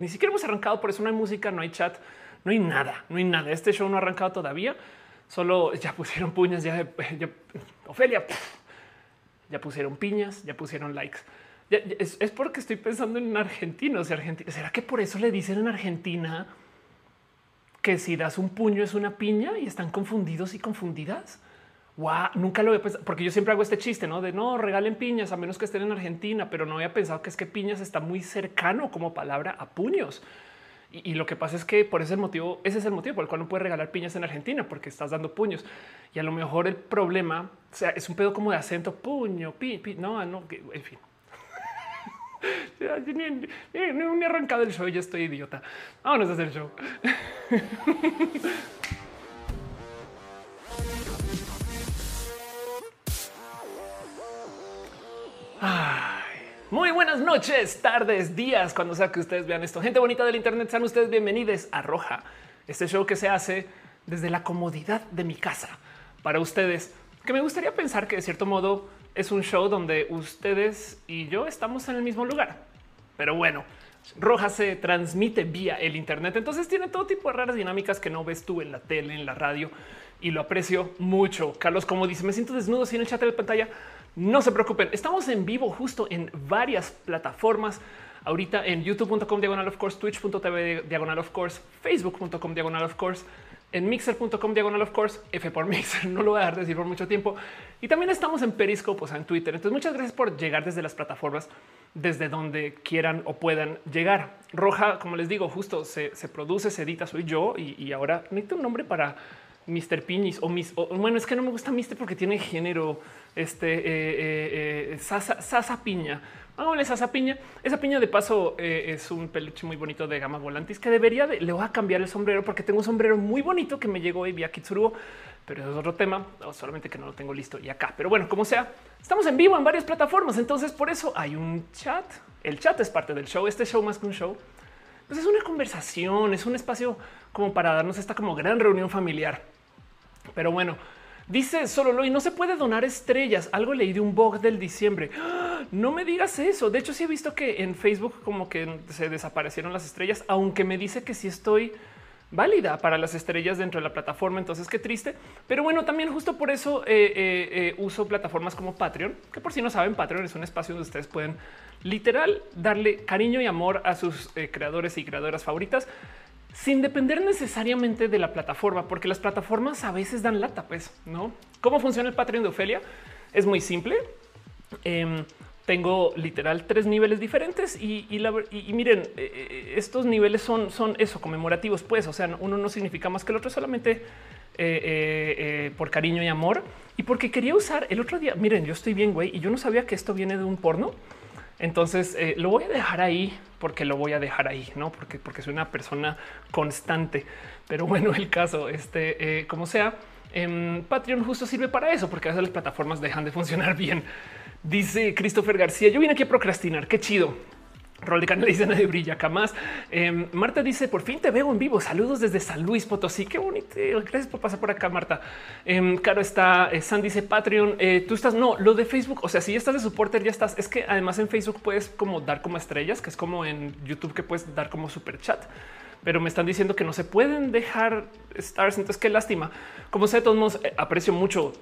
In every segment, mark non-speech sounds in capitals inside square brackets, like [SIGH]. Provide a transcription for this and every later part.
Ni siquiera hemos arrancado, por eso no hay música, no hay chat, no hay nada, no hay nada. Este show no ha arrancado todavía. Solo ya [LAUGHS] pusieron puñas, ya, ya Ofelia, ya pusieron piñas, ya pusieron likes. es, porque estoy pensando en argentinos. Argentina. ¿Será que por eso le dicen en Argentina que si das un puño es una piña y están confundidos y confundidas? Wow, nunca lo había pensado porque yo siempre hago este chiste, no de no regalen piñas a menos que estén en Argentina, pero no había pensado que es que piñas está muy cercano como palabra a puños. Y, lo que pasa es que por ese motivo, ese es el motivo por el cual no puedes regalar piñas en Argentina, porque estás dando puños. Y a lo mejor el problema o sea, es un pedo como de acento, puño, pi, pi no, no, en fin. [LAUGHS] No he arrancado el show, ya estoy idiota. Vámonos a hacer el show. [LAUGHS] Muy buenas noches, tardes, días, cuando sea que ustedes vean esto. Gente bonita del Internet, sean ustedes bienvenidos a Roja, este show que se hace desde la comodidad de mi casa para ustedes, que me gustaría pensar que de cierto modo es un show donde ustedes y yo estamos en el mismo lugar. Pero bueno, Roja se transmite vía el Internet, entonces tiene todo tipo de raras dinámicas que no ves tú en la tele, en la radio y lo aprecio mucho. Carlos, como dice, me siento desnudo en el chat de la pantalla. No se preocupen, estamos en vivo justo en varias plataformas. Ahorita en youtube.com diagonal of course, twitch.tv diagonal of course, facebook.com diagonal of course, en mixer.com diagonal of course, F por mixer, [LAUGHS] no lo voy a dejar de decir por mucho tiempo. Y también estamos en Periscope, o sea, en Twitter. Entonces, muchas gracias por llegar desde las plataformas, desde donde quieran o puedan llegar. Roja, como les digo, justo se, produce, se edita, soy yo y, y ahora necesito un nombre para Mr. Piñis o mis. bueno, es que no me gusta Mr. porque tiene género este eh, eh, eh, Sasa, Piña. Vámonos Sasa Piña. Esa piña de paso es un peluche muy bonito de gama volantis que debería de, le voy a cambiar el sombrero porque tengo un sombrero muy bonito que me llegó hoy vía Kitsurugo, pero eso es otro tema, solamente que no lo tengo listo y acá. Pero bueno, como sea, estamos en vivo en varias plataformas, entonces por eso hay un chat. El chat es parte del show. Este show más que un show, pues es una conversación, es un espacio como para darnos esta como gran reunión familiar. Pero bueno, dice solo lo y no se puede donar estrellas. Algo leí de un bug del diciembre. No me digas eso. De hecho, sí he visto que en Facebook como que se desaparecieron las estrellas, aunque me dice que sí estoy válida para las estrellas dentro de la plataforma. Entonces, qué triste. Pero bueno, también justo por eso eh, eh, eh, uso plataformas como Patreon, que por si no saben, Patreon es un espacio donde ustedes pueden literal darle cariño y amor a sus creadores y creadoras favoritas sin depender necesariamente de la plataforma, porque las plataformas a veces dan lata, pues, ¿no? ¿Cómo funciona el Patreon de Ofelia? Es muy simple. Em, tengo literal tres niveles diferentes y, miren, eh, eh, estos niveles son, son eso, conmemorativos, pues, o sea, uno no significa más que el otro, solamente eh, por cariño y amor. Y porque quería usar el otro día, miren, yo estoy bien, güey, y yo no sabía que esto viene de un porno. Entonces eh, lo voy a dejar ahí porque lo voy a dejar ahí, no porque, porque soy una persona constante. Pero bueno, el caso, este, eh, como sea, en Patreon justo sirve para eso, porque a veces las plataformas dejan de funcionar bien. Dice Christopher García: Yo vine aquí a procrastinar. Qué chido. Rol de canal dice nadie brilla más. Em, Marta dice por fin te veo en vivo. Saludos desde San Luis Potosí. Qué bonito. Gracias por pasar por acá, Marta. Eh, Caro está eh, San dice Patreon. Eh, tú estás no lo de Facebook. O sea, si ya estás de supporter, ya estás. Es que además en Facebook puedes como dar como estrellas, que es como en YouTube que puedes dar como super chat. Pero me están diciendo que no se pueden dejar stars. Entonces, qué lástima. Como sea, de todos modos, aprecio mucho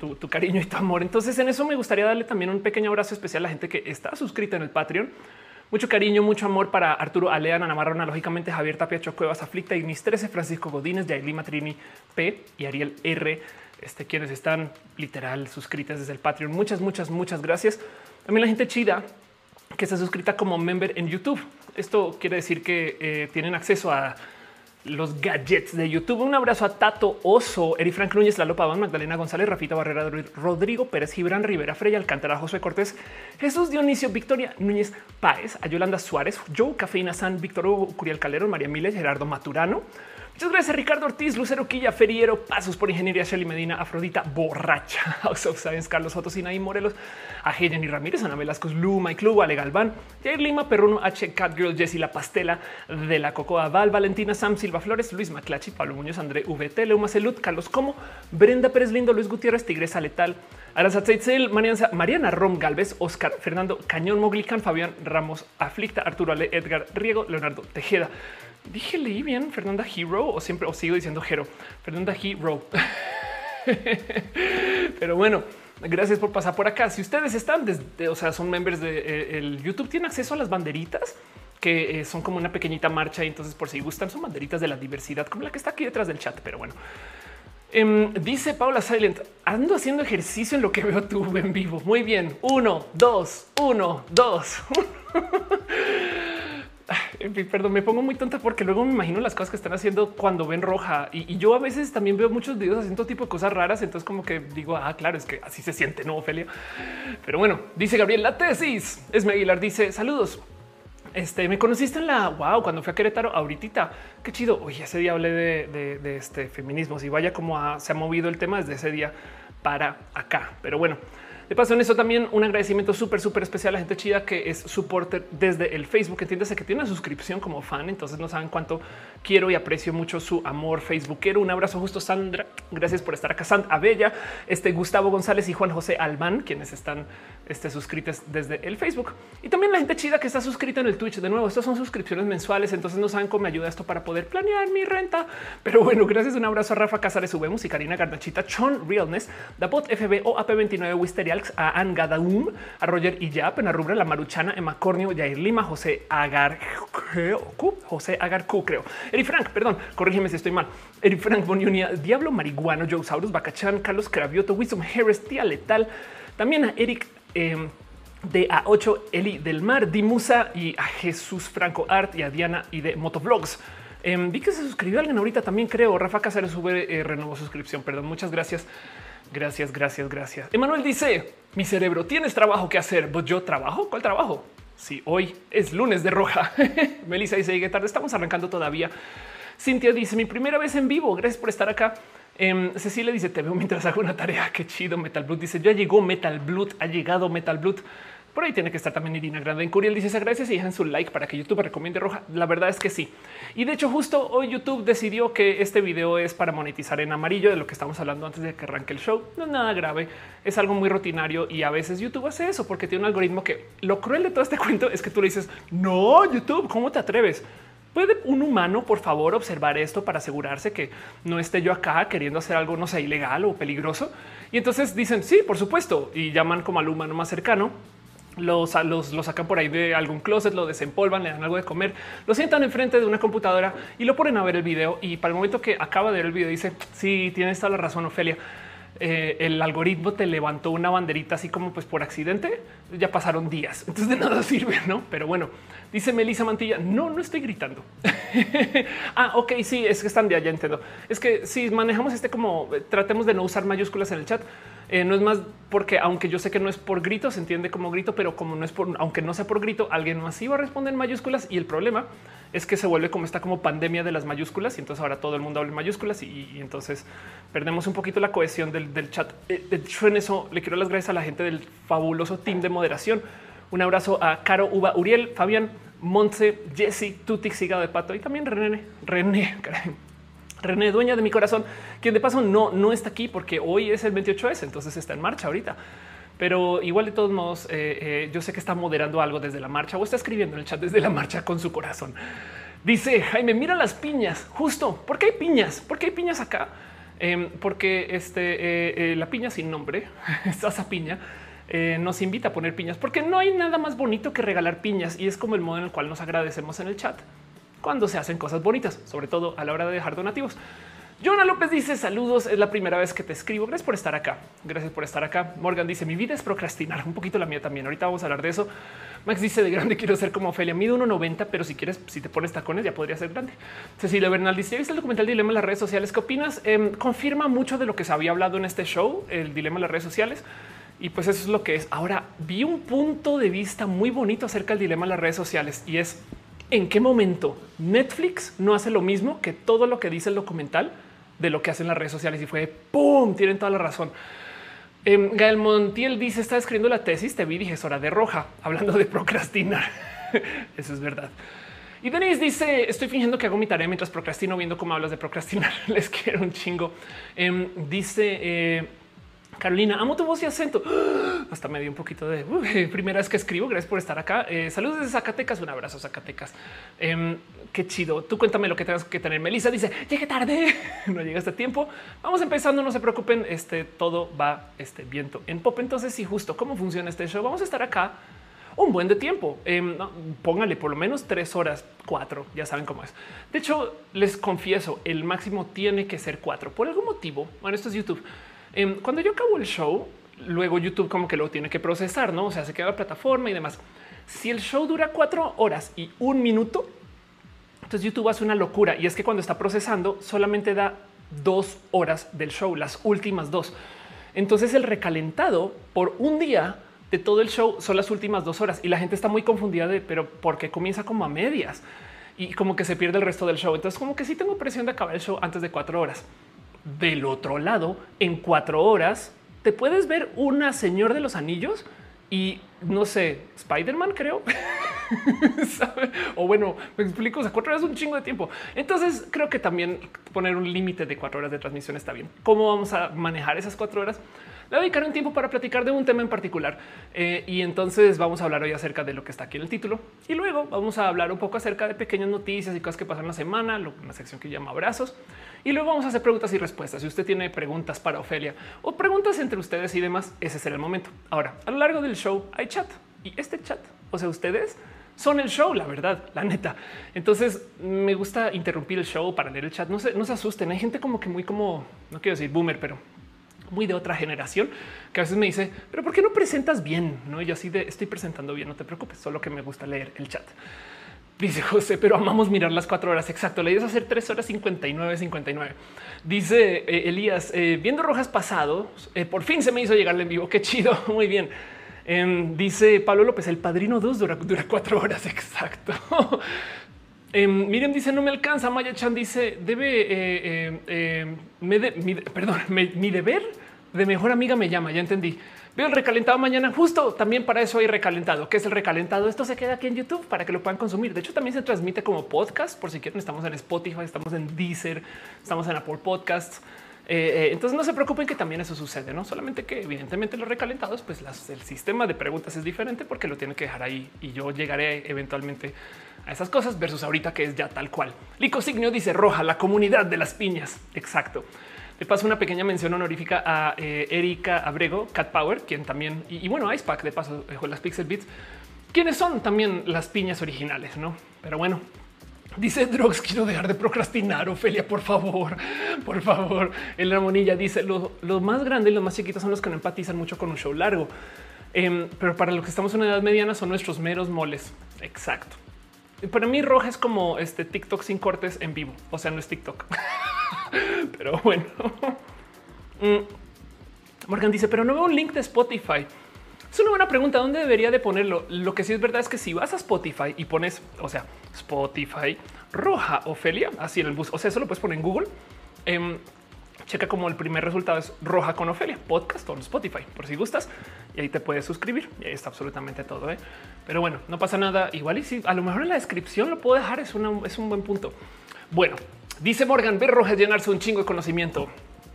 tu, tu cariño y tu amor. Entonces, en eso me gustaría darle también un pequeño abrazo especial a la gente que está suscrita en el Patreon mucho cariño, mucho amor para Arturo Alea, Ana Marrona, lógicamente Javier Tapia, Cuevas, Aflicta, Ignis 13, Francisco Godínez, Yaeli Matrini P y Ariel R. Este, quienes están literal suscritas desde el Patreon. Muchas, muchas, muchas gracias. También la gente chida que está suscrita como member en YouTube. Esto quiere decir que eh, tienen acceso a los gadgets de YouTube. Un abrazo a Tato Oso, Eri Frank Núñez, Lalo Pavón, Magdalena González, Rafita Barrera, Rodrigo Pérez, Gibran Rivera, Freya Alcántara, José Cortés, Jesús Dionisio, Victoria Núñez Páez, a Yolanda Suárez, Joe Cafeína San, Víctor Curiel Calero, María Miles, Gerardo Maturano, Muchas gracias, Ricardo Ortiz, Lucero Quilla, Feriero, Pasos por Ingeniería, Shelly Medina, Afrodita, Borracha, [LAUGHS] House of Science, Carlos Fotos, y Morelos, a Jenny Ramírez, Ana Velasco, Luma y Club, Ale Galván, Jair Lima, Perruno, H, Catgirl, Jessy La Pastela, de la Cocoa Val, Valentina, Sam Silva Flores, Luis Maclachi, Pablo Muñoz, André VT, Leuma Celud, Carlos Como, Brenda Pérez Lindo, Luis Gutiérrez, Tigresa Letal, Aranzatzeitzel, Mariana, Mariana Rom Galvez, Oscar Fernando Cañón Moglican, Fabián Ramos Aflicta, Arturo Ale, Edgar Riego, Leonardo Tejeda. Dije leí bien Fernanda Hero o siempre os sigo diciendo Hero. Fernanda Hero. [LAUGHS] Pero bueno, gracias por pasar por acá. Si ustedes están desde, o sea, son members de eh, el YouTube, tienen acceso a las banderitas que eh, son como una pequeñita marcha. Y entonces, por si gustan, son banderitas de la diversidad, como la que está aquí detrás del chat. Pero bueno, em, dice Paula Silent, ando haciendo ejercicio en lo que veo tú [LAUGHS] en vivo. Muy bien. Uno, dos, uno, dos. [LAUGHS] perdón, me pongo muy tonta porque luego me imagino las cosas que están haciendo cuando ven roja y, yo a veces también veo muchos videos haciendo tipo de cosas raras. Entonces, como que digo, ah, claro, es que así se siente, no, Ophelia. Pero bueno, dice Gabriel, la tesis es Aguilar, dice saludos. Este me conociste en la wow cuando fui a Querétaro ahorita. Qué chido. Oye, ese día hablé de, este feminismo y vaya como se ha movido el tema desde ese día para acá. Pero bueno, de paso en eso también un agradecimiento súper, súper especial a la gente chida que es supporter desde el Facebook. Entiéndase que tiene una suscripción como fan, entonces no saben cuánto quiero y aprecio mucho su amor facebookero. Un abrazo justo Sandra. Gracias por estar acá. Sandra Abella, este Gustavo González y Juan José Albán, quienes están este, suscritos desde el Facebook. Y también la gente chida que está suscrita en el Twitch. De nuevo, estas son suscripciones mensuales, entonces no saben cómo me ayuda esto para poder planear mi renta. Pero bueno, gracias. Un abrazo a Rafa Casares Subemos y Karina Garnachita, Chon Realness, Dapot FB o AP29 Wisterialx, a Angadaum, a Roger Iyap, en rubra La Maruchana, Emma Cornio, Jair Lima, José Agar, José Agar Q, creo. Eri Frank, perdón, corrígeme si estoy mal. Eri Frank Boniunia, Diablo Marihuano, Joe Saurus, Bacachan, Carlos Cravioto, Wisdom Harris, Tía Letal. También a Eric Em, de A8, Eli del Mar, Dimusa y a Jesús Franco Art y a Diana y de Motovlogs. Em, vi que se suscribió alguien ahorita también, creo. Rafa Cáceres sube, eh, renovó suscripción. Perdón, muchas gracias. Gracias, gracias, gracias. Emanuel dice: Mi cerebro, tienes trabajo que hacer. ¿Vos yo trabajo? ¿Cuál trabajo? Si sí, hoy es lunes de roja. [LAUGHS] Melissa dice: Llegué tarde, estamos arrancando todavía. Cintia dice: Mi primera vez en vivo. Gracias por estar acá. Eh, Cecilia dice: Te veo mientras hago una tarea. Qué chido. Metal Blood dice: Ya llegó Metal Blood, ha llegado Metal Blood. Por ahí tiene que estar también Irina Grande. En Curiel dice: agradece si dejan su like para que YouTube recomiende roja. La verdad es que sí. Y de hecho, justo hoy YouTube decidió que este video es para monetizar en amarillo de lo que estamos hablando antes de que arranque el show. No es nada grave, es algo muy rutinario y a veces YouTube hace eso porque tiene un algoritmo que lo cruel de todo este [LAUGHS] cuento es que tú le dices: No, YouTube, ¿cómo te atreves? ¿Puede un humano, por favor, observar esto para asegurarse que no esté yo acá queriendo hacer algo, no sé, ilegal o peligroso? Y entonces dicen, sí, por supuesto, y llaman como al humano más cercano. Los, los, sacan por ahí de algún closet, lo desempolvan, le dan algo de comer, lo sientan enfrente de una computadora y lo ponen a ver el video. Y para el momento que acaba de ver el video, dice: Sí, tienes toda la razón, Ofelia. Eh, el algoritmo te levantó una banderita así como pues por accidente, ya pasaron días. [LAUGHS] Entonces de nada sirve, ¿no? Pero bueno, dice Melissa Mantilla, no, no estoy gritando. [LAUGHS] ah, ok, sí, es que están de allá, entiendo. Es que si manejamos este como, eh, tratemos de no usar mayúsculas en el chat, eh, no es más porque aunque yo sé que no es por grito, se entiende como grito, pero como no es por, aunque no sea por grito, alguien más iba a responder en mayúsculas y el problema es que se vuelve como esta como pandemia de las mayúsculas y entonces ahora todo el mundo habla en mayúsculas y, entonces perdemos un poquito la cohesión del, chat. Eh, en eso le quiero las gracias a la gente del fabuloso team de moderación. Un abrazo a Caro, Uva, Uriel, Fabián, Montse, Jesse, Tutix, Sigado de Pato y también René, René, René, dueña de mi corazón, quien de paso no, no está aquí porque hoy es el 28S, entonces está en marcha ahorita pero igual de todos modos, eh, eh, yo sé que está moderando algo desde la marcha o está escribiendo en el chat desde la marcha con su corazón. Dice Jaime, mira las piñas, justo. ¿Por qué hay piñas? ¿Por qué hay piñas acá? Em, porque este, eh, la piña sin nombre, [LAUGHS] esa piña, nos invita a poner piñas, porque no hay nada más bonito que regalar piñas y es como el modo en el cual nos agradecemos en el chat cuando se hacen cosas bonitas, sobre todo a la hora de dejar donativos. Jonah López dice saludos. Es la primera vez que te escribo. Gracias por estar acá. Gracias por estar acá. Morgan dice mi vida es procrastinar un poquito la mía también. Ahorita vamos a hablar de eso. Max dice de grande quiero ser como Ophelia. Mido 1.90, pero si quieres, si te pones tacones ya podría ser grande. Cecilia Bernal dice viste el documental Dilema en las redes sociales? ¿Qué opinas? Em, confirma mucho de lo que se había hablado en este show, el dilema en las redes sociales. Y pues eso es lo que es. Ahora vi un punto de vista muy bonito acerca del dilema en las redes sociales y es en qué momento Netflix no hace lo mismo que todo lo que dice el documental de lo que hacen las redes sociales y fue ¡pum! Tienen toda la razón. Eh, Gael Montiel dice, está escribiendo la tesis, te vi, dije, es hora de roja, hablando de procrastinar. [LAUGHS] Eso es verdad. Y Denise dice, estoy fingiendo que hago mi tarea mientras procrastino, viendo cómo hablas de procrastinar. [LAUGHS] Les quiero un chingo. Em, dice... Eh, Carolina, amo tu voz y acento. [GASPS] Hasta me dio un poquito de primera vez que escribo. Gracias por estar acá. Eh, saludos desde Zacatecas. Un abrazo, Zacatecas. Em, qué chido. Tú cuéntame lo que tengas que tener. Melissa dice: Llegué tarde, [LAUGHS] no llega este tiempo. Vamos empezando. No se preocupen. Este todo va este viento en pop. Entonces, sí, justo cómo funciona este show. Vamos a estar acá un buen de tiempo. Eh, póngale por lo menos tres horas, cuatro. Ya saben cómo es. De hecho, les confieso, el máximo tiene que ser cuatro por algún motivo. Bueno, esto es YouTube Em, cuando yo acabo el show, luego YouTube como que lo tiene que procesar, no? O sea, se queda la plataforma y demás. Si el show dura cuatro horas y un minuto, entonces YouTube hace una locura y es que cuando está procesando solamente da dos horas del show, las últimas dos. Entonces el recalentado por un día de todo el show son las últimas dos horas y la gente está muy confundida de, pero porque comienza como a medias y como que se pierde el resto del show. Entonces como que sí tengo presión de acabar el show antes de cuatro horas. Del otro lado, en cuatro horas, te puedes ver una Señor de los Anillos y no sé, Spider-Man creo. [LAUGHS] o bueno, me explico, o sea, cuatro horas es un chingo de tiempo. Entonces creo que también poner un límite de cuatro horas de transmisión está bien. ¿Cómo vamos a manejar esas cuatro horas? Le voy a dedicar un tiempo para platicar de un tema en particular. Eh, y entonces vamos a hablar hoy acerca de lo que está aquí en el título. Y luego vamos a hablar un poco acerca de pequeñas noticias y cosas que pasan la semana, una sección que llama abrazos. Y luego vamos a hacer preguntas y respuestas. Si usted tiene preguntas para Ofelia o preguntas entre ustedes y demás, ese será el momento. Ahora, a lo largo del show hay chat y este chat, o sea, ustedes son el show, la verdad, la neta. Entonces me gusta interrumpir el show para leer el chat. No se, no se asusten. Hay gente como que muy como, no quiero decir boomer, pero muy de otra generación que a veces me dice, pero ¿por qué no presentas bien? No, yo así de estoy presentando bien, no te preocupes, solo que me gusta leer el chat. Dice José, pero amamos mirar las cuatro horas. Exacto. Le ibas hacer tres horas 59, 59. Dice eh, Elías, eh, viendo rojas pasado, eh, por fin se me hizo llegarle en vivo. Qué chido. [LAUGHS] Muy bien. Em, dice Pablo López, el padrino 2 dura, dura cuatro horas. [LAUGHS] Exacto. Em, Miriam dice no me alcanza. Maya Chan dice debe, me perdón, [LAUGHS] mi deber de mejor amiga me llama. Ya entendí. Veo el recalentado mañana. Justo también para eso hay recalentado. ¿Qué es el recalentado? Esto se queda aquí en YouTube para que lo puedan consumir. De hecho, también se transmite como podcast. Por si quieren, estamos en Spotify, estamos en Deezer, estamos en Apple Podcasts. Eh, eh, entonces no se preocupen que también eso sucede, no solamente que evidentemente los recalentados, pues el sistema de preguntas es diferente porque lo tiene que dejar ahí y yo llegaré eventualmente a esas cosas versus ahorita que es ya tal cual. Lico Signio dice roja, la comunidad de las piñas. Exacto. Le paso una pequeña mención honorífica a eh, Erika Abrego, Cat Power, quien también, y, bueno, Icepack de paso, dejó las Pixel Beats, quienes son también las piñas originales, ¿no? Pero bueno, Dice Drox, quiero dejar de procrastinar, Ofelia, por favor, [LAUGHS] por favor. El Ramonilla dice, lo, más grande y los más chiquitos son los que no empatizan mucho con un show largo. Em, pero para los que estamos en una edad mediana son nuestros meros moles. Exacto. Para mí roja es como este TikTok sin cortes en vivo. O sea, no es TikTok. [LAUGHS] pero bueno. Mm. Morgan dice, pero no veo un link de Spotify. Es una buena pregunta. ¿Dónde debería de ponerlo? Lo que sí es verdad es que si vas a Spotify y pones, o sea, Spotify roja Ofelia, así en el bus, o sea, eso lo puedes poner en Google. Em, checa como el primer resultado es roja con Ofelia, podcast o Spotify, por si gustas. Y ahí te puedes suscribir y ahí está absolutamente todo. ¿eh? Pero bueno, no pasa nada. Igual y si a lo mejor en la descripción lo puedo dejar, es, es un buen punto. Bueno, dice Morgan, ver roja llenarse un chingo de conocimiento.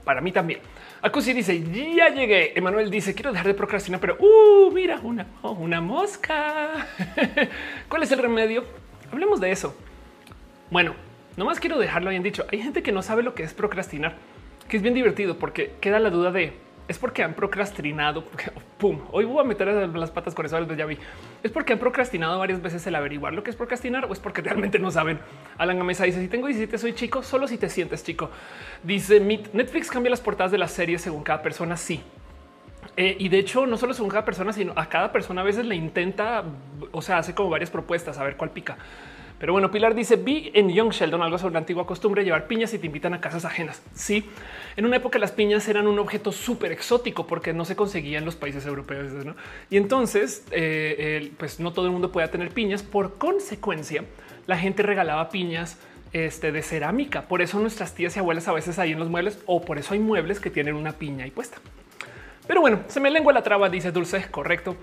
Para mí también. Acusi dice ya llegué. Emanuel dice quiero dejar de procrastinar, pero uh, mira una, oh, una mosca. [LAUGHS] ¿Cuál es el remedio? Hablemos de eso. Bueno, nomás quiero dejarlo bien dicho. Hay gente que no sabe lo que es procrastinar, que es bien divertido porque queda la duda de es porque han procrastinado. Pum, hoy voy a meter las patas con eso. Ya vi. Es porque han procrastinado varias veces el averiguar lo que es procrastinar o es porque realmente no saben. Alan Mesa dice: Si tengo 17, soy chico, solo si te sientes chico. Dice Netflix cambia las portadas de las series según cada persona. Sí, eh, y de hecho, no solo según cada persona, sino a cada persona a veces le intenta, o sea, hace como varias propuestas a ver cuál pica. Pero bueno, Pilar dice, vi en Young Sheldon algo sobre la antigua costumbre de llevar piñas y te invitan a casas ajenas. Sí, en una época las piñas eran un objeto súper exótico porque no se conseguía en los países europeos. Y entonces, eh, pues no todo el mundo puede tener piñas. Por consecuencia, la gente regalaba piñas este, de cerámica. Por eso nuestras tías y abuelas a veces hay en los muebles o por eso hay muebles que tienen una piña ahí puesta. Pero bueno, se me lengua la traba, dice Dulce, correcto.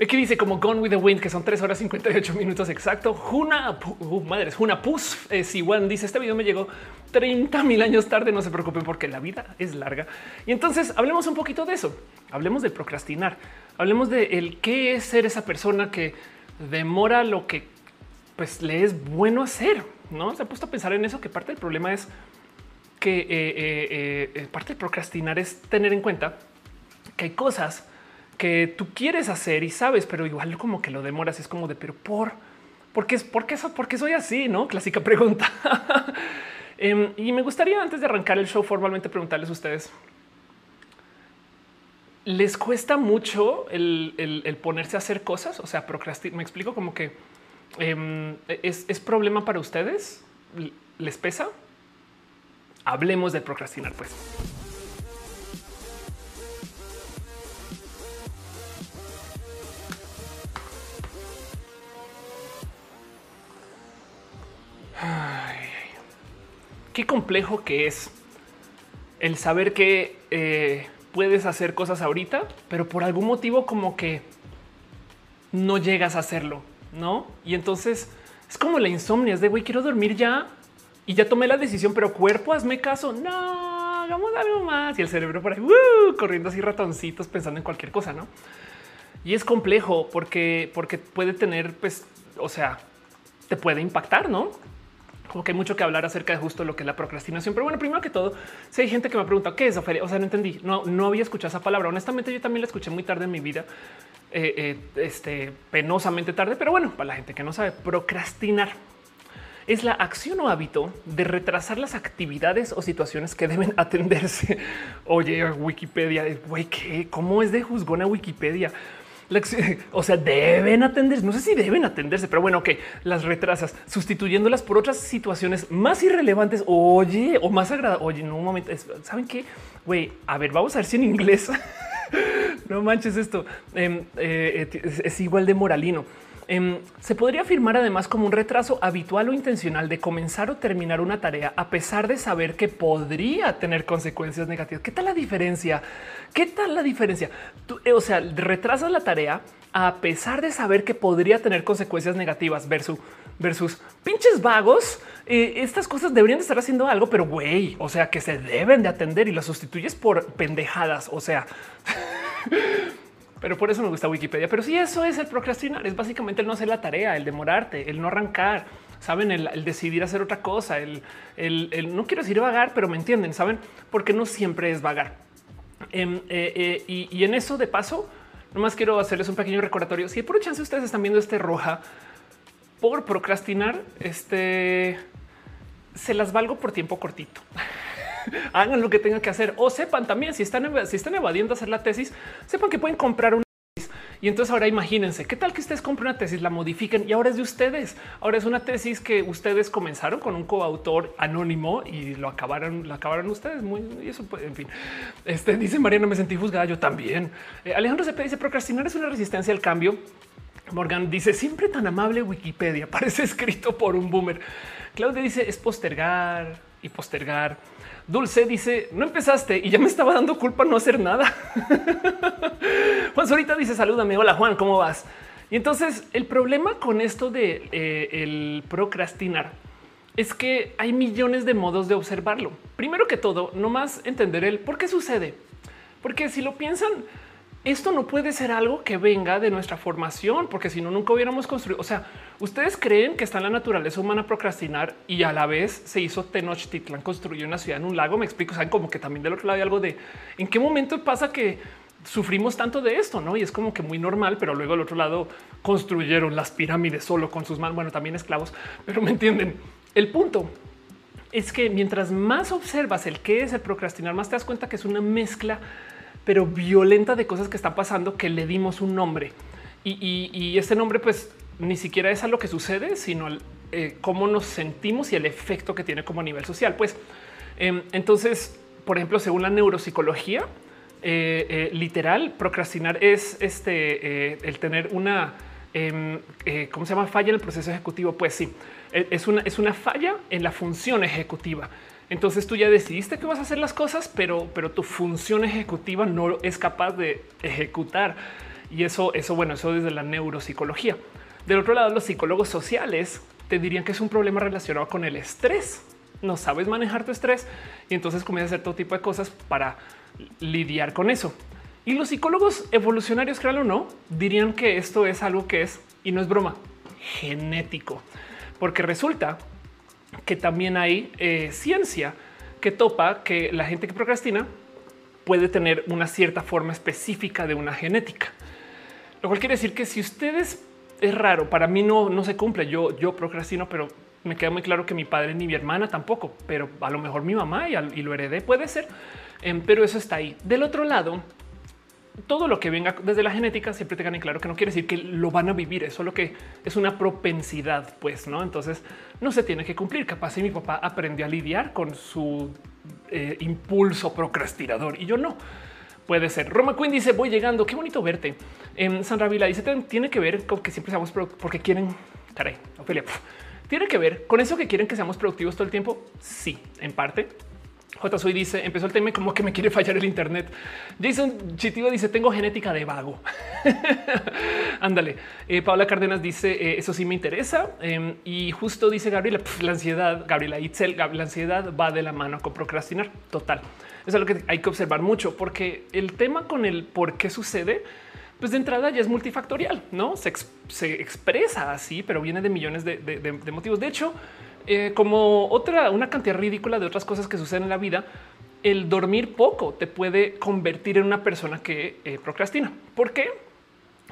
Aquí dice como Gone with the Wind, que son 3 horas 58 minutos exacto. Juna, uh, madres, Juna Pus, eh, Siwan dice este video me llegó 30 mil años tarde. No se preocupen porque la vida es larga. Y entonces hablemos un poquito de eso. Hablemos de procrastinar. Hablemos de el qué es ser esa persona que demora lo que pues le es bueno hacer. No se ha puesto a pensar en eso, que parte del problema es que eh, eh, eh, parte de procrastinar es tener en cuenta que hay cosas que tú quieres hacer y sabes, pero igual como que lo demoras. Es como de, pero por, ¿por qué es? ¿Por qué, eso, ¿Por qué soy así? No clásica pregunta. [LAUGHS] Em, y me gustaría antes de arrancar el show formalmente preguntarles a ustedes. ¿Les cuesta mucho el, ponerse a hacer cosas? O sea, procrastinar. Me explico como que em, es, es problema para ustedes. ¿Les pesa? Hablemos de procrastinar, pues. Qué complejo que es el saber que eh, puedes hacer cosas ahorita, pero por algún motivo como que no llegas a hacerlo, ¿no? Y entonces es como la insomnia, es de, güey, quiero dormir ya y ya tomé la decisión, pero cuerpo, hazme caso, no, hagamos algo más. Y el cerebro por ahí, corriendo así ratoncitos pensando en cualquier cosa, ¿no? Y es complejo porque, porque puede tener, pues, o sea, te puede impactar, ¿no? Como que hay mucho que hablar acerca de justo lo que es la procrastinación. Pero bueno, primero que todo, si hay gente que me pregunta qué es Ofelia, o sea, no entendí, no, no había escuchado esa palabra. Honestamente, yo también la escuché muy tarde en mi vida, eh, eh, este penosamente tarde, pero bueno, para la gente que no sabe, procrastinar es la acción o hábito de retrasar las actividades o situaciones que deben atenderse. [LAUGHS] Oye, Wikipedia, güey. ¿Cómo es de juzgona Wikipedia? [LAUGHS] o sea, deben atenderse. No sé si deben atenderse, pero bueno, que las retrasas sustituyéndolas por otras situaciones más irrelevantes. Oye, o más agradables. Oye, en un momento, saben qué? Güey, a ver, vamos a ver si en inglés [LAUGHS] no manches esto. Em, eh, es igual de moralino. Em, se podría afirmar además como un retraso habitual o intencional de comenzar o terminar una tarea a pesar de saber que podría tener consecuencias negativas. ¿Qué tal la diferencia? ¿Qué tal la diferencia? Eh, o sea, retrasas la tarea a pesar de saber que podría tener consecuencias negativas versus versus pinches vagos. Eh, estas cosas deberían de estar haciendo algo, pero güey, o sea, que se deben de atender y las sustituyes por pendejadas. O sea, [LAUGHS] pero por eso me gusta Wikipedia. Pero si eso es el procrastinar, es básicamente el no hacer la tarea, el demorarte, el no arrancar, saben, el, decidir hacer otra cosa, el, no quiero decir vagar, pero me entienden, saben, porque no siempre es vagar. Em, eh, eh, y, en eso de paso, nomás quiero hacerles un pequeño recordatorio. Si por chance ustedes están viendo este roja por procrastinar, este se las valgo por tiempo cortito. [LAUGHS] [LAUGHS] hagan lo que tengan que hacer o sepan también si están, si están evadiendo hacer la tesis, sepan que pueden comprar una tesis. Y entonces ahora imagínense qué tal que ustedes compren una tesis, la modifiquen y ahora es de ustedes. Ahora es una tesis que ustedes comenzaron con un coautor anónimo y lo acabaron, lo acabaron ustedes. Muy y eso, pues, en fin. Este dice Mariana, me sentí juzgada. Yo también. Eh, Alejandro se dice procrastinar es una resistencia al cambio. Morgan dice siempre tan amable Wikipedia [LAUGHS] parece escrito por un boomer. Claudia dice es postergar y postergar. Dulce dice no empezaste y ya me estaba dando culpa no hacer nada. [LAUGHS] Juan Sorita dice salúdame. Hola Juan, ¿cómo vas? Y entonces el problema con esto de eh, el procrastinar es que hay millones de modos de observarlo. Primero que todo, no más entender el por qué sucede. Porque si lo piensan, esto no puede ser algo que venga de nuestra formación, porque si no, nunca hubiéramos construido. O sea, ustedes creen que está en la naturaleza humana procrastinar y a la vez se hizo Tenochtitlan, construyó una ciudad en un lago. Me explico, saben como que también del otro lado hay algo de en qué momento pasa que sufrimos tanto de esto, no? Y es como que muy normal, pero luego al otro lado construyeron las pirámides solo con sus manos. Bueno, también esclavos, pero me entienden. El punto es que mientras más observas el qué es el procrastinar, más te das cuenta que es una mezcla pero violenta de cosas que están pasando que le dimos un nombre. Y, este nombre pues ni siquiera es a lo que sucede, sino eh, cómo nos sentimos y el efecto que tiene como a nivel social. Pues em, entonces, por ejemplo, según la neuropsicología, eh, eh, literal, procrastinar es este el tener una em, ¿cómo se llama? Falla en el proceso ejecutivo. Pues sí, e, es una, es una falla en la función ejecutiva. Entonces tú ya decidiste que vas a hacer las cosas, pero, pero tu función ejecutiva no es capaz de ejecutar. Y eso, eso, bueno, eso desde la neuropsicología. Del otro lado, los psicólogos sociales te dirían que es un problema relacionado con el estrés. No sabes manejar tu estrés y entonces comienzas a hacer todo tipo de cosas para lidiar con eso. Y los psicólogos evolucionarios, créanlo o no, dirían que esto es algo que es, y no es broma, genético. Porque resulta que también hay eh, ciencia que topa que la gente que procrastina puede tener una cierta forma específica de una genética. Lo cual quiere decir que si ustedes es raro, para mí no, no se cumple. Yo, yo procrastino, pero me queda muy claro que mi padre ni mi hermana tampoco, pero a lo mejor mi mamá y, lo heredé, puede ser. Em, pero eso está ahí. Del otro lado, todo lo que venga desde la genética siempre tengan en claro que no quiere decir que lo van a vivir, es solo que es una propensidad, pues no. Entonces no se tiene que cumplir. Capaz si mi papá aprendió a lidiar con su eh, impulso procrastinador y yo no. Puede ser. Roma Queen dice voy llegando. Qué bonito verte. En Sandra Vila dice tiene que ver con que siempre seamos porque quieren. Caray, Ophelia. Tiene que ver con eso que quieren que seamos productivos todo el tiempo. Sí, en parte J. Soy dice empezó el tema como que me quiere fallar el Internet. Jason Chitivo dice tengo genética de vago. [LAUGHS] Ándale. Eh, Paula Cárdenas dice eh, eso sí me interesa. Em, y justo dice Gabriela la ansiedad, Gabriela Itzel, la ansiedad va de la mano con procrastinar. Total. Eso es lo que hay que observar mucho porque el tema con el por qué sucede, pues de entrada ya es multifactorial, no se, expresa así, pero viene de millones de motivos. De hecho, eh, como otra, una cantidad ridícula de otras cosas que suceden en la vida, el dormir poco te puede convertir en una persona que eh, procrastina. ¿Por qué?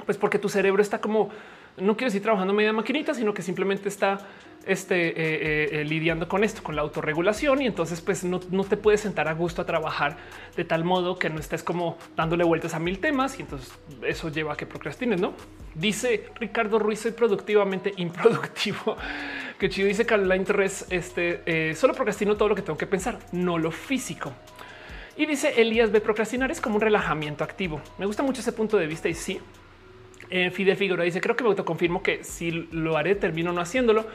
Pues porque tu cerebro está como, no quiero decir trabajando media maquinita, sino que simplemente está este, eh, lidiando con esto, con la autorregulación y entonces pues no, te puedes sentar a gusto a trabajar de tal modo que no estés como dándole vueltas a mil temas y entonces eso lleva a que procrastines, ¿no? Dice Ricardo Ruiz, soy productivamente improductivo. [LAUGHS] Que chido dice Caroline Torres, este eh, solo procrastino todo lo que tengo que pensar, no lo físico. Y dice Elías B. Procrastinar es como un relajamiento activo. Me gusta mucho ese punto de vista y sí. Eh, Fidel dice creo que me autoconfirmo que si lo haré termino no haciéndolo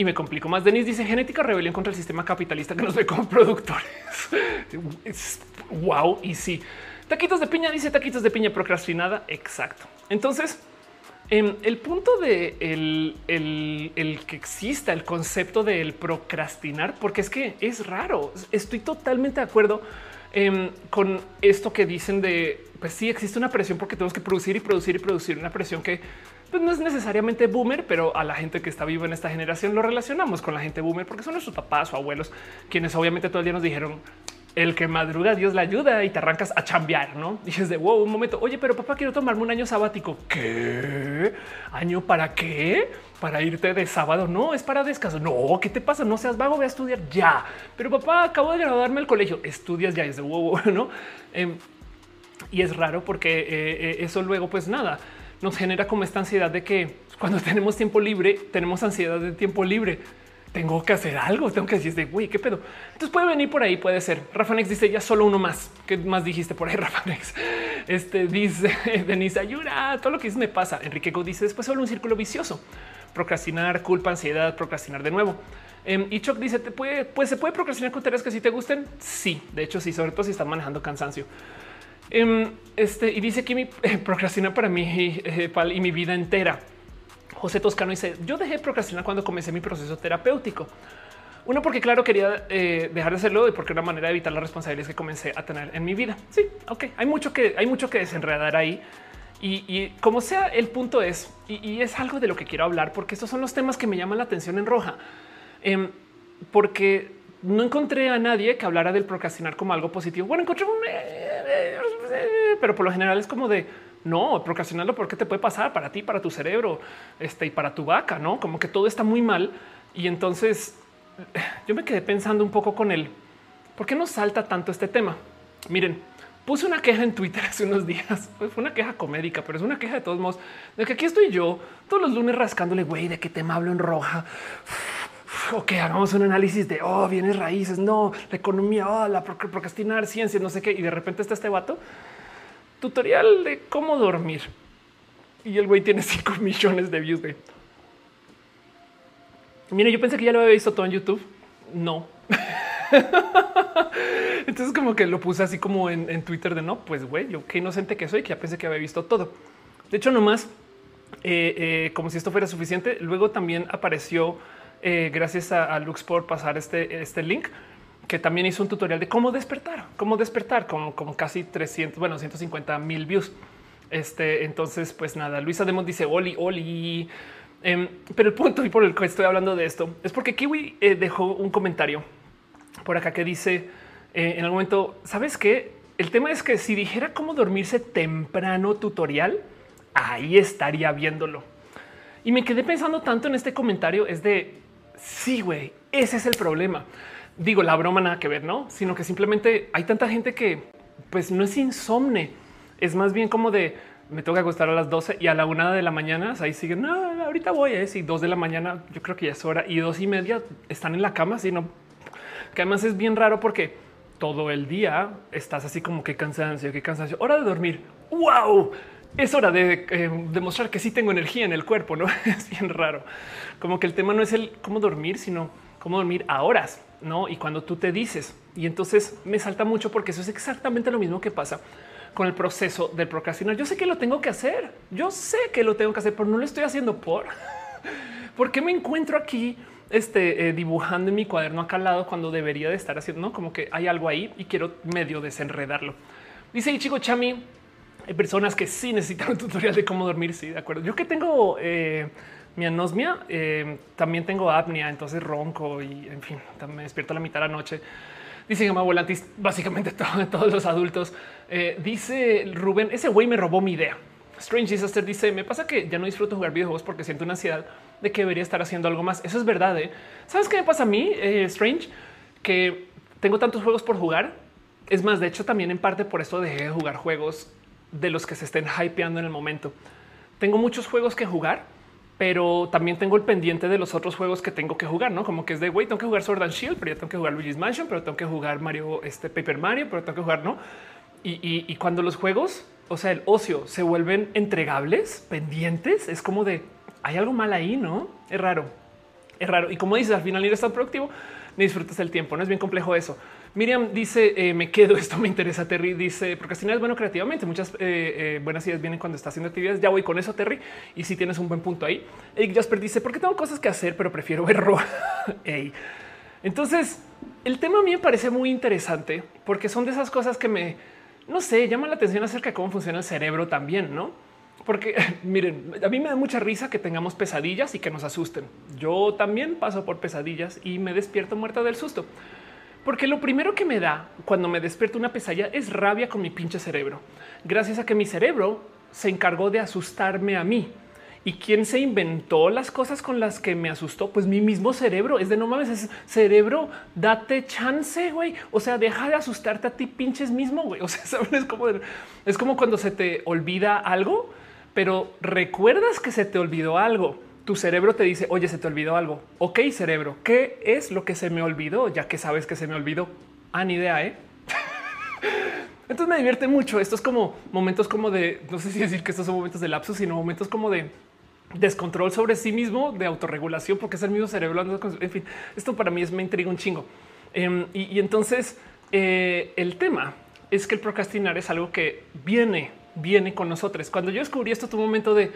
y me complico más. Denis dice genética rebelión contra el sistema capitalista que nos ve como productores. [LAUGHS] wow. Y sí, taquitos de piña dice taquitos de piña procrastinada. Exacto. Entonces, Em, el punto de el, que exista el concepto del procrastinar, porque es que es raro. Estoy totalmente de acuerdo em, con esto que dicen de pues sí existe una presión porque tenemos que producir y producir y producir una presión que pues, no es necesariamente boomer, pero a la gente que está viva en esta generación lo relacionamos con la gente boomer porque son nuestros papás o abuelos quienes obviamente todo el día nos dijeron el que madruga, Dios le ayuda y te arrancas a chambear, no? Dices de wow, un momento. Oye, pero papá, quiero tomarme un año sabático. ¿Qué año para qué? Para irte de sábado. No es para descanso. No, ¿qué te pasa? No seas vago, voy a estudiar ya. Pero papá, acabo de graduarme del colegio. Estudias ya. es de wow, [LAUGHS] no? Em, y es raro porque eh, eh, eso luego, pues nada, nos genera como esta ansiedad de que cuando [LAUGHS] tenemos tiempo libre, tenemos ansiedad de tiempo libre tengo que hacer algo, tengo que decir, de güey, qué pedo. Entonces puede venir por ahí, puede ser. Rafa Nex dice ya solo uno más. ¿Qué más dijiste por ahí, [LAUGHS] Rafa Nex? Este dice [LAUGHS] Denise, ayuda, todo lo que me pasa. Enrique Go dice después solo un círculo vicioso. Procrastinar, culpa, ansiedad, procrastinar de nuevo. Em, y Chuck dice, ¿te puede, pues se puede procrastinar con tareas que sí te gusten. Sí, de hecho, sí, sobre todo si están manejando cansancio. Em, este y dice que mi procrastinar para mí eh, y mi vida entera. José Toscano dice, yo dejé de procrastinar cuando comencé mi proceso terapéutico. Uno, porque claro, quería eh, dejar de hacerlo y porque era una manera de evitar las responsabilidades que comencé a tener en mi vida. Sí, ok, hay mucho que, hay mucho que desenredar ahí. Y, como sea, el punto es, y, es algo de lo que quiero hablar, porque estos son los temas que me llaman la atención en roja. Em, porque no encontré a nadie que hablara del procrastinar como algo positivo. Bueno, encontré un... Eh, eh, pero por lo general es como de no, procrastinarlo porque te puede pasar para ti, para tu cerebro este, y para tu vaca, no como que todo está muy mal. Y entonces yo me quedé pensando un poco con él. ¿Por qué no salta tanto este tema? Miren, puse una queja en Twitter [LAUGHS] hace unos días. Fue una queja comédica, pero es una queja de todos modos de que aquí estoy yo todos los lunes rascándole, güey, de qué tema hablo en roja. Ok, hagamos un análisis de oh, bienes raíces, no la economía, oh, la procrastinar, ciencia, no sé qué. Y de repente está este vato tutorial de cómo dormir. Y el güey tiene [LAUGHS] 5 millones de views. Güey. Mira, yo pensé que ya lo había visto todo en YouTube. No. [LAUGHS] Entonces como que lo puse así como en, Twitter de no, pues güey, yo qué inocente que soy, que ya pensé que había visto todo. De hecho, nomás eh, eh, como si esto fuera suficiente. Luego también apareció, eh, gracias a, Lux por pasar este, este link, que también hizo un tutorial de cómo despertar, cómo despertar con, con casi 300, bueno, 150 mil views. Este, entonces, pues nada, Luisa Demos dice Oli, Oli. Em, pero el punto y por el que estoy hablando de esto es porque Kiwi dejó un comentario por acá que dice en algún momento, ¿sabes qué? El tema es que si dijera cómo dormirse temprano tutorial, ahí estaría viéndolo. Y me quedé pensando tanto en este comentario, es de, sí, güey, ese es el problema. Digo, la broma nada que ver, ¿no? Sino que simplemente hay tanta gente que pues no es insomne, es más bien como de, me toca acostar a las 12 y a la una de la mañana ahí siguen. No, ahorita voy a decir dos de la mañana. Yo creo que ya es hora y dos y media están en la cama. Sino que además es bien raro porque todo el día estás así como que cansancio, que cansancio, hora de dormir. Wow, es hora de eh, demostrar que sí tengo energía en el cuerpo, ¿no? [LAUGHS] Es bien raro. Como que el tema no es el cómo dormir, sino cómo dormir a horas, ¿no? Y cuando tú te dices. Y entonces me salta mucho porque eso es exactamente lo mismo que pasa con el proceso del procrastinar. Yo sé que lo tengo que hacer, yo sé que lo tengo que hacer, pero no lo estoy haciendo por... [LAUGHS] ¿Por qué me encuentro aquí este, eh, dibujando en mi cuaderno acá al lado cuando debería de estar haciendo? ¿no? Como que hay algo ahí y quiero medio desenredarlo. Dice chico Chami, personas que sí necesitan un tutorial de cómo dormir. Sí, de acuerdo. Yo que tengo eh, mi anosmia, eh, también tengo apnea, entonces ronco y en fin, me despierto a la mitad de la noche. Dice Gama Volantis, básicamente [LAUGHS] todos los adultos. Eh, dice Rubén, ese güey me robó mi idea. Strange Disaster dice: Me pasa que ya no disfruto jugar videojuegos porque siento una ansiedad de que debería estar haciendo algo más. Eso es verdad. ¿Sabes qué me pasa a mí, Strange? Que tengo tantos juegos por jugar. Es más, de hecho, también en parte por esto dejé de jugar juegos de los que se estén hypeando en el momento. Tengo muchos juegos que jugar, pero también tengo el pendiente de los otros juegos que tengo que jugar, no como que es de güey, tengo que jugar Sword and Shield, pero ya tengo que jugar Luigi's Mansion, pero tengo que jugar Mario, este Paper Mario, pero tengo que jugar, no? Y, cuando los juegos, o sea, el ocio se vuelven entregables, pendientes, es como de hay algo mal ahí, no es raro, es raro. Y como dices, al final, ir tan productivo, ni disfrutas el tiempo. No es bien complejo eso. Miriam dice eh, me quedo. [LAUGHS] Esto me interesa. Terry dice no es bueno creativamente. Muchas eh, eh, buenas ideas vienen cuando está haciendo actividades. Ya voy con eso, Terry. Y si tienes un buen punto ahí. Jasper dice porque tengo cosas que hacer, pero prefiero [LAUGHS] ver Entonces, el tema a mí me parece muy interesante porque son de esas cosas que me, no sé, llaman la atención acerca de cómo funciona el cerebro también, no? Porque [LAUGHS] miren, a mí me da mucha risa que tengamos pesadillas y que nos asusten. Yo también paso por pesadillas y me despierto muerta del susto. Porque lo primero que me da cuando me despierto una pesadilla es rabia con mi pinche cerebro. Gracias a que mi cerebro se encargó de asustarme a mí. ¿Y quién se inventó las cosas con las que me asustó? Pues mi mismo cerebro. Es de no mames, es cerebro, date chance, güey. O sea, deja de asustarte a ti pinches mismo, güey. [LAUGHS] O sea, ¿saben? Es es como cuando se te olvida algo, pero recuerdas que se te olvidó algo tu cerebro te dice, oye, se te olvidó algo. Ok, cerebro, ¿qué es lo que se me olvidó? Ya que sabes que se me olvidó. Ah, ni idea, ¿eh? [LAUGHS] Entonces me divierte mucho. Esto es como momentos como de, no sé si decir que estos son momentos de lapsus, sino momentos como de descontrol sobre sí mismo, de autorregulación, porque es el mismo cerebro. En fin, esto para mí es, me intriga un chingo. Em, y, entonces eh, el tema es que el procrastinar es algo que viene, viene con nosotros. Cuando yo descubrí esto, tu momento de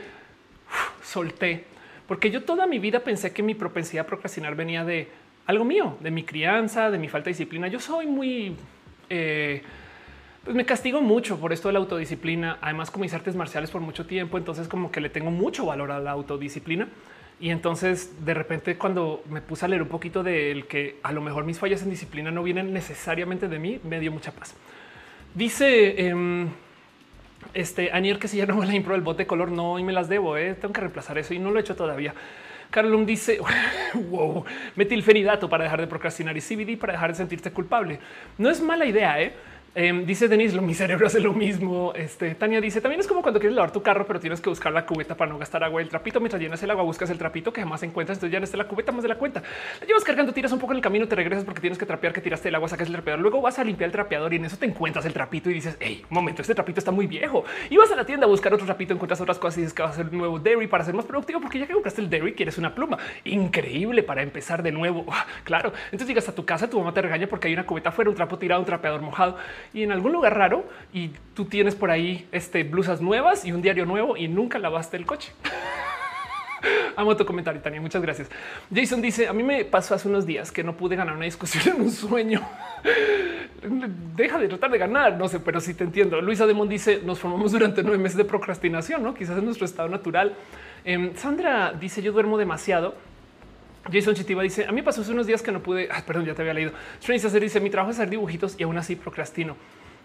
solté porque yo toda mi vida pensé que mi propensidad a procrastinar venía de algo mío, de mi crianza, de mi falta de disciplina. Yo soy muy, eh, pues me castigo mucho por esto de la autodisciplina. Además, como mis artes marciales por mucho tiempo, entonces como que le tengo mucho valor a la autodisciplina. Y entonces de repente cuando me puse a leer un poquito del que a lo mejor mis fallas en disciplina no vienen necesariamente de mí, me dio mucha paz. Dice em, este Anier que si ya no me la impro el bote de color, no, y me las debo. Eh. Tengo que reemplazar eso y no lo he hecho todavía. Carlum dice [LAUGHS] wow, metilfenidato para dejar de procrastinar y CBD para dejar de sentirte culpable. No es mala idea, ¿eh? Em, dice Denis, lo mi cerebro hace lo mismo. Este Tania dice también es como cuando quieres lavar tu carro, pero tienes que buscar la cubeta para no gastar agua. El trapito mientras llenas el agua, buscas el trapito que jamás encuentras. Entonces ya no está la cubeta más de la cuenta. La llevas cargando, tiras un poco en el camino, te regresas porque tienes que trapear, que tiraste el agua, sacas el trapeador. Luego vas a limpiar el trapeador y en eso te encuentras el trapito y dices, hey, un momento, este trapito está muy viejo. Y vas a la tienda a buscar otro trapito, encuentras otras cosas y dices que vas a hacer un nuevo dairy para ser más productivo, porque ya que compraste el dairy quieres una pluma increíble para empezar de nuevo. [LAUGHS] Claro. Entonces llegas a tu casa, tu mamá te regaña porque hay una cubeta fuera, un trapo tirado, un trapeador mojado y en algún lugar y tú tienes por ahí este, blusas nuevas y un diario nuevo y nunca lavaste el coche. [LAUGHS] Amo tu comentario, Tania. Muchas gracias. Jason dice: A mí me pasó hace unos días que no pude ganar una discusión [LAUGHS] en un sueño. Deja de tratar de ganar, no sé, pero sí te entiendo. Luisa Demond dice: Nos formamos durante nueve meses de procrastinación, no quizás en nuestro estado natural. Em, Sandra dice: Yo duermo demasiado. Jason Chitiva dice: A mí pasó hace unos días que no pude. perdón, ya te había leído. Strange dice: Mi trabajo es hacer dibujitos y aún así procrastino.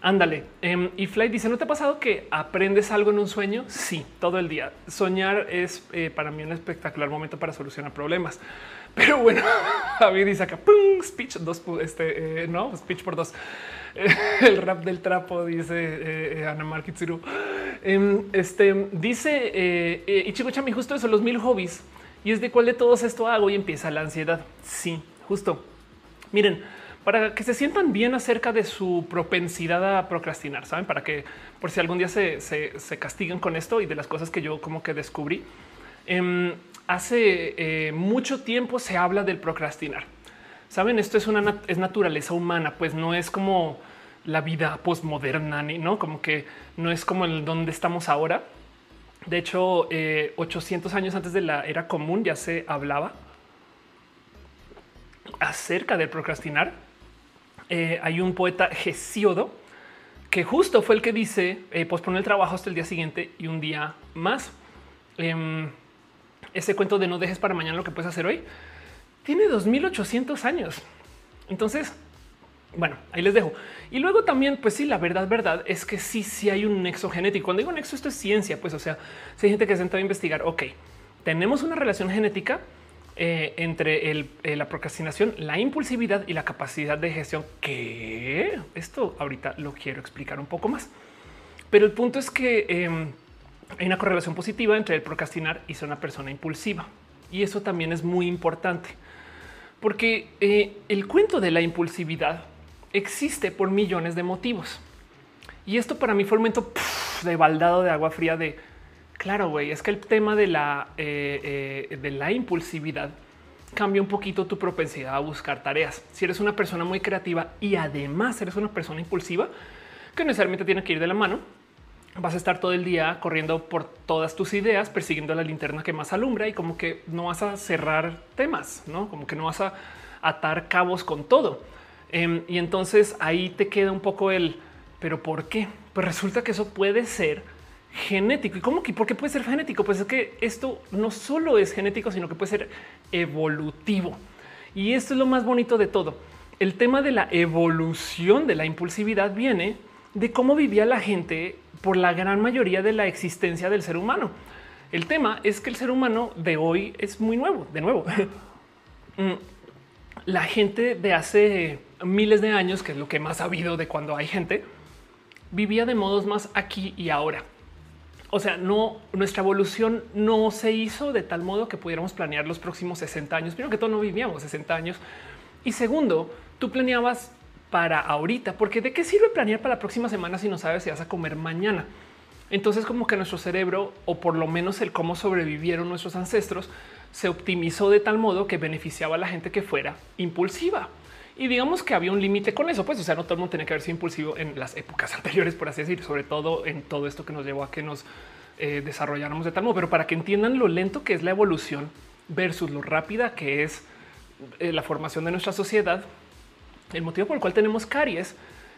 Ándale. Em, y Flight dice: ¿No te ha pasado que aprendes algo en un sueño? Sí, todo el día. Soñar es eh, para mí un espectacular momento para solucionar problemas. Pero bueno, [LAUGHS] Javi dice acá ¡pum! speech dos, este eh, no speech por dos. [LAUGHS] el rap del trapo dice eh, Ana Markitsuru. Em, este dice Ichigo Chami, justo eso, los mil hobbies. Y es de cuál de todos esto hago y empieza la ansiedad. Sí, justo. Miren, para que se sientan bien acerca de su propensidad a procrastinar, saben, para que por si algún día se, se, castiguen con esto y de las cosas que yo como que descubrí. Em, hace eh, mucho tiempo se habla del procrastinar. Saben, esto es una es naturaleza humana, pues no es como la vida postmoderna, ni no como que no es como el donde estamos ahora. De hecho, 800 eh, años antes de la era común ya se hablaba acerca del procrastinar eh, hay un poeta Gesíodo que justo fue el que dice eh, posponer el trabajo hasta el día siguiente y un día más. Em, ese cuento de no dejes para mañana lo que puedes hacer hoy tiene 2800 años. Entonces, bueno, ahí les dejo. Y luego también, pues sí, la verdad, verdad es que sí, sí hay un nexo genético. Cuando digo nexo, esto es ciencia, pues o sea, si hay gente que se entra a investigar, ok, tenemos una relación genética eh, entre eh, la procrastinación, la impulsividad y la capacidad de gestión, que esto ahorita lo quiero explicar un poco más. Pero el punto es que em, hay una correlación positiva entre el procrastinar y ser una persona impulsiva. Y eso también es muy importante, porque eh, el cuento de la impulsividad existe por millones de motivos. Y esto para mí fue un momento de baldado de agua fría de Claro, güey, es que el tema de la, eh, eh, de la impulsividad cambia un poquito tu propensidad a buscar tareas. Si eres una persona muy creativa y además eres una persona impulsiva, que necesariamente tiene que ir de la mano, vas a estar todo el día corriendo por todas tus ideas, persiguiendo la linterna que más alumbra y como que no vas a cerrar temas, no como que no vas a atar cabos con todo. Em, y entonces ahí te queda un poco el, pero ¿por qué? Pues resulta que eso puede ser genético. ¿Y cómo que por qué puede ser genético? Pues es que esto no solo es genético, sino que puede ser evolutivo. Y esto es lo más bonito de todo. El tema de la evolución de la impulsividad viene de cómo vivía la gente por la gran mayoría de la existencia del ser humano. El tema es que el ser humano de hoy es muy nuevo, de nuevo. [LAUGHS] Mm, la gente de hace miles de años, que es lo que más ha habido de cuando hay gente, vivía de modos más aquí y ahora. O sea, no, nuestra evolución no se hizo de tal modo que pudiéramos planear los próximos 60 años. Primero que todo, no vivíamos 60 años. Y segundo, tú planeabas para ahorita, porque de qué sirve planear para la próxima semana si no sabes si vas a comer mañana. Entonces, como que nuestro cerebro, o por lo menos el cómo sobrevivieron nuestros ancestros, se optimizó de tal modo que beneficiaba a la gente que fuera impulsiva. Y digamos que había un límite con eso, pues, o sea, no todo el mundo tenía que haber sido impulsivo en las épocas [LAUGHS] anteriores, por así decir, sobre todo en todo esto que nos llevó a que nos eh, desarrolláramos de tal modo, pero para que entiendan lo lento que es la evolución versus lo rápida que es eh, la formación de nuestra sociedad, el motivo por el cual tenemos caries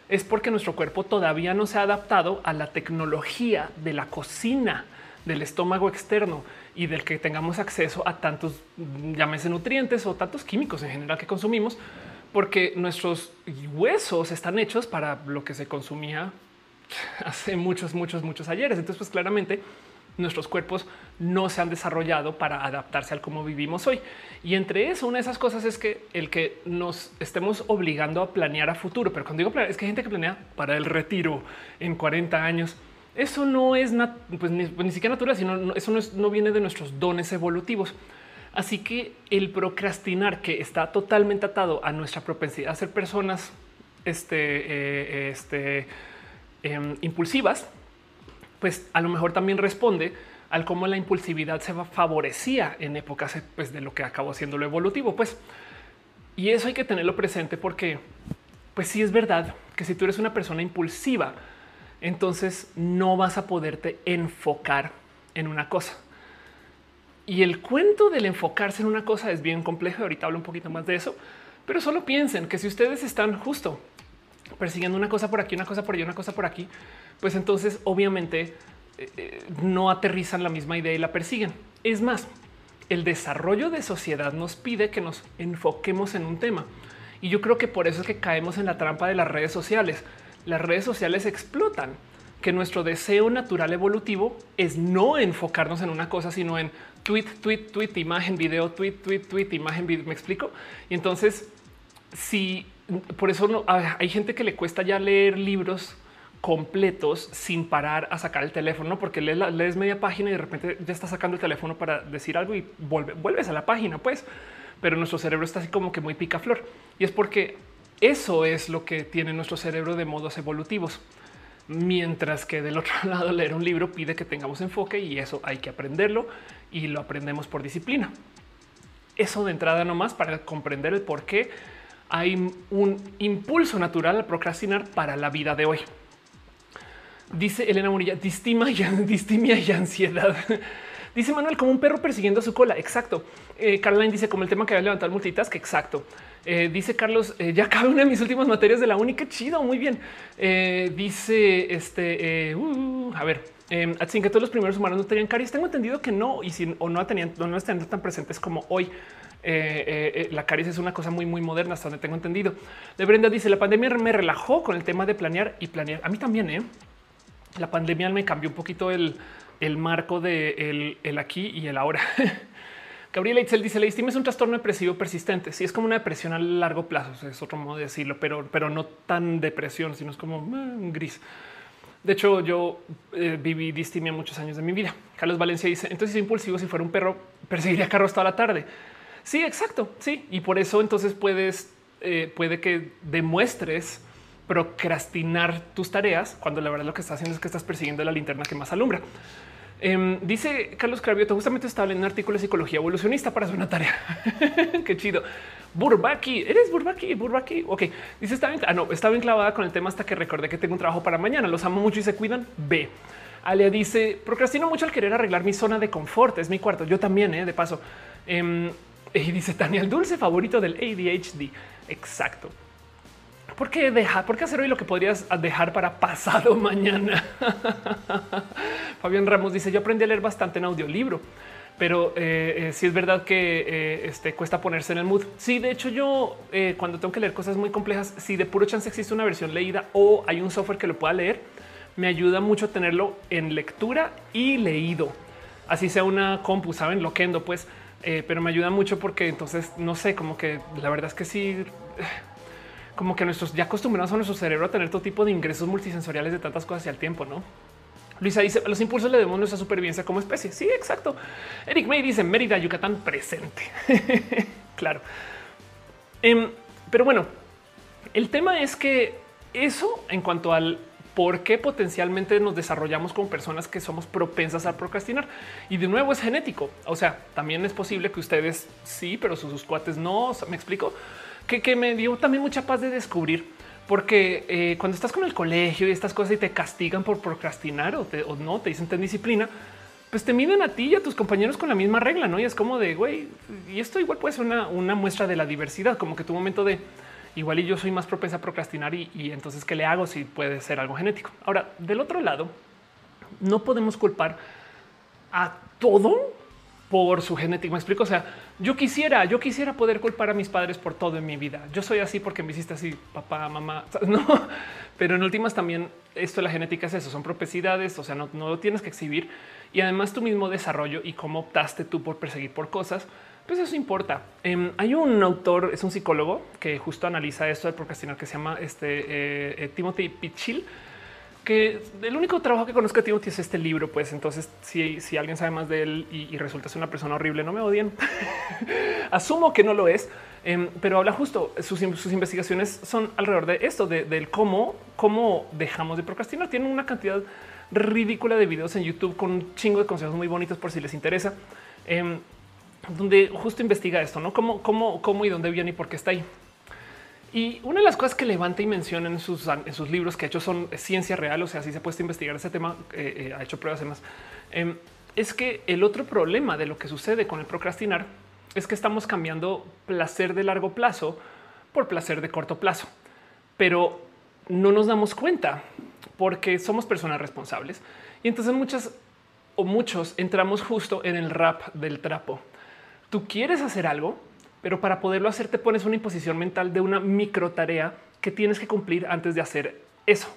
es porque nuestro cuerpo todavía no se ha adaptado a la tecnología de la cocina, del estómago externo y del que tengamos acceso a tantos, llámese nutrientes o tantos químicos en general que consumimos porque nuestros huesos están hechos para lo que se consumía [LAUGHS] hace muchos, muchos, muchos ayeres. Entonces, pues claramente nuestros cuerpos no se han desarrollado para adaptarse al cómo vivimos hoy. Y entre eso, una de esas cosas es que el que nos estemos obligando a planear a futuro, pero cuando digo planear, es que hay gente que planea para el retiro en 40 años. Eso no es pues, ni, pues, ni, siquiera natural, sino eso no, no viene de nuestros dones evolutivos. Así que el procrastinar que está totalmente atado a nuestra propensidad a ser personas este, eh, este, em, impulsivas, pues a lo mejor también responde al cómo la impulsividad se favorecía en épocas pues, de lo que acabó siendo lo evolutivo. Pues, y eso hay que tenerlo presente porque, pues sí es verdad que si tú eres una persona impulsiva, entonces no vas a poderte enfocar en una cosa. Y el cuento del enfocarse en una cosa es bien complejo. Ahorita hablo un poquito más de eso, pero solo piensen que si ustedes están justo persiguiendo una cosa por aquí, una cosa por allá, una cosa por aquí, pues entonces obviamente eh, eh, no aterrizan la misma idea y la persiguen. Es más, el desarrollo de sociedad nos pide que nos enfoquemos en un tema. Y yo creo que por eso es que caemos en la trampa de las redes sociales. Las redes sociales explotan que nuestro deseo natural evolutivo es no enfocarnos en una cosa, sino en tweet, tweet, tweet, imagen, video, tweet, tweet, tweet, imagen, video. Me explico. Y entonces, si por eso no, hay gente que le cuesta ya leer libros completos sin parar a sacar el teléfono, porque lees, media página y de repente ya está sacando el teléfono para decir algo y vuelves a la página, pues. Pero nuestro cerebro está así como que muy picaflor y es porque eso es lo que tiene nuestro cerebro de modos evolutivos. Mientras que del otro [LAUGHS] lado leer un libro pide que tengamos enfoque y eso hay que aprenderlo y lo aprendemos por disciplina. Eso de entrada nomás para comprender el por qué hay un impulso natural al procrastinar para la vida de hoy. Dice Elena Morilla, distima y, distimia y ansiedad. [LAUGHS] Dice Manuel, como un perro persiguiendo su cola. Exacto. Eh, Caroline dice, como el tema que había levantado el multitask. Exacto. Eh, dice Carlos, eh, ya cabe una de mis últimas materias de la. Qué chido. Muy bien. dice este, uh, a ver, así que todos los primeros humanos no tenían caries. Tengo entendido que no, y si o no tenían, no están tan presentes como hoy. la caries es una cosa muy, muy moderna, hasta donde tengo entendido. De Brenda dice: La pandemia me relajó con el tema de planear y planear. A mí también, ¿eh? La pandemia me cambió un poquito el, el marco de el, aquí y el ahora. [LAUGHS] Gabriela Itzel dice: La estima es un trastorno depresivo persistente. Sí, es como una depresión a largo plazo, es otro modo de decirlo, pero, pero no tan depresión, sino es como eh, gris. De hecho, yo eh, viví distimia muchos años de mi vida. Carlos Valencia dice: Entonces, es impulsivo. Si fuera un perro, perseguiría carros toda la tarde. Sí, exacto. Sí, y por eso entonces puedes, eh, puede que demuestres procrastinar tus tareas cuando la verdad lo que estás haciendo es que estás persiguiendo la linterna que más alumbra. Em, dice Carlos Cravioto, justamente estaba leyendo un artículo de psicología evolucionista para hacer una tarea. [LAUGHS] Qué chido. Burbaki, eres Burbaki, Burbaki. Ok, dice está bien. Ah, no, estaba bien clavada con el tema hasta que recordé que tengo un trabajo para mañana. Los amo mucho y se cuidan. B. Alia dice procrastino mucho al querer arreglar mi zona de confort. Es mi cuarto. Yo también, eh, de paso. Em, y dice Tania, el dulce favorito del ADHD. Exacto. ¿Por qué dejar? ¿Por qué hacer hoy lo que podrías dejar para pasado [LAUGHS] mañana? [LAUGHS] Fabián Ramos dice: Yo aprendí a leer bastante en audiolibro, pero eh, eh, sí es verdad que eh, este, cuesta ponerse en el mood. Sí, de hecho, yo cuando tengo que leer cosas muy complejas, si de puro chance existe una versión leída o hay un software que lo pueda leer, me ayuda mucho tenerlo en lectura y leído. Así sea una compu, saben, loquendo, pues, pero me ayuda mucho porque entonces no sé, como que la verdad es que sí como que nuestros ya acostumbrados a nuestro cerebro a tener todo tipo de ingresos multisensoriales de tantas cosas y al tiempo, no? Luisa dice los impulsos le debemos nuestra supervivencia como especie. Sí, exacto. Eric May dice Mérida, Yucatán presente. [LAUGHS] claro. Em, pero bueno, el tema es que eso en cuanto al por qué potencialmente nos desarrollamos como personas que somos propensas a procrastinar. Y de nuevo es genético. O sea, también es posible que ustedes sí, pero sus, cuates no. me explico que, me dio también mucha paz de descubrir, porque eh, cuando estás con el colegio y estas cosas y te castigan por procrastinar o, no, te dicen ten disciplina, pues te miden a ti y a tus compañeros con la misma regla, ¿no? Y es como de, güey, y esto igual puede ser una, una muestra de la diversidad, como que tu momento de, igual y yo soy más propensa a procrastinar y, y, entonces qué le hago si puede ser algo genético. Ahora, del otro lado, no podemos culpar a todo por su genética. Me explico. O sea, yo quisiera, yo quisiera poder culpar a mis padres por todo en mi vida. Yo soy así porque me hiciste así, papá, mamá, [LAUGHS] no, pero en últimas también esto de la genética es eso, son propiedades, o sea, no, no lo tienes que exhibir y además tu mismo desarrollo y cómo optaste tú por perseguir por cosas, pues eso importa. Em, hay un autor, es un psicólogo que justo analiza esto de procrastinar que se llama este eh, eh, Timothy Pichil que el único trabajo que conozco de Timothy es este libro. Pues entonces, si, si alguien sabe más de él y, resulta ser una persona horrible, no me odien. [LAUGHS] Asumo que no lo es, em, pero habla justo. Sus, investigaciones son alrededor de esto, de, del cómo, cómo dejamos de procrastinar. Tienen una cantidad ridícula de videos en YouTube con un chingo de consejos muy bonitos por si les interesa, em, donde justo investiga esto, no cómo, cómo, cómo y dónde viene y por qué está ahí. Y una de las cosas que levanta y menciona en sus, libros que ha hecho son ciencia real, o sea, si se puede investigar ese tema, eh, eh, ha hecho pruebas además, em, es que el otro problema de lo que sucede con el procrastinar es que estamos cambiando placer de largo plazo por placer de corto plazo, pero no nos damos cuenta porque somos personas responsables y entonces muchas o muchos entramos justo en el rap del trapo. Tú quieres hacer algo, pero para poderlo hacer te pones una imposición mental de una micro tarea que tienes que cumplir antes de hacer eso.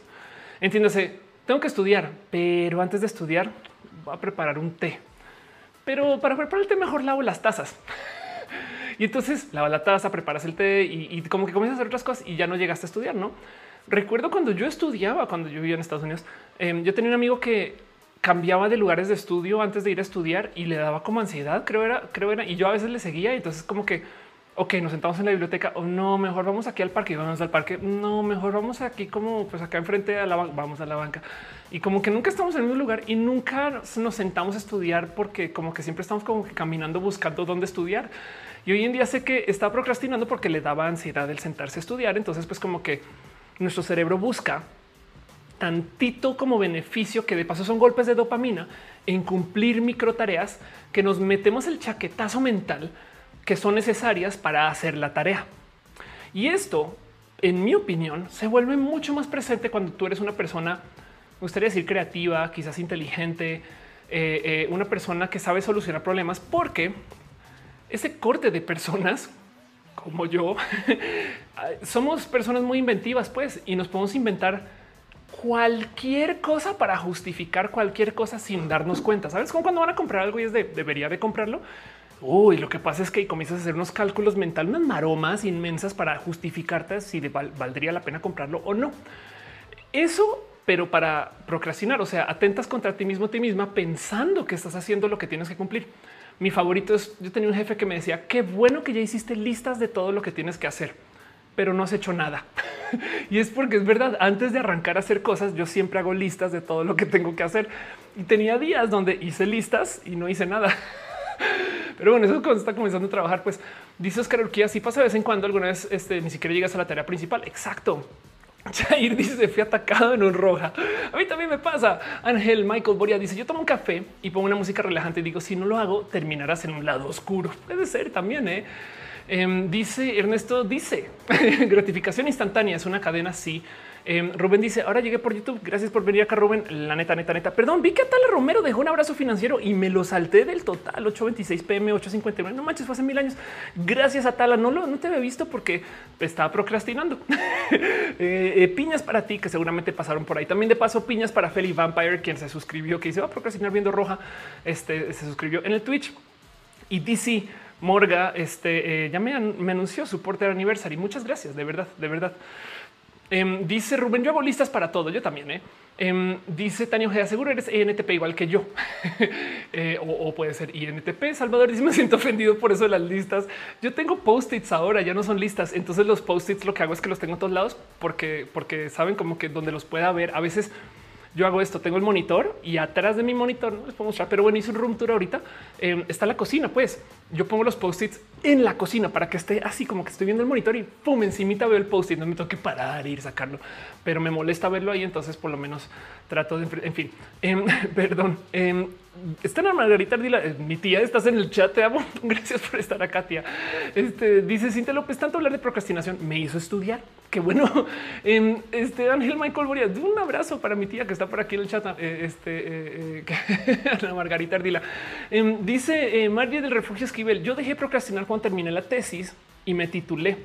Entiéndase, tengo que estudiar, pero antes de estudiar voy a preparar un té. Pero para preparar el té mejor lavo las tazas. [LAUGHS] y entonces lava la taza, preparas el té y, como que comienzas a hacer otras cosas y ya no llegaste a estudiar, ¿no? Recuerdo cuando yo estudiaba, cuando yo vivía en Estados Unidos, em, yo tenía un amigo que cambiaba de lugares de estudio antes de ir a estudiar y le daba como ansiedad, creo era, creo era, y yo a veces le seguía y entonces como que, ok, nos sentamos en la biblioteca o no, mejor vamos aquí al parque y vamos al parque, no, mejor vamos aquí como pues acá enfrente a la vamos a la banca y como que nunca estamos en el mismo lugar y nunca nos sentamos a estudiar porque como que siempre estamos como caminando buscando dónde estudiar. Y hoy en día sé que está procrastinando porque le daba ansiedad el sentarse a estudiar. Entonces, pues como que nuestro cerebro busca tantito como beneficio, que de paso son golpes de dopamina, en cumplir micro tareas que nos metemos el chaquetazo mental que son necesarias para hacer la tarea. Y esto, en mi opinión, se vuelve mucho más presente cuando tú eres una persona, me gustaría decir creativa, quizás inteligente, eh, eh, una persona que sabe solucionar problemas, porque ese corte de personas como yo [LAUGHS] somos personas muy inventivas, pues, y nos podemos inventar cualquier cosa para justificar cualquier cosa sin darnos cuenta. Sabes como cuando van a comprar algo y es de debería de comprarlo. Uy, lo que pasa es que comienzas a hacer unos cálculos mentales, unas maromas inmensas para justificarte si valdría la pena comprarlo o no. Eso, pero para procrastinar, o sea, atentas contra ti mismo, ti misma, pensando que estás haciendo lo que tienes que cumplir. Mi favorito es, yo tenía un jefe que me decía, qué bueno que ya hiciste listas de todo lo que tienes que hacer pero no has hecho nada. [LAUGHS] y es porque es verdad, antes de arrancar a hacer cosas, yo siempre hago listas de todo lo que tengo que hacer. Y tenía días donde hice listas y no hice nada. [LAUGHS] Pero bueno, eso cuando está comenzando a trabajar, pues dice Oscar Urquía, si pasa de vez en cuando alguna vez este, ni siquiera llegas a la tarea principal. Exacto. [LAUGHS] Jair dice fui atacado en un roja. A mí también me pasa. Ángel Michael Boria dice yo tomo un café y pongo una música relajante digo si no lo hago terminarás en un lado oscuro. Puede ser también. ¿eh? Em, dice Ernesto, dice [LAUGHS] gratificación instantánea es una cadena. Sí. Em, Rubén dice ahora llegué por YouTube. Gracias por venir acá, Rubén. La neta, neta, neta. Perdón, vi que Atala Romero dejó un abrazo financiero y me lo salté del total 826 pm 859. No manches, fue hace mil años. Gracias, Atala. No lo no te había visto porque estaba procrastinando. [LAUGHS] Eh, eh, piñas para ti que seguramente pasaron por ahí. También de paso, piñas para Feli Vampire, quien se suscribió, que dice va a procrastinar viendo roja. Este se suscribió en el Twitch y DC. Morga, este eh, ya me, anunció su porter aniversario. Muchas gracias, de verdad, de verdad. Em, dice Rubén, yo hago listas para todo. Yo también. ¿eh? Em, dice Tania Ojeda, seguro eres INTP igual que yo. [LAUGHS] Eh, o, puede ser INTP. Salvador dice, me siento ofendido por eso de las listas. Yo tengo post-its ahora, ya no son listas. Entonces los post-its lo que hago es que los tengo a todos lados porque, porque saben como que donde los pueda ver. A veces yo hago esto, tengo el monitor y atrás de mi monitor, no les puedo mostrar, pero bueno, hice un room tour ahorita, em, está la cocina, pues. Yo pongo los post-its en la cocina para que esté así como que estoy viendo el monitor y pum, encimita veo el post-it, no me tengo que parar e ir sacarlo, pero me molesta verlo ahí, entonces por lo menos trato de, en fin, em, [LAUGHS] perdón, eh, está en Margarita eh, mi tía, estás en el chat, te amo, [LAUGHS] gracias por estar acá, tía. Este, dice Cintia López, tanto hablar de procrastinación me hizo estudiar, Qué bueno. [LAUGHS] Em, este Ángel Michael Boria, un abrazo para mi tía que está por aquí en el chat. Eh, este eh, eh [LAUGHS] Margarita Ardila em, dice eh, Margie del Refugio Esquivel. Yo dejé procrastinar cuando terminé la tesis y me titulé.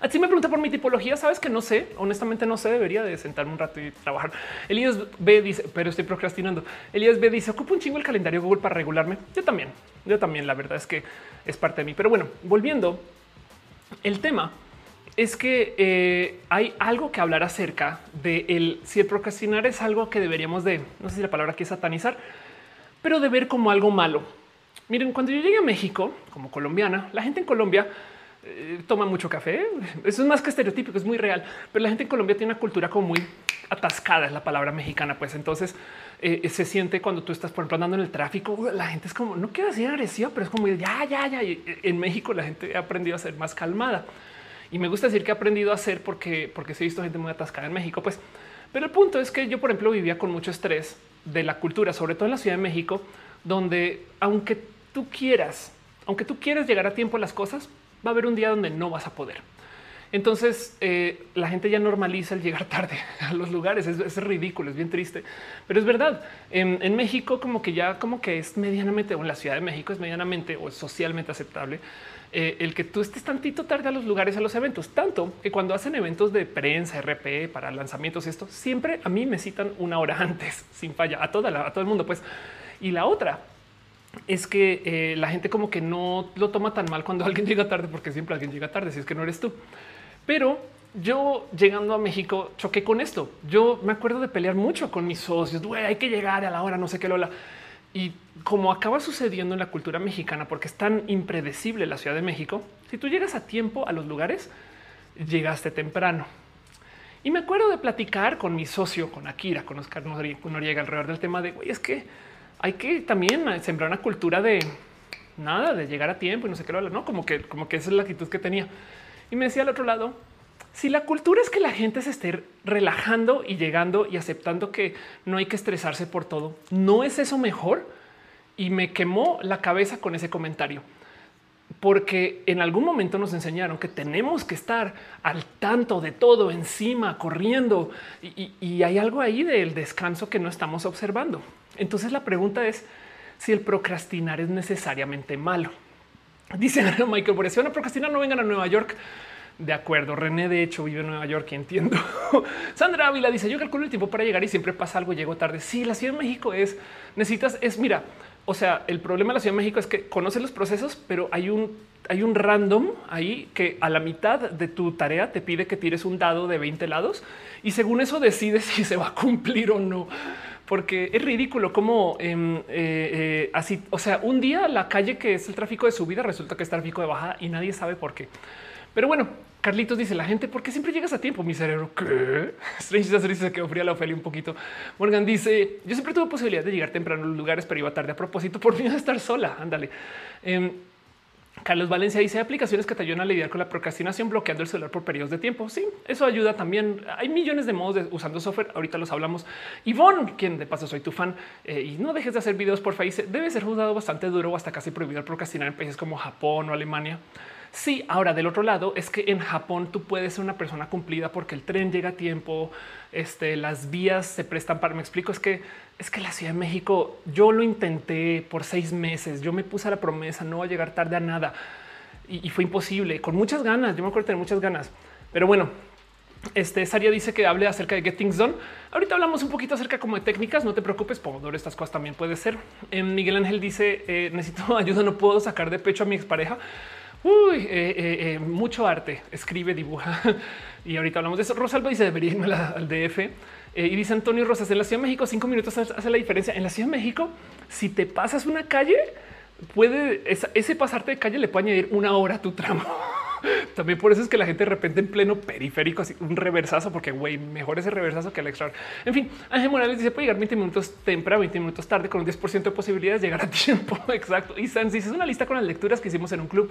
Así me pregunta por mi tipología. Sabes que no sé, honestamente no sé. Debería de sentarme un rato y trabajar. Elías B dice, pero estoy procrastinando. Elías B dice, ocupo un chingo el calendario Google para regularme. Yo también, yo también. La verdad es que es parte de mí. Pero bueno, volviendo, el tema es que eh, hay algo que hablar acerca de el si el procrastinar es algo que deberíamos de, no sé si la palabra aquí es satanizar, pero de ver como algo malo. Miren, cuando yo llegué a México como colombiana, la gente en Colombia eh, toma mucho café. Eso es más que estereotípico, es muy real. Pero la gente en Colombia tiene una cultura como muy atascada, es la palabra mexicana. Pues entonces eh, se siente cuando tú estás, por ejemplo, andando en el tráfico, la gente es como, no quiero decir agresiva, pero es como ya, ya, ya. en México la gente ha aprendido a ser más calmada. Y me gusta decir que he aprendido a hacer porque, porque he visto gente muy atascada en México, pues. Pero el punto es que yo, por ejemplo, vivía con mucho estrés de la cultura, sobre todo en la Ciudad de México, donde aunque tú quieras, aunque tú quieras llegar a tiempo a las cosas, va a haber un día donde no vas a poder. Entonces eh, la gente ya normaliza el llegar [LAUGHS] tarde a los lugares. Es, ridículo, es bien triste, pero es verdad. En, México, como que ya, como que es medianamente, o en la Ciudad de México es medianamente o socialmente aceptable eh, el que tú estés tantito tarde a los lugares, a los eventos, tanto que cuando hacen eventos de prensa, RP para lanzamientos, esto siempre a mí me citan una hora [LAUGHS] antes, sin falla, a toda a todo el mundo. Pues, y la otra es que eh, la gente como que no lo toma tan mal cuando [LAUGHS] alguien llega tarde, porque siempre alguien llega tarde, si es que no eres tú. Pero yo llegando a México choqué con esto. Yo me acuerdo de pelear mucho con mis socios. hay que llegar a la hora, no sé qué, Lola. Y como acaba sucediendo en la cultura mexicana, porque es tan impredecible la Ciudad de México, si tú llegas a tiempo a los lugares, llegaste temprano. Y me acuerdo de platicar con mi socio, con Akira, con Oscar Noriega alrededor del tema de, güey, es que hay que también sembrar una cultura de nada, de llegar a tiempo y no sé qué, no, como que, como que esa es la actitud que tenía. Y me decía al otro lado, si la cultura es que la gente se esté relajando y llegando y aceptando que no hay que estresarse por todo, ¿no es eso mejor? Y me quemó la cabeza con ese comentario. Porque en algún momento nos enseñaron que tenemos que estar al tanto de todo, encima, corriendo. Y, y hay algo ahí del descanso que no estamos observando. Entonces la pregunta es si el procrastinar es necesariamente malo. [LAUGHS] Dice Michael, por eso no procrastinar, no vengan a Nueva York. De acuerdo. René, de hecho, vive en Nueva York y entiendo. [LAUGHS] Sandra Ávila dice: Yo calculo el tiempo para llegar y siempre pasa algo. Llego tarde. Sí, la Ciudad de México es necesitas, es mira, o sea, el problema de la Ciudad de México es que conoces los procesos, pero hay un, hay un random ahí que a la mitad de tu tarea te pide que tires un dado de 20 lados y según eso decides [LAUGHS] si se va a cumplir o no. Porque es ridículo como em, eh, eh, así, o sea, un día la calle que es el tráfico de subida resulta que es tráfico de bajada y nadie sabe por qué. Pero bueno, Carlitos dice la gente, ¿por qué siempre llegas a tiempo? Mi cerebro, ¿qué? [LAUGHS] Strange se quedó fría la Ofelia un poquito. Morgan dice, yo siempre tuve posibilidad de llegar temprano a los lugares, pero iba tarde a propósito por miedo a estar sola. Ándale. Carlos Valencia dice aplicaciones que te ayudan a lidiar con la procrastinación bloqueando el celular por periodos de tiempo. Sí, eso ayuda también. Hay millones de modos de usando software. Ahorita los hablamos. Yvonne, quien de paso soy tu fan eh, y no dejes de hacer videos por Facebook. Debe ser juzgado bastante duro o hasta casi prohibido procrastinar en países como Japón o Alemania. Sí, ahora del otro lado es que en Japón tú puedes ser una persona cumplida porque el tren llega a tiempo, este, las vías se prestan para. Me explico, es que es que la Ciudad de México yo lo intenté por seis meses. Yo me puse a la promesa, no va a llegar tarde a nada y, fue imposible con muchas ganas. Yo me acuerdo de tener muchas ganas, pero bueno, este Saria dice que hable acerca de Getting Zone. Ahorita hablamos un poquito acerca como de técnicas. No te preocupes, Pomodoro, estas cosas también puede ser. Eh, Miguel Ángel dice eh, necesito [LAUGHS] ayuda, no puedo sacar de pecho a mi expareja. Uy, eh, mucho arte, escribe, dibuja. [LAUGHS] y ahorita hablamos de eso. Rosalba dice debería irme al DF. y dice Antonio Rosas, en la Ciudad de México cinco minutos hace la diferencia. En la Ciudad de México, si te pasas una calle, puede ese pasarte de calle le puede añadir una hora a tu tramo. [LAUGHS] También por eso es que la gente de repente en pleno periférico, así un reversazo, porque güey, mejor ese reversazo que el extra. En fin, Ángel Morales dice puede llegar 20 minutos temprano, 20 minutos tarde, con un 10% de posibilidades de llegar a [LAUGHS] tiempo. Exacto. Y Sans dice es una lista con las lecturas que hicimos en un club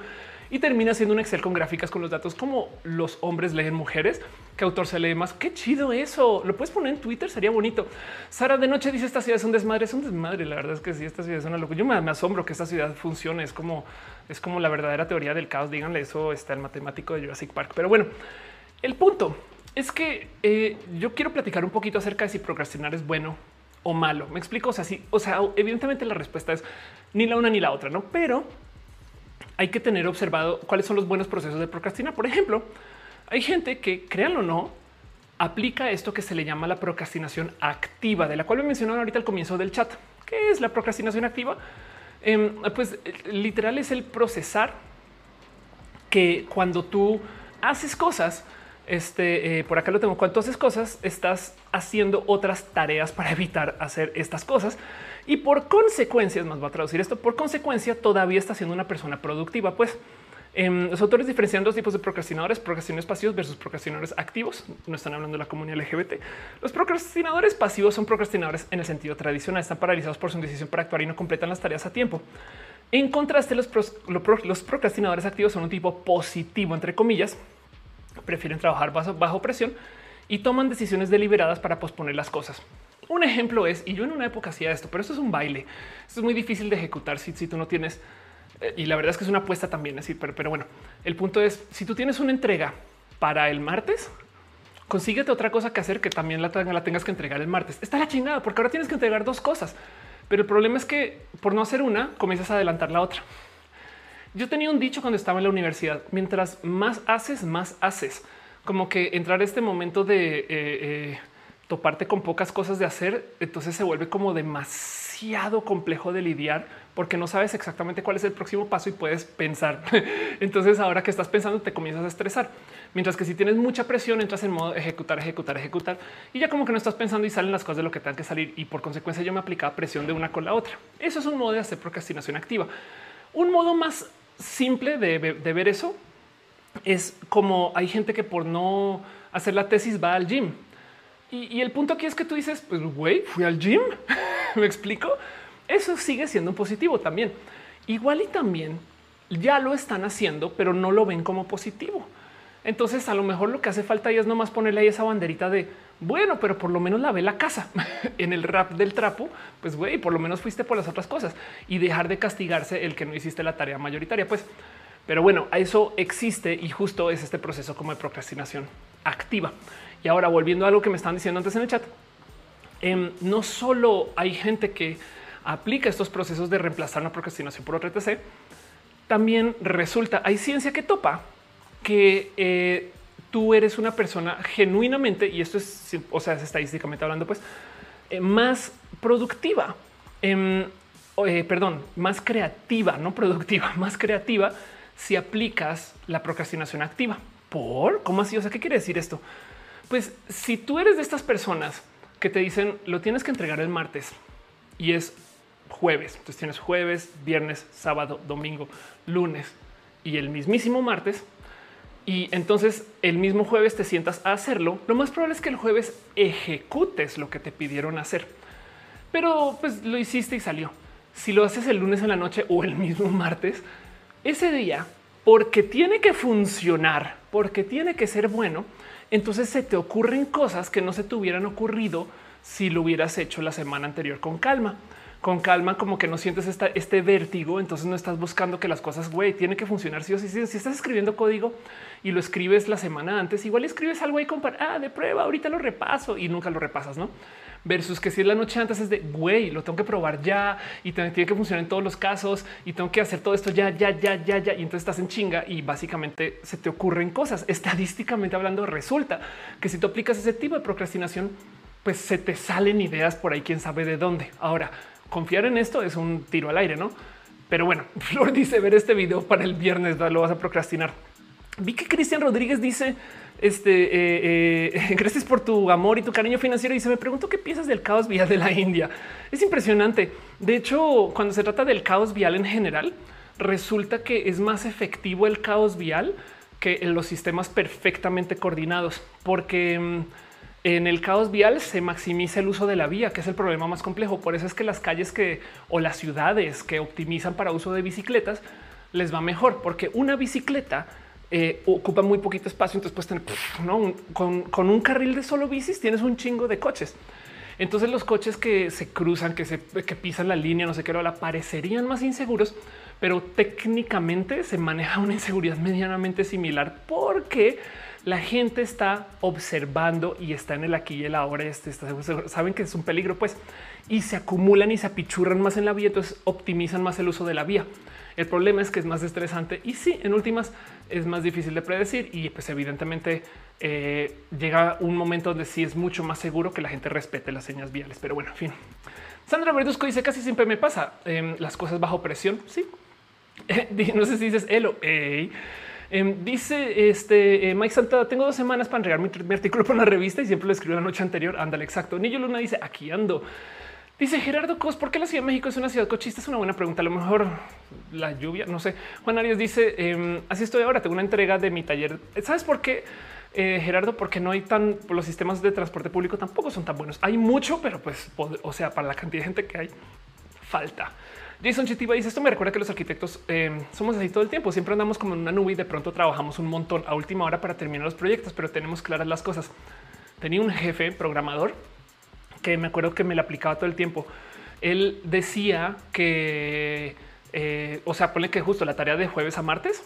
y termina siendo un Excel con gráficas con los datos como los hombres leen mujeres, qué autor se lee más. Qué chido eso. Lo puedes poner en Twitter, sería bonito. Sara de noche dice esta ciudad es un desmadre, es un desmadre. La verdad es que sí, esta ciudad es una locura. Yo me, asombro que esta ciudad funcione. Es como es como la verdadera teoría del caos. Díganle eso está el matemático de Jurassic Park. Pero bueno, El punto es que eh, yo quiero platicar un poquito acerca de si procrastinar es bueno o malo. Me explico. O sea, sí, o sea, evidentemente la respuesta es ni la una ni la otra, no? Pero hay que tener observado cuáles son los buenos procesos de procrastinar. Por ejemplo, hay gente que, créanlo o no, aplica esto que se le llama la procrastinación activa, de la cual me mencionaron ahorita al comienzo del chat. ¿Qué es la procrastinación activa? Em, pues literal es el procesar que cuando tú haces cosas, este eh, por acá lo tengo. Cuando haces cosas, estás haciendo otras tareas para evitar hacer estas cosas y por consecuencia, más va a traducir esto. Por consecuencia, todavía está siendo una persona productiva. Pues em, los autores diferencian dos tipos de procrastinadores: procrastinadores pasivos versus procrastinadores activos. No están hablando de la comunidad LGBT. Los procrastinadores pasivos son procrastinadores en el sentido tradicional, están paralizados por su decisión para actuar y no completan las tareas a tiempo. En contraste, los procrastinadores activos son un tipo positivo, entre comillas, prefieren trabajar bajo, presión y toman decisiones deliberadas para posponer las cosas. Un ejemplo es, y yo en una época hacía esto, pero esto es un baile. Esto es muy difícil de ejecutar si, tú no tienes, eh, y la verdad es que es una apuesta también, así, pero, pero bueno, el punto es, si tú tienes una entrega para el martes, consíguete otra cosa que hacer que también la, la tengas que entregar el martes. Está la chingada, porque ahora tienes que entregar dos cosas. Pero el problema es que por no hacer una, comienzas a adelantar la otra. Yo tenía un dicho cuando estaba en la universidad, mientras más haces, más haces. Como que entrar a este momento de eh, eh, toparte con pocas cosas de hacer, entonces se vuelve como demasiado complejo de lidiar porque no sabes exactamente cuál es el próximo paso y puedes pensar. [LAUGHS] entonces ahora que estás pensando te comienzas a estresar. Mientras que si tienes mucha presión, entras en modo ejecutar, ejecutar, ejecutar y ya como que no estás pensando y salen las cosas de lo que tengan que salir y por consecuencia yo me aplicaba presión de una con la otra. Eso es un modo de hacer procrastinación activa. Un modo más simple de, ver eso es como hay gente que por no hacer la tesis va al gym. Y, el punto aquí es que tú dices, pues güey, fui al gym. [LAUGHS] Me explico. Eso sigue siendo un positivo también. Igual y también ya lo están haciendo, pero no lo ven como positivo. Entonces, a lo mejor lo que hace falta ahí es nomás ponerle ahí esa banderita de bueno, pero por lo menos lavé la casa [LAUGHS] en el rap del trapo. Pues güey, por lo menos fuiste por las otras cosas y dejar de castigarse el que no hiciste la tarea mayoritaria. Pues, pero bueno, eso existe y justo es este proceso como de procrastinación activa. Y ahora volviendo a algo que me estaban diciendo antes en el chat, em, no solo hay gente que aplica estos procesos de reemplazar una procrastinación por otra etc. También resulta, hay ciencia que topa que eh, tú eres una persona genuinamente, y esto es, o sea, es estadísticamente hablando, pues, eh, más productiva, em, eh, perdón, más creativa, no productiva, [LAUGHS] más creativa si aplicas la procrastinación activa. ¿Por? ¿Cómo así? O sea, ¿qué quiere decir esto? Pues si tú eres de estas personas que te dicen lo tienes que entregar el martes y es jueves, entonces tienes jueves, viernes, sábado, domingo, lunes y el mismísimo martes, y entonces el mismo jueves te sientas a hacerlo, lo más probable es que el jueves ejecutes lo que te pidieron hacer. Pero pues lo hiciste y salió. Si lo haces el lunes en la noche o el mismo martes, ese día, porque tiene que funcionar, porque tiene que ser bueno, entonces se te ocurren cosas que no se te hubieran ocurrido si lo hubieras hecho la semana anterior con calma con calma, como que no sientes este vértigo. Entonces no estás buscando que las cosas güey tiene que funcionar. Si, si, si estás escribiendo código y lo escribes la semana antes, igual escribes algo ahí con ah, de prueba. Ahorita lo repaso y nunca lo repasas, no? Versus que si es la noche antes es de güey, lo tengo que probar ya y tiene que funcionar en todos los casos y tengo que hacer todo esto ya, ya, ya, ya, ya. Y entonces estás en chinga y básicamente se te ocurren cosas. Estadísticamente hablando, resulta que si tú aplicas ese tipo de procrastinación, pues se te salen ideas por ahí, quién sabe de dónde. Ahora, confiar en esto es un tiro al aire, ¿no? Pero bueno, [LAUGHS] Flor dice ver este video para el viernes, lo vas a procrastinar. Vi que Cristian Rodríguez dice, este, eh, eh, [LAUGHS] gracias por tu amor y tu cariño financiero. Y se me pregunto qué piensas del caos vial de la India. Es impresionante. De hecho, cuando se trata del caos vial en general, resulta que es más efectivo el caos vial que los sistemas perfectamente coordinados, porque mm, en el caos vial se maximiza el uso de la vía, que es el problema más complejo. Por eso es que las calles que o las ciudades que optimizan para uso de bicicletas les va mejor, porque una bicicleta eh, ocupa muy poquito espacio. Entonces, pues con, un carril de solo bicis tienes un chingo de coches. Entonces, los coches que se cruzan, que se que pisan la línea, no sé qué, la parecerían más inseguros, pero técnicamente se maneja una inseguridad medianamente similar porque la gente está observando y está en el aquí y el ahora. Este, saben que es un peligro, pues, y se acumulan y se apichurran más en la vía, entonces optimizan más el uso de la vía. El problema es que es más estresante y sí, en últimas es más difícil de predecir y pues evidentemente eh, llega un momento donde sí es mucho más seguro que la gente respete las señas viales. Pero bueno, en fin. Sandra Verduzco dice casi siempre me pasa em, las cosas bajo presión. Sí, [LAUGHS] no sé si dices Elo. Em, dice este eh, Mike Santa, tengo dos semanas para entregar mi, artículo para una revista y siempre lo escribo la noche anterior. Ándale, exacto. Nillo Luna dice aquí ando. Dice Gerardo Cos, ¿por qué la Ciudad de México es una ciudad cochista? Es una buena pregunta. A lo mejor la lluvia, no sé. Juan Arias dice, em, así estoy ahora, tengo una entrega de mi taller. ¿Sabes por qué? Eh, Gerardo, porque no hay tan los sistemas de transporte público tampoco son tan buenos. Hay mucho, pero pues, o sea, para la cantidad de gente que hay, falta. Jason Chitiba dice esto me recuerda que los arquitectos em, somos así todo el tiempo. Siempre andamos como en una nube y de pronto trabajamos un montón a última hora para terminar los proyectos, pero tenemos claras las cosas. Tenía un jefe programador que me acuerdo que me lo aplicaba todo el tiempo. Él decía que, eh, o sea, pone que justo la tarea de jueves a martes,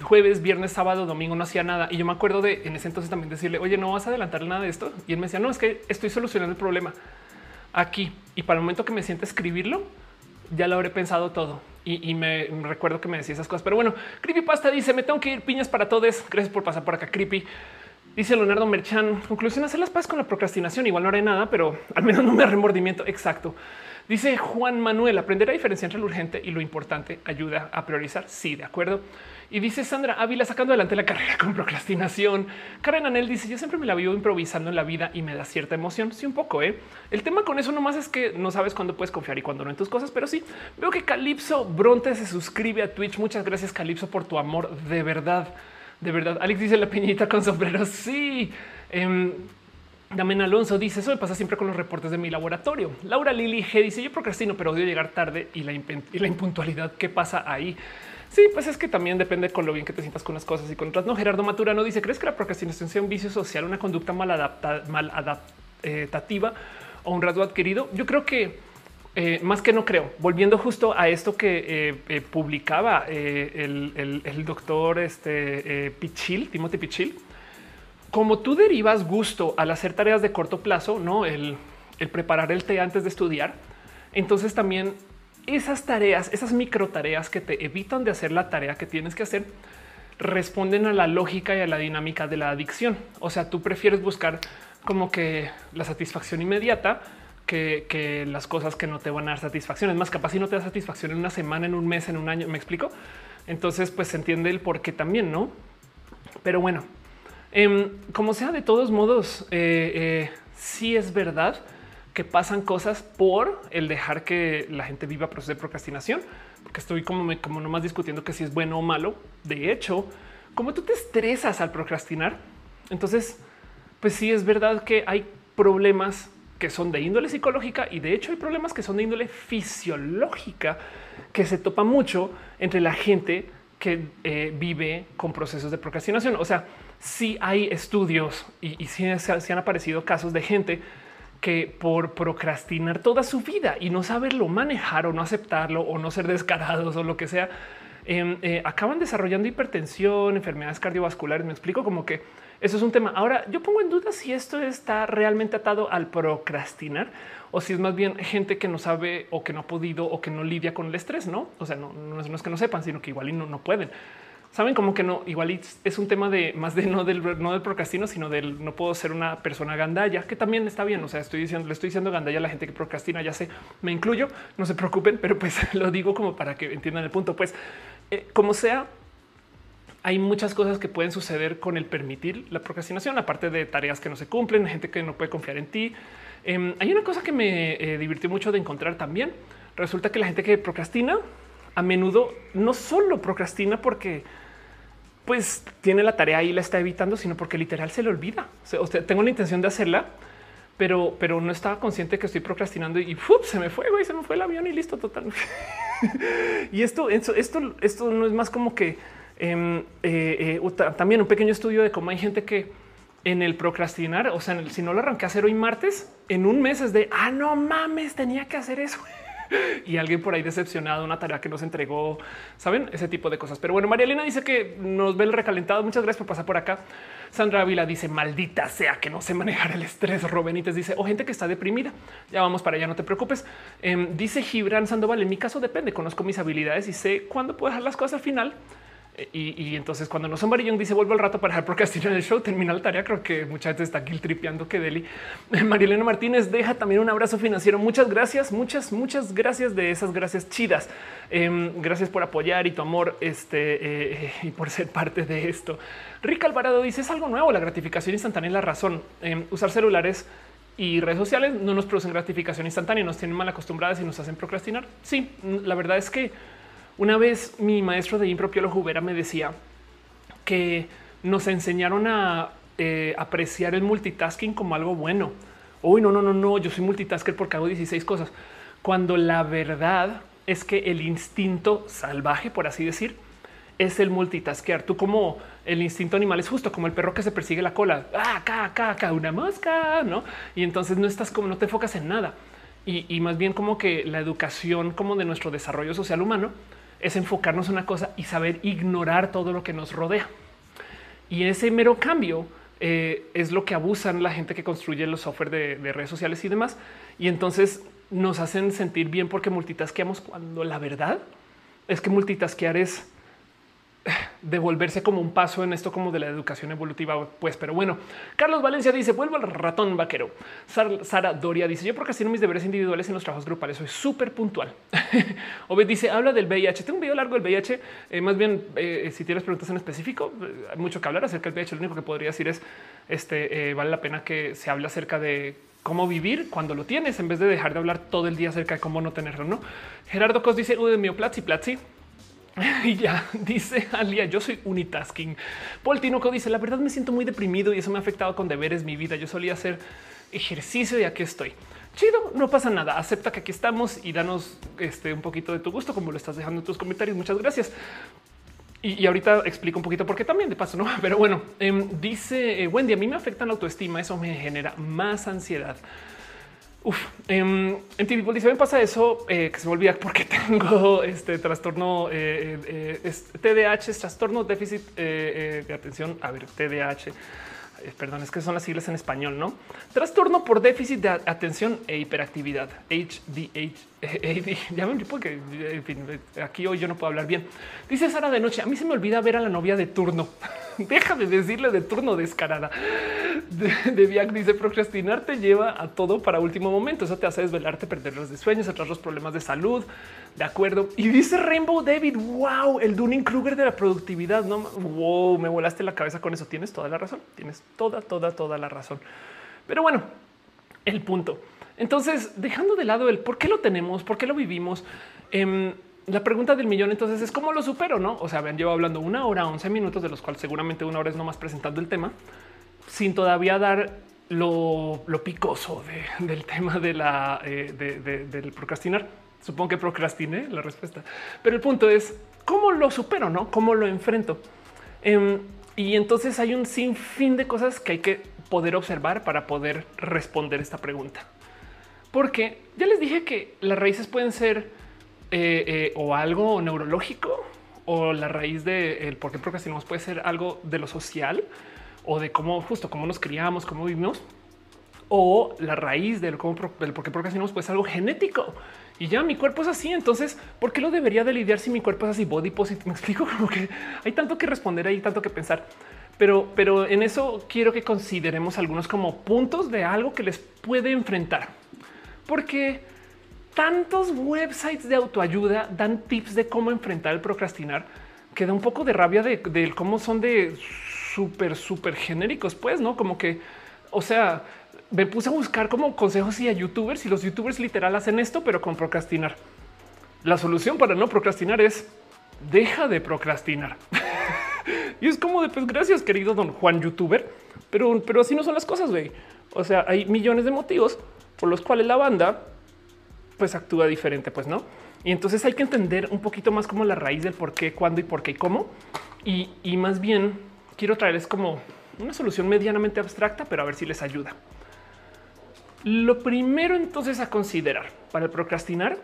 jueves, viernes, sábado, domingo no hacía nada. Y yo me acuerdo de en ese entonces también decirle, oye, no vas a adelantar nada de esto. Y él me decía, no, es que estoy solucionando el problema aquí. Y para el momento que me siente escribirlo, ya lo habré pensado todo. Y, me, recuerdo que me decía esas cosas. Pero bueno, Creepypasta dice: Me tengo que ir piñas para todos. Gracias por pasar por acá, Creepy. Dice Leonardo Merchan, conclusión, hacer las paz con la procrastinación. Igual no haré nada, pero al menos no me remordimiento. Exacto. Dice Juan Manuel, aprender a diferenciar entre lo urgente y lo importante ayuda a priorizar. Sí, de acuerdo. Y dice Sandra Ávila sacando adelante la carrera con procrastinación. Karen Anel dice yo siempre me la vivo improvisando en la vida y me da cierta emoción. Sí, un poco. ¿eh? El tema con eso nomás es que no sabes cuándo puedes confiar y cuándo no en tus cosas, pero sí veo que Calipso Bronte se suscribe a Twitch. Muchas gracias, Calipso, por tu amor. De verdad, de verdad. Alex dice la peñita con sombrero. Sí. Eh, Damen Alonso dice eso me pasa siempre con los reportes de mi laboratorio. Laura Lili G dice yo procrastino, pero odio llegar tarde y la, impuntualidad. ¿Qué pasa ahí? Sí, pues es que también depende con lo bien que te sientas con las cosas y con otras. No, Gerardo Maturano dice: ¿Crees que la procrastinación sea un vicio social, una conducta mal adaptativa o un rasgo adquirido? Yo creo que eh, más que no creo. Volviendo justo a esto que eh, eh, publicaba el, doctor este, Pichil, Timothy Pichil, como tú derivas gusto al hacer tareas de corto plazo, no el preparar el té antes de estudiar, entonces también esas tareas, esas micro tareas que te evitan de hacer la tarea que tienes que hacer, responden a la lógica y a la dinámica de la adicción. O sea, tú prefieres buscar como que la satisfacción inmediata que, las cosas que no te van a dar satisfacción. Es más, capaz si no te da satisfacción en una semana, en un mes, en un año. Me explico. Entonces, pues se entiende el por qué también, no? Pero bueno, em, como sea, de todos modos, eh, eh, sí es verdad que pasan cosas por el dejar que la gente viva proceso de procrastinación, porque estoy como, me, como nomás discutiendo que si es bueno o malo. De hecho, como tú te estresas al procrastinar, entonces, pues sí es verdad que hay problemas que son de índole psicológica y de hecho hay problemas que son de índole fisiológica que se topa mucho entre la gente que eh, vive con procesos de procrastinación. O sea, sí hay estudios y, y sí han aparecido casos de gente que por procrastinar toda su vida y no saberlo manejar o no aceptarlo o no ser descarados o lo que sea, em, eh, acaban desarrollando hipertensión, enfermedades cardiovasculares. Me explico como que eso es un tema. Ahora yo pongo en duda si esto está realmente atado al procrastinar o si es más bien gente que no sabe o que no ha podido o que no lidia con el estrés, no? O sea, no, no, es, que no sepan, sino que igual y no, no pueden saben como que no, igual es un tema de más de no del no del procrastino, sino del no puedo ser una persona gandalla, que también está bien. O sea, estoy diciendo, le estoy diciendo gandalla a la gente que procrastina, ya sé, me incluyo, no se preocupen, pero pues [LAUGHS] lo digo como para que entiendan el punto. Pues eh, como sea, hay muchas cosas que pueden suceder con el permitir la procrastinación, aparte de tareas que no se cumplen, gente que no puede confiar en ti. Em, hay una cosa que me eh, divirtió mucho de encontrar también. Resulta que la gente que procrastina a menudo no solo procrastina porque pues tiene la tarea y la está evitando, sino porque literal se le olvida. O sea, tengo la intención de hacerla, pero, pero no estaba consciente que estoy procrastinando y se me fue, güey, se me fue el avión y listo, total. [LAUGHS] y esto, esto, esto, no es más como que eh, eh, también un pequeño estudio de cómo hay gente que en el procrastinar, o sea, si no lo arranqué a hacer hoy martes, en un mes es de ah, no mames, tenía que hacer eso. [LAUGHS] y alguien por ahí decepcionado, una tarea que nos entregó, saben ese tipo de cosas. Pero bueno, María Elena dice que nos ve el recalentado. Muchas gracias por pasar por acá. Sandra Ávila dice maldita sea que no sé manejar el estrés. Robenites dice o gente que está deprimida. Ya vamos para allá, no te preocupes. Em, dice Gibran Sandoval. En mi caso depende, conozco mis habilidades y sé cuándo puedo dejar las cosas al final eh, y, entonces cuando no son varillón dice vuelvo al rato para dejar procrastinar el show, termina la tarea. Creo que mucha gente está aquí tripeando que Deli. [LAUGHS] Marilena Martínez deja también un abrazo financiero. Muchas gracias, muchas, muchas gracias de esas gracias chidas. Em, gracias por apoyar y tu amor este eh, y por ser parte de esto. Rick Alvarado dice es algo nuevo. La gratificación instantánea es la razón. Em, usar celulares y redes sociales no nos producen gratificación instantánea, nos tienen mal acostumbradas y nos hacen procrastinar. Sí, la verdad es que una vez mi maestro de impro Piolo Jubera me decía que nos enseñaron a eh, apreciar el multitasking como algo bueno. Uy, no, no, no, no, yo soy multitasker porque hago 16 cosas. Cuando la verdad es que el instinto salvaje, por así decir, es el multitaskear. Tú como el instinto animal es justo como el perro que se persigue la cola. Ah, acá, acá, acá, una mosca, ¿no? Y entonces no estás como, no te enfocas en nada. Y, y más bien como que la educación como de nuestro desarrollo social humano es enfocarnos en una cosa y saber ignorar todo lo que nos rodea. Y ese mero cambio eh, es lo que abusan la gente que construye los software de, de, redes sociales y demás. Y entonces nos hacen sentir bien porque multitasqueamos cuando la verdad es que multitasquear es devolverse como un paso en esto como de la educación evolutiva, pues, pero bueno, Carlos Valencia dice, vuelvo al ratón vaquero. Sara Doria dice, yo procrastino mis deberes individuales en los trabajos grupales, soy súper puntual. [LAUGHS] Obed dice, habla del VIH, tengo un video largo del VIH, eh, más bien, eh, si tienes preguntas en específico, hay mucho que hablar acerca del VIH, lo único que podría decir es, este, eh, vale la pena que se hable acerca de cómo vivir cuando lo tienes, en vez de dejar de hablar todo el día acerca de cómo no tenerlo, ¿no? Gerardo Cos dice, uy, de mío, platzi, platzi. [LAUGHS] Y ya dice Alia, yo soy unitasking. Paul Tinoco dice, la verdad me siento muy deprimido y eso me ha afectado con deberes mi vida. Yo solía hacer ejercicio y aquí estoy. Chido, no pasa nada. Acepta que aquí estamos y danos este, un poquito de tu gusto, como lo estás dejando en tus comentarios. Muchas gracias. Y, ahorita explico un poquito por qué también de paso, no? [LAUGHS] Pero bueno, em, dice eh, Wendy, a mí me afecta la autoestima. Eso me genera más ansiedad. Uf, em, en TV me pasa eso, eh, que se me olvida porque [LAUGHS] tengo este trastorno, eh, eh, TDAH, es trastorno déficit de atención. A ver, TDAH eh, perdón, es que son las siglas en español, ¿no? Trastorno por déficit de atención e hiperactividad, HDH. [LAUGHS] Ya me porque en aquí hoy yo no puedo hablar bien. Dice Sara de noche, a mí se me olvida ver a la novia de turno. [LAUGHS] Deja de decirle de turno descarada. De, de Viac dice procrastinar te lleva a todo para último momento. Eso te hace desvelarte, perder los sueños, atrás los problemas de salud. De acuerdo. Y dice Rainbow David, wow, el Dunning Kruger de la productividad. No, wow, me volaste la cabeza con eso. Tienes toda la razón. Tienes toda, toda, toda la razón. Pero bueno, el punto. Entonces, dejando de lado el por qué lo tenemos, por qué lo vivimos, em, la pregunta del millón entonces es cómo lo supero, ¿no? O sea, habían llevado hablando una hora, 11 minutos, de los cuales seguramente una hora es nomás presentando el tema, sin todavía dar lo, picoso del tema de la, eh, del procrastinar. Supongo que procrastiné la respuesta, pero el punto es cómo lo supero, no? Cómo lo enfrento. Em, y entonces hay un sinfín de cosas que hay que poder observar para poder responder esta pregunta. Porque ya les dije que las raíces pueden ser eh, eh, o algo neurológico o la raíz de el por qué procrastinamos puede ser algo de lo social o de cómo justo cómo nos criamos, cómo vivimos o la raíz del, cómo, del por qué procrastinamos puede ser algo genético y ya mi cuerpo es así. Entonces, ¿por qué lo debería de lidiar si mi cuerpo es así? Body positive. [LAUGHS] Me explico como que hay tanto que responder, hay tanto que pensar. Pero, pero en eso quiero que consideremos algunos como puntos de algo que les puede enfrentar, porque tantos websites de autoayuda dan tips de cómo enfrentar el procrastinar que da un poco de rabia de, cómo son de súper, súper genéricos, pues no como que, o sea, me puse a buscar como consejos y a youtubers y los youtubers literal hacen esto, pero con procrastinar. La solución para no procrastinar es deja de procrastinar. [LAUGHS] y es como de pues gracias querido don Juan youtuber, pero, pero así no son las cosas, güey. O sea, hay millones de motivos por los cuales la banda pues actúa diferente, pues no. Y entonces hay que entender un poquito más como la raíz del por qué, cuándo y por qué y cómo. Y, y más bien quiero traerles como una solución medianamente abstracta, pero a ver si les ayuda. Lo primero entonces a considerar para el procrastinar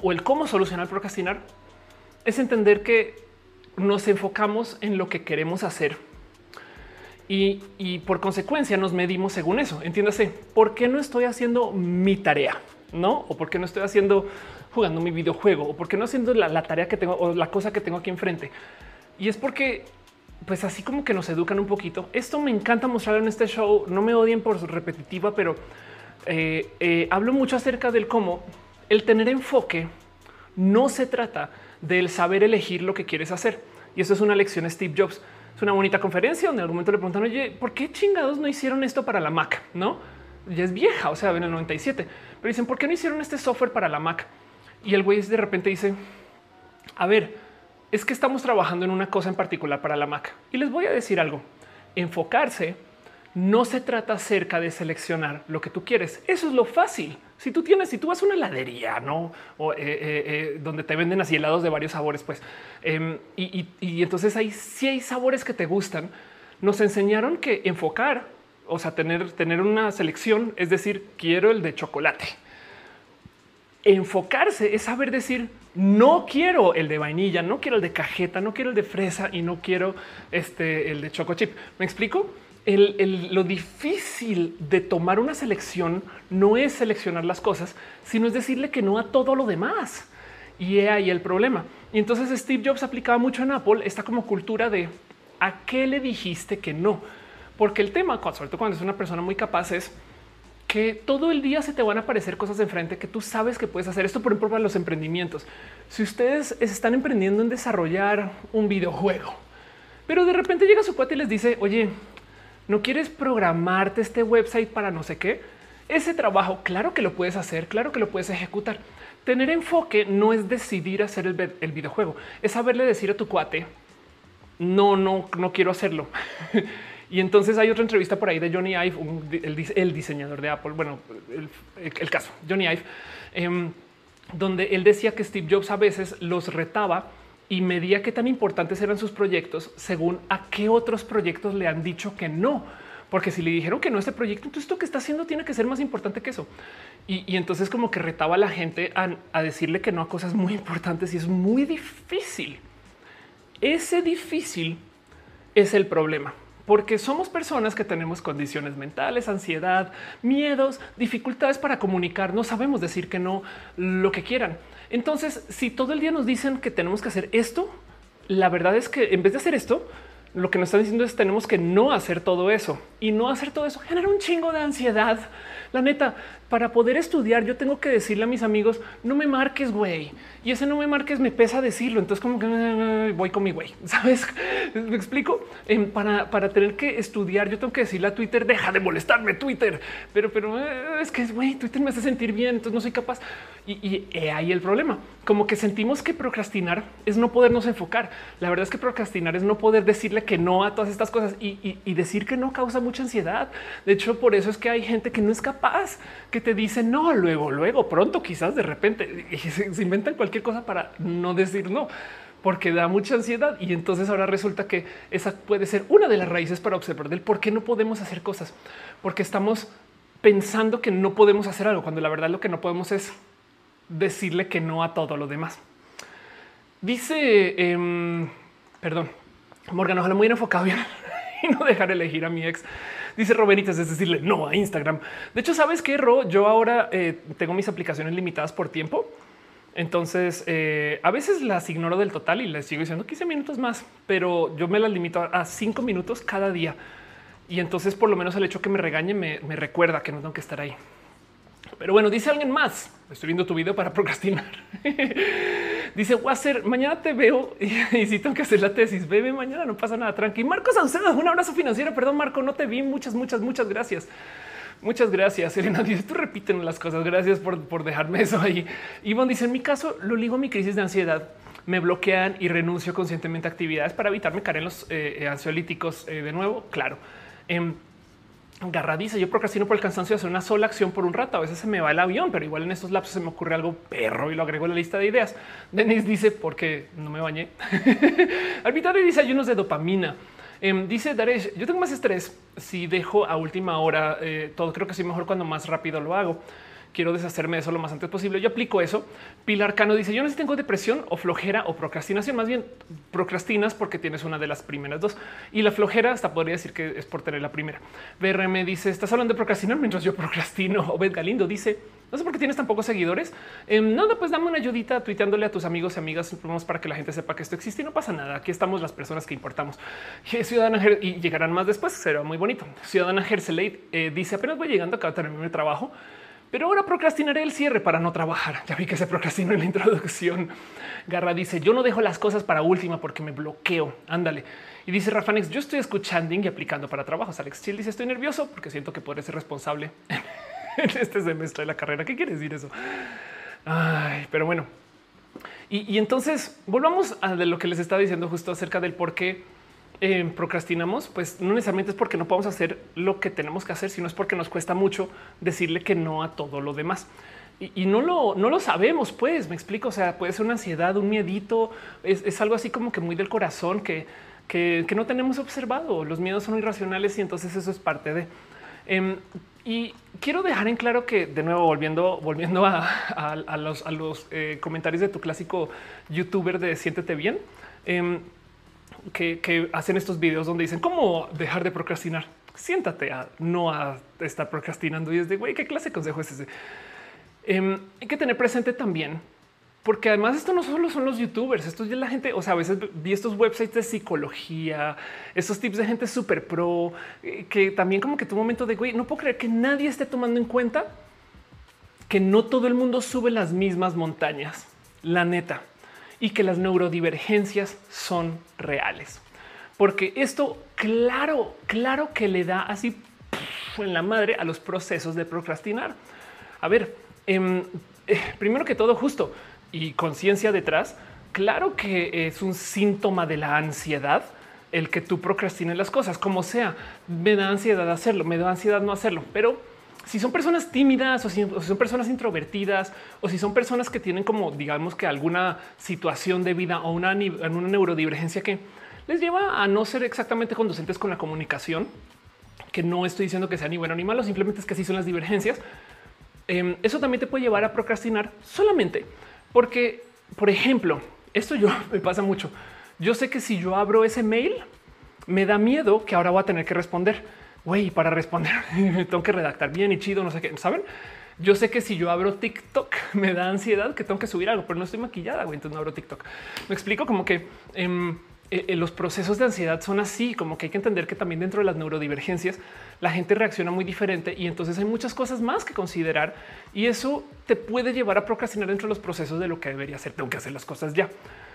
o el cómo solucionar procrastinar es entender que nos enfocamos en lo que queremos hacer y, por consecuencia nos medimos según eso. Entiéndase, ¿por qué no estoy haciendo mi tarea? No? O por qué no estoy haciendo jugando mi videojuego o por qué no haciendo la, la tarea que tengo o la cosa que tengo aquí enfrente. Y es porque pues así como que nos educan un poquito. Esto me encanta mostrar en este show. No me odien por repetitiva, pero eh, eh, hablo mucho acerca del cómo el tener enfoque no se trata del saber elegir lo que quieres hacer. Y eso es una lección Steve Jobs. Una bonita conferencia donde en algún momento le preguntan, oye, ¿por qué chingados no hicieron esto para la Mac? No, ya es vieja, o sea, en el 97. Pero dicen, ¿por qué no hicieron este software para la Mac? Y el güey de repente dice, a ver, es que estamos trabajando en una cosa en particular para la Mac. Y les voy a decir algo, enfocarse no se trata acerca de seleccionar lo que tú quieres. Eso es lo fácil. Si tú tienes, si tú vas a una heladería, no o, eh, eh, eh, donde te venden así helados de varios sabores, pues em, y, entonces hay hay sabores que te gustan. Nos enseñaron que enfocar, o sea, tener, tener una selección, es decir, quiero el de chocolate. Enfocarse es saber decir no quiero el de vainilla, no quiero el de cajeta, no quiero el de fresa y no quiero este el de choco chip. Me explico lo difícil de tomar una selección no es seleccionar las cosas, sino es decirle que no a todo lo demás. Y ahí el problema. Y entonces Steve Jobs aplicaba mucho en Apple esta como cultura de a qué le dijiste que no. Porque el tema, sobre todo cuando es una persona muy capaz, es que todo el día se te van a aparecer cosas enfrente que tú sabes que puedes hacer. Esto, por ejemplo, para los emprendimientos. Si ustedes están emprendiendo en desarrollar un videojuego, pero de repente llega su cuate y les dice, oye, no quieres programarte este website para no sé qué. Ese trabajo, claro que lo puedes hacer, claro que lo puedes ejecutar. Tener enfoque no es decidir hacer el, videojuego, es saberle decir a tu cuate, no, no, no quiero hacerlo. [LAUGHS] y entonces hay otra entrevista por ahí de Johnny Ive, el, diseñador de Apple. Bueno, el, caso, Johnny Ive, em, donde él decía que Steve Jobs a veces los retaba y medía qué tan importantes eran sus proyectos según a qué otros proyectos le han dicho que no. Porque si le dijeron que no este proyecto, entonces esto que está haciendo tiene que ser más importante que eso. Y, entonces como que retaba a la gente a, a decirle que no a cosas muy importantes y es muy difícil. Ese difícil es el problema porque somos personas que tenemos condiciones mentales, ansiedad, miedos, dificultades para comunicar. No sabemos decir que no lo que quieran. Entonces, si todo el día nos dicen que tenemos que hacer esto, la verdad es que en vez de hacer esto, lo que nos están diciendo es tenemos que no hacer todo eso y no hacer todo eso genera un chingo de ansiedad. La neta, para poder estudiar, yo tengo que decirle a mis amigos, no me marques, güey. Y ese no me marques me pesa decirlo. Entonces, como que voy con mi güey, [LAUGHS] sabes? Me explico. Em, para, para tener que estudiar, yo tengo que decirle a Twitter, deja de molestarme, Twitter. Pero, pero eh, es que güey, Twitter me hace sentir bien, entonces no soy capaz. Y, y ahí el problema. Como que sentimos que procrastinar es no podernos enfocar. La verdad es que procrastinar es no poder decirle que no a todas estas cosas y, y decir que no causa mucha ansiedad. De hecho, por eso es que hay gente que no es capaz, que te dice no, luego, luego, pronto, quizás de repente se, inventan cualquier cosa para no decir no porque da mucha ansiedad y entonces ahora resulta que esa puede ser una de las raíces para observar del por qué no podemos hacer cosas, porque estamos pensando que no podemos hacer algo cuando la verdad lo que no podemos es decirle que no a todo lo demás. Dice, em, perdón, Morgan, ojalá muy enfocado bien [LAUGHS] y no dejar elegir a mi ex. Dice Robenitas, es decirle no a Instagram. De hecho, sabes que Ro, yo ahora eh, tengo mis aplicaciones limitadas por tiempo. Entonces, eh, a veces las ignoro del total y les sigo diciendo 15 minutos más, pero yo me las limito a 5 minutos cada día. Y entonces, por lo menos el hecho que me regañe me, me recuerda que no tengo que estar ahí. Pero bueno, dice alguien más. Estoy viendo tu video para procrastinar. [LAUGHS] dice Wasser, mañana te veo [LAUGHS] y si tengo que hacer la tesis, bebe mañana, no pasa nada, tranqui. Marcos Saucedo, un abrazo financiero. Perdón, Marco, no te vi. Muchas, muchas, muchas gracias. Muchas gracias, Elena. [LAUGHS] Dice tú repiten las cosas. Gracias por, dejarme eso ahí. Ivonne dice: En mi caso, lo ligo a mi crisis de ansiedad. Me bloquean y renuncio conscientemente a actividades para evitarme caer en los eh, ansiolíticos eh, de nuevo. Claro. Em, Garra dice yo procrastino por el cansancio de hacer una sola acción por un rato. A veces se me va el avión, pero igual en estos lapsos se me ocurre algo perro y lo agrego a la lista de ideas. Denis dice porque no me bañé. [LAUGHS] Arbitrario dice ayunos de dopamina. Em, dice Daresh, yo tengo más estrés si dejo a última hora eh, todo. Creo que soy mejor cuando más rápido lo hago. Quiero deshacerme de eso lo más antes posible. Yo aplico eso. Pilar Cano dice yo no sé si tengo depresión o flojera o procrastinación. Más bien procrastinas porque tienes una de las primeras dos y la flojera hasta podría decir que es por tener la primera. BRM dice estás hablando de procrastinar mientras yo procrastino. [LAUGHS] Obed Galindo dice no sé por qué tienes tan pocos seguidores. Em, nada, pues dame una ayudita tuiteándole a tus amigos y amigas para que la gente sepa que esto existe y no pasa nada. Aquí estamos las personas que importamos. Ciudadana y llegarán más después. Será muy bonito. Ciudadana Hercelate eh, dice apenas voy llegando acá a terminar mi trabajo, pero ahora procrastinaré el cierre para no trabajar. Ya vi que se procrastinó en la introducción. Garra dice yo no dejo las cosas para última porque me bloqueo. Ándale. Y dice Rafanex, yo estoy escuchando y aplicando para trabajos. Alex Chill dice estoy nervioso porque siento que podré ser responsable [LAUGHS] en este semestre de la carrera. ¿Qué quiere decir eso? Ay, pero bueno. Y, entonces volvamos a lo que les estaba diciendo justo acerca del por qué eh, procrastinamos. Pues no necesariamente es porque no podemos hacer lo que tenemos que hacer, sino es porque nos cuesta mucho decirle que no a todo lo demás. Y, no lo, no lo sabemos, pues me explico. O sea, puede ser una ansiedad, un miedito, es, algo así como que muy del corazón que, que, no tenemos observado. Los miedos son irracionales y entonces eso es parte de. Em, y quiero dejar en claro que, de nuevo, volviendo, volviendo a, los, eh, comentarios de tu clásico youtuber de siéntete bien, que, hacen estos videos donde dicen cómo dejar de procrastinar. Siéntate a no a estar procrastinando y es de güey, qué clase de consejo es ese. Em, hay que tener presente también porque además esto no solo son los youtubers, esto es la gente, o sea, a veces vi estos websites de psicología, estos tips de gente súper pro, eh, que también como que tu momento de, güey, no puedo creer que nadie esté tomando en cuenta que no todo el mundo sube las mismas montañas, la neta, y que las neurodivergencias son reales. Porque esto, claro, claro que le da así en la madre a los procesos de procrastinar. A ver, em, eh, primero que todo, justo, y conciencia detrás, claro que es un síntoma de la ansiedad el que tú procrastines las cosas, como sea. Me da ansiedad hacerlo, me da ansiedad no hacerlo, pero si son personas tímidas o si, son personas introvertidas o si son personas que tienen como digamos que alguna situación de vida o una, una neurodivergencia que les lleva a no ser exactamente conducentes con la comunicación, que no estoy diciendo que sea ni bueno ni malo, simplemente es que así son las divergencias. Em, eso también te puede llevar a procrastinar solamente porque, por ejemplo, esto yo [LAUGHS] me pasa mucho. Yo sé que si yo abro ese mail, me da miedo que ahora voy a tener que responder. Güey, para responder [LAUGHS] tengo que redactar bien y chido, no sé qué, ¿saben? Yo sé que si yo abro TikTok [LAUGHS] me da ansiedad que tengo que subir algo, pero no estoy maquillada, güey, entonces no abro TikTok. Me explico como que em, eh, eh, los procesos de ansiedad son así, como que hay que entender que también dentro de las neurodivergencias la gente reacciona muy diferente y entonces hay muchas cosas más que considerar y eso te puede llevar a procrastinar dentro de los procesos de lo que debería hacer. Tengo que hacer las cosas ya.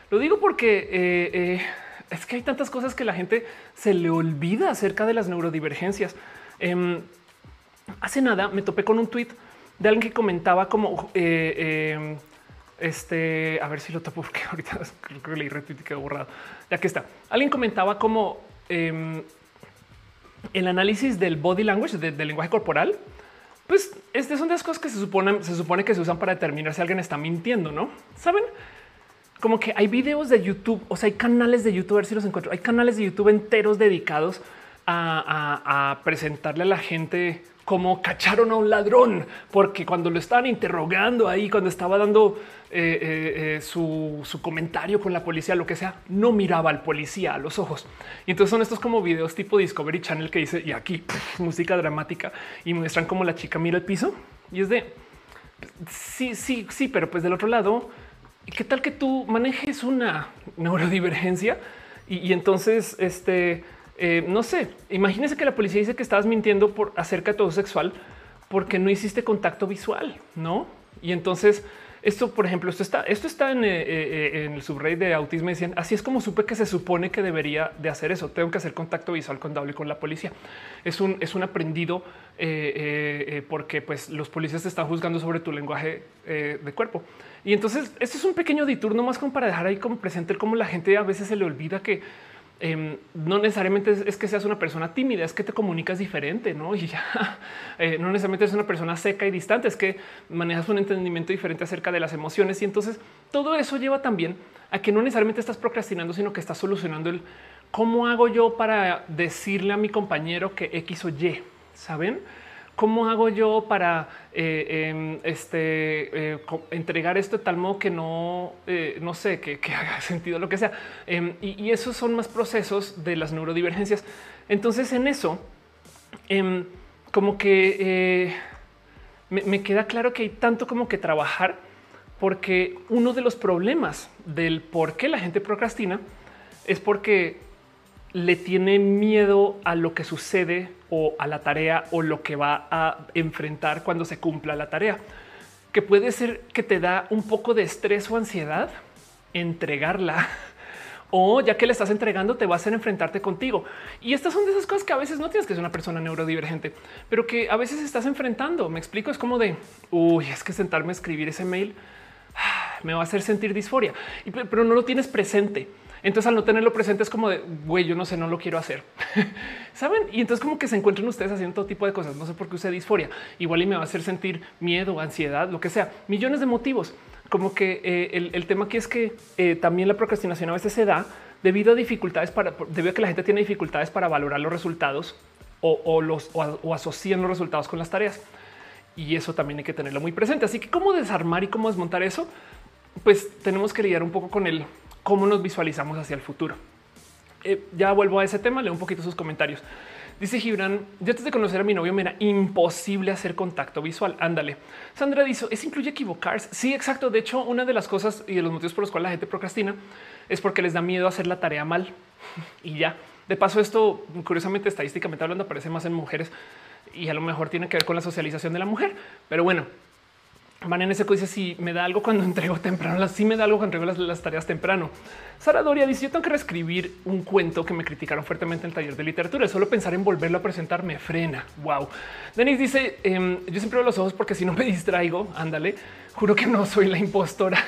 Lo digo porque eh, es que hay tantas cosas que la gente se le olvida acerca de las neurodivergencias. Em, hace nada me topé con un tweet de alguien que comentaba como em, este, a ver si lo topo porque [LAUGHS] ahorita creo que leí retweet y quedó borrado. Ya que está. Alguien comentaba como em, el análisis del body language, del lenguaje corporal, pues estas son de las cosas que se supone, se supone que se usan para determinar si alguien está mintiendo, ¿no? ¿Saben? Como que hay videos de YouTube, o sea, hay canales de YouTube, a ver si los encuentro, hay canales de YouTube enteros dedicados a presentarle a la gente como cacharon a un ladrón, porque cuando lo estaban interrogando ahí, cuando estaba dando eh, eh, eh, su, comentario con la policía, lo que sea, no miraba al policía a los ojos. Y entonces son estos como videos tipo Discovery Channel que dice y aquí música dramática y muestran como la chica mira el piso y es de sí, sí, sí, pero pues del otro lado, ¿qué tal que tú manejes una neurodivergencia? Y, y entonces este eh, no sé, imagínese que la policía dice que estabas mintiendo por acerca de todo sexual porque no hiciste contacto visual, no? Y entonces esto, por ejemplo, esto está, esto está en, eh, eh, en el subreddit de autismo. Decían así es como supe que se supone que debería de hacer eso. Tengo que hacer contacto visual con y con la policía. Es un, es un aprendido porque pues los policías te están juzgando sobre tu lenguaje de cuerpo. Y entonces esto es un pequeño ditur más como para dejar ahí como presente cómo la gente a veces se le olvida que Em, no necesariamente es, que seas una persona tímida, es que te comunicas diferente, ¿no? Y ya [LAUGHS] eh, no necesariamente es una persona seca y distante, es que manejas un entendimiento diferente acerca de las emociones y entonces todo eso lleva también a que no necesariamente estás procrastinando, sino que estás solucionando el cómo hago yo para decirle a mi compañero que X o Y, ¿saben? Cómo hago yo para eh, em, este, eh, entregar esto de tal modo que no, eh, no sé, que, [LAUGHS] haga sentido lo que sea. Em, y, esos son más procesos de las neurodivergencias. Entonces en eso, em, como que me queda claro que hay tanto como que trabajar porque uno de los problemas del por qué la gente procrastina es porque le tiene miedo a lo que sucede o a la tarea o lo que va a enfrentar cuando se cumpla la tarea, que puede ser que te da un poco de estrés o ansiedad entregarla [LAUGHS] o ya que le estás entregando te va a hacer enfrentarte contigo. Y estas son de esas cosas que a veces no tienes que ser una persona neurodivergente, pero que a veces estás enfrentando. Me explico, es como de, uy, es que sentarme a escribir ese mail [SIGHS] me va a hacer sentir disforia, pero no lo tienes presente. Entonces al no tenerlo presente es como de, güey, yo no sé, no lo quiero hacer. [LAUGHS] ¿Saben? Y entonces como que se encuentran ustedes haciendo todo tipo de cosas. No sé por qué usé disforia. Igual y me va a hacer sentir miedo, ansiedad, lo que sea. Millones de motivos. Como que eh, el, tema aquí es que eh, también la procrastinación a veces se da debido a dificultades para, debido a que la gente tiene dificultades para valorar los resultados o, los o asocian los resultados con las tareas. Y eso también hay que tenerlo muy presente. Así que cómo desarmar y cómo desmontar eso, pues tenemos que lidiar un poco con el cómo nos visualizamos hacia el futuro. Eh, ya vuelvo a ese tema, leo un poquito sus comentarios. Dice Gibran, ya antes de conocer a mi novio me era imposible hacer contacto visual. Ándale. Sandra dice, ¿es incluye equivocarse? Sí, exacto. De hecho, una de las cosas y de los motivos por los cuales la gente procrastina es porque les da miedo hacer la tarea mal. [LAUGHS] Y ya. De paso, esto, curiosamente, estadísticamente hablando, aparece más en mujeres y a lo mejor tiene que ver con la socialización de la mujer. Pero bueno, En ese dice si [LAUGHS] me da algo cuando entrego temprano, si me da algo cuando entrego las, tareas temprano. Sara Doria dice yo tengo que reescribir un cuento que me criticaron fuertemente en el taller de literatura. Solo pensar en volverlo a presentar me frena. Wow. Denis dice em, yo siempre veo los ojos porque si no me [LAUGHS] distraigo, ándale. Juro que no soy la impostora.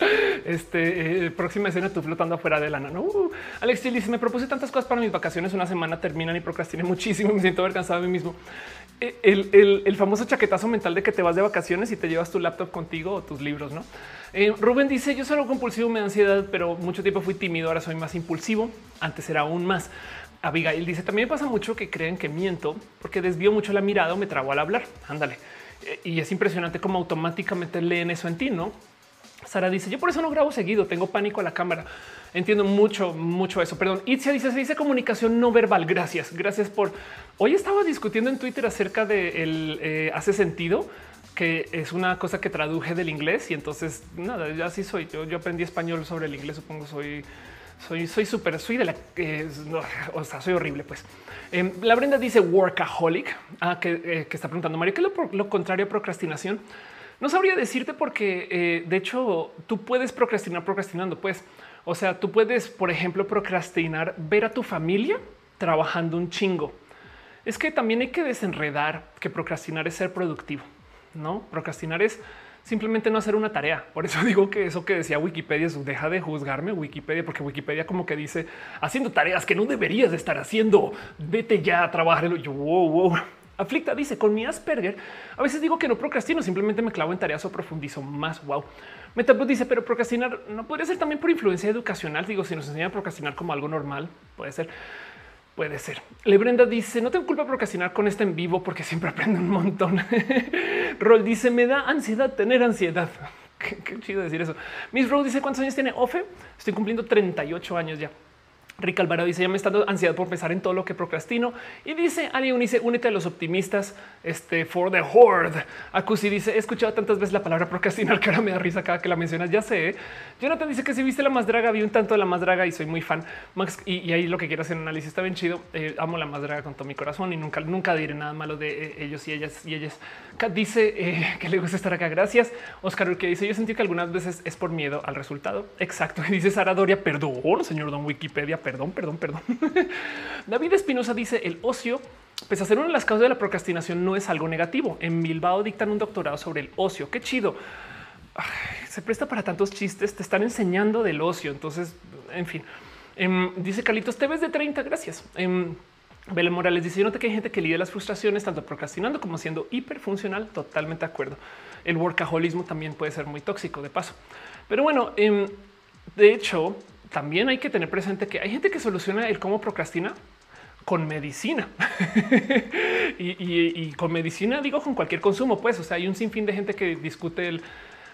[LAUGHS] Este eh, próxima escena, tú flotando afuera de lana. No, uh, Alex dice: Me propuse tantas cosas para mis vacaciones. Una semana terminan y procrastiné muchísimo. Me siento cansado de mí mismo. Eh, el, famoso chaquetazo mental de que te vas de vacaciones y te llevas tu laptop contigo o tus libros. No, eh, Rubén dice: Yo soy compulsivo, me da ansiedad, pero mucho tiempo fui tímido. Ahora soy más impulsivo. Antes era aún más. Abigail dice: También pasa mucho que creen que miento porque desvío mucho la mirada o me trago al hablar. Ándale. Y es impresionante cómo automáticamente leen eso en ti, no? Sara dice: Yo por eso no grabo seguido, tengo pánico a la cámara. Entiendo mucho, mucho eso. Perdón. Itzia dice: Se dice comunicación no verbal. Gracias. Gracias por. Hoy estaba discutiendo en Twitter acerca de el eh, hace sentido que es una cosa que traduje del inglés y entonces nada, ya así soy. Yo, yo aprendí español sobre el inglés. Supongo soy, soy, soy súper, soy de la, o sea, soy horrible. Pues em, la Brenda dice workaholic, ah, que, eh, que, está preguntando Mario, ¿qué es lo, lo contrario a procrastinación? No sabría decirte porque eh, de hecho tú puedes procrastinar procrastinando, pues. O sea, tú puedes, por ejemplo, procrastinar ver a tu familia trabajando un chingo. Es que también hay que desenredar que procrastinar es ser productivo, no procrastinar es simplemente no hacer una tarea. Por eso [LAUGHS] digo que eso que decía Wikipedia es deja de juzgarme Wikipedia, porque Wikipedia como que dice haciendo tareas que no deberías de estar haciendo. Vete ya a trabajar. Yo, wow, wow. Aflicta dice con mi Asperger. A veces digo que no procrastino, simplemente me clavo en tareas o profundizo más. Wow. Metabus dice, pero procrastinar no podría ser también por influencia educacional. Digo, si nos enseñan a procrastinar como algo normal, puede ser. Puede ser. Lebrenda dice: No tengo culpa procrastinar con este en vivo porque siempre [LAUGHS] aprendo un montón. [LAUGHS] Rol dice: Me da ansiedad tener ansiedad. [LAUGHS] Qué, chido decir eso. Miss Rose dice: ¿Cuántos años tiene Ofe? Estoy cumpliendo 38 años ya. Rick Alvarado dice ya me está dando ansiedad por pensar en todo lo que procrastino y dice alguien dice únete a los optimistas este for the horde. Acusi dice he escuchado tantas veces la palabra procrastinar que ahora me da risa cada que la mencionas. Ya sé. Jonathan dice que si viste la más draga, vi un tanto de la más draga y soy muy fan. Max y, ahí lo que quiero hacer en análisis está bien chido. Eh, amo la más draga con todo mi corazón y nunca, nunca diré nada malo de eh, ellos y ellas y ellas. Kat dice eh, que le gusta estar acá. Gracias. Oscar que dice yo sentí que algunas veces es por miedo al resultado. Exacto. Y [LAUGHS] dice Sara Doria, perdón, señor Don Wikipedia, perdón, perdón. [LAUGHS] David Espinosa dice el ocio, pese a ser una de las causas de la procrastinación, no es algo negativo. En Bilbao dictan un doctorado sobre el ocio. Qué chido. se presta para tantos chistes, te están enseñando del ocio. Entonces, en fin, em, dice Carlitos, te ves de 30. Gracias. Em, Bele Morales dice: Yo noté que hay gente que lidia las frustraciones, tanto procrastinando como siendo hiperfuncional. Totalmente de acuerdo. El workaholismo también puede ser muy tóxico de paso. Pero bueno, em, de hecho, también hay que tener presente que hay gente que soluciona el cómo procrastina con medicina. [LAUGHS] Y, con medicina digo con cualquier consumo, pues, o sea, hay un sinfín de gente que discute el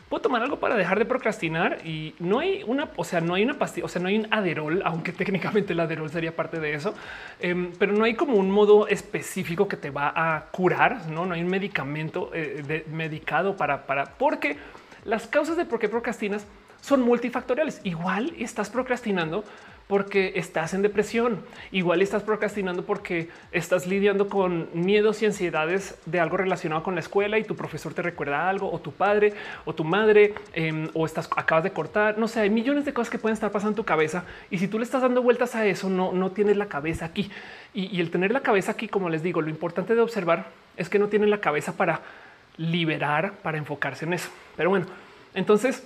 puedo tomar algo para dejar de procrastinar y no hay una, o sea, no hay una pastilla, o sea, no hay un aderol, aunque [LAUGHS] técnicamente el aderol sería parte de eso, em, pero no hay como un modo específico que te va a curar, no, no hay un medicamento eh, medicado para, para, porque las causas de por qué procrastinas son multifactoriales. Igual estás procrastinando porque estás en depresión. Igual estás procrastinando porque estás lidiando con miedos y ansiedades de algo relacionado con la escuela y tu profesor te recuerda algo o tu padre o tu madre em, o estás acabas de cortar. No sé, hay millones de cosas que pueden estar pasando en tu cabeza y si tú le estás dando vueltas a eso, no, no tienes la cabeza aquí. Y, y el tener la cabeza aquí, como les digo, lo importante de observar es que no tienen la cabeza para liberar, para enfocarse en eso. Pero bueno, entonces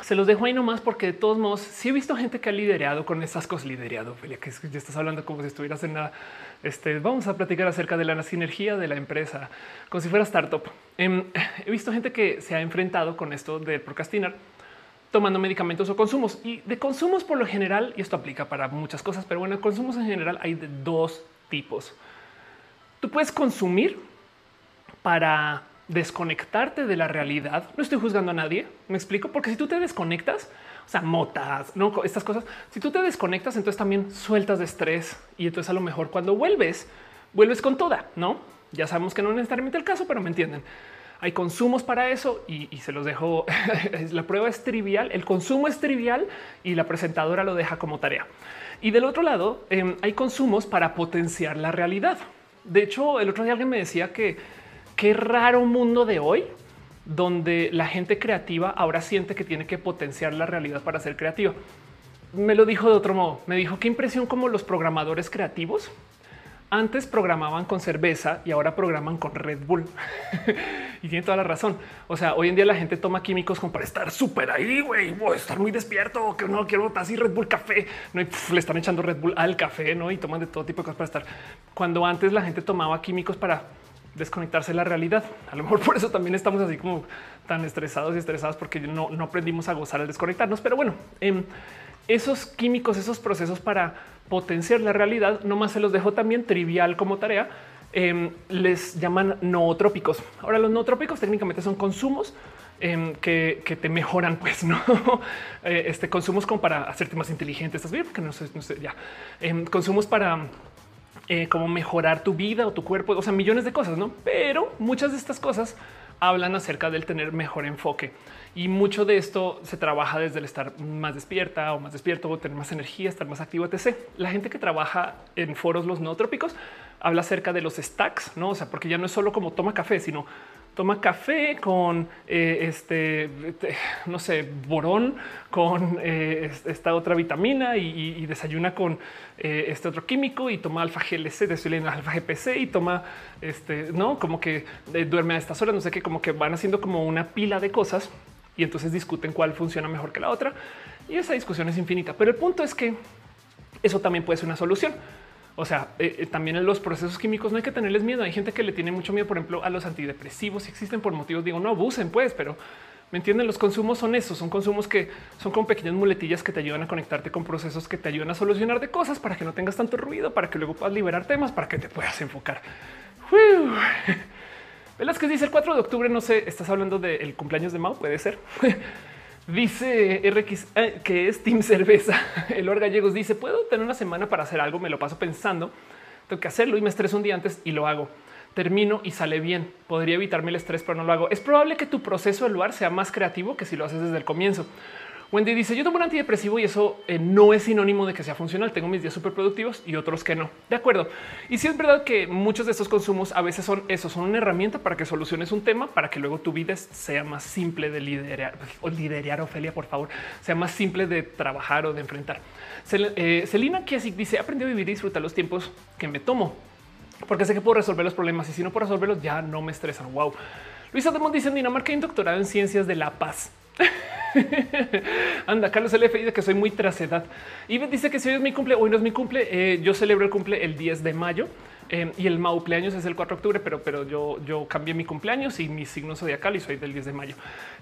se los dejo ahí nomás porque de todos modos sí he visto gente que ha liderado con esas cosas liderado, que ya estás hablando como si estuvieras en nada. Este, vamos a platicar acerca de la sinergia de la empresa, como si fuera startup. Em, he visto gente que se ha enfrentado con esto de procrastinar tomando medicamentos o consumos y de consumos por lo general, y esto aplica para muchas cosas, pero bueno, consumos en general hay de dos tipos. Tú puedes consumir para desconectarte de la realidad. No estoy juzgando a nadie. Me explico porque si tú te desconectas, o sea, motas, no estas cosas, si tú te desconectas, entonces también sueltas de estrés y entonces a lo mejor cuando vuelves, vuelves con toda, no? Ya sabemos que no es necesariamente el caso, pero me entienden. Hay consumos para eso y, se los dejo. [LAUGHS] la prueba es trivial, el consumo es trivial y la presentadora lo deja como tarea. Y del otro lado, em, hay consumos para potenciar la realidad. De hecho, el otro día alguien me decía que qué raro mundo de hoy donde la gente creativa ahora siente que tiene que potenciar la realidad para ser creativa. Me lo dijo de otro modo. Me dijo qué impresión como los programadores creativos antes programaban con cerveza y ahora programan con Red Bull. [LAUGHS] y tiene toda la razón. O sea, hoy en día la gente toma químicos como para estar súper ahí, güey, estar muy despierto, que no quiero así Red Bull café, no le están echando Red Bull al café, no? Y toman de todo tipo de cosas para estar. Cuando antes la gente tomaba químicos para desconectarse de la realidad. A lo mejor por eso también estamos así como tan estresados y estresados porque no, no aprendimos a gozar al desconectarnos. Pero bueno, em, esos químicos, esos procesos para potenciar la realidad, nomás se los dejo también trivial como tarea. Em, les llaman nootrópicos. Ahora los nootrópicos técnicamente son consumos em, que, te mejoran, pues no [LAUGHS] eh, este consumos como para hacerte más inteligente. Estás bien, porque no sé, no sé ya consumos para eh, como mejorar tu vida o tu cuerpo, o sea, millones de cosas, no? Pero muchas de estas cosas hablan acerca del tener mejor enfoque y mucho de esto se trabaja desde el estar más despierta o más despierto o tener más energía, estar más activo, etc. La gente que trabaja en foros los nootrópicos habla acerca de los stacks, no? O sea, porque ya no es solo como toma café, sino toma café con eh, este, no sé, borón, con eh, esta otra vitamina y, desayuna con eh, este otro químico y toma alfa GLC, de alfa GPC y toma este, no como que duerme a estas horas, no sé qué, como que van haciendo como una pila de cosas y entonces discuten cuál funciona mejor que la otra. Y esa discusión es infinita. Pero el punto es que eso también puede ser una solución. O sea, eh, eh, también en los procesos químicos no hay que tenerles miedo. Hay gente que le tiene mucho miedo, por ejemplo, a los antidepresivos. Existen por motivos, digo, no abusen, pues, pero me entienden. Los consumos son esos, son consumos que son como pequeñas muletillas que te ayudan a conectarte con procesos que te ayudan a solucionar de cosas para que no tengas tanto ruido, para que luego puedas liberar temas, para que te puedas enfocar. [LAUGHS] que dice el 4 de octubre. No sé, estás hablando del cumpleaños de Mao. Puede ser. [LAUGHS] Dice RX eh, que es Team Cerveza. [LAUGHS] El Or Gallegos dice: Puedo tener una semana para hacer algo. Me lo paso pensando. Tengo que hacerlo y me estreso un día antes y lo hago. Termino y sale bien. Podría evitarme el estrés, pero no lo hago. Es probable que tu proceso del lugar sea más creativo que si lo haces desde el comienzo. Wendy dice yo tomo un antidepresivo y eso eh, no es sinónimo de que sea funcional. Tengo mis días súper productivos y otros que no. De acuerdo. Y si es verdad que muchos de estos consumos a veces son eso, son una herramienta para que soluciones un tema, para que luego tu vida sea más simple de liderar o liderar, Ofelia, por favor, sea más simple de trabajar o de enfrentar. Eh, Celina Kiesik dice aprendí a vivir y disfrutar los tiempos que me tomo porque sé que puedo resolver los problemas y si no puedo resolverlos ya no me estresan. Wow. Luisa Demont dice en Dinamarca hay un doctorado en ciencias de la paz. [LAUGHS] [LAUGHS] Anda, Carlos LF dice que soy muy tras edad. Y dice que si hoy es mi cumple, hoy no es mi cumple. Eh, yo celebro el cumple el 10 de mayo. Em, y el cumpleaños es el 4 de octubre, pero, pero yo, yo cambié mi cumpleaños y mi signo zodiacal y soy del 10 de mayo.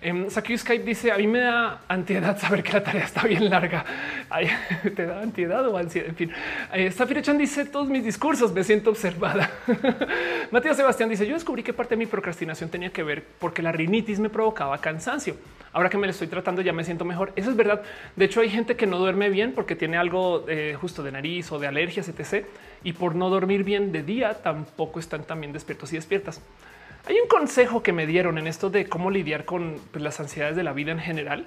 Eh, Skype dice a mí me da ansiedad saber que la tarea está bien larga. [LAUGHS] [LAUGHS] te da ansiedad o ansiedad. En fin, eh, Chan dice todos mis discursos me siento observada. [LAUGHS] Matías Sebastián dice yo descubrí que parte de mi procrastinación tenía que ver porque la rinitis me provocaba cansancio. Ahora que me lo estoy tratando ya me siento mejor. Eso es verdad. De hecho hay gente que no duerme bien porque tiene algo eh, justo de nariz o de alergias, etc y por no dormir bien de día tampoco están también despiertos y despiertas. Hay un consejo que me dieron en esto de cómo lidiar con pues, las ansiedades de la vida en general,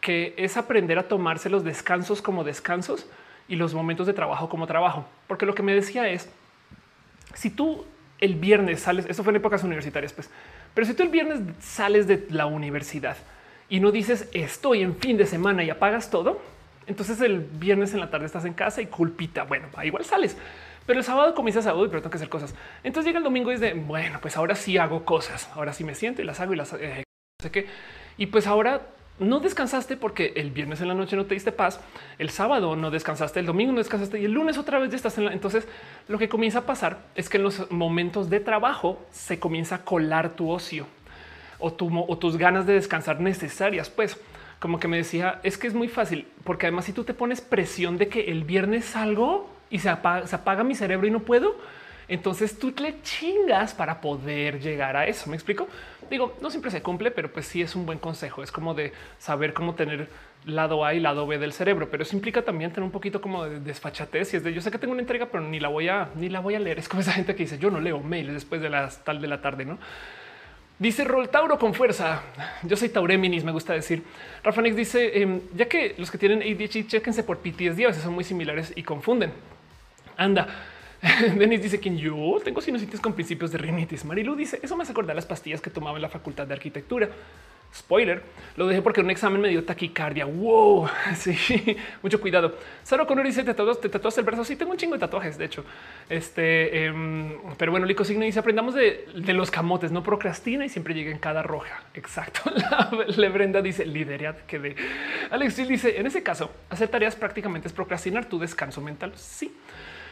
que es aprender a tomarse los descansos como descansos y los momentos de trabajo como trabajo. Porque lo que me decía es, si tú el viernes sales, esto fue en épocas universitarias, pues, pero si tú el viernes sales de la universidad y no dices estoy en fin de semana y apagas todo, entonces el viernes en la tarde estás en casa y culpita. Bueno, igual sales, pero el sábado comienzas a hoy, pero tengo que hacer cosas. Entonces llega el domingo y es de bueno, pues ahora sí hago cosas. Ahora sí me siento y las hago y las eh, sé qué. Y pues ahora no descansaste porque el viernes en la noche no te diste paz, el sábado no descansaste, el domingo no descansaste y el lunes otra vez ya estás en la. Entonces lo que comienza a pasar es que en los momentos de trabajo se comienza a colar tu ocio o, tu, o tus ganas de descansar necesarias. Pues como que me decía, es que es muy fácil, porque además si tú te pones presión de que el viernes salgo y se apaga, mi cerebro y no puedo, entonces tú le chingas para poder llegar a eso. ¿Me explico? Digo, no siempre se cumple, pero pues sí es un buen consejo. Es como de saber cómo tener lado A y lado B del cerebro, pero eso implica también tener un poquito como de desfachatez y es de yo sé que tengo una entrega, pero ni la voy a ni la voy a leer. Es como esa gente que dice yo no leo mails después de las tal de la tarde, no? Dice Rol Tauro con fuerza. Yo soy Taureminis, me gusta decir. Rafa Nix dice, em, ya que los que tienen ADHD, chequense por PTSD, a veces son muy similares y confunden. Anda. [LAUGHS] Denis dice que yo tengo sinusitis con principios de rinitis. Marilu dice, eso me hace acordar las pastillas que tomaba en la facultad de arquitectura. Spoiler, lo dejé porque un examen me dio taquicardia. Wow, [LAUGHS] sí, mucho cuidado. Saro Conor dice: ¿Te tatuaste, el brazo? Sí, tengo un chingo de tatuajes, de hecho. Este, em, pero bueno, Lico Signo dice: Aprendamos de, los camotes, no procrastina y siempre llega en cada roja. Exacto. [LAUGHS] La, Le Brenda dice: Lideria que de Alex dice: En ese caso, hacer tareas prácticamente es procrastinar tu descanso mental. Sí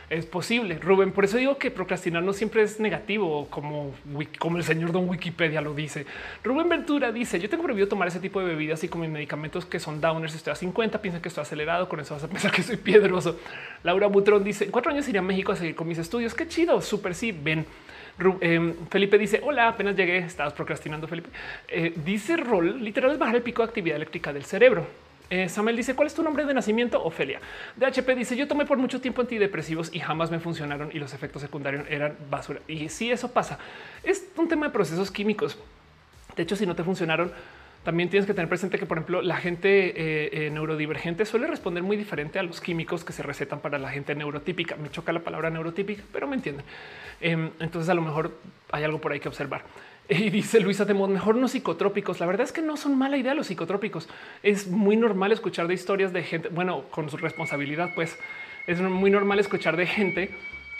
es posible. Rubén, por eso digo que procrastinar no siempre es negativo, como, como el señor Don Wikipedia lo dice. Rubén Ventura dice: Yo tengo prohibido tomar ese tipo de bebidas y como medicamentos que son downers. Estoy a 50, piensan que estoy acelerado. Con eso vas a pensar que soy piedroso. Laura Butrón dice: cuatro años iré a México a seguir con mis estudios. Qué chido, súper sí. Ven. Em, Felipe dice: Hola, apenas llegué. Estabas procrastinando, Felipe. Eh, dice Rol: literal es bajar el pico de actividad eléctrica del cerebro. Eh, Samuel dice cuál es tu nombre de nacimiento? Ofelia. DHP dice yo tomé por mucho tiempo antidepresivos y jamás me funcionaron y los efectos secundarios eran basura. Y si eso pasa, es un tema de procesos químicos. De hecho, si no te funcionaron, también tienes que tener presente que, por ejemplo, la gente eh, eh, neurodivergente suele responder muy diferente a los químicos que se recetan para la gente neurotípica. Me choca la palabra neurotípica, pero me entienden. Em, entonces, a lo mejor hay algo por ahí que observar. [LAUGHS] Y dice Luisa de mejor no psicotrópicos. La verdad es que no son mala idea los psicotrópicos. Es muy normal escuchar de historias de gente, bueno, con su responsabilidad, pues es muy normal escuchar de gente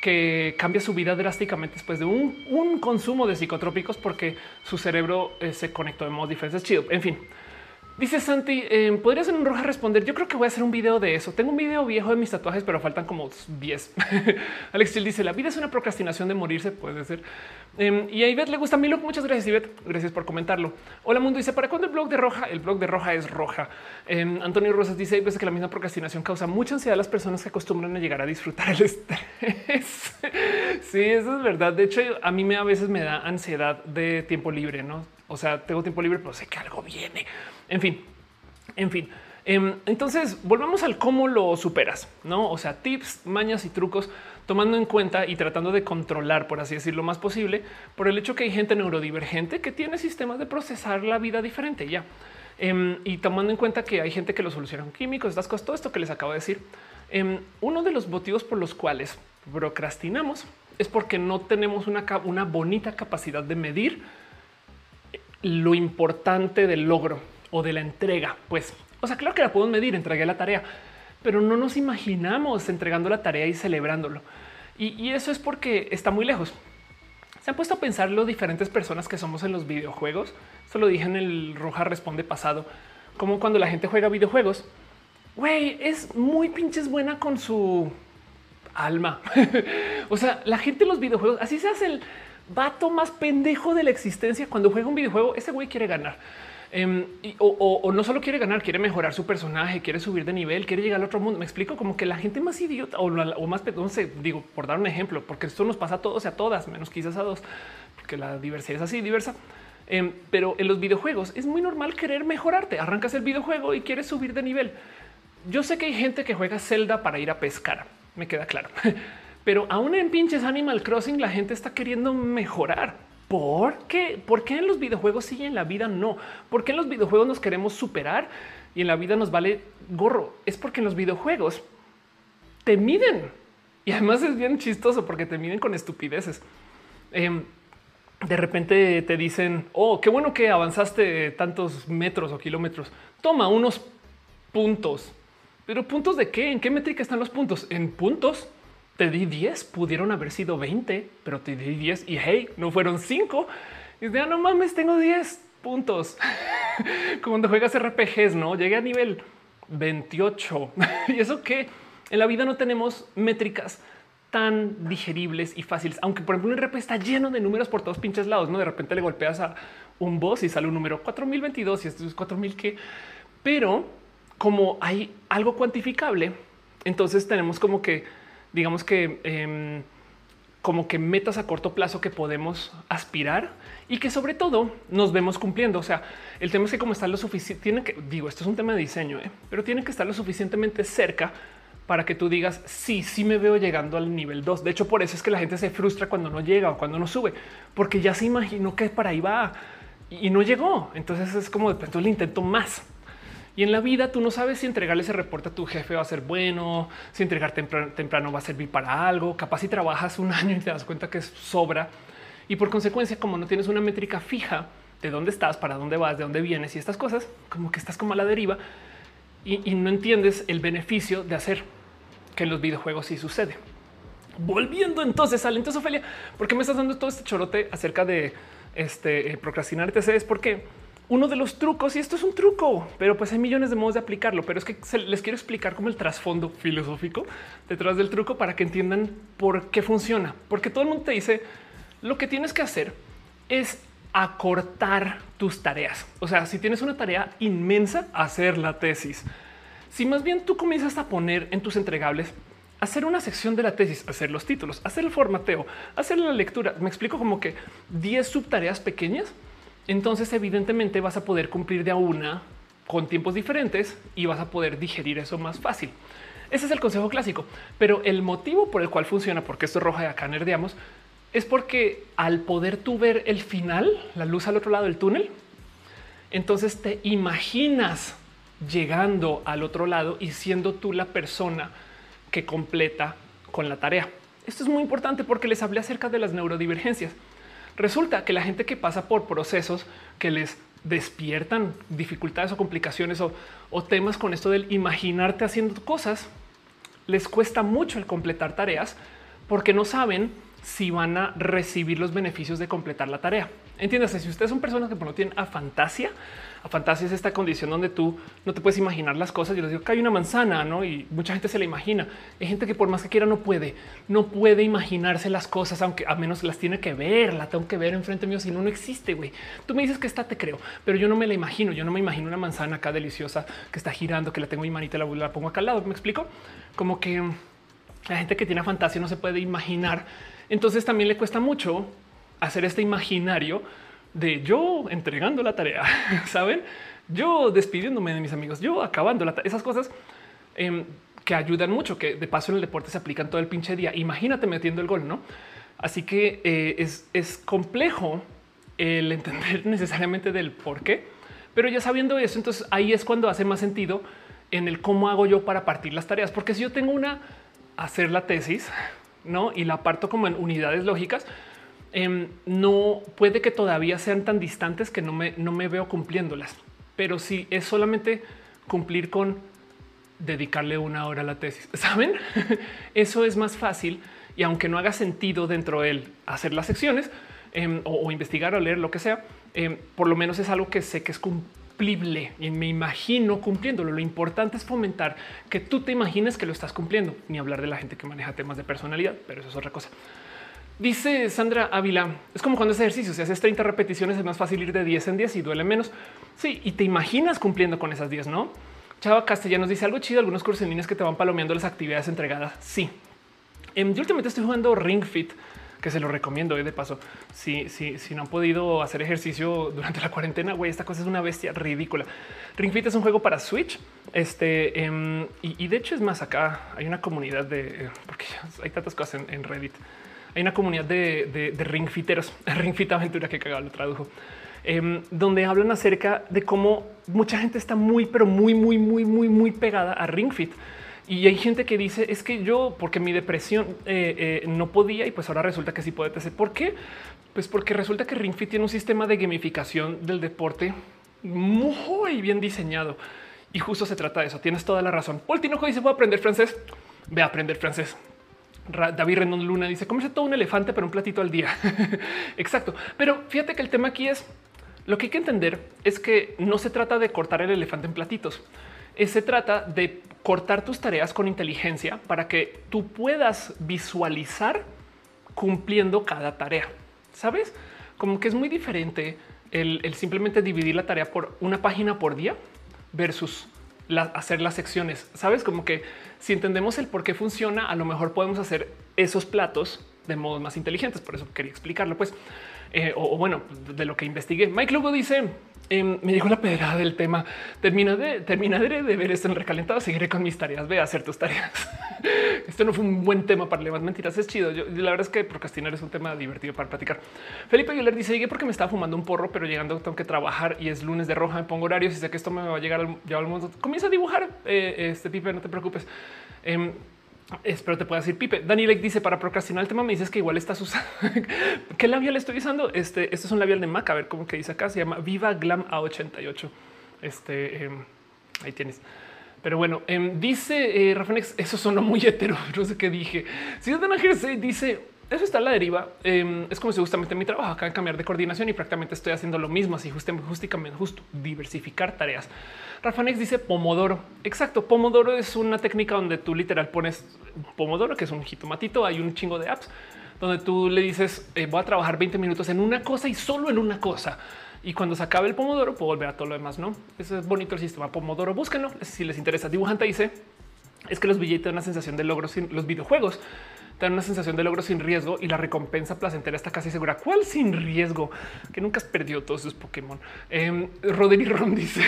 que cambia su vida drásticamente después de un, consumo de psicotrópicos porque su cerebro eh, se conectó de modos diferentes. chido. En fin, Dice Santi, eh, podría ser un roja responder. Yo creo que voy a hacer un video de eso. Tengo un video viejo de mis tatuajes, pero faltan como 10. [LAUGHS] Alex Chill dice: La vida es una procrastinación de morirse. Puede ser. Eh, y a Ivette le gusta Milo. Muchas gracias, Ivette. Gracias por comentarlo. Hola, mundo dice: ¿Para cuándo el blog de roja? El blog de roja es roja. Eh, Antonio Rosas dice: Hay veces que la misma procrastinación causa mucha ansiedad a las personas que acostumbran a llegar a disfrutar el [LAUGHS] estrés. sí, eso es verdad. De hecho, a mí me a veces me da ansiedad de tiempo libre, no? O sea, tengo tiempo libre, pero sé que algo viene. En fin, en fin. Em, entonces volvamos al cómo lo superas, no? O sea, tips, mañas y trucos, tomando en cuenta y tratando de controlar, por así decirlo, más posible, por el hecho que hay gente neurodivergente que tiene sistemas de procesar la vida diferente ya. Em, y tomando en cuenta que hay gente que lo solucionan químicos, estas cosas, todo esto que les acabo de decir. Em, uno de los motivos por los cuales procrastinamos es porque no tenemos una bonita capacidad de medir lo importante del logro o de la entrega. Pues, o sea, claro que la podemos medir, entregué la tarea, pero no nos imaginamos entregando la tarea y celebrándolo. Y, eso es porque está muy lejos. Se han puesto a pensar lo diferentes personas que somos en los videojuegos. Eso lo dije en el Roja Responde pasado, como cuando la gente juega videojuegos. Güey, es muy pinches buena con su alma. [LAUGHS] o sea, la gente en los videojuegos, así se hace el vato más pendejo de la existencia. Cuando juega un videojuego, ese güey quiere ganar. Em, o, no solo quiere ganar, quiere mejorar su personaje, quiere subir de nivel, quiere llegar al otro mundo. Me explico como que la gente más idiota o, más, no sé, digo, por dar un ejemplo, porque esto nos pasa a todos y a todas, menos quizás a dos, porque la diversidad es así diversa. Em, pero en los videojuegos es muy normal querer mejorarte. Arrancas el videojuego y quieres subir de nivel. Yo sé que hay gente que juega Zelda para ir a pescar, me queda claro. [LAUGHS] Pero aún en pinches Animal Crossing la gente está queriendo mejorar. ¿Por qué? ¿Por qué en los videojuegos sí y en la vida no? ¿Por qué en los videojuegos nos queremos superar y en la vida nos vale gorro? Es porque en los videojuegos te miden. Y además es bien chistoso porque te miden con estupideces. Em, de repente te dicen, oh, qué bueno que avanzaste tantos metros o kilómetros. Toma unos puntos. Pero puntos de qué? ¿En qué métrica están los puntos? En puntos te di 10, pudieron haber sido 20, pero te di 10 y hey, no fueron 5. Y ya ah, no mames, tengo 10 puntos. [LAUGHS] Como cuando juegas RPGs, no llegué a nivel 28 [LAUGHS] y eso que en la vida no tenemos métricas tan digeribles y fáciles. Aunque por ejemplo un RP está lleno de números por todos pinches lados, no de repente le golpeas a un boss y sale un número 4022 y esto es 4000 que, pero como hay algo cuantificable, entonces tenemos como que digamos que em, como que metas a corto plazo que podemos aspirar y que sobre todo nos vemos cumpliendo. O sea, el tema es que como está lo suficiente, tiene que, digo, esto es un tema de diseño, ¿eh? pero tiene que estar lo suficientemente cerca para que tú digas, sí, sí me veo llegando al nivel 2. De hecho, por eso es que la gente se frustra cuando no llega o cuando no sube, porque ya se imaginó que para ahí va y no llegó. Entonces es como de pronto el intento más. Y en la vida tú no sabes si entregarle ese reporte a tu jefe va a ser bueno, si entregar temprano, va a servir para algo. Capaz si trabajas un [LAUGHS] año y te das cuenta que es sobra. Y por consecuencia, como no tienes una métrica fija de dónde estás, para dónde vas, de dónde vienes y estas cosas, como que estás como a la deriva y, no entiendes el beneficio de hacer que en los videojuegos sí sucede. Volviendo entonces al entonces, Ophelia, ¿por qué me estás dando todo este chorote acerca de este eh, procrastinar? Es porque uno de los trucos, y esto es un truco, pero pues hay millones de modos de aplicarlo, pero es que les quiero explicar como el trasfondo filosófico detrás del truco para que entiendan por qué funciona. Porque todo el mundo te dice, lo que tienes que hacer es acortar tus tareas. O sea, si tienes una tarea inmensa, hacer la tesis. Si más bien tú comienzas a poner en tus entregables, hacer una sección de la tesis, hacer los títulos, hacer el formateo, hacer la lectura, me explico como que 10 subtareas pequeñas entonces evidentemente vas a poder cumplir de a una con tiempos diferentes y vas a poder digerir eso más fácil. Ese es el consejo clásico, pero el motivo por el cual funciona, porque esto es roja y acá nerdeamos, es porque al poder tú ver el final, la luz al otro lado del túnel, entonces te imaginas llegando al otro lado y siendo tú la persona que completa con la tarea. Esto es muy importante porque les hablé acerca de las neurodivergencias. Resulta que la gente que pasa por procesos que les despiertan dificultades o complicaciones o, temas con esto del imaginarte haciendo cosas, les cuesta mucho el completar tareas porque no saben si van a recibir los beneficios de completar la tarea. Entiéndase, si ustedes son personas que no tienen a fantasía, a es esta condición donde tú no te puedes imaginar las cosas. Yo les digo que hay una manzana, ¿no? Y mucha gente se la imagina. Hay gente que por más que quiera no puede, no puede imaginarse las cosas, aunque a menos las tiene que ver, la tengo que ver enfrente mío, si no, no existe, güey. Tú me dices que está, te creo, pero yo no me la imagino. Yo no me imagino una manzana acá deliciosa que está girando, que la tengo mi manita, la, la pongo acá al lado. ¿Me explico? Como que la gente que tiene fantasía no se puede imaginar. Entonces también le cuesta mucho hacer este imaginario de yo entregando la tarea, [LAUGHS] saben? Yo despidiéndome de mis amigos, yo acabando la esas cosas em, que ayudan mucho, que de paso en el deporte se aplican todo el pinche día. Imagínate metiendo el gol, no? Así que eh, es, es complejo el entender [LAUGHS] necesariamente del por qué, pero ya sabiendo eso, entonces ahí es cuando hace más sentido en el cómo hago yo para partir las tareas, porque si yo tengo una hacer la tesis, no y la parto como en unidades lógicas, Em, no puede que todavía sean tan distantes que no me, no me veo cumpliéndolas, pero si es solamente cumplir con dedicarle una hora a la tesis, [LAUGHS] saben? Eso es más fácil y aunque no haga sentido dentro de él hacer las secciones em, o, investigar o leer lo que sea, em, por lo menos es algo que sé que es cumplible y me imagino cumpliéndolo. Lo importante es fomentar que tú te imagines que lo estás cumpliendo, ni hablar de la gente que maneja temas de personalidad, pero eso es otra cosa. Dice Sandra Ávila, es como cuando haces ejercicio, si haces 30 repeticiones es más fácil ir de 10 en 10 y duele menos. Sí, y te imaginas cumpliendo con esas 10, ¿no? Chava Castellanos dice algo chido, algunos cursos que te van palomeando las actividades entregadas. Sí. Em, yo últimamente estoy jugando Ring Fit, que se lo recomiendo eh, de paso. Si, no han podido hacer ejercicio durante la cuarentena, güey, esta cosa es una bestia ridícula. Ring Fit es un juego para Switch. Este em, y, de hecho es más acá hay una comunidad de porque hay tantas cosas en Reddit hay una comunidad de, de, ring fiteros, [LAUGHS] ring fit aventura que cagado lo tradujo, em, donde hablan acerca de cómo mucha gente está muy, pero muy, muy, muy, muy, muy pegada a ring fit. Y hay gente que dice es que yo, porque mi depresión eh, eh, no podía y pues ahora resulta que sí puede. ¿Por qué? Pues porque resulta que Ring Fit tiene un sistema de gamificación del deporte muy bien diseñado. Y justo se trata de eso. Tienes toda la razón. Paul Tinoco dice voy a aprender francés. Ve a aprender francés. David Rendón Luna dice comerse todo un elefante, pero un platito al día. [LAUGHS] Exacto. Pero fíjate que el tema aquí es lo que hay que entender es que no se trata de cortar el elefante en platitos. Se trata de cortar tus tareas con inteligencia para que tú puedas visualizar cumpliendo cada tarea. Sabes como que es muy diferente el simplemente dividir la tarea por una página por día versus hacer las secciones. Sabes como que si entendemos el por qué funciona, a lo mejor podemos hacer esos platos de modos más inteligentes. Por eso quería explicarlo, pues, eh, o, bueno, de lo que investigué. Mike Lugo dice Em, me llegó la pedrada del tema. Terminaré, terminaré de ver esto en recalentado. Seguiré con mis tareas. Ve a hacer tus tareas. [LAUGHS] Esto no fue un buen tema para levantar mentiras. Es chido. Yo, la verdad es que procrastinar es un tema divertido para platicar. Felipe Aguilar dice: Llegué porque me estaba fumando un porro, pero llegando tengo que trabajar y es lunes de roja. Me pongo horarios y sé que esto me va a llegar al, al mundo. Comienza a dibujar eh, este Pipe. No te preocupes. Em, Espero te pueda decir Pipe. Daniel dice para procrastinar el tema. Me dices que igual estás usando [LAUGHS] qué labial estoy usando. Este, este es un labial de Mac. A ver cómo que dice acá. Se llama Viva Glam A88. Este em, ahí tienes. Pero bueno, em, dice eh, Rafanex, eso sonó muy [LAUGHS] hetero. No sé qué dije. Si es de dice eso está a la deriva. Em, es como si justamente mi trabajo acaba de cambiar de coordinación y prácticamente estoy haciendo lo mismo. Así justamente, justo diversificar tareas. Rafa Nex dice Pomodoro. Exacto. Pomodoro es una técnica donde tú literal pones Pomodoro, que es un jitomatito. Hay un chingo de apps donde tú le dices eh, voy a trabajar 20 minutos en una cosa y solo en una cosa. Y cuando se acabe el Pomodoro, puedo volver a todo lo demás. No, eso es bonito el sistema Pomodoro. Búsquenlo si les interesa. Dibujante dice es que los billetes dan una sensación de logros sin los videojuegos dan una sensación de logro sin riesgo y la recompensa placentera está casi segura. ¿Cuál sin riesgo? Que nunca has perdido todos sus Pokémon. Eh, Roderick Ron dice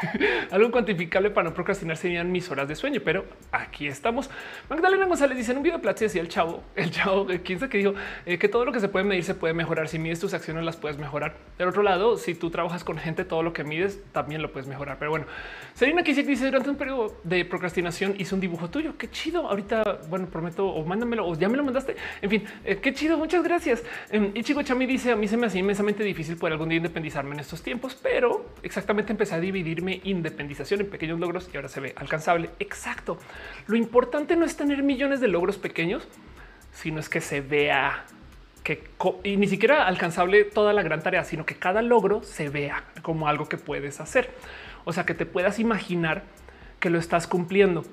[LAUGHS] algo cuantificable para no procrastinar serían mis horas de sueño, pero aquí estamos. Magdalena González dice en un video de Platzi decía el chavo, el chavo, eh, quién sabe que dijo eh, que todo lo que se puede medir se puede mejorar. Si mides tus acciones, las puedes mejorar. Del otro lado, si tú trabajas con gente, todo lo que mides también lo puedes mejorar. Pero bueno, Serena Kisik dice durante un periodo de procrastinación hice un dibujo tuyo. Qué chido. Ahorita, bueno, prometo o mándamelo ya me lo mandaste. En fin, eh, qué chido. Muchas gracias. Eh, y Chico Chami dice a mí se me hace inmensamente difícil poder algún día independizarme en estos tiempos, pero exactamente empecé a dividirme independización en pequeños logros y ahora se ve alcanzable. Exacto. Lo importante no es tener millones de logros pequeños, sino es que se vea que y ni siquiera alcanzable toda la gran tarea, sino que cada logro se vea como algo que puedes hacer. O sea, que te puedas imaginar que lo estás cumpliendo.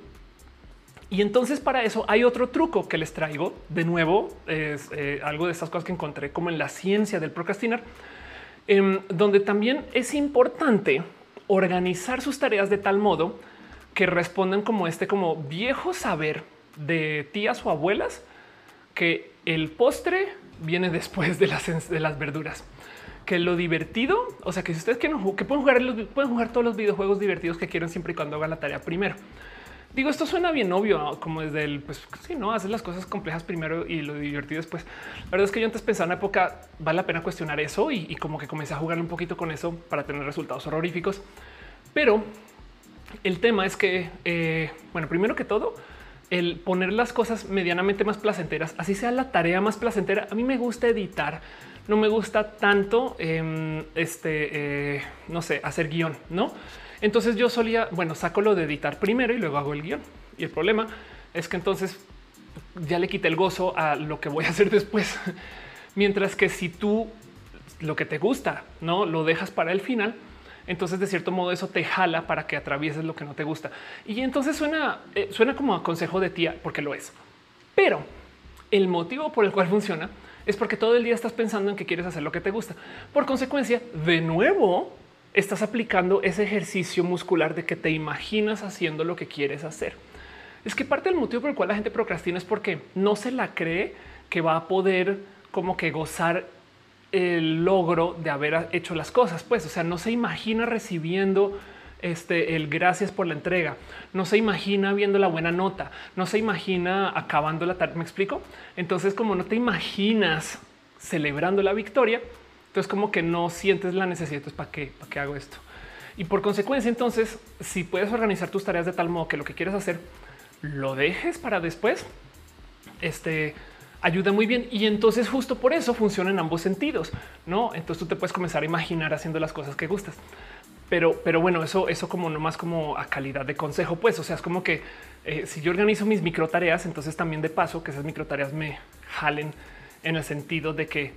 Y entonces para eso hay otro truco que les traigo. De nuevo, es eh, algo de estas cosas que encontré como en la ciencia del procrastinar, em, donde también es importante organizar sus tareas de tal modo que respondan como este, como viejo saber de tías o abuelas que el postre viene después de las, de las verduras que lo divertido, o sea, que si ustedes quieren que pueden jugar, pueden jugar todos los videojuegos divertidos que quieran siempre y cuando hagan la tarea primero. Digo, esto suena bien obvio, como desde el, pues sí, no, hacer las cosas complejas primero y lo divertido después. La verdad es que yo antes pensaba en una época, vale la pena cuestionar eso y, como que comencé a jugar un poquito con eso para tener resultados horroríficos. Pero el tema es que, eh, bueno, primero que todo, el poner las cosas medianamente más placenteras, así sea la tarea más placentera. A mí me gusta editar, no me gusta tanto, em, este, eh, no sé, hacer guion, no? Entonces yo solía, bueno, saco lo de editar primero y luego hago el guion. Y el problema es que entonces ya le quité el gozo a lo que voy a hacer [LAUGHS] después. Mientras que si tú lo que te gusta no lo dejas para el final, Entonces, de cierto modo, eso te jala para que atravieses lo que no te gusta. Y entonces suena, eh, suena como a consejo de tía, porque lo es. Pero el motivo por el cual funciona es porque todo el día estás pensando en que quieres hacer lo que te gusta. Por consecuencia, de nuevo, estás aplicando ese ejercicio muscular de que te imaginas haciendo lo que quieres hacer. Es que parte del motivo por el cual la gente procrastina es porque no se la cree que va a poder como que gozar el logro de haber hecho las cosas. Pues, o sea, no se imagina recibiendo este, el gracias por la entrega. No se imagina viendo la buena nota. No se imagina acabando la tarde. ¿Me explico? Entonces, como no te imaginas celebrando la victoria, entonces como que no sientes la necesidad. Entonces, ¿para qué? ¿Para qué hago esto? Y por consecuencia, entonces, si puedes organizar tus tareas de tal modo que lo que quieres hacer lo dejes para después, este ayuda muy bien. Y entonces justo por eso funciona en ambos sentidos, ¿no? Entonces tú te puedes comenzar a imaginar haciendo las cosas que gustas. Pero, pero bueno, eso, eso como no más como a calidad de consejo, pues, o sea, es como que eh, si yo organizo mis micro tareas, entonces también de paso que esas micro tareas me jalen en el sentido de que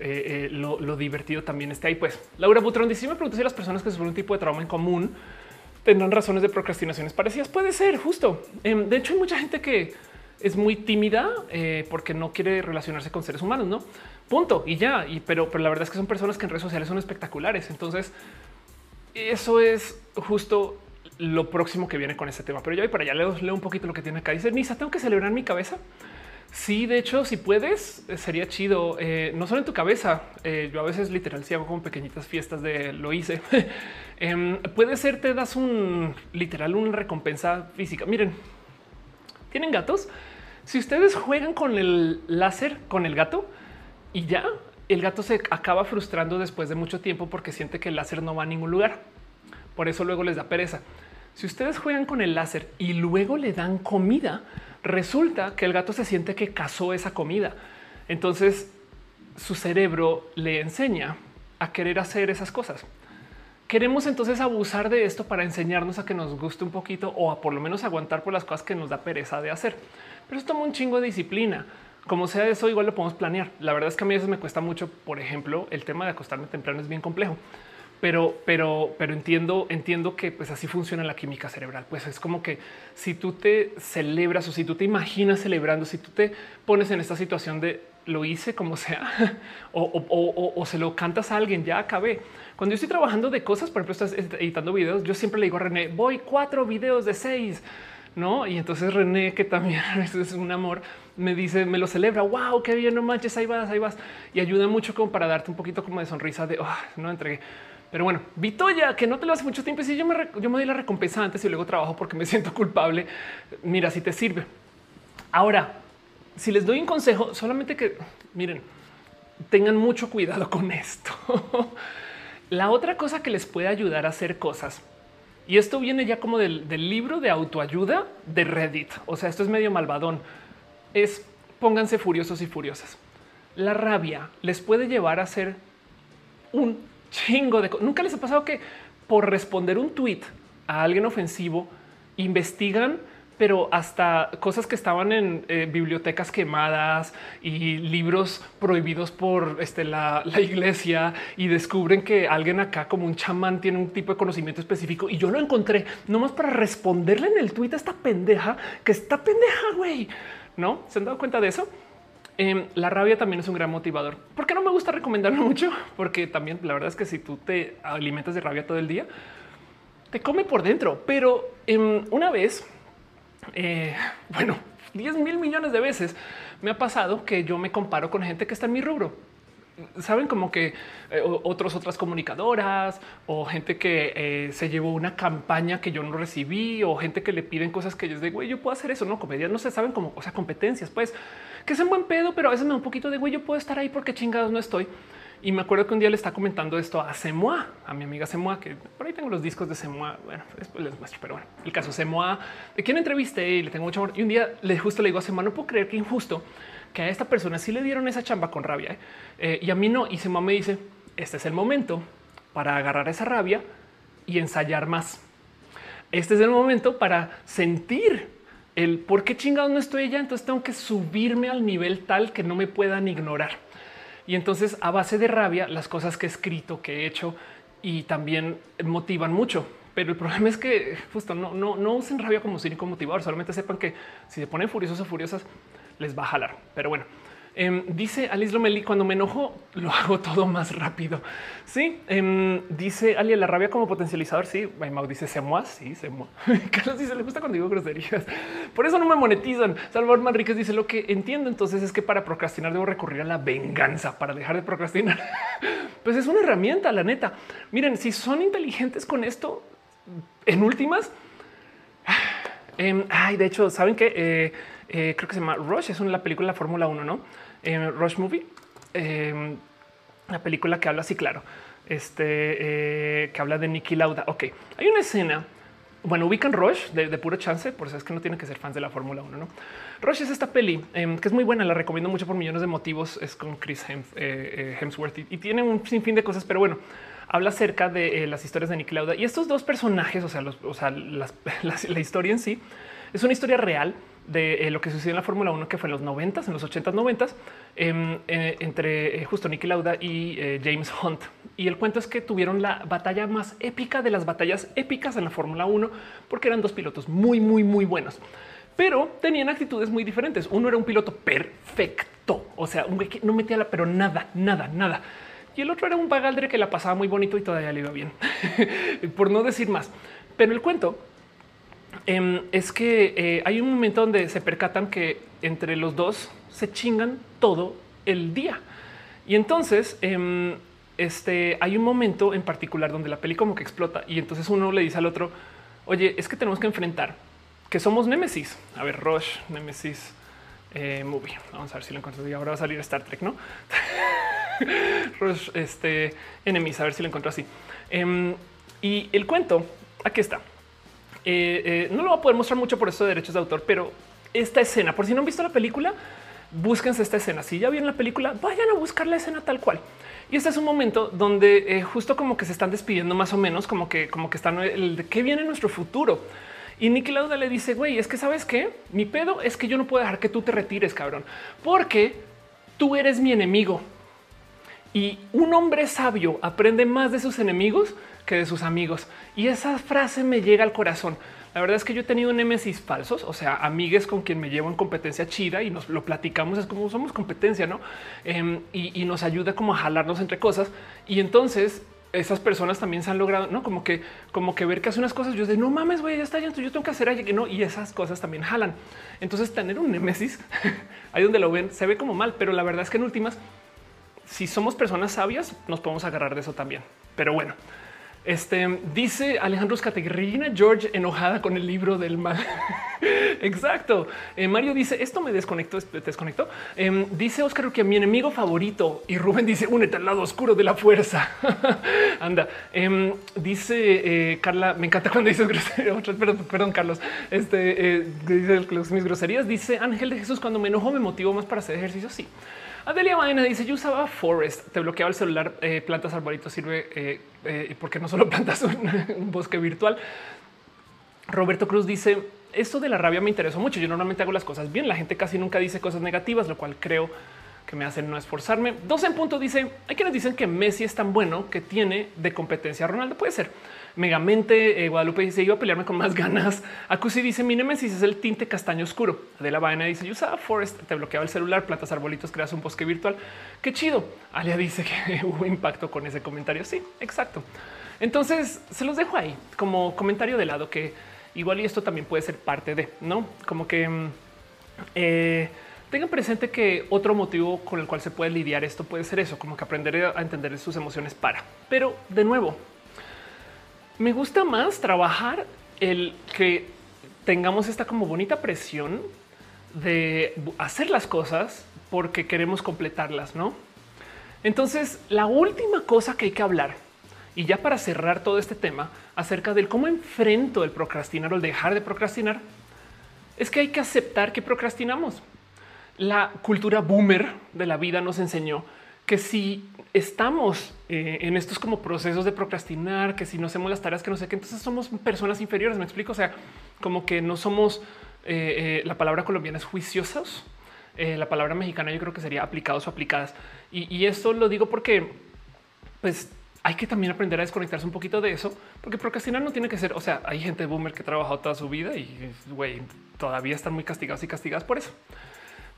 eh, eh, lo, divertido también esté ahí. Pues Laura Butrón dice: Me pregunto si las personas que sufren un tipo de trauma en común tendrán razones de procrastinaciones parecidas. Puede ser justo. Em, de hecho, hay mucha gente que es muy tímida eh, porque no quiere relacionarse con seres humanos, no punto y ya. Y pero, pero la verdad es que son personas que en redes sociales son espectaculares. Entonces, eso es justo lo próximo que viene con este tema. Pero yo voy para allá leo, leo un poquito lo que tiene acá. Dice Nisa, tengo que celebrar mi cabeza. Sí, de hecho, si puedes, eh, sería chido. Eh, no solo en tu cabeza. yo a veces literal si hago como pequeñitas fiestas de lo hice. [LAUGHS] Em, puede ser, te das un literal, una recompensa física. Miren, tienen gatos. Si ustedes juegan con el láser con el gato y ya el gato se acaba frustrando después de mucho tiempo porque siente que el láser no va a ningún lugar. Por eso luego les da pereza. Si ustedes juegan con el láser y luego le dan comida, resulta que el gato se siente que cazó esa comida. Entonces su cerebro le enseña a querer hacer esas cosas. Queremos entonces abusar de esto para enseñarnos a que nos guste un poquito o a por lo menos aguantar por las cosas que nos da pereza de hacer. Pero esto toma un chingo de disciplina. Como sea eso, igual lo podemos planear. La verdad es que a mí eso me cuesta mucho. Por ejemplo, el tema de acostarme temprano es bien complejo pero, pero, pero entiendo, entiendo que pues así funciona la química cerebral. Pues es como que si tú te celebras o si tú te imaginas celebrando, si tú te pones en esta situación de lo hice como sea [LAUGHS] o, se lo cantas a alguien, ya acabé. Cuando yo estoy trabajando de cosas, por ejemplo, estás editando videos, yo siempre le digo a René, voy cuatro videos de seis. No, y entonces René, que también [LAUGHS] es un amor, me dice, me lo celebra. Wow, qué bien, no manches, ahí vas, ahí vas. Y ayuda mucho como para darte un poquito como de sonrisa de oh, no entregué. Pero bueno, Vitoya, que no te lo hace mucho tiempo. Si yo me, yo doy la recompensa antes y luego trabajo porque me [LAUGHS] siento culpable, mira si te sirve. Ahora, si les doy un consejo, solamente que miren, tengan mucho cuidado con esto. [LAUGHS] la otra cosa que les puede ayudar a hacer cosas, y esto viene ya como del, del libro de autoayuda de Reddit. O sea, esto es medio malvadón. Es pónganse furiosos y furiosas. La rabia les puede llevar a ser un chingo de nunca les ha pasado que por responder un tweet a alguien ofensivo investigan pero hasta cosas que estaban en eh, bibliotecas quemadas y libros prohibidos por este, la, la, iglesia y descubren que alguien acá como un chamán tiene un tipo de conocimiento específico y yo lo encontré nomás para responderle en el tweet a esta pendeja que está pendeja, güey. ¿No? ¿Se han dado cuenta de eso? Em, la rabia también es un gran motivador. ¿Por qué no me gusta recomendarlo [LAUGHS] mucho? Porque también la verdad es que si tú te alimentas de rabia todo el día, te come por dentro. Pero em, una vez, eh, [LAUGHS] bueno, 10 mil millones de veces me ha pasado que yo me comparo con gente que está en mi rubro saben como que eh, otros, otras comunicadoras o gente que eh, se llevó una campaña que yo no recibí o gente que le piden cosas que ellos de güey, yo puedo hacer eso, no comedia, no se saben como o sea, competencias, pues que es un buen pedo, pero a veces me da un poquito de güey, yo puedo estar ahí porque chingados no estoy. Y me acuerdo que un día le está comentando esto a Semoa, a mi amiga Semoa, que por ahí tengo los discos de Semoa. Bueno, después les muestro, pero bueno, el caso Semoa, de quien entrevisté y le tengo mucho amor. Y un día le justo le digo a Semoa, no puedo creer que injusto que a esta persona sí le dieron esa chamba con rabia ¿eh? Eh, y a mí no. Y Semoa me dice, este es el momento para agarrar esa rabia y ensayar más. Este es el momento para sentir el por qué chingados no estoy allá. Entonces tengo que subirme al nivel tal que no me puedan ignorar. Y entonces a base de rabia, las cosas que he escrito, que he hecho, y también motivan mucho. Pero el problema es que justo no, no, no usen rabia como cínico motivador. Solamente sepan que si se ponen furiosos o furiosas, les va a jalar. Pero bueno, Em, dice Alice Lomeli, cuando me enojo, lo hago todo más rápido. Sí, em, dice Ali, la rabia como potencializador. Sí, Mau dice se muas. Sí, se muas. [LAUGHS] Carlos dice le gusta cuando digo groserías. Por eso no me monetizan. Salvador Manríquez dice lo que entiendo. Entonces es que para procrastinar debo recurrir a la venganza para dejar de procrastinar. [LAUGHS] pues es una herramienta, la neta. Miren, si son inteligentes con esto, en últimas, [SIGHS] em, ay, de hecho, saben que eh, eh, creo que se llama Rush, es una la película de la Fórmula 1, no? Rush Movie, eh, la película que habla así, claro, este eh, que habla de Nicky Lauda. Ok, hay una escena. Bueno, ubican Rush de, puro chance, por eso es que no tienen que ser fans de la Fórmula 1. No, Rush es esta peli em, que es muy buena. La recomiendo mucho por millones de motivos. Es con Chris eh, Hemsworth y, tiene un sinfín de cosas, pero bueno, habla acerca de las historias de Nicky Lauda y estos dos personajes, o sea, los, o sea [LAUGHS] la historia en sí es una historia real de eh, lo que sucedió en la Fórmula 1, que fue en los 90 en los 80 90 em, eh, entre eh, justo Nicky Lauda y James Hunt. Y el cuento es que tuvieron la batalla más épica de las batallas épicas en la Fórmula 1, porque eran dos pilotos muy, muy, muy buenos, pero tenían actitudes muy diferentes. Uno era un piloto perfecto, o sea, un güey que no metía la, pero nada, nada, nada. Y el otro era un bagaldre que la pasaba muy bonito y todavía le iba bien, [LAUGHS] por no decir más. Pero el cuento Em, es que eh, hay un momento donde se percatan que entre los dos se chingan todo el día. Y entonces em, este, hay un momento en particular donde la peli como que explota y entonces uno le dice al otro, oye, es que tenemos que enfrentar que somos Nemesis. A ver, Rush, Nemesis, eh, movie. Vamos a ver si lo encuentro. Y ahora va a salir Star Trek, ¿no? [LAUGHS] Rush, este, a ver si lo encuentro así. Em, y el cuento, aquí está. Eh, eh, no lo voy a poder mostrar mucho por eso de derechos de autor, pero esta escena, por si no han visto la película, búsquense esta escena. Si ya vieron la película, vayan a buscar la escena tal cual. Y este es un momento donde eh, justo como que se están despidiendo más o menos, como que, como que están el de qué viene nuestro futuro. Y Nicky Lauda le dice, güey, es que sabes qué? Mi pedo es que yo no puedo dejar que tú te retires, cabrón, porque tú eres mi enemigo. Y un hombre sabio aprende más de sus enemigos que de sus amigos. Y esa frase me llega al corazón. La verdad es que yo he tenido nemesis falsos, o sea, amigues con quien me llevo en competencia chida y nos lo platicamos, es como somos competencia, ¿no? Em, y, nos ayuda como a jalarnos entre cosas. Y entonces esas personas también se han logrado, ¿no? Como que, como que ver que hace unas cosas, yo de no mames, güey, ya está, ya, yo tengo que hacer que no, y esas cosas también jalan. Entonces tener un nemesis, [LAUGHS] ahí donde lo ven, se ve como mal, pero la verdad es que en últimas, si somos personas sabias, nos podemos agarrar de eso también. Pero bueno, este dice Alejandro Scategrina George enojada con el libro del mal. [LAUGHS] Exacto. Eh, Mario dice esto me desconectó, desconectó. Em, dice Oscar que mi enemigo favorito y Rubén dice únete al lado oscuro de la fuerza. [LAUGHS] Anda. Em, dice eh, Carla, me encanta cuando dices groserías. [LAUGHS] Perdón, perdón, Carlos. Este eh, dice mis groserías. Dice Ángel de Jesús cuando me enojo me motivo más para hacer ejercicio. Sí. Adelia Baena dice: Yo usaba Forest, te bloqueaba el celular, eh, plantas arbolitos sirve eh, eh, porque no solo [LAUGHS] plantas un, bosque virtual. Roberto Cruz dice: Esto de la rabia me interesó mucho. Yo normalmente hago las cosas bien. La gente casi nunca dice cosas negativas, lo cual creo que me hacen no esforzarme. Dos en punto dice: Hay quienes dicen que Messi es tan bueno que tiene de competencia a Ronaldo. Puede ser. Megamente, eh, Guadalupe dice iba a pelearme con más [LAUGHS] ganas. Acusi dice mi nemesis es el tinte castaño oscuro. De la vaina dice yo usaba Forest, te bloqueaba el celular, plantas arbolitos, creas un bosque virtual. Qué chido. Alia dice que [LAUGHS] hubo impacto con ese comentario. Sí, exacto. Entonces se los dejo ahí como comentario de lado que igual y esto también puede ser parte de no como que mm, eh, tengan presente que otro motivo con el cual se puede lidiar esto puede ser eso, como que aprender a entender sus emociones para. Pero de nuevo, me gusta más trabajar el que tengamos esta como bonita presión de hacer las cosas porque queremos completarlas, ¿no? Entonces, la última cosa que hay que hablar, y ya para cerrar todo este tema acerca del cómo enfrento el procrastinar o el dejar de procrastinar, es que hay que aceptar que procrastinamos. La cultura boomer de la vida nos enseñó que si estamos eh, en estos como procesos de procrastinar, que si no hacemos las tareas que no sé qué, entonces somos personas inferiores. Me explico. O sea, como que no somos eh, eh, la palabra colombiana es juiciosos. la palabra mexicana yo creo que sería aplicados o aplicadas. Y, y esto lo digo porque, pues, hay que también aprender a desconectarse un poquito de eso, porque procrastinar no tiene que ser, o sea, hay gente boomer que ha trabajado toda su vida y todavía están muy castigados y castigadas por eso.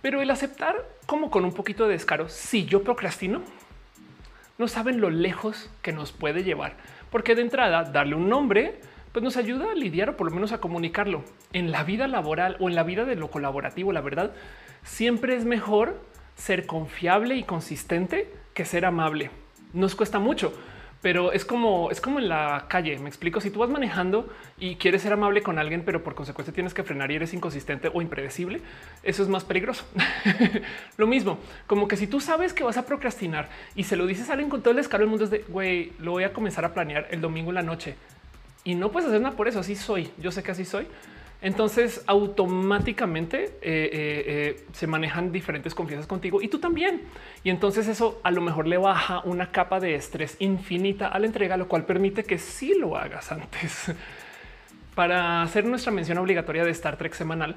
Pero el aceptar como con un poquito de descaro, si yo procrastino, no saben lo lejos que nos puede llevar, porque de entrada darle un nombre pues nos ayuda a lidiar o por lo menos a comunicarlo en la vida laboral o en la vida de lo colaborativo. La verdad, siempre es mejor ser confiable y consistente que ser amable. Nos cuesta mucho pero es como es como en la calle. Me explico. Si tú vas manejando y quieres ser amable con alguien, pero por consecuencia tienes que frenar y eres inconsistente o impredecible, eso es más peligroso. [LAUGHS] lo mismo, como que si tú sabes que vas a procrastinar y se lo dices a alguien con todo el escalo del mundo, es de güey, lo voy a comenzar a planear el domingo en la noche y no puedes hacer nada por eso. Así soy. Yo sé que así soy. Entonces automáticamente eh, eh, eh, se manejan diferentes confianzas contigo y tú también. Y entonces eso a lo mejor le baja una capa de estrés infinita a la entrega, lo cual permite que sí lo hagas antes. [LAUGHS] Para hacer nuestra mención obligatoria de Star Trek semanal,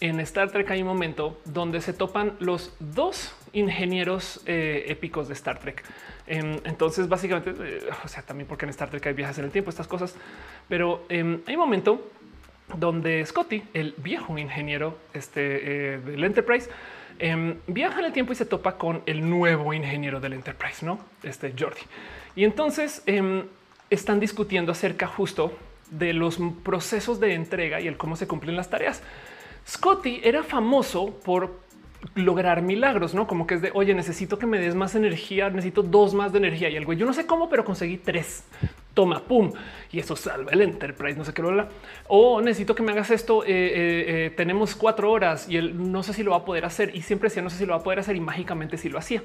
en Star Trek hay un momento donde se topan los dos ingenieros épicos de Star Trek. Em, entonces, básicamente, o sea, también porque en Star Trek hay viajes en el tiempo, estas cosas, pero em, hay un momento donde Scotty, el viejo ingeniero este, eh, del Enterprise, em, viaja en el tiempo y se topa con el nuevo ingeniero del Enterprise, no este Jordi. Y entonces em, están discutiendo acerca justo de los procesos de entrega y el cómo se cumplen las tareas. Scotty era famoso por lograr milagros, no como que es de oye, necesito que me des más energía, necesito dos más de energía y el güey, yo no sé cómo, pero conseguí tres toma, pum, y eso salva el Enterprise, no sé qué, lo o necesito que me hagas esto, eh, eh, eh, tenemos cuatro horas y él no sé si lo va a poder hacer y siempre decía no sé si lo va a poder hacer y mágicamente si lo hacía.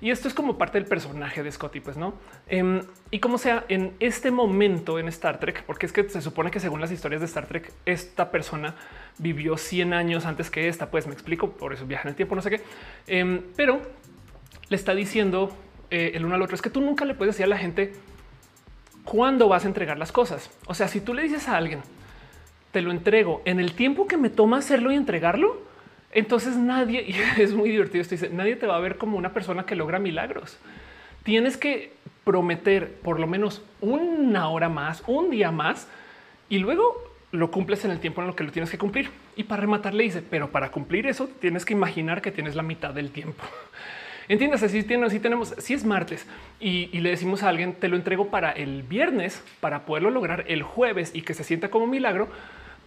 Y esto es como parte del personaje de Scotty, pues no. Em, y como sea, en este momento en Star Trek, porque es que se supone que según las historias de Star Trek, esta persona vivió 100 años antes que esta, pues me explico, por eso viaja en el tiempo, no sé qué, em, pero le está diciendo el uno al otro, es que tú nunca le puedes decir a la gente, cuándo vas a entregar las cosas. O sea, si tú le dices a alguien, te lo entrego en el tiempo que me toma hacerlo y entregarlo, entonces nadie, [LAUGHS] es muy divertido, esto dice, nadie te va a ver como una persona que logra milagros. Tienes que prometer por lo menos una hora más, un día más, y luego lo cumples en el tiempo en lo que lo tienes que cumplir. Y para rematar le dice, pero para cumplir eso tienes que imaginar que tienes la mitad del tiempo. Entiendas, si, si tenemos, si es martes y, le decimos a alguien, te lo entrego para el viernes, para poderlo lograr el jueves y que se sienta como milagro,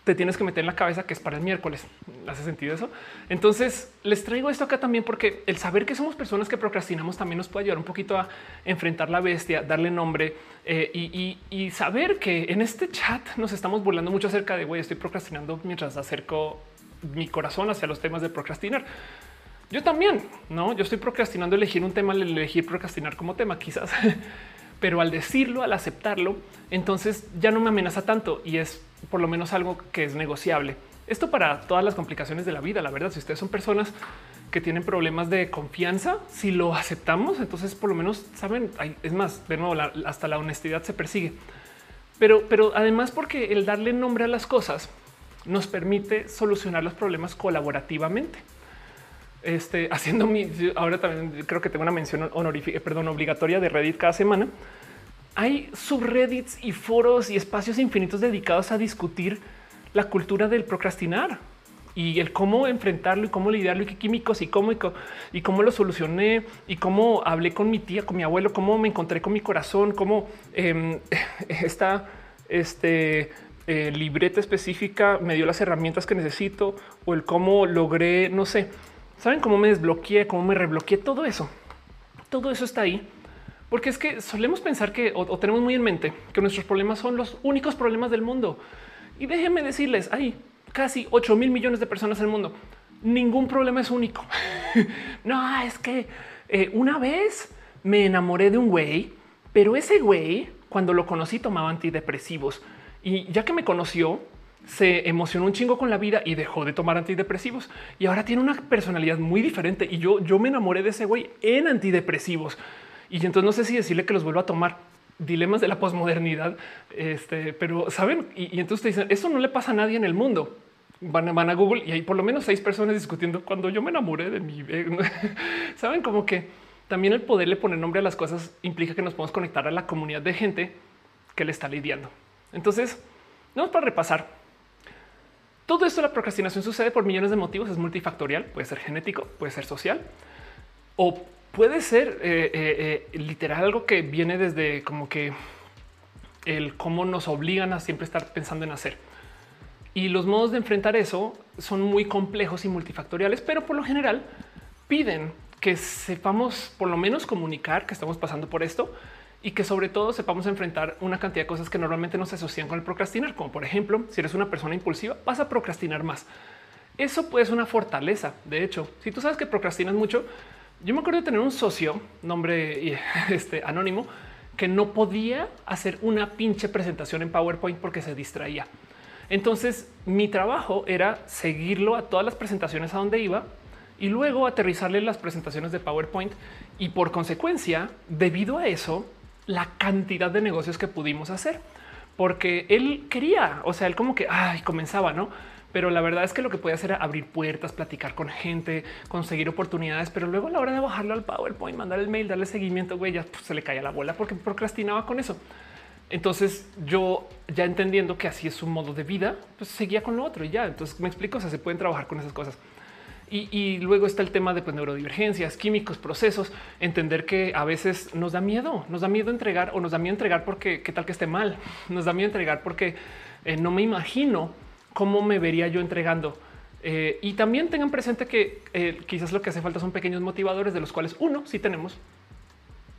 te tienes que meter en la cabeza que es para el miércoles. ¿Hace sentido eso? Entonces les traigo esto acá también porque el saber que somos personas que procrastinamos también nos puede ayudar un poquito a enfrentar la bestia, darle nombre eh, y, y, saber que en este chat nos estamos burlando mucho acerca de güey, estoy procrastinando mientras acerco mi corazón hacia los temas de procrastinar. Yo también, no, yo estoy procrastinando elegir un tema, elegir procrastinar como tema, quizás, [LAUGHS] pero al decirlo, al aceptarlo, entonces ya no me amenaza tanto y es por lo menos algo que es negociable. Esto para todas las complicaciones de la vida. La verdad, si ustedes son personas que tienen problemas de confianza, si lo aceptamos, entonces por lo menos saben, es más, de nuevo, hasta la honestidad se persigue. Pero, pero además porque el darle nombre a las cosas nos permite solucionar los problemas colaborativamente este, [LAUGHS] haciendo mi, ahora también creo que tengo una mención honorífica, perdón, obligatoria de Reddit cada semana. Hay subreddits y foros y espacios infinitos dedicados a discutir la cultura del procrastinar y el cómo enfrentarlo y cómo lidiarlo y qué químicos y cómo y, cómo lo solucioné y cómo hablé con mi tía, con mi abuelo, cómo me encontré con mi corazón, cómo eh, [LAUGHS] esta este, eh, libreta específica me dio las herramientas que necesito o el cómo logré, no sé, ¿Saben cómo me desbloqueé, cómo me rebloqueé? Todo eso. Todo eso está ahí. Porque es que solemos pensar que o, tenemos muy en mente que nuestros problemas son los únicos problemas del mundo. Y déjenme decirles, hay casi 8 mil millones de personas en el mundo. Ningún problema es único. [LAUGHS] no, es que eh, una vez me enamoré de un güey, pero ese güey, cuando lo conocí, tomaba antidepresivos. Y ya que me conoció, se emocionó un chingo con la vida y dejó de tomar antidepresivos y ahora tiene una personalidad muy diferente. Y yo, yo me enamoré de ese güey en antidepresivos y entonces no sé si decirle que los vuelva a tomar. Dilemas de la posmodernidad. Este, pero saben, y, entonces te dicen eso no le pasa a nadie en el mundo. Van, van a Google y hay por lo menos seis personas discutiendo cuando yo me enamoré de mi. [LAUGHS] Saben como que también el poderle poner nombre a las cosas implica que nos podemos conectar a la comunidad de gente que le está lidiando. Entonces, vamos para repasar. Todo esto, la procrastinación sucede por millones de motivos, es multifactorial, puede ser genético, puede ser social o puede ser eh, eh, eh, literal algo que viene desde como que el cómo nos obligan a siempre estar pensando en hacer. Y los modos de enfrentar eso son muy complejos y multifactoriales, pero por lo general piden que sepamos por lo menos comunicar que estamos pasando por esto y que sobre todo sepamos enfrentar una cantidad de cosas que normalmente no se asocian con el procrastinar, como por ejemplo, si eres una persona impulsiva, vas a procrastinar más. Eso puede ser una fortaleza. De hecho, si tú sabes que procrastinas mucho, yo me acuerdo de tener un socio, nombre [LAUGHS] este, anónimo, que no podía hacer una pinche presentación en PowerPoint porque se distraía. Entonces mi trabajo era seguirlo a todas las presentaciones a donde iba y luego aterrizarle las presentaciones de PowerPoint. Y por consecuencia, debido a eso, la cantidad de negocios que pudimos hacer, porque él quería, o sea, él como que ay, comenzaba, no? Pero la verdad es que lo que puede hacer era abrir puertas, platicar con gente, conseguir oportunidades, pero luego a la hora de bajarlo al PowerPoint, mandar el mail, darle seguimiento, güey, ya pues, se le caía la bola porque procrastinaba con eso. Entonces yo ya entendiendo que así es su modo de vida, pues seguía con lo otro y ya. Entonces me explico, o sea, se pueden trabajar con esas cosas. Y, luego está el tema de pues, neurodivergencias, químicos, procesos, entender que a veces nos da miedo, nos da miedo entregar o nos da miedo entregar porque qué tal que esté mal, nos da miedo entregar porque eh, no me imagino cómo me vería yo entregando. Eh, y también tengan presente que eh, quizás lo que hace falta son pequeños motivadores de los cuales uno sí tenemos,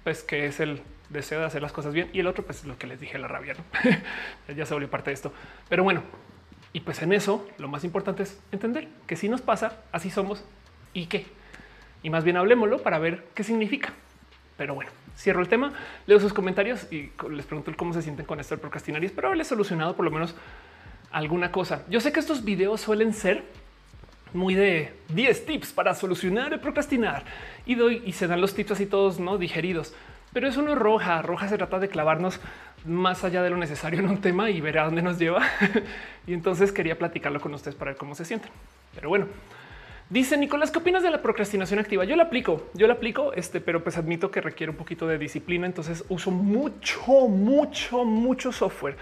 pues que es el deseo de hacer las cosas bien y el otro pues lo que les dije la rabia, [LAUGHS] ya se volvió parte de esto. Pero bueno, y pues en eso lo más importante es entender que si nos pasa, así somos y qué. Y más bien hablemoslo para ver qué significa. Pero bueno, cierro el tema, leo sus comentarios y les pregunto cómo se sienten con esto del procrastinar y espero haberles solucionado por lo menos alguna cosa. Yo sé que estos videos suelen ser muy de 10 tips para solucionar el procrastinar y doy y se dan los tips así todos no digeridos, pero eso no es roja. Roja se trata de clavarnos más allá de lo necesario en un tema y ver a dónde nos lleva. [LAUGHS] y entonces quería platicarlo con ustedes para ver cómo se sienten. Pero bueno, dice Nicolás, ¿qué opinas de la procrastinación activa? Yo la aplico, yo la aplico, este, pero pues admito que requiere un poquito de disciplina. Entonces uso mucho, mucho, mucho software.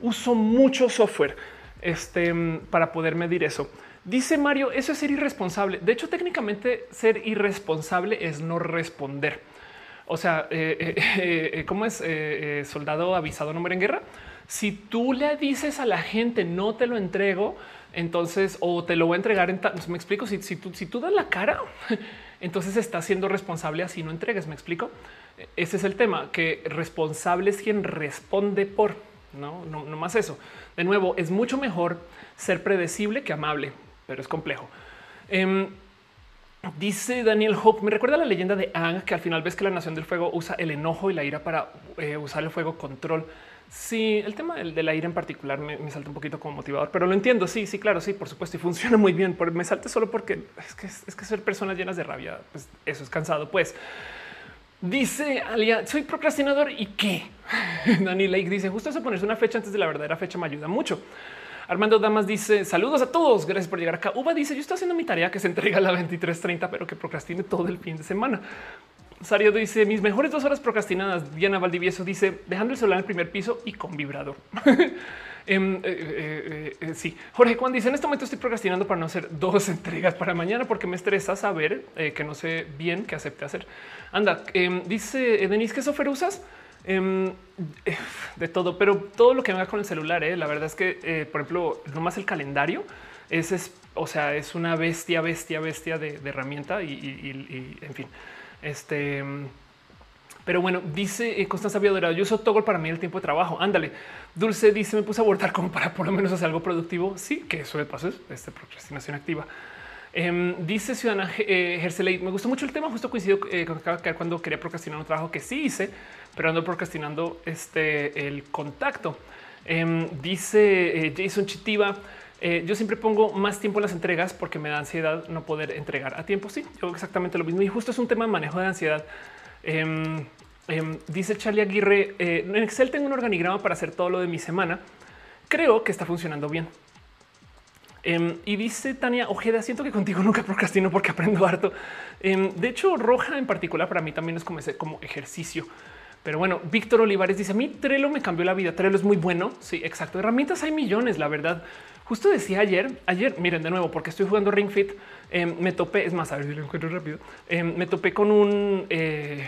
Uso mucho software este, para poder medir eso. Dice Mario, eso es ser irresponsable. De hecho, técnicamente ser irresponsable es no responder. O sea, eh, eh, [LAUGHS] eh, ¿cómo es soldado avisado no muere en guerra? Si tú le dices a la gente no te lo entrego, entonces o te lo voy a entregar en me explico. Si, tú, si tú das la cara, [LAUGHS] entonces estás siendo responsable así no entregues. Me explico. Ese es el tema que responsable es quien responde por no, no, no más eso. De nuevo, es mucho mejor ser predecible que amable, pero es complejo. Em, Dice Daniel Hope, me recuerda la leyenda de Ang, que al final ves que la Nación del Fuego usa el enojo y la ira para eh, usar el fuego control. Sí, el tema de la ira en particular me, salta un poquito como motivador, pero lo entiendo. Sí, sí, claro, sí, por supuesto, y funciona muy bien. me salte solo porque es que, es que ser personas llenas de rabia, pues eso es cansado. Pues dice Alia, soy procrastinador y qué? [LAUGHS] Dani Lake dice, justo eso ponerse una fecha antes de la verdadera fecha me ayuda mucho. Armando Damas dice saludos a todos. Gracias por llegar acá. Uva dice yo estoy haciendo mi tarea que se entrega a la 23:30, pero que procrastine todo el fin de semana. Sario dice mis mejores dos horas procrastinadas. Diana Valdivieso dice dejando el celular en el primer piso y con vibrador. [LAUGHS] Em, eh, eh, eh, sí, Jorge Juan dice en este momento estoy procrastinando para no hacer dos [LAUGHS] entregas para mañana porque me estresa saber que no sé bien qué acepte hacer. Anda, em, dice Denise, ¿qué software usas? Em, de todo, pero todo lo que venga con el celular, eh, la verdad es que, eh, por ejemplo, nomás el calendario, ese es, o sea, es una bestia, bestia, bestia de, herramienta y, en fin, este. Pero bueno, dice eh, Constanza Viadora, yo uso Toggle para mí el tiempo de trabajo. Ándale. Dulce dice, me puse a abortar como para por lo menos hacer algo productivo. Sí, que eso de paso es este, procrastinación activa. Em, dice Ciudadana eh, me gustó mucho el tema, justo coincido eh, con cuando quería procrastinar un trabajo que sí hice, pero ando procrastinando este, el contacto. Em, dice eh, Jason Chitiva, eh, yo siempre pongo más tiempo en las entregas porque me da ansiedad no poder entregar a tiempo. Sí, yo exactamente lo mismo. Y justo es un tema de manejo de ansiedad. Em, dice Charlie Aguirre, en Excel tengo un organigrama para hacer todo lo de mi semana. Creo que está funcionando bien. Em, y dice Tania Ojeda, siento que contigo nunca procrastino porque aprendo harto. Em, de hecho, roja en particular para mí también es como ese ejercicio. Pero bueno, Víctor Olivares dice a mí Trello me cambió la vida. Trello es muy bueno. Sí, exacto. Herramientas hay millones, la verdad. Justo decía ayer, ayer, miren de nuevo, porque estoy jugando Ring Fit, em, me topé, es más, a ver si lo encuentro rápido. me topé con un, eh,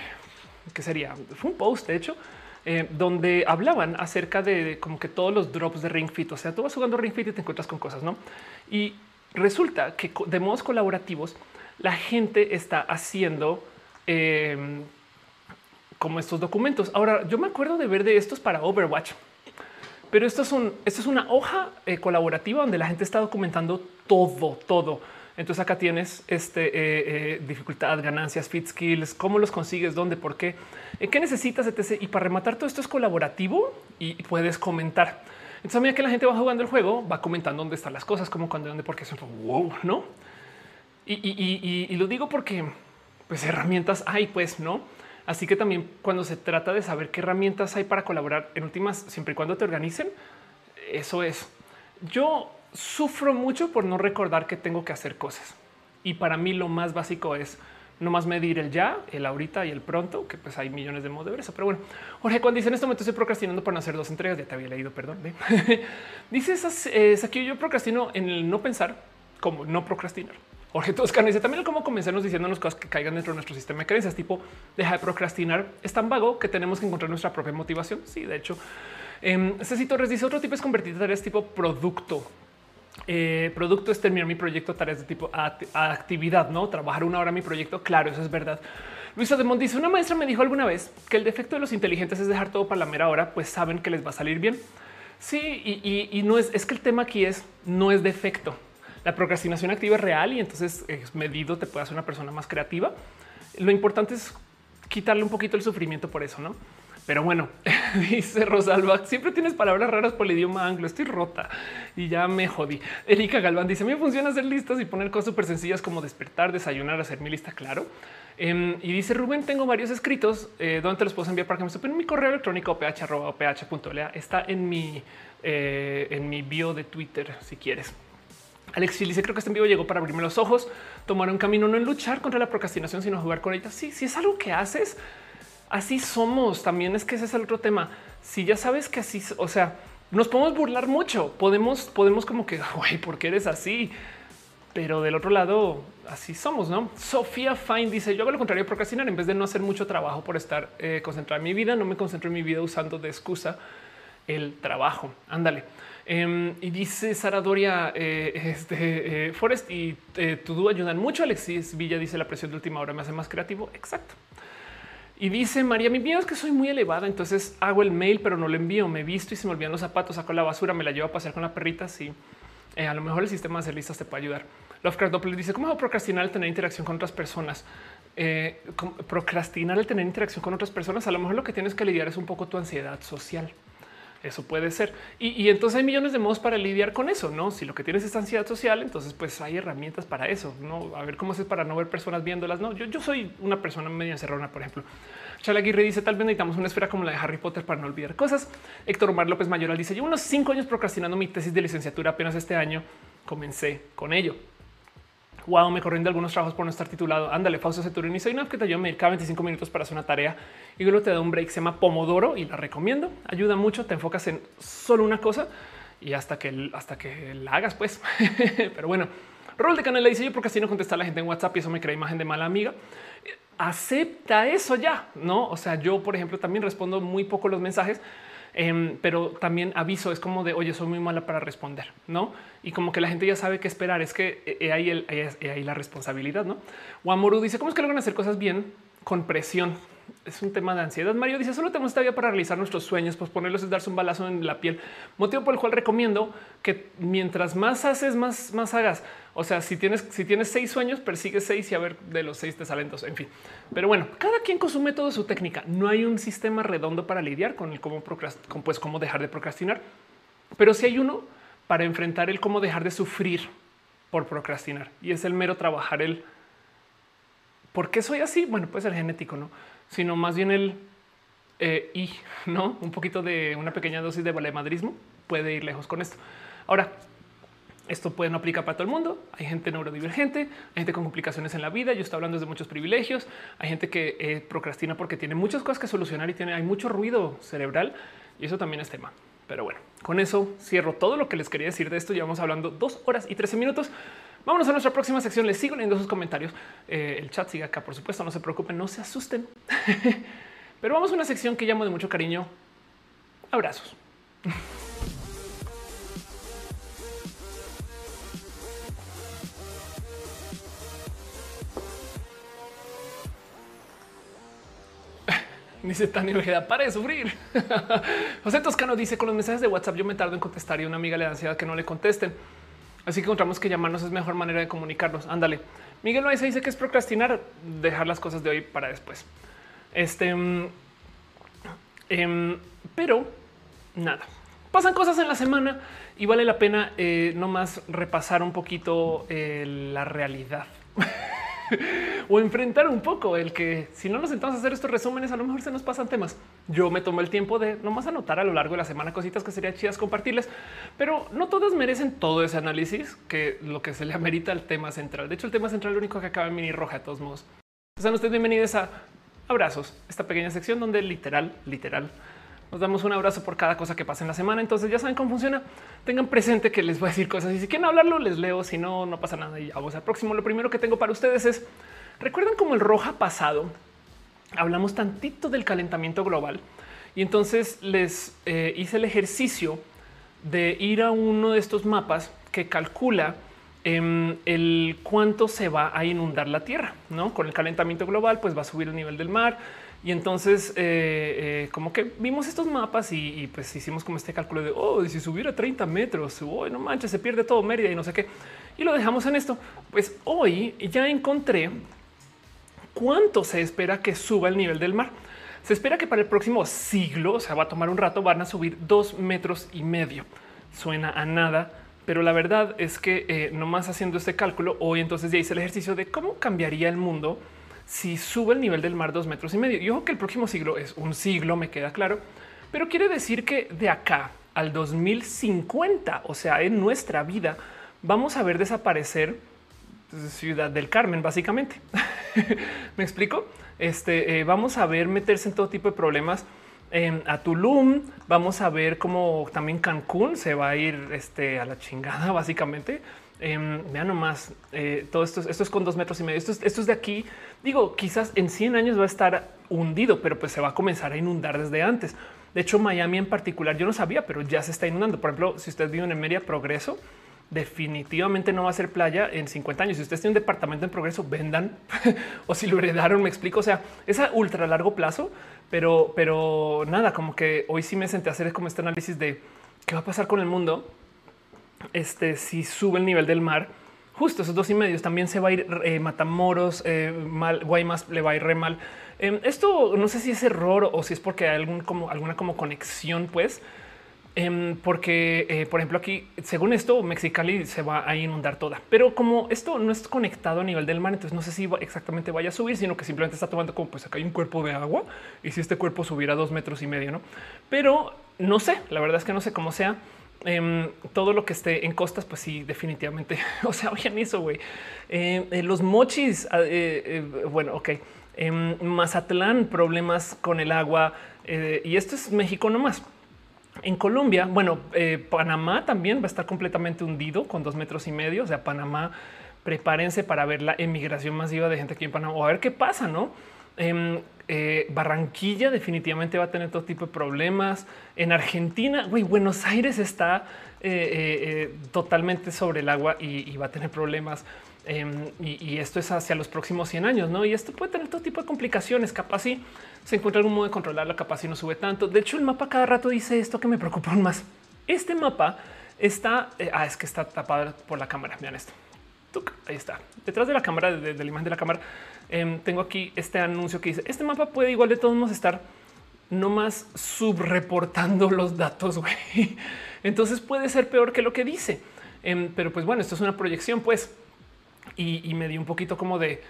¿qué sería? Fue un post, de hecho, eh, donde hablaban acerca de como que todos los drops de Ring Fit. O sea, tú vas jugando Ring Fit y te encuentras con cosas, no? Y resulta que de modos colaborativos, la gente está haciendo em, como estos documentos. Ahora, yo me acuerdo de ver de estos para Overwatch, pero esto es, esto es una hoja eh, colaborativa donde la gente está documentando todo, todo entonces acá tienes este, eh, eh, dificultad, ganancias, fit skills, cómo los consigues, dónde, por qué, qué necesitas, etc. Y para rematar todo esto es colaborativo y puedes comentar. Entonces a medida que la gente va jugando el juego, va comentando dónde están las cosas, cómo, cuándo, dónde, porque es un wow, ¿no? Y, lo digo porque pues herramientas hay, pues, ¿no? Así que también cuando se trata de saber qué herramientas hay para colaborar, en últimas, siempre y cuando te organicen, eso es. Yo sufro mucho por no recordar que tengo que hacer cosas. Y para mí lo más básico es no más medir el ya, el ahorita y el pronto, que pues hay millones de modos de ver eso. Pero bueno, Jorge, cuando dice en este momento estoy procrastinando por no hacer dos entregas, ya te había leído, perdón. [LAUGHS] dice esas, es aquí yo procrastino en el no pensar como no procrastinar. Jorge Toscano dice también cómo comenzarnos diciéndonos cosas que caigan dentro de nuestro sistema de creencias, tipo deja de procrastinar. Es tan vago que tenemos que encontrar nuestra propia motivación. Sí, de hecho, eh, Ceci Torres dice otro tipo es convertir tareas tipo producto eh, producto es terminar mi proyecto, tareas de tipo actividad, no trabajar una hora mi proyecto. Claro, eso es verdad. Luisa de dice una maestra me dijo alguna vez que el defecto de los inteligentes es dejar todo para la mera hora, pues saben que les va a salir bien. Sí, y, no es, es que el tema aquí es no es defecto. La procrastinación activa es real y entonces es medido te puede hacer una persona más creativa. Lo importante es quitarle un poquito el sufrimiento por eso, no? Pero bueno, [LAUGHS] dice Rosalba, siempre tienes palabras raras por el idioma anglo. Estoy rota y ya me jodí. Erika Galván dice: Me funciona hacer listas y poner cosas súper sencillas como despertar, desayunar, hacer mi lista. Claro. Em, y dice Rubén: Tengo varios escritos eh, donde te los puedo enviar para que me supen. Mi correo electrónico ph.ph.lea está en mi, eh, en mi bio de Twitter si quieres. Alex dice creo que este en vivo llegó para abrirme los ojos, tomar un camino no en luchar contra la procrastinación, sino jugar con ella. Sí, si es algo que haces, así somos. También es que ese es el otro tema. Si ya sabes que así, o sea, nos podemos burlar mucho, podemos, podemos como que, [LAUGHS] güey, ¿por qué eres así? Pero del otro lado, así somos, ¿no? Sofía Fine dice, yo hago lo contrario, procrastinar en vez de no hacer mucho trabajo por estar eh, concentrada en mi vida, no me concentro en mi vida usando de excusa el trabajo. Ándale. Em, y dice Sara Doria, eh, [LAUGHS] este, eh, Forest y tu ayudan mucho. Alexis Villa dice, la presión de última hora me hace más creativo. Exacto. Y dice María, mi miedo es que soy muy elevada, entonces hago el mail, pero no lo envío. Me visto y se me olvidan los zapatos, saco la basura, me la llevo a pasear con la perrita. Sí, eh, a lo mejor el sistema de hacer listas te puede ayudar. Lovecraft Doppler dice cómo procrastinar el tener interacción con otras personas. Eh, procrastinar el tener interacción con otras personas. A lo mejor lo que tienes que lidiar es un poco tu ansiedad social. Eso puede ser. Y, entonces hay millones de modos para lidiar con eso, ¿no? Si lo que tienes es ansiedad social, entonces pues hay herramientas para eso, ¿no? A ver cómo es para no ver personas viéndolas, ¿no? Yo, soy una persona media encerrona, por ejemplo. Chalaguirre dice tal vez necesitamos una esfera como la de Harry Potter para no olvidar cosas. Héctor Omar López Mayoral dice llevo unos cinco años procrastinando mi tesis de licenciatura. Apenas este año comencé con ello. Wow, me corriendo algunos trabajos por no estar titulado. Ándale, Fausto Ceturini. Soy una que te ayuda a medir cada 25 minutos para hacer una tarea y luego te da un break. Se llama Pomodoro y la recomiendo. Ayuda mucho. Te enfocas en solo una cosa y hasta que hasta que la hagas, pues. [LAUGHS] Pero bueno, rol de canal le dice yo porque así no contesta a la gente en WhatsApp y eso me crea imagen de mala amiga acepta eso ya, no? O sea, yo, por ejemplo, también respondo muy poco los mensajes, em, pero también aviso, es como de oye, soy muy mala para responder, no? Y como que la gente ya sabe qué esperar, es que eh, ahí, el, ahí la responsabilidad, no? Guamoru dice: ¿Cómo es que logran hacer cosas bien con presión? Es un tema de ansiedad. Mario dice solo tenemos esta vida para realizar nuestros sueños, pues ponerlos es darse un balazo en la piel. Motivo por el cual recomiendo que mientras más haces, más, más hagas. O sea, si tienes, si tienes seis sueños, persigue seis y a ver de los seis te salen dos. En fin, pero bueno, cada quien consume toda su técnica. No hay un sistema redondo para lidiar con el cómo, con, pues, cómo dejar de procrastinar, pero si sí hay uno para enfrentar el cómo dejar de sufrir por procrastinar y es el mero trabajar el por qué soy así. Bueno, pues el genético, no? Sino más bien el eh, y [LAUGHS] no un poquito de una pequeña dosis de valemadrismo puede ir lejos con esto. Ahora, Esto puede no aplicar para todo el mundo. Hay gente neurodivergente, hay gente con complicaciones en la vida. Yo estoy hablando de muchos privilegios. Hay gente que eh, procrastina porque tiene muchas cosas que solucionar y tiene hay mucho ruido cerebral y eso también es tema. Pero bueno, con eso cierro todo lo que les quería decir de esto. Llevamos hablando dos horas y 13 minutos. Vámonos a nuestra próxima sección. Les sigo leyendo sus comentarios. Eh, el chat sigue acá, por supuesto. No se preocupen, no se asusten. [LAUGHS] Pero vamos a una sección que llamo de mucho cariño. Abrazos. [LAUGHS] Dice Tania Ojeda, para de sufrir. [LAUGHS] José Toscano dice con los mensajes de WhatsApp yo me tardo en contestar y una amiga le da ansiedad que no le contesten. Así que encontramos que llamarnos es mejor manera de comunicarnos. Ándale. Miguel Loaiza dice que es procrastinar, dejar las cosas de hoy para después. Este, mm, em, pero nada, pasan cosas en la semana y vale la pena eh, no más repasar un poquito eh, la realidad. [LAUGHS] [LAUGHS] o enfrentar un poco el que si no nos sentamos a hacer estos resúmenes, a lo mejor se nos pasan temas. Yo me tomo el tiempo de nomás anotar a lo largo de la semana cositas que serían chidas compartirles, pero no todas merecen todo ese análisis que lo que se le amerita al tema central. De hecho, el tema central lo único que acaba en mini roja de todos modos. Sean ustedes bienvenidos a Abrazos, esta pequeña sección donde literal, literal, nos damos un abrazo por cada cosa que pasa en la semana. Entonces ya saben cómo funciona. Tengan presente que les voy a decir cosas y si quieren hablarlo, les leo. Si no, no pasa nada. Y vamos al próximo. Lo primero que tengo para ustedes es recuerden como el roja pasado hablamos tantito del calentamiento global y entonces les eh, hice el ejercicio de ir a uno de estos mapas que calcula em, el cuánto se va a inundar la Tierra, no con el calentamiento global, pues va a subir el nivel del mar y entonces, eh, eh, como que vimos estos mapas y, pues hicimos como este cálculo de oh, si subiera 30 metros, oh, no manches, se pierde todo Mérida y no sé qué. Y lo dejamos en esto. Pues hoy ya encontré cuánto se espera que suba el nivel del mar. Se espera que para el próximo siglo, o sea, va a tomar un rato, van a subir dos metros y medio. Suena a nada, pero la verdad es que eh, nomás haciendo este cálculo, hoy entonces ya hice el ejercicio de cómo cambiaría el mundo si sube el nivel del mar dos metros y medio. Yo creo que el próximo siglo es un siglo, me queda claro, pero quiere decir que de acá al 2050, o sea, en nuestra vida, vamos a ver desaparecer Ciudad del Carmen, básicamente. [LAUGHS] ¿Me explico? Este, eh, vamos a ver meterse en todo tipo de problemas. a Tulum vamos a ver cómo también Cancún se va a ir este, a la chingada, [LAUGHS] básicamente. Eh, vean nomás, eh, todo esto, esto es con dos metros y medio. Esto esto es de aquí Digo, quizás en 100 años va a estar hundido, pero pues se va a comenzar a inundar desde antes. De hecho, Miami en particular, yo no sabía, pero ya se está inundando. Por ejemplo, si ustedes viven en Media Progreso, definitivamente no va a ser playa en 50 años. Si ustedes tienen un departamento en progreso, vendan [LAUGHS] o si lo heredaron, me explico. O sea, es a ultra largo plazo, pero, pero nada, como que hoy sí me senté a hacer como este análisis de qué va a pasar con el mundo. Este, si sube el nivel del mar, justo esos dos y medios también se va a ir eh, Matamoros, eh, mal, Guaymas le va a ir re mal. Em, esto no sé si es error o si es porque hay algún como alguna como conexión, pues, em, porque eh, por ejemplo aquí, según esto, Mexicali se va a inundar toda, pero como esto no es conectado a nivel del mar, entonces no sé si exactamente vaya a subir, sino que simplemente está tomando como pues acá hay un cuerpo de agua y si este cuerpo subiera dos metros y medio, no? Pero no sé, la verdad es que no sé cómo sea. Em, todo lo que esté en costas, pues sí, definitivamente. [LAUGHS] O sea, oigan eso, güey. Em, eh, los mochis, ah, eh, eh, bueno, ok. Em, Mazatlán, problemas con el agua. y esto es México nomás. En Colombia, bueno, Panamá también va a estar completamente hundido con dos metros y medio. O sea, Panamá, prepárense para ver la emigración masiva de gente aquí en Panamá o a ver qué pasa, no? Eh, Barranquilla definitivamente va a tener todo tipo de problemas. En Argentina, güey, Buenos Aires está eh, eh, totalmente sobre el agua y, va a tener problemas. Em, y, esto es hacia los próximos 100 años, ¿no? Y esto puede tener todo tipo de complicaciones. Capaz si se encuentra algún modo de controlarlo, capaz si no sube tanto. De hecho, el mapa cada rato dice esto que me preocupa aún más. Este mapa está, ah, es que está tapado por la cámara. Vean esto. Ahí está. Detrás de la cámara, de, de la imagen de la cámara, Em, tengo aquí este anuncio que dice este mapa puede igual de todos modos estar no más subreportando los datos. [LAUGHS] Entonces puede ser peor que lo que dice. Em, pero pues bueno, esto es una proyección, pues, y, me dio un poquito como de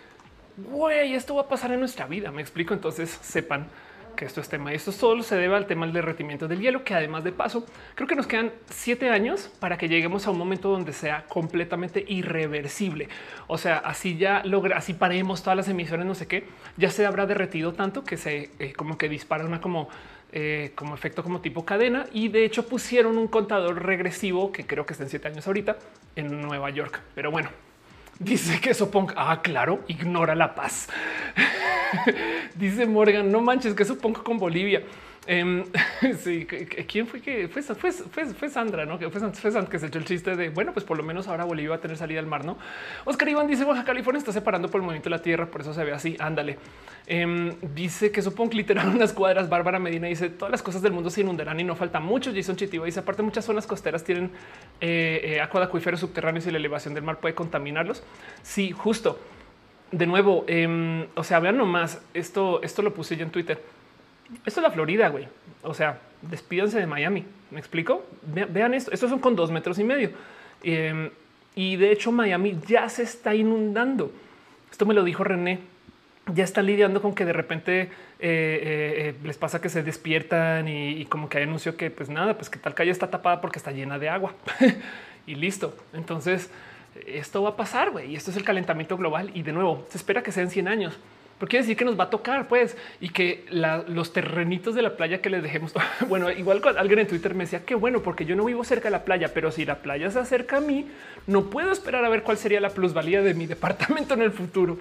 güey, esto va a pasar en nuestra vida. Me explico. Entonces sepan que esto es tema. Esto solo se debe al tema del derretimiento del hielo, que además de paso, creo que nos quedan siete años para que lleguemos a un momento donde sea completamente irreversible. O sea, así ya logra, así paremos todas las emisiones, no sé qué, ya se habrá derretido tanto que se eh, como que dispara una como eh, como efecto como tipo cadena y de hecho pusieron un contador regresivo que creo que está en siete años ahorita en Nueva York. Pero bueno, dice que ponga. Ah, claro, ignora la paz. [LAUGHS] dice Morgan, no manches, que ponga con Bolivia. Em, [LAUGHS] sí, ¿quién fue que fue, fue, fue, Sandra, no? Que fue, Sandra que se echó el chiste de bueno, pues por lo menos ahora Bolivia va a tener salida al mar, no? Oscar Iván dice Baja California está separando por el movimiento de la tierra, por eso se ve así. Ándale. Em, dice que supongo que literal [LAUGHS] unas cuadras. Bárbara Medina dice todas las cosas del mundo se inundarán y no falta mucho. Jason Chitivo dice aparte muchas zonas costeras tienen eh, eh, subterráneos y la elevación del mar puede contaminarlos. Sí, justo. De nuevo, em, o sea, vean nomás esto. Esto lo puse yo en Twitter esto es la Florida, güey. O sea, despídanse de Miami. ¿Me explico? Vean esto. Estos son con dos metros y medio. Em, y de hecho Miami ya se está inundando. Esto me lo dijo René. Ya está lidiando con que de repente eh, eh, eh, les pasa que se despiertan y, como que hay anuncio que pues nada, pues que tal calle está tapada porque está llena de agua [LAUGHS] y listo. Entonces esto va a pasar, güey. Y esto es el calentamiento global. Y de nuevo, se espera que sean 100 años. Porque quiere decir que nos va a tocar, pues, y que los terrenitos de la playa que les dejemos. [LAUGHS] bueno, igual alguien en Twitter me decía que bueno, porque yo no vivo cerca de la playa, pero si la playa se acerca a mí, no puedo esperar a ver cuál sería la plusvalía de mi [LAUGHS] departamento en el futuro.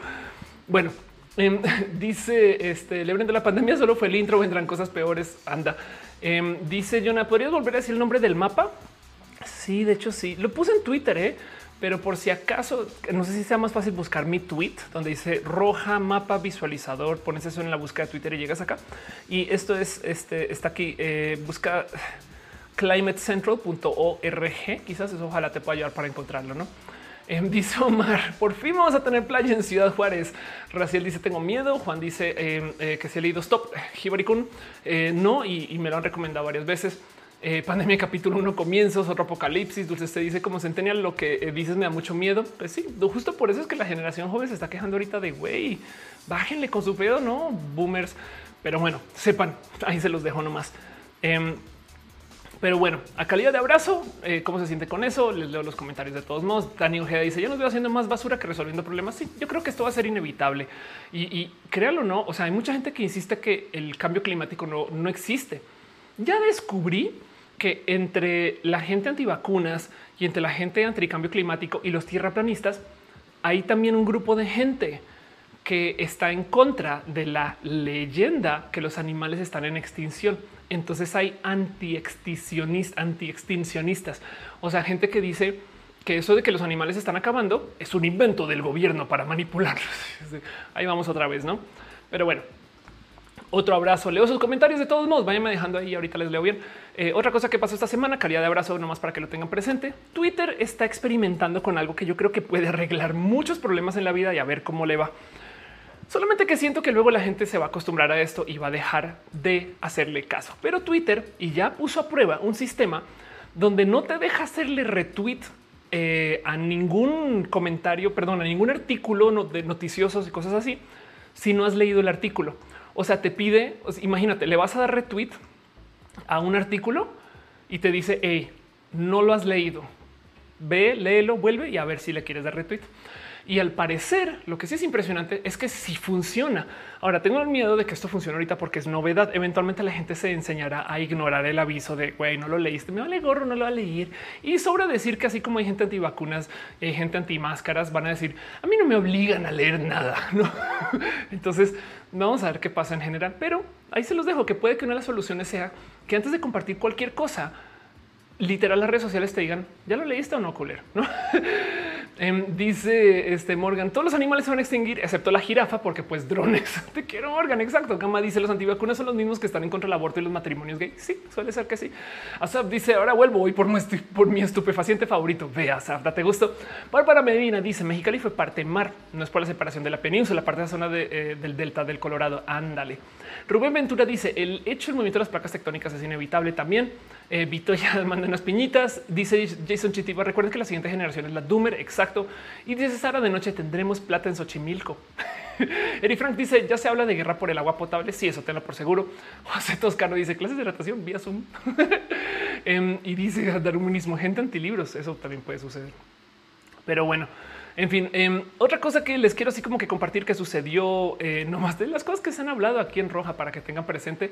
Bueno, em, [LAUGHS] dice este Lebren de la pandemia solo fue el intro, vendrán cosas peores. Anda, em, dice Jonah, ¿podrías volver a decir el nombre del mapa? Sí, de hecho, sí lo puse en Twitter. ¿eh? Pero por si acaso, no sé si sea más fácil buscar mi tweet donde dice roja mapa visualizador. Pones eso en la búsqueda de Twitter y llegas acá. Y esto es este, está aquí. Eh, busca climatecentral.org. Quizás eso ojalá te pueda ayudar para encontrarlo. No em, [LAUGHS] dice Omar, por fin vamos a tener playa en Ciudad Juárez. Raciel dice tengo miedo. Juan dice em, eh, que se ha leído stop. Jibaricun eh, no y me lo han recomendado varias veces. Eh, pandemia capítulo 1 comienzos, otro apocalipsis. Dulce se dice como Centennial, lo que eh, dices me da mucho miedo. Pues sí, justo por eso es que la generación joven se está quejando ahorita de güey, bájenle con su pedo, no boomers. Pero bueno, sepan, ahí se los dejo nomás. Em, pero bueno, a calidad de abrazo, eh, ¿cómo se siente con eso? Les leo los comentarios de todos modos. Dani Ojeda dice: Yo nos veo haciendo más basura que resolviendo problemas. Sí, yo creo que esto va a ser inevitable y, y créalo o no. O sea, hay mucha gente que insiste que el cambio climático no, no existe. Ya descubrí que entre la gente antivacunas y entre la gente anticambio climático y los tierraplanistas hay también un grupo de gente que está en contra de la leyenda que los animales están en extinción. Entonces hay anti-extincionistas, anti-extincionistas, o sea, gente que dice que eso de que los animales están acabando es un invento del gobierno para manipularlos. [LAUGHS] Ahí vamos otra vez, ¿no? Pero bueno, otro abrazo. Leo sus comentarios de todos modos. Váyanme dejando ahí. Ahorita les leo bien. Eh, otra cosa que pasó esta semana, calidad de abrazo nomás para que lo tengan presente. Twitter está experimentando con algo que yo creo que puede arreglar muchos problemas en la vida y a ver cómo le va. Solamente que siento que luego la gente se va a acostumbrar a esto y va a dejar de hacerle caso. Pero Twitter y ya puso a prueba un sistema donde no te deja hacerle retweet eh, a ningún comentario, perdón, a ningún artículo de noticiosos y cosas así, si no has leído el artículo. O sea, te pide, imagínate, le vas a dar retweet a un artículo y te dice, hey, no lo has leído. Ve, léelo, vuelve y a ver si le quieres dar retweet. Y al parecer, lo que sí es impresionante es que sí funciona. Ahora tengo el miedo de que esto funcione ahorita porque es novedad. Eventualmente la gente se enseñará a ignorar el aviso de güey, no lo leíste, me vale gorro, no lo va a leer. Y sobra decir que así como hay gente antivacunas, hay gente antimáscaras, van a decir a mí no me obligan a leer nada. [LAUGHS] ¿no? Entonces vamos a ver qué pasa en general, pero ahí se los dejo que puede que una de las soluciones sea que antes de compartir cualquier cosa, literal las redes sociales te digan ya lo leíste o no, culero. ¿no? [LAUGHS] Em, dice este Morgan, todos los animales se van a extinguir, excepto la jirafa, porque pues drones. [LAUGHS] Te quiero, Morgan. Exacto. Gama dice los antivacunas son los mismos que están en contra del aborto y los matrimonios gay. Sí, suele ser que sí. Asaf dice ahora vuelvo hoy por, mi estupefaciente favorito. Ve Asaf, date gusto. Bárbara Medina dice Mexicali fue parte mar, no es por la separación de la península, parte de la zona eh, del delta del Colorado. Ándale. Rubén Ventura dice el hecho del movimiento de las placas tectónicas es inevitable también. Eh, Vito ya [LAUGHS] manda unas piñitas. Dice Jason Chitiba. Recuerden que la siguiente generación es la Doomer. Exacto. Y dice Sara de noche tendremos plata en Xochimilco. [LAUGHS] Eri Frank dice ya se habla de guerra por el agua potable. Sí, eso tenlo por seguro. [LAUGHS] José Toscano dice clases de natación vía Zoom em, y dice darwinismo, gente antilibros. Eso también puede suceder. Pero bueno, en fin, em, otra cosa que les quiero así como que compartir que sucedió, eh, no más de las cosas que se han hablado aquí en Roja para que tengan presente,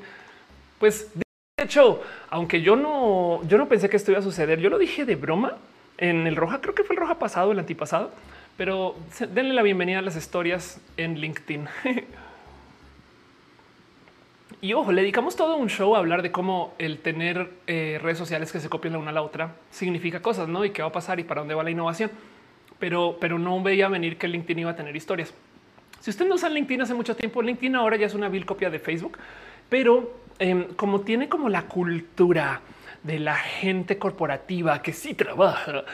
pues de hecho, aunque yo no, yo no pensé que esto iba a suceder, yo lo dije de broma en el Roja, creo que fue el Roja pasado, el antipasado, pero denle la bienvenida a las historias en LinkedIn. [LAUGHS] y ojo, le dedicamos todo un show a hablar de cómo el tener eh, redes sociales que se copian la una a la otra significa cosas, ¿no? Y qué va a pasar y para dónde va la innovación pero, pero no veía venir que LinkedIn iba a tener historias. Si usted no usa LinkedIn hace mucho tiempo, LinkedIn ahora ya es una vil copia de Facebook, pero em, como tiene como la cultura de la gente corporativa que sí trabaja,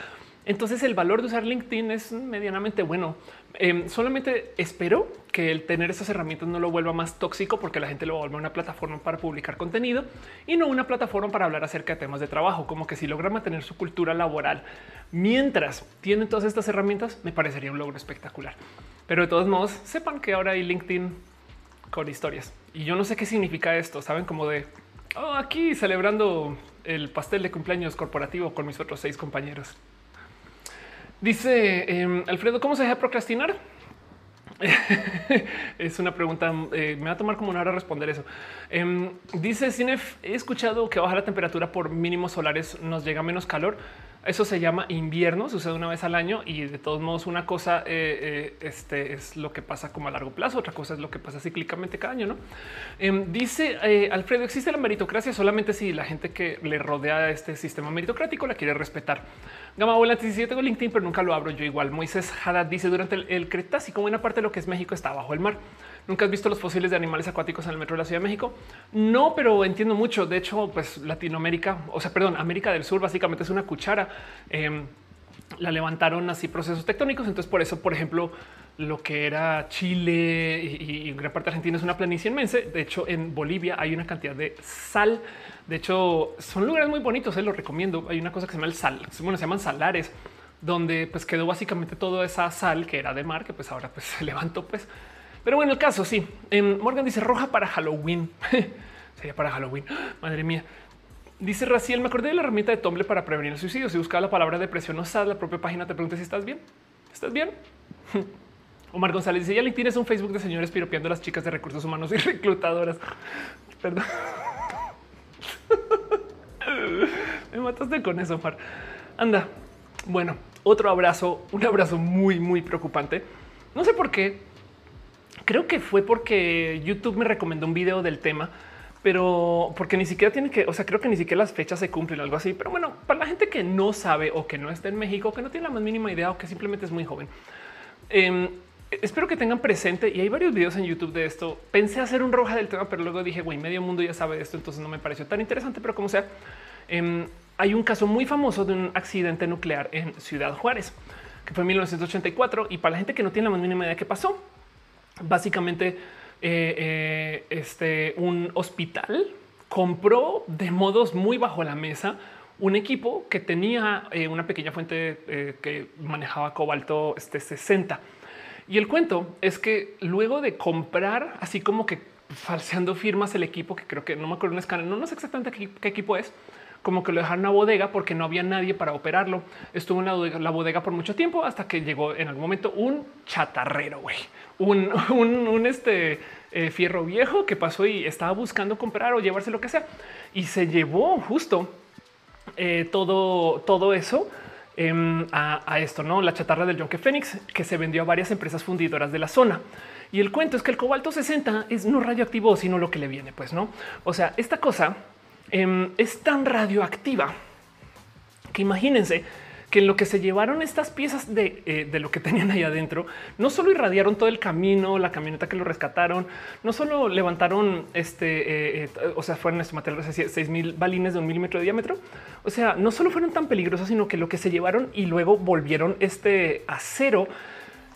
entonces el valor de usar LinkedIn es medianamente bueno. Em, solamente espero que el tener esas herramientas no lo vuelva más tóxico porque la gente lo vuelve una plataforma para publicar contenido y no una plataforma para hablar acerca de temas de trabajo, como que si logra mantener su cultura laboral mientras tienen todas estas herramientas, me parecería un logro espectacular. Pero de todos modos, sepan que ahora hay LinkedIn con historias y yo no sé qué significa esto. Saben como de oh, aquí celebrando el pastel de cumpleaños corporativo con mis otros seis compañeros. Dice em, Alfredo, ¿cómo se deja procrastinar? [LAUGHS] es una pregunta, eh, me va a tomar como una hora responder eso. Em, dice Cinef, he escuchado que bajar la temperatura por mínimos solares nos llega menos calor. Eso se llama invierno, sucede una vez al año y de todos modos una cosa eh, eh, este es lo que pasa como a largo plazo, otra cosa es lo que pasa cíclicamente cada año. Em, dice eh, Alfredo, existe la meritocracia solamente si la gente que le rodea a este sistema meritocrático la quiere respetar. Gama Volante dice yo tengo LinkedIn pero nunca lo abro yo igual. Moisés Haddad dice durante el Cretácico buena parte de lo que es México está bajo el mar. ¿Nunca has visto los fósiles de animales acuáticos en el metro de la Ciudad de México? No, pero entiendo mucho. De hecho, pues Latinoamérica, o sea, perdón, América del Sur básicamente es una cuchara. Em, la levantaron así procesos tectónicos. Entonces, por eso, por ejemplo, lo que era Chile y, gran parte de Argentina es una planicie inmensa. De hecho, en Bolivia hay una cantidad de sal. De hecho, son lugares muy bonitos. Se eh, los recomiendo. Hay una cosa que se llama el sal. Bueno, se llaman salares, donde pues quedó básicamente toda esa sal que era de mar, que pues ahora pues [LAUGHS] se levantó, pues pero bueno, el caso sí. Em, Morgan dice roja para Halloween. [LAUGHS] Sería para Halloween. [GASPS] Madre mía. Dice Raciel, me acordé de la herramienta de Tumblr para prevenir el suicidio. Si buscaba la palabra depresión o sad, la propia página te pregunta si estás bien. ¿Estás bien? [LAUGHS] Omar González dice, ya le tienes un Facebook de señores piropeando a las chicas de recursos humanos y [LAUGHS] reclutadoras. Perdón. me mataste con eso, Omar. Anda. Bueno, otro abrazo, un abrazo muy, muy preocupante. No sé por qué Creo que fue porque YouTube me recomendó un video del tema, pero porque ni siquiera tiene que, o sea, creo que ni siquiera las fechas se cumplen o algo así. Pero bueno, para la gente que no sabe o que no está en México, que no tiene la más mínima idea o que simplemente es muy joven, em, espero que tengan presente y hay varios videos en YouTube de esto. Pensé hacer un roja del tema, pero luego dije, güey, medio mundo ya sabe esto, entonces no me pareció tan interesante, pero como sea, em, hay un caso muy famoso de un accidente nuclear en Ciudad Juárez, que fue en 1984 y para la gente que no tiene la más mínima idea qué pasó, básicamente eh, eh, este, un hospital compró de modos muy bajo la mesa un equipo que tenía eh, una pequeña fuente que manejaba cobalto este 60. Y el cuento es que luego de comprar, así como que falseando firmas el equipo, que creo que no me acuerdo un escáner, no sé exactamente qué, equipo es, como que lo dejaron en una bodega porque no había nadie para operarlo. Estuvo en la, bodega por mucho tiempo hasta que llegó en algún momento un chatarrero, güey [LAUGHS] un, este, eh, fierro viejo que pasó y estaba buscando comprar o llevarse lo que sea. Y se llevó justo eh, todo, todo eso em, a, esto, no la chatarra del Yonke Fénix que se vendió a varias empresas fundidoras de la zona. Y el cuento es que el cobalto 60 es no radioactivo, sino lo que le viene, pues no. O sea, esta cosa em, es tan radioactiva que imagínense que en lo que se llevaron estas piezas eh, de, lo que tenían ahí adentro, no solo irradiaron todo el camino, la camioneta que lo rescataron, no solo levantaron este, eh, eh, o sea, fueron este material de 6 mil balines de un milímetro de diámetro. O sea, no solo fueron tan peligrosas, sino que lo que se llevaron y luego volvieron este acero,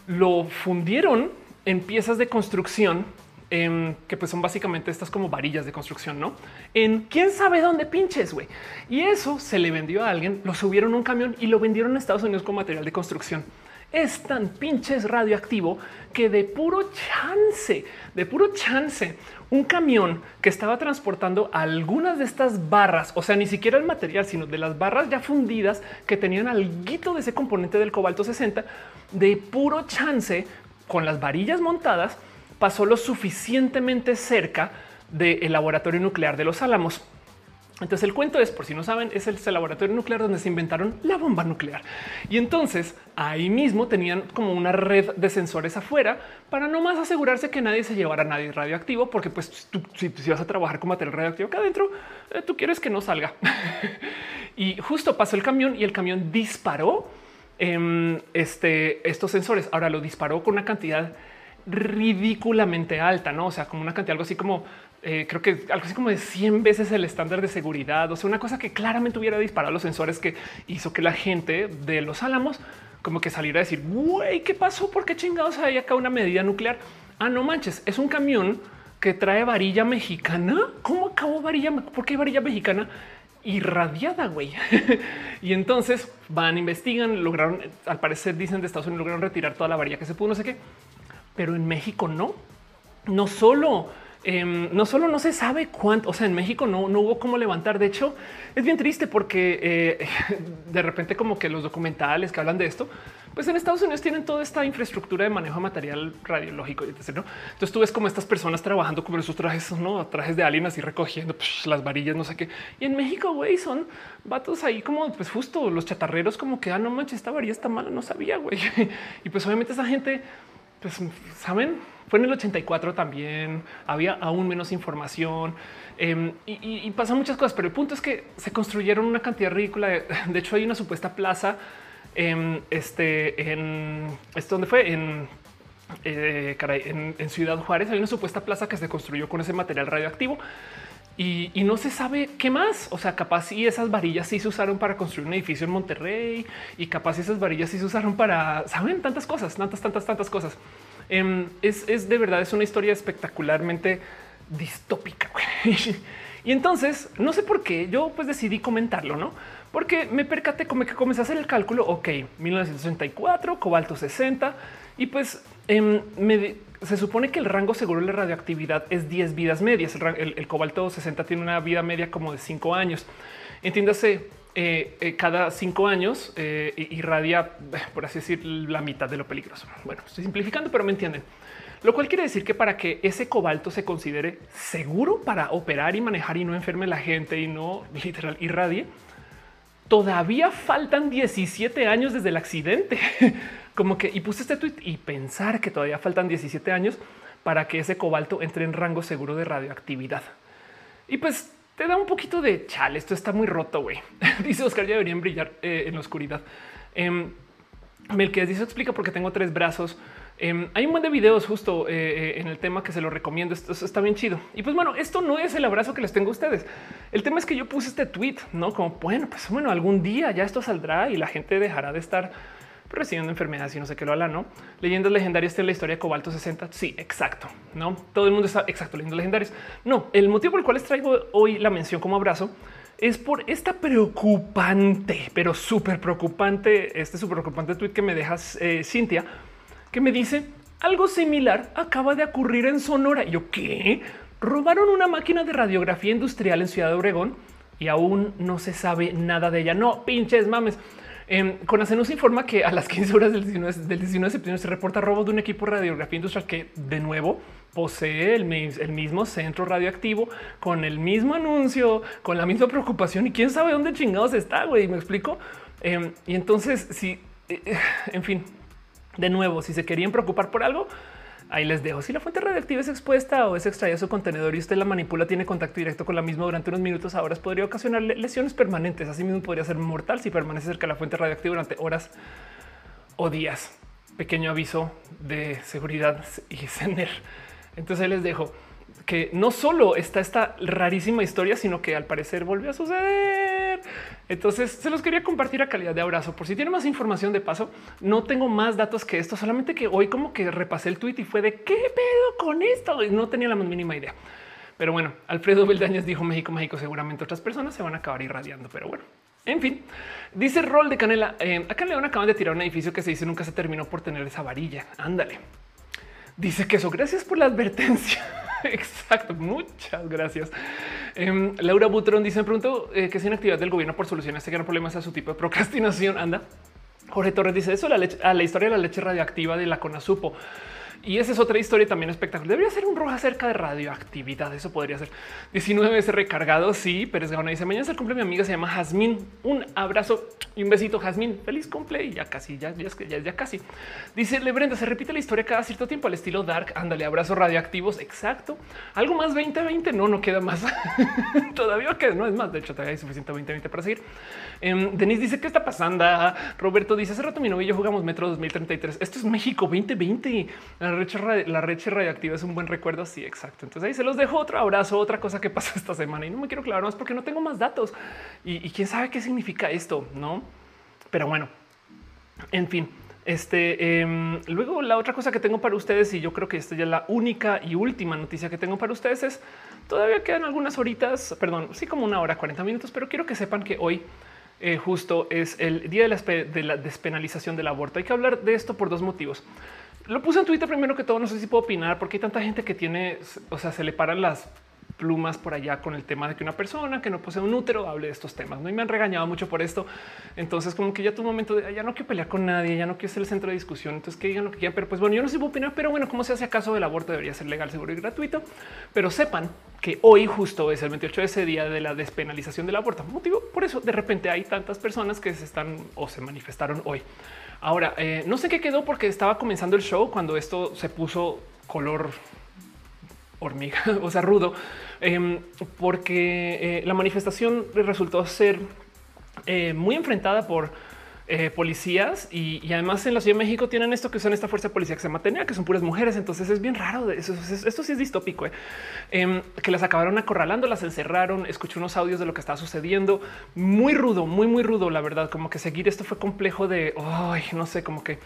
lo fundieron en piezas de construcción Em, que pues son básicamente estas como varillas de construcción, ¿no? En quién sabe dónde pinches, güey. Y eso se le vendió a alguien, lo subieron a un camión y lo vendieron en Estados Unidos como material de construcción. es tan pinches radioactivo que de puro chance, de puro chance, un camión que estaba transportando algunas de estas barras, o sea, ni siquiera el material, sino de las barras ya fundidas que tenían algo de ese componente del cobalto 60, de puro chance, con las varillas montadas, pasó lo suficientemente cerca del laboratorio nuclear de los Álamos. Entonces el cuento es, por si no saben, es el laboratorio nuclear donde se inventaron la bomba nuclear. Y entonces ahí mismo tenían como una red de sensores afuera para no más asegurarse que nadie se llevara a nadie radioactivo, porque pues tú, si, vas a trabajar con material radioactivo acá adentro, eh, tú quieres que no salga. [LAUGHS] y justo pasó el camión y el camión disparó em, este, estos sensores. Ahora lo disparó con una cantidad ridículamente alta, no? O sea, como una cantidad algo así como eh, creo que algo así como de 100 veces el estándar de seguridad. O sea, una cosa que claramente hubiera disparado los sensores que hizo que la gente de los álamos como que saliera a decir, güey, ¿qué pasó? ¿Por qué chingados hay acá una medida nuclear? Ah, no manches, es un camión que trae varilla mexicana. ¿Cómo acabó varilla? ¿Por qué varilla mexicana? irradiada, güey. [LAUGHS] y entonces van, investigan, lograron, al parecer dicen de Estados Unidos, lograron retirar toda la varilla que se pudo, no sé qué, pero en México no. No solo Em, no solo no se sabe cuánto, o sea, en México no, hubo cómo levantar. De hecho, es bien triste porque eh, [LAUGHS] de repente como que los documentales que hablan de esto, pues en Estados Unidos tienen toda esta infraestructura de manejo de material radiológico. ¿no? Entonces tú ves como estas personas trabajando como esos trajes, no trajes de aliens y recogiendo las varillas, no sé qué. Y en México, güey, son vatos ahí como pues justo los chatarreros como que, ah, no manches, esta varilla está mala, no sabía, güey. [LAUGHS] y pues obviamente esa gente, pues saben, fue en el 84 también, había aún menos información em, y, pasan muchas cosas, pero el punto es que se construyeron una cantidad ridícula. De, [LAUGHS] hecho, hay una supuesta plaza em, este, en esto donde fue en, eh, en, Ciudad Juárez. Hay una supuesta plaza que se construyó con ese material radioactivo. Y, y, no se sabe qué más. O sea, capaz si esas varillas sí se usaron para construir un edificio en Monterrey y capaz si esas varillas sí se usaron para, saben, tantas cosas, tantas, tantas, tantas cosas. Em, es, de verdad, es una historia espectacularmente distópica. [LAUGHS] y entonces, no sé por qué, yo pues decidí comentarlo, ¿no? Porque me percaté como que comencé a hacer el cálculo, ok, 1964, cobalto 60, y pues em, se supone que el rango seguro de la radioactividad es 10 vidas medias. El, cobalto 60 tiene una vida media como de 5 años. Entiéndase, eh, eh, cada cinco años eh, irradia, por así decir, la mitad de lo peligroso. Bueno, estoy simplificando, pero me entienden. Lo cual quiere decir que para que ese cobalto se considere seguro para operar y manejar y no enferme la gente y no literal irradie, todavía faltan 17 años desde el accidente. [LAUGHS] Como que y puse este tweet y pensar que todavía faltan 17 años para que ese cobalto entre en rango seguro de radioactividad. Y pues te da un poquito de chale. Esto está muy roto. Güey, [LAUGHS] dice Oscar, ya deberían brillar eh, en la oscuridad. Eh, Melquiades dice explica por qué tengo tres brazos. Em, hay un montón de videos justo eh, eh, en el tema que se lo recomiendo. Esto, está bien chido. Y pues bueno, esto no es el abrazo que les tengo a ustedes. El tema es que yo puse este tweet, no como bueno, pues bueno, algún día ya esto saldrá y la gente dejará de estar recibiendo enfermedades y no sé qué lo habla, no leyendas legendarias en la historia de Cobalto 60. Sí, exacto. No todo el mundo está exacto. Leyendas legendarias. No, el motivo por el cual les traigo hoy la mención como abrazo es por esta preocupante, pero súper preocupante, este súper preocupante tweet que me dejas eh, Cintia, que me dice algo similar acaba de ocurrir en Sonora. Y yo qué robaron una máquina de radiografía industrial en Ciudad de Obregón y aún no se sabe nada de ella. No pinches mames. Eh, nos informa que a las [LAUGHS] 15 horas del 19, del 19 de septiembre se reporta robo de un equipo de radiografía industrial que de nuevo posee el, mismo centro radioactivo con el mismo anuncio, con la misma preocupación y quién sabe dónde chingados está, güey, me explico. Em, y entonces, si, eh, en fin, de nuevo, si se querían preocupar por algo, Ahí les dejo. Si la fuente radioactiva es expuesta o es extraída su contenedor y usted la manipula, tiene contacto directo con la misma durante unos minutos a horas, podría ocasionar lesiones permanentes. Asimismo, podría ser mortal si permanece cerca de la fuente radioactiva durante horas o días. Pequeño aviso de seguridad [LAUGHS] y CENER. Entonces les dejo que no solo está esta rarísima historia, sino que al parecer volvió a suceder. Entonces se los quería compartir a calidad de abrazo. Por si tiene más información de paso, no tengo más datos que esto, solamente que hoy como que repasé el tweet y fue de qué pedo con esto y no tenía la más mínima idea. Pero bueno, Alfredo Beldañez dijo México, México, seguramente otras personas se van a acabar irradiando, pero bueno, En fin, dice Rol de Canela. Eh, acá en León acaban de tirar un edificio que se dice nunca se terminó por tener esa varilla. Ándale. Dice que eso. Gracias por la advertencia. [LAUGHS] Exacto. Muchas gracias. Em, Laura Butron dice: Me pregunto eh, que es actividad del gobierno por solucionar este gran problema a su tipo de procrastinación. Anda. Jorge Torres dice eso la, leche, a la historia de la leche radioactiva de la Conasupo. Y esa es otra historia también espectacular. Debería ser un rojo acerca de radioactividad. Eso podría ser 19 veces recargado. Sí, Pérez Gaona dice mañana se cumple mi amiga, se llama Jazmín. Un abrazo y un besito, Jazmín. Feliz cumple y ya casi, ya, ya, ya, ya casi. Dice Le Brenda, se repite la historia cada cierto tiempo al estilo Dark. Ándale, abrazos radioactivos. Exacto. Algo más 2020. No, no queda más. [LAUGHS] todavía que no es más. De hecho, todavía hay suficiente 2020 para seguir. Um, Denise dice qué está pasando. Roberto dice hace rato mi novio y yo jugamos Metro 2033. Esto es México 2020. La reche, la radioactiva es un buen recuerdo. Sí, exacto. Entonces ahí se los dejo otro abrazo, otra cosa que [LAUGHS] pasó esta semana y no me quiero clavar más porque no tengo más datos y, quién sabe qué significa esto, no? Pero bueno, en fin. Este eh, luego la otra cosa que tengo para ustedes y yo creo que esta ya es la única y última noticia que tengo para ustedes es todavía quedan algunas horitas, perdón, sí como una hora 40 minutos, pero quiero que sepan que hoy eh, justo es el día de la, despenalización del aborto. Hay que hablar de esto por dos motivos. Lo puse en Twitter primero que todo, no sé si puedo opinar porque hay tanta gente que tiene, o sea, se le paran las plumas por allá con el tema de que una persona que no posee un útero hable de estos temas. ¿no? Y me han regañado mucho por esto. Entonces, como que ya tu momento de ya no quiero pelear con nadie, ya no quiero ser el centro de discusión. Entonces, que digan lo que quieran. Pero pues bueno, yo no sé opinar, pero bueno, como se hace acaso del aborto debería ser legal, seguro y gratuito. Pero sepan que hoy justo es el 28 de ese día de la despenalización del aborto. Motivo por eso de repente hay tantas personas que se están o se manifestaron hoy. Ahora, eh, no sé qué quedó porque estaba comenzando el show cuando esto se puso color hormiga, [LAUGHS] o sea, rudo, em, porque eh, la manifestación resultó ser eh, muy enfrentada por eh, policías y, además en la Ciudad de México tienen esto que son esta fuerza de policía que se llama que son puras mujeres. Entonces es bien raro. Eso, esto sí es distópico, em, que las acabaron acorralando, las encerraron. Escuché unos audios de lo que estaba sucediendo. Muy rudo, muy, muy rudo. La verdad, como que seguir esto fue complejo de ay, no sé, como que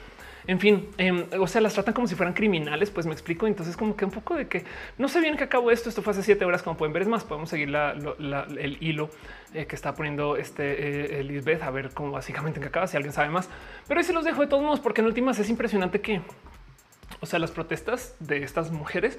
en fin, em, o sea, las tratan como si fueran criminales, pues me explico. Entonces, como que un poco de que no sé bien que acabó esto. Esto fue hace siete horas, como pueden ver. Es más, podemos seguir el hilo eh, que está poniendo este eh, a ver cómo básicamente en qué acaba, si alguien sabe más. Pero ahí se los dejo de todos modos, porque en últimas es impresionante que, o sea, las protestas de estas mujeres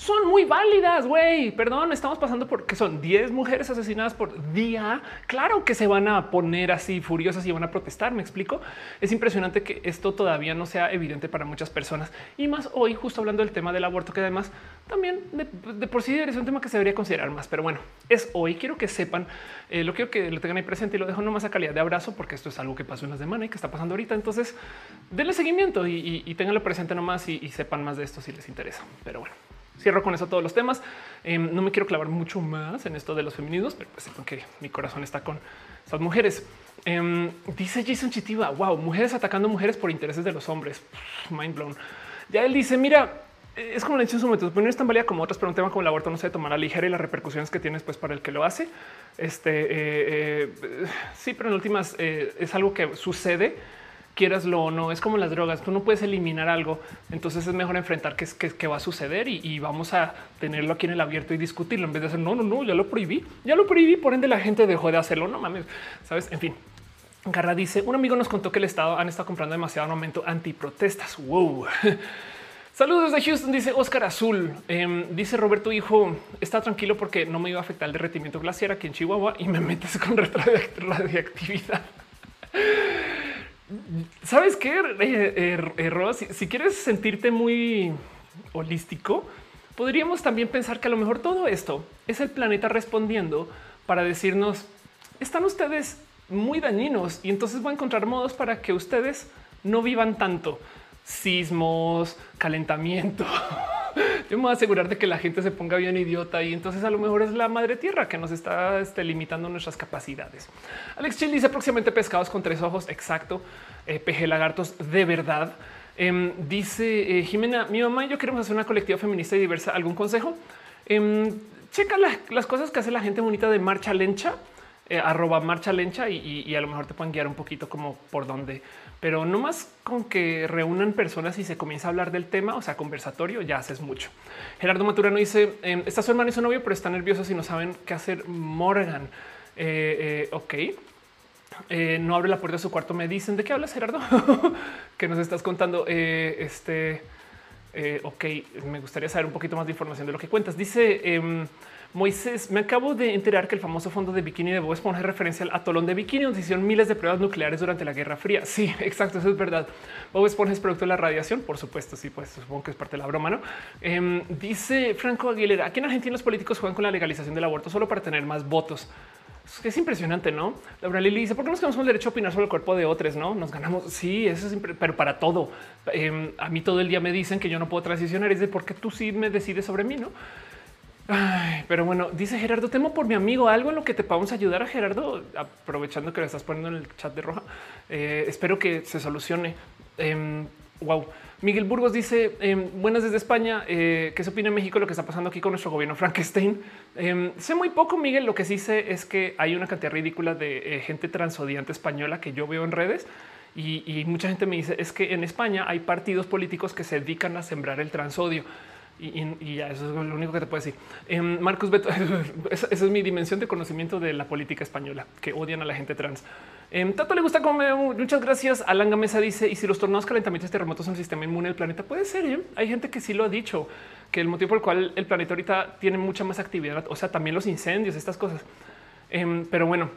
son muy válidas, güey. Perdón, estamos pasando por que son 10 mujeres asesinadas por día. Claro que se van a poner así furiosas y van a protestar. Me explico. Es impresionante que esto todavía no sea evidente para muchas personas y más hoy, justo hablando del tema del aborto, que además también de, por sí es un tema que se debería considerar más. Pero bueno, es hoy. Quiero que sepan eh, lo quiero que lo tengan ahí presente y lo dejo nomás a calidad de abrazo, porque esto es algo que pasó en la semana y que está pasando ahorita. Entonces, denle seguimiento y, tenganlo presente nomás y sepan más de esto si les interesa. Pero bueno. Cierro con eso todos los temas. Em, no me quiero clavar mucho más en esto de los feminismos, pero pues que mi corazón está con estas mujeres. Em, dice Jason Chitiva, wow, mujeres atacando mujeres por intereses de los hombres. Mind blown. Ya él dice, mira, es como le dicho en su momento, pues no es tan válida como otras, pero un tema como el aborto no se tomar a ligera y las repercusiones que tienes pues para el que lo hace. Este eh, eh, sí, pero en últimas eh, es algo que sucede quieraslo o no, es como las drogas, tú no puedes eliminar algo, entonces es mejor enfrentar qué, qué, va a suceder y, vamos a tenerlo aquí en el abierto y discutirlo en vez de hacer no, no, no, ya lo prohibí, ya lo prohibí, por ende la gente dejó de hacerlo, no mames, sabes, en fin. Garra dice, un amigo nos contó que el Estado han estado comprando demasiado armamento antiprotestas. Wow. [LAUGHS] Saludos de Houston, dice Oscar Azul. Em, dice Roberto Hijo, está tranquilo porque no me iba a afectar el derretimiento glaciar aquí en Chihuahua y me metes con radioactividad. [LAUGHS] ¿Sabes qué, eh, eh, Si, quieres sentirte muy holístico, podríamos también pensar que a lo mejor todo esto es el planeta respondiendo para decirnos, están ustedes muy dañinos y entonces voy a encontrar modos para que ustedes no vivan tanto. Sismos, calentamiento. [LAUGHS] Yo me voy a asegurar de que la gente se ponga bien idiota y entonces a lo mejor es la madre tierra que nos está este, limitando nuestras capacidades. Alex Chill dice próximamente pescados con tres ojos. Exacto. Eh, peje lagartos de verdad. Em, dice eh, Jimena, mi mamá y yo queremos hacer una colectiva feminista y diversa. ¿Algún consejo? Em, checa las cosas que hace la gente bonita de Marcha Lencha, eh, arroba Marcha Lencha y, a lo mejor te pueden guiar un poquito como por dónde pero no más con que reúnan personas y se comienza a hablar del tema, o sea, conversatorio, ya haces mucho. Gerardo Maturano dice: em, Está su hermano y su novio, pero están nerviosos y no saben qué hacer. Morgan. Eh, eh, ok. Eh, no abre la puerta de su cuarto. Me dicen de qué hablas, Gerardo, [LAUGHS] que nos estás contando. Eh, este, ok, me gustaría saber un poquito más de información de lo que cuentas. Dice em, Moisés, me acabo de enterar que el famoso fondo de bikini de Bob Esponja es referencia al atolón de bikini, donde hicieron miles de pruebas nucleares durante la Guerra Fría. Sí, [LAUGHS] exacto, eso es verdad. Bob Esponja es producto de la radiación, por supuesto, sí, pues supongo que es parte de la broma, ¿no? Em, dice Franco Aguilera, aquí en Argentina los políticos juegan con la legalización del aborto solo para tener más votos. Es impresionante, ¿no? Laura Lili dice, ¿por qué nos quedamos con el derecho a opinar sobre el cuerpo de otros? No nos ganamos. Sí, eso es, pero para todo. Em, a mí todo el día me dicen que yo no puedo transicionar. Es de porque tú sí me decides sobre mí, no? Pero bueno, dice Gerardo, temo por mi amigo algo en lo que te podamos ayudar a Gerardo, aprovechando que lo estás poniendo en el chat de roja. Eh, espero que se solucione. wow. Em, Miguel Burgos dice em, buenas desde España. Eh, ¿Qué se opina en México lo que está pasando aquí con nuestro gobierno Frankenstein? Em, sé muy poco, Miguel. Lo que sí sé es que hay una cantidad ridícula de eh, gente transodiante española que yo veo en redes y, y, mucha gente me dice es que en España hay partidos políticos que se dedican a sembrar el transodio. Y, ya eso es lo único que te puedo decir. Em, Marcos Beto, [LAUGHS] esa, es mi dimensión de conocimiento de la política española, que odian a la gente trans. Eh, Tato le gusta comer. Muchas gracias. Alanga Mesa dice: Y si los tornados, calentamientos, terremotos son el sistema inmune del planeta, puede ser. ¿eh? Hay gente que sí lo ha dicho, que el motivo por el cual el planeta ahorita tiene mucha más actividad, o sea, también los incendios, estas cosas. Em, pero bueno,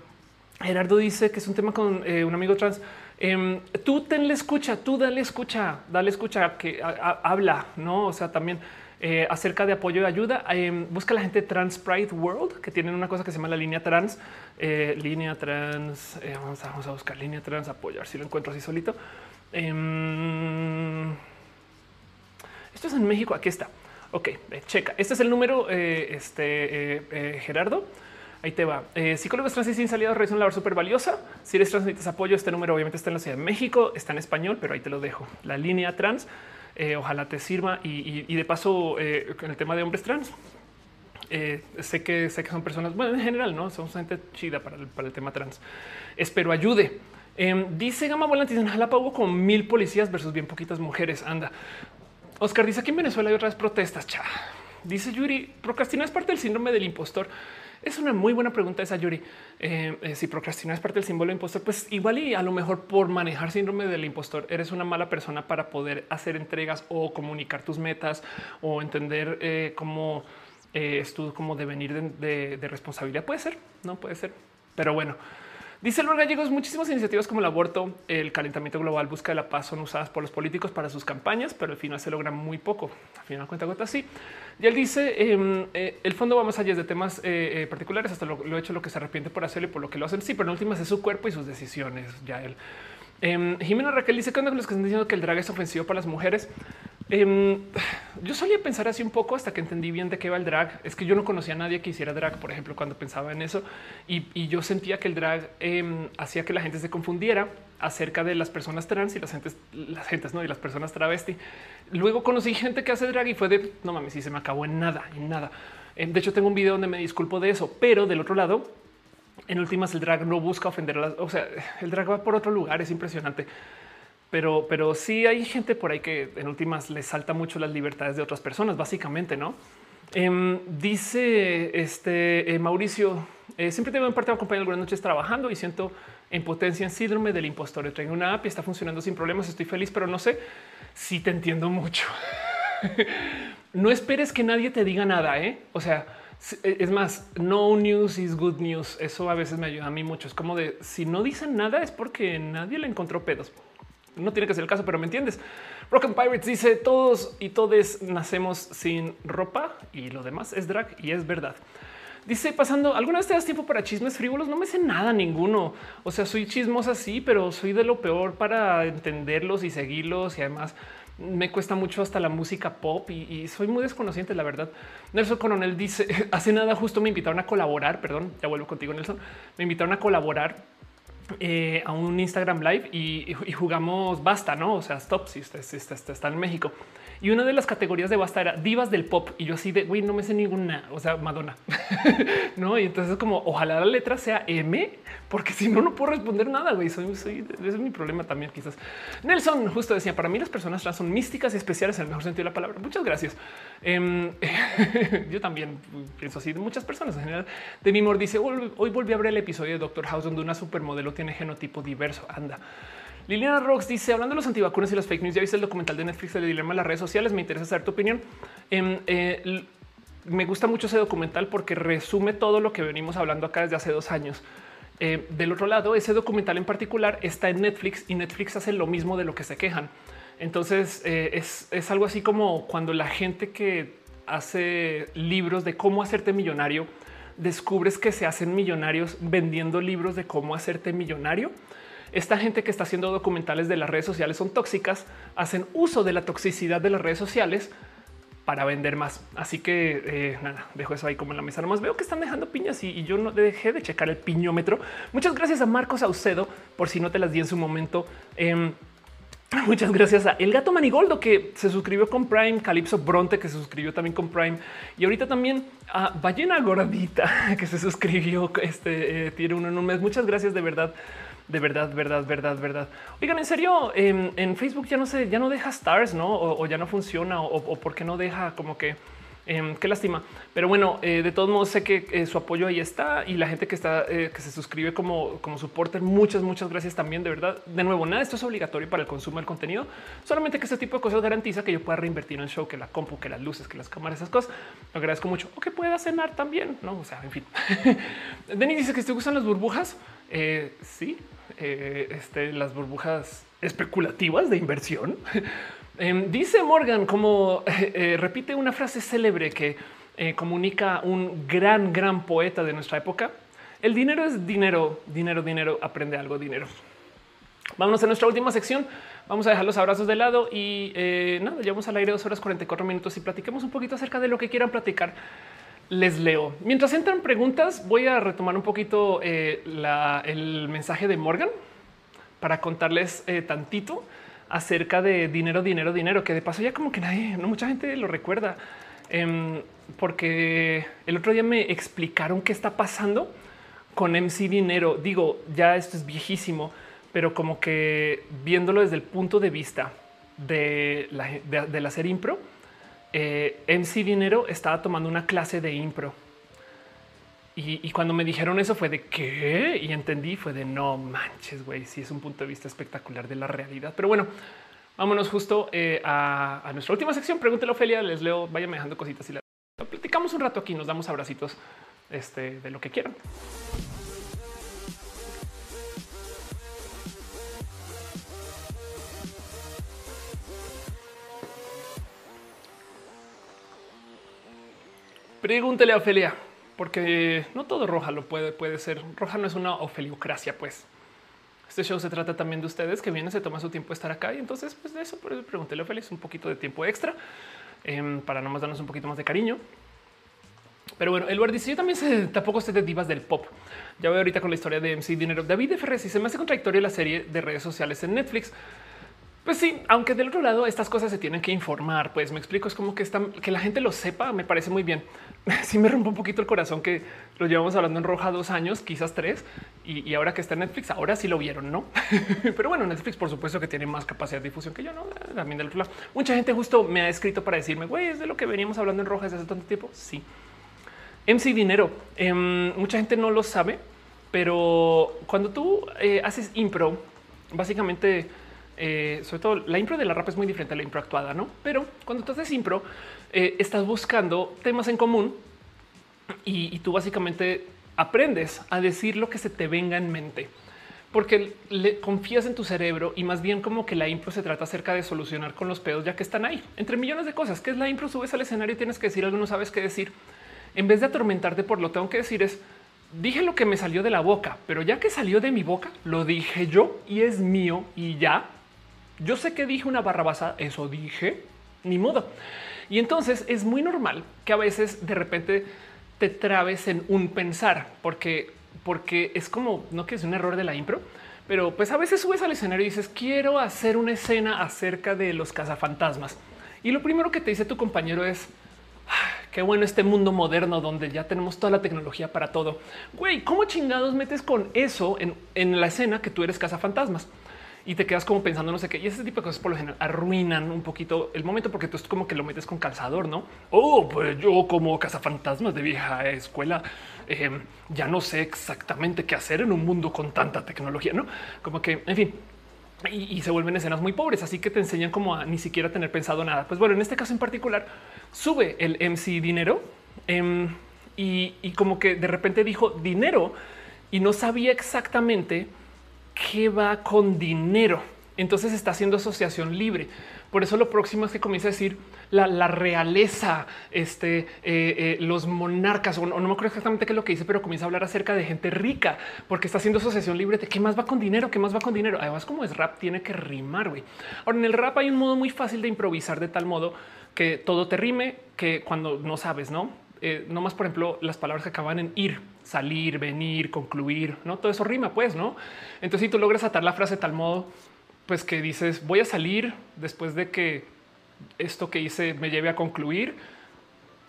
Gerardo dice que es un tema con eh, un amigo trans. Em, tú tenle escucha, tú dale escucha, dale escucha que habla, no? O sea, también eh, acerca de apoyo y ayuda. Eh, busca la gente Trans Pride World, que tienen una cosa que se llama la línea trans, eh, línea trans. Vamos a, vamos, a, buscar línea trans, apoyar si lo encuentro así solito. Em, esto es en México. Aquí está. Ok, checa. Este es el número. este Gerardo. Ahí te va. psicólogos trans y sin salida realizan una labor súper valiosa. Si eres trans, necesitas apoyo. Este número obviamente está en la Ciudad de México, está en español, pero ahí te lo dejo. La línea trans eh, ojalá te sirva. Y, de paso, eh, con el tema de hombres trans, eh, sé que sé que son personas, bueno, en general, no somos gente chida para el, tema trans. Espero ayude. Em, dice Gama Volantis en Jalapa hubo con mil policías versus bien poquitas mujeres. Anda. Oscar dice que en Venezuela hay otras protestas. Cha. Dice Yuri, procrastinar es parte del síndrome del impostor. Es una muy buena pregunta esa, Yuri. Eh, eh, si procrastinar es parte del símbolo de impostor, pues igual y a lo mejor por manejar síndrome del impostor eres una mala persona para poder hacer entregas o comunicar tus metas o entender eh, cómo es tu como devenir de, de responsabilidad. Puede ser, no puede ser, pero bueno. Dice los gallegos, muchísimas iniciativas como el aborto, el calentamiento global, busca de la paz son usadas por los políticos para sus campañas, pero al final se logra muy poco. Al final cuenta gota sí. Y él dice em, eh, el fondo va más allá de temas eh, eh, particulares, hasta lo, he hecho lo que se arrepiente por hacerlo y por lo que lo hacen. Sí, pero en últimas es su cuerpo y sus decisiones. Ya él. Em, Jimena Raquel dice que los que están diciendo que el drag es ofensivo para las mujeres. Em, yo solía pensar así un poco hasta que entendí bien de qué va el drag. Es que yo no conocía a nadie que hiciera drag, por ejemplo, cuando pensaba en eso. Y, yo sentía que el drag em, hacía que la gente se confundiera acerca de las personas trans y las gentes, las gentes, no y las personas travesti. Luego conocí gente que hace drag y fue de no mames, y se me acabó en nada, en nada. Em, de hecho, tengo un video donde me disculpo de eso, pero del otro lado, en últimas, el drag no busca ofender a las, o sea, el drag va por otro lugar. Es impresionante pero, pero sí hay gente por ahí que en últimas les salta mucho las libertades de otras personas, básicamente, no? Em, dice este eh, Mauricio, eh, siempre tengo en parte acompañado algunas noches trabajando y siento impotencia en síndrome del impostor. Traigo una app y está funcionando sin problemas. Estoy feliz, pero no sé si te entiendo mucho. [LAUGHS] no esperes que nadie te diga nada. ¿eh? O sea, e, es más, no news is good news. Eso a veces me ayuda a mí mucho. Es como de si no dicen nada es porque nadie le encontró pedos. No tiene que ser el caso, pero me entiendes. Broken Pirates dice todos y todes nacemos sin ropa y lo demás es drag y es verdad. Dice pasando alguna vez te das tiempo para chismes frívolos. No me sé nada ninguno. O sea, soy chismosa, sí, pero soy de lo peor para entenderlos y seguirlos. Y además me cuesta mucho hasta la música pop y, soy muy desconociente, la verdad. Nelson Coronel dice [LAUGHS] hace nada justo me invitaron a colaborar. Perdón, ya vuelvo contigo, Nelson. Me invitaron a colaborar eh, a un Instagram Live y, jugamos basta, no? O sea, stop si está, está, en México. Y una de las categorías de basta era divas del pop. Y yo así de güey, no me sé ninguna, o sea, Madonna, [LAUGHS] no? Y entonces, como ojalá la letra sea M, porque si no, no puedo responder nada. Güey, soy, ese es mi problema también. Quizás Nelson justo decía: Para mí, las personas trans son místicas y especiales en el mejor sentido de la palabra. Muchas gracias. Em, [LAUGHS] yo también pienso así de muchas personas en general. De mi dice: Hoy volví a ver el episodio de Doctor House, donde una supermodelo tiene genotipo diverso. Anda. Liliana Rocks dice hablando de los antivacunas y las fake news. Ya viste el documental de Netflix del dilema en las redes sociales. Me interesa saber tu opinión. Em, eh, me gusta mucho ese documental porque resume todo lo que venimos hablando acá desde hace dos años. Eh, del otro lado, ese documental en particular está en Netflix y Netflix hace lo mismo de lo que se quejan. Entonces eh, es, es algo así como cuando la gente que hace libros de cómo hacerte millonario descubres que se hacen millonarios vendiendo libros de cómo hacerte millonario. Esta gente que está haciendo documentales de las redes sociales son tóxicas, hacen uso de la toxicidad de las redes sociales para vender más. Así que eh, nada, dejo eso ahí como en la mesa. Nomás veo que están dejando piñas y, yo no dejé de checar el piñómetro. Muchas gracias a Marcos Saucedo por si no te las di en su momento. Em, [LAUGHS] muchas gracias a El Gato Manigoldo que se suscribió con Prime, Calipso Bronte que se suscribió también con Prime y ahorita también a Ballena Gordita [LAUGHS] que se suscribió. Este eh, tiene uno en un mes. Muchas gracias de verdad de verdad, verdad, verdad, verdad. Oigan, en serio, en, Facebook ya no sé, ya no deja stars, no? O, ya no funciona, o, por qué no deja como que Em, qué lástima. Pero bueno, eh, de todos modos sé que eh, su apoyo ahí está y la gente que está, eh, que se suscribe como, como supporter. Muchas, muchas gracias también. De verdad, de nuevo, nada, esto es obligatorio para el consumo del contenido. Solamente que este tipo de cosas garantiza que yo pueda reinvertir en el show, que la compu, que las luces, que las cámaras, esas cosas. Lo agradezco mucho. O que pueda cenar también, no? O sea, en fin. [LAUGHS] Denis dice que te gustan las burbujas. sí, este, las burbujas especulativas de inversión. [LAUGHS] Em, dice Morgan, como eh, eh, repite una frase célebre que eh, comunica un gran, gran poeta de nuestra época. El dinero es dinero, dinero, dinero, aprende algo, dinero. Vámonos a nuestra última sección. Vamos a dejar los abrazos de lado y nada, llevamos al aire dos horas 44 minutos y platiquemos un poquito acerca de lo que quieran platicar. Les leo. Mientras entran preguntas, voy a retomar un poquito el mensaje de Morgan para contarles tantito acerca de dinero, dinero, dinero, que de paso ya como que nadie, no mucha gente lo recuerda, em, porque el otro día me explicaron qué está pasando con MC Dinero. Digo, ya esto es viejísimo, pero como que viéndolo desde el punto de vista de la, de, hacer impro, eh, MC Dinero estaba tomando una clase de impro y, cuando me dijeron eso fue de qué y entendí fue de no manches, güey. Si es un punto de vista espectacular de la realidad. Pero bueno, vámonos justo eh, a, nuestra última sección. Pregúntele Ofelia, les leo, váyanme dejando cositas y la platicamos un rato aquí, nos damos abracitos este, de lo que quieran. Pregúntele a Ofelia porque no todo roja lo puede, puede ser. Roja no es una ofeliocracia, pues. Este show se trata también de ustedes que vienen, se toma su tiempo estar acá y entonces, pues de eso, pregúntele a Félix un poquito de tiempo extra em, para nomás darnos un poquito más de cariño. Pero bueno, el dice yo también se, tampoco estoy de divas del pop. Ya veo ahorita con la historia de MC Dinero. David de Ferres se me hace contradictoria la serie de redes sociales en Netflix. Pues sí, aunque del otro lado estas cosas se tienen que informar, pues me explico, es como que, están, que la gente lo sepa, me parece muy bien. [LAUGHS] Sí me rompe un poquito el corazón que lo llevamos hablando en roja dos años, quizás tres, y, ahora que está en Netflix, ahora sí lo vieron, ¿no? [LAUGHS] Pero bueno, Netflix por supuesto que tiene más capacidad de difusión que yo, ¿no? También del otro lado. Mucha gente justo me ha escrito para decirme, güey, es de lo que veníamos hablando en roja desde hace tanto tiempo. Sí. MC Dinero, em, mucha gente no lo sabe, pero cuando tú eh, haces impro, básicamente eh, sobre todo la impro de la rap es muy diferente a la impro actuada, no? Pero cuando tú haces impro, eh, estás buscando temas en común y, tú básicamente aprendes a decir lo que se te venga en mente. Porque le confías en tu cerebro y más bien como que la impro se trata acerca de solucionar con los pedos ya que están ahí entre millones de cosas. Que es la impro subes al escenario y tienes que decir algo no sabes qué decir. En vez de atormentarte por lo tengo que decir es dije lo que me salió de la boca pero ya que salió de mi boca lo dije yo y es mío y ya yo sé que dije una barra basa, eso dije, ni modo. Y entonces es muy normal que a veces de repente te trabes en un pensar, porque, porque es como, no que es un error de la impro, pero pues a veces subes al escenario y dices, quiero hacer una escena acerca de los cazafantasmas. Y lo primero que te dice tu compañero es, qué bueno este mundo moderno donde ya tenemos toda la tecnología para todo. Güey, ¿cómo chingados metes con eso en, en la escena que tú eres cazafantasmas? Y te quedas como pensando no sé qué. Y ese tipo de cosas por lo general arruinan un poquito el momento porque tú es como que lo metes con calzador, no? Oh, pues yo como cazafantasmas de vieja escuela eh, ya no sé exactamente qué hacer en un mundo con tanta tecnología, no? Como que, en fin, y, se vuelven escenas muy pobres, así que te enseñan como a ni siquiera tener pensado nada. Pues bueno, en este caso en particular, sube el MC dinero em, y, como que de repente dijo dinero y no sabía exactamente qué va con dinero. Entonces está haciendo asociación libre. Por eso lo próximo es que comienza a decir la, realeza, este, eh, eh, los monarcas, o no, me acuerdo exactamente qué es lo que dice, pero comienza a hablar acerca de gente rica, porque está haciendo asociación libre de qué más va con dinero, qué más va con dinero. Además, como es rap, tiene que rimar. güey. Ahora, en el rap hay un modo muy fácil de improvisar de tal modo que todo te rime, que cuando no sabes, no? Eh, no más, por ejemplo, las palabras que acaban en ir, salir, venir, concluir, no todo eso rima, pues no. Entonces, si tú logras atar la frase de tal modo, pues que dices voy a salir después de que esto que hice me lleve a concluir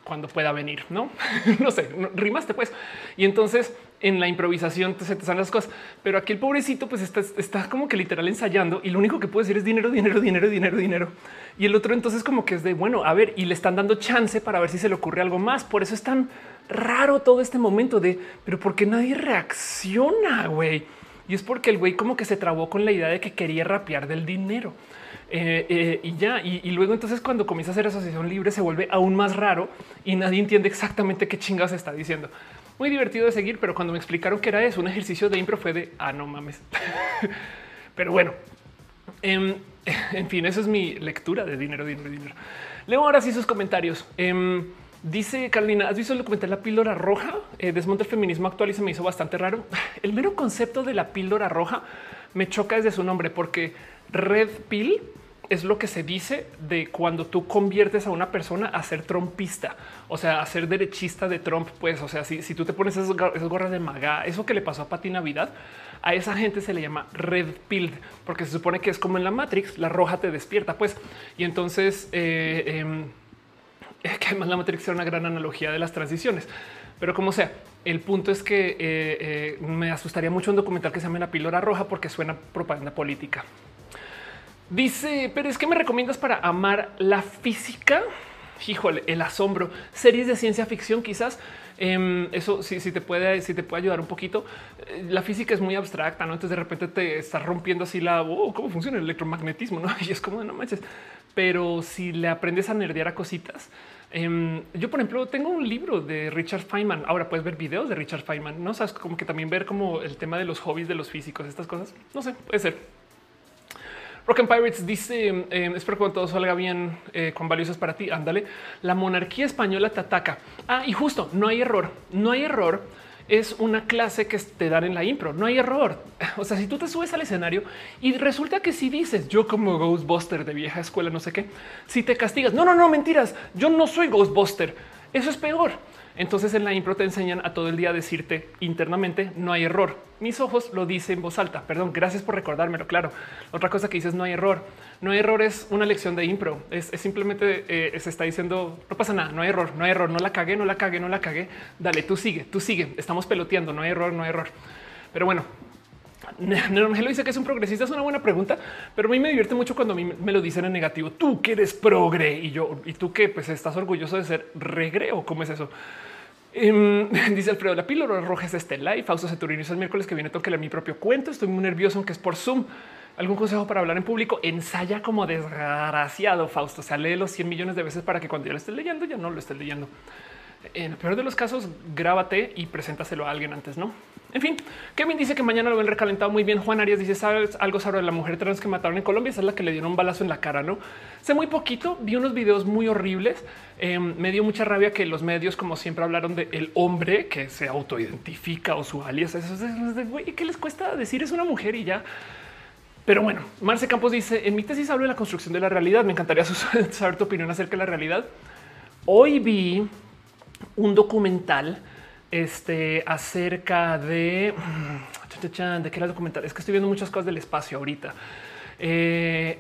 cuando pueda venir, no? [LAUGHS] no sé, rimaste pues. Y entonces en la improvisación se te salen las cosas, pero aquí el pobrecito pues está, como que literal ensayando y lo único que puede decir es dinero, dinero, dinero, dinero, dinero. Y el otro entonces como que es de bueno, a ver, y le están dando chance para ver si se le ocurre algo más. Por eso es tan raro todo este momento de, pero ¿por qué nadie reacciona, güey? Y es porque el güey como que se trabó con la idea de que quería rapear del dinero. Eh, eh, y ya, y, luego entonces cuando comienza a hacer asociación libre se vuelve aún más raro y nadie entiende exactamente qué chingas está diciendo. Muy divertido de seguir, pero cuando me explicaron que era eso, un ejercicio de impro fue de, ah, no mames. [LAUGHS] pero bueno, em, [LAUGHS] en fin, eso es mi lectura de dinero, dinero, dinero. Leo ahora sí sus comentarios. Em, dice Carolina, ¿has visto el documental La píldora roja? Eh, desmonte el feminismo actual y se me hizo bastante raro. [LAUGHS] El mero concepto de la píldora roja me choca desde su nombre porque red pill es lo que se dice de cuando tú conviertes a una persona a ser trompista, o sea, a ser derechista de Trump. Pues, o sea, si, tú te pones esas, gorras de maga, eso que le pasó a Pati Navidad, a esa gente se le llama red pill, porque se supone que es como en la Matrix, la roja te despierta, pues, y entonces eh, em, [LAUGHS] que además la Matrix era una gran analogía de las transiciones. Pero como sea, el punto es que eh, eh, me asustaría mucho un documental que se llama La píldora roja porque suena propaganda política. Dice, pero es que me recomiendas para amar la física. Híjole, el asombro, series de ciencia ficción, quizás em, eso sí, sí te puede, si te puede ayudar un poquito. Eh, la física es muy abstracta, no? Entonces de repente te estás rompiendo así la oh, cómo funciona el electromagnetismo, no? [LAUGHS] Y es como no manches. Pero si le aprendes a nerdear a cositas, em, yo, por ejemplo, tengo un libro de Richard Feynman. Ahora puedes ver videos de Richard Feynman. No sabes como que también ver como el tema de los hobbies de los físicos, estas cosas. No sé, puede ser. Rock and Pirates dice: eh, Espero que todo salga bien eh, con valiosas para ti. Ándale. La monarquía española te ataca. Ah, y justo no hay error. No hay error. Es una clase que te dan en la impro. No hay error. [LAUGHS] O sea, si tú te subes al escenario y resulta que si dices yo como Ghostbuster de vieja escuela, no sé qué, si te castigas, no, no, no, mentiras. Yo no soy Ghostbuster. Eso es peor. Entonces en la impro te enseñan a todo el día a decirte internamente no hay error. Mis ojos lo dicen en voz alta. Perdón, gracias por recordármelo. Claro. Otra cosa que dices no hay error. No hay error es una lección de impro. Es, simplemente eh, se está diciendo no pasa nada, no hay error, no hay error, no la cagué, no la cagué, no la cagué. Dale, tú sigue, tú sigue. Estamos peloteando, no hay error, no hay error. Pero bueno, [LAUGHS] lo dice que es un progresista. Es una buena pregunta, pero a mí me divierte mucho cuando a mí me lo dicen en negativo. Tú que eres progre y yo, y tú que pues estás orgulloso de ser regre o cómo es eso. Em, [LAUGHS] dice Alfredo, la píldora roja es este live. Fausto Ceturino es el miércoles que viene, toque mi propio cuento. Estoy muy nervioso, aunque es por Zoom. ¿Algún consejo para hablar en público? Ensaya como desgraciado, Fausto. O sea, lee los 100 millones de veces para que cuando ya lo estés leyendo, ya no lo estés leyendo. En el peor de los casos, grábate y preséntaselo a alguien antes, ¿no? En fin, Kevin dice que mañana lo ven recalentado muy bien. Juan Arias dice, ¿sabes algo sobre la mujer trans que mataron en Colombia? Esa es la que le dieron un balazo en la cara, ¿no? Sé muy poquito, vi unos videos muy horribles. Em, me dio mucha rabia que los medios, como siempre, hablaron de el hombre que se autoidentifica o su alias. Eso es de, güey, ¿qué les cuesta decir es una mujer y ya? Pero bueno, Marce Campos dice, en mi tesis hablo de la construcción de la realidad. Me encantaría [LAUGHS] saber tu opinión acerca de la realidad. Hoy vi un documental este, acerca de de qué era el documental. Es que estoy viendo muchas cosas del espacio ahorita. Eh,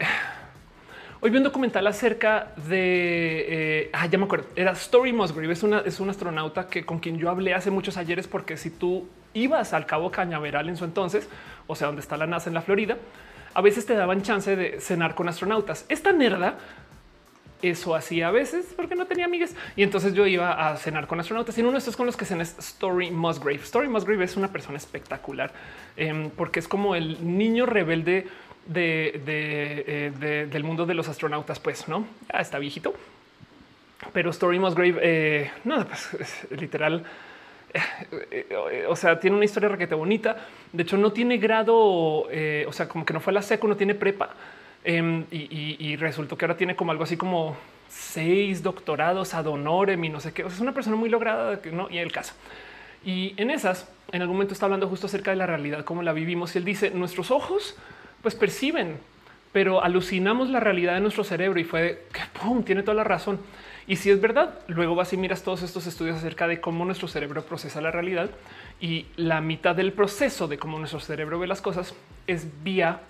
hoy vi un documental acerca de eh, ah, ya me acuerdo. Era Story Musgrave. Es una, es un astronauta que con quien yo hablé hace muchos ayeres, porque si tú ibas al Cabo Cañaveral en su entonces, o sea, donde está la NASA en la Florida, a veces te daban chance de cenar con astronautas. Esta nerda eso hacía a veces porque no tenía amigas. Y entonces yo iba a cenar con astronautas y uno de estos con los que cené es Story Musgrave. Story Musgrave es una persona espectacular em, porque es como el niño rebelde eh, del mundo de los astronautas, pues no está viejito, pero Story Musgrave, eh, no, pues, literal. Eh, o sea, tiene una historia requete bonita. De hecho, no tiene grado, o sea, como que no fue a la seco, no tiene prepa. Em, y, resultó que ahora tiene como algo así como seis doctorados ad honorem y no sé qué. O sea, es una persona muy lograda, ¿no? Y el caso. Y en esas, en algún momento está hablando justo acerca de la realidad, cómo la vivimos. Y él dice, nuestros ojos pues perciben, pero alucinamos la realidad de nuestro cerebro y fue que pum, tiene toda la razón. Y si es verdad, luego vas y miras todos estos estudios acerca de cómo nuestro cerebro procesa la realidad y la mitad del proceso de cómo nuestro cerebro ve las cosas es vía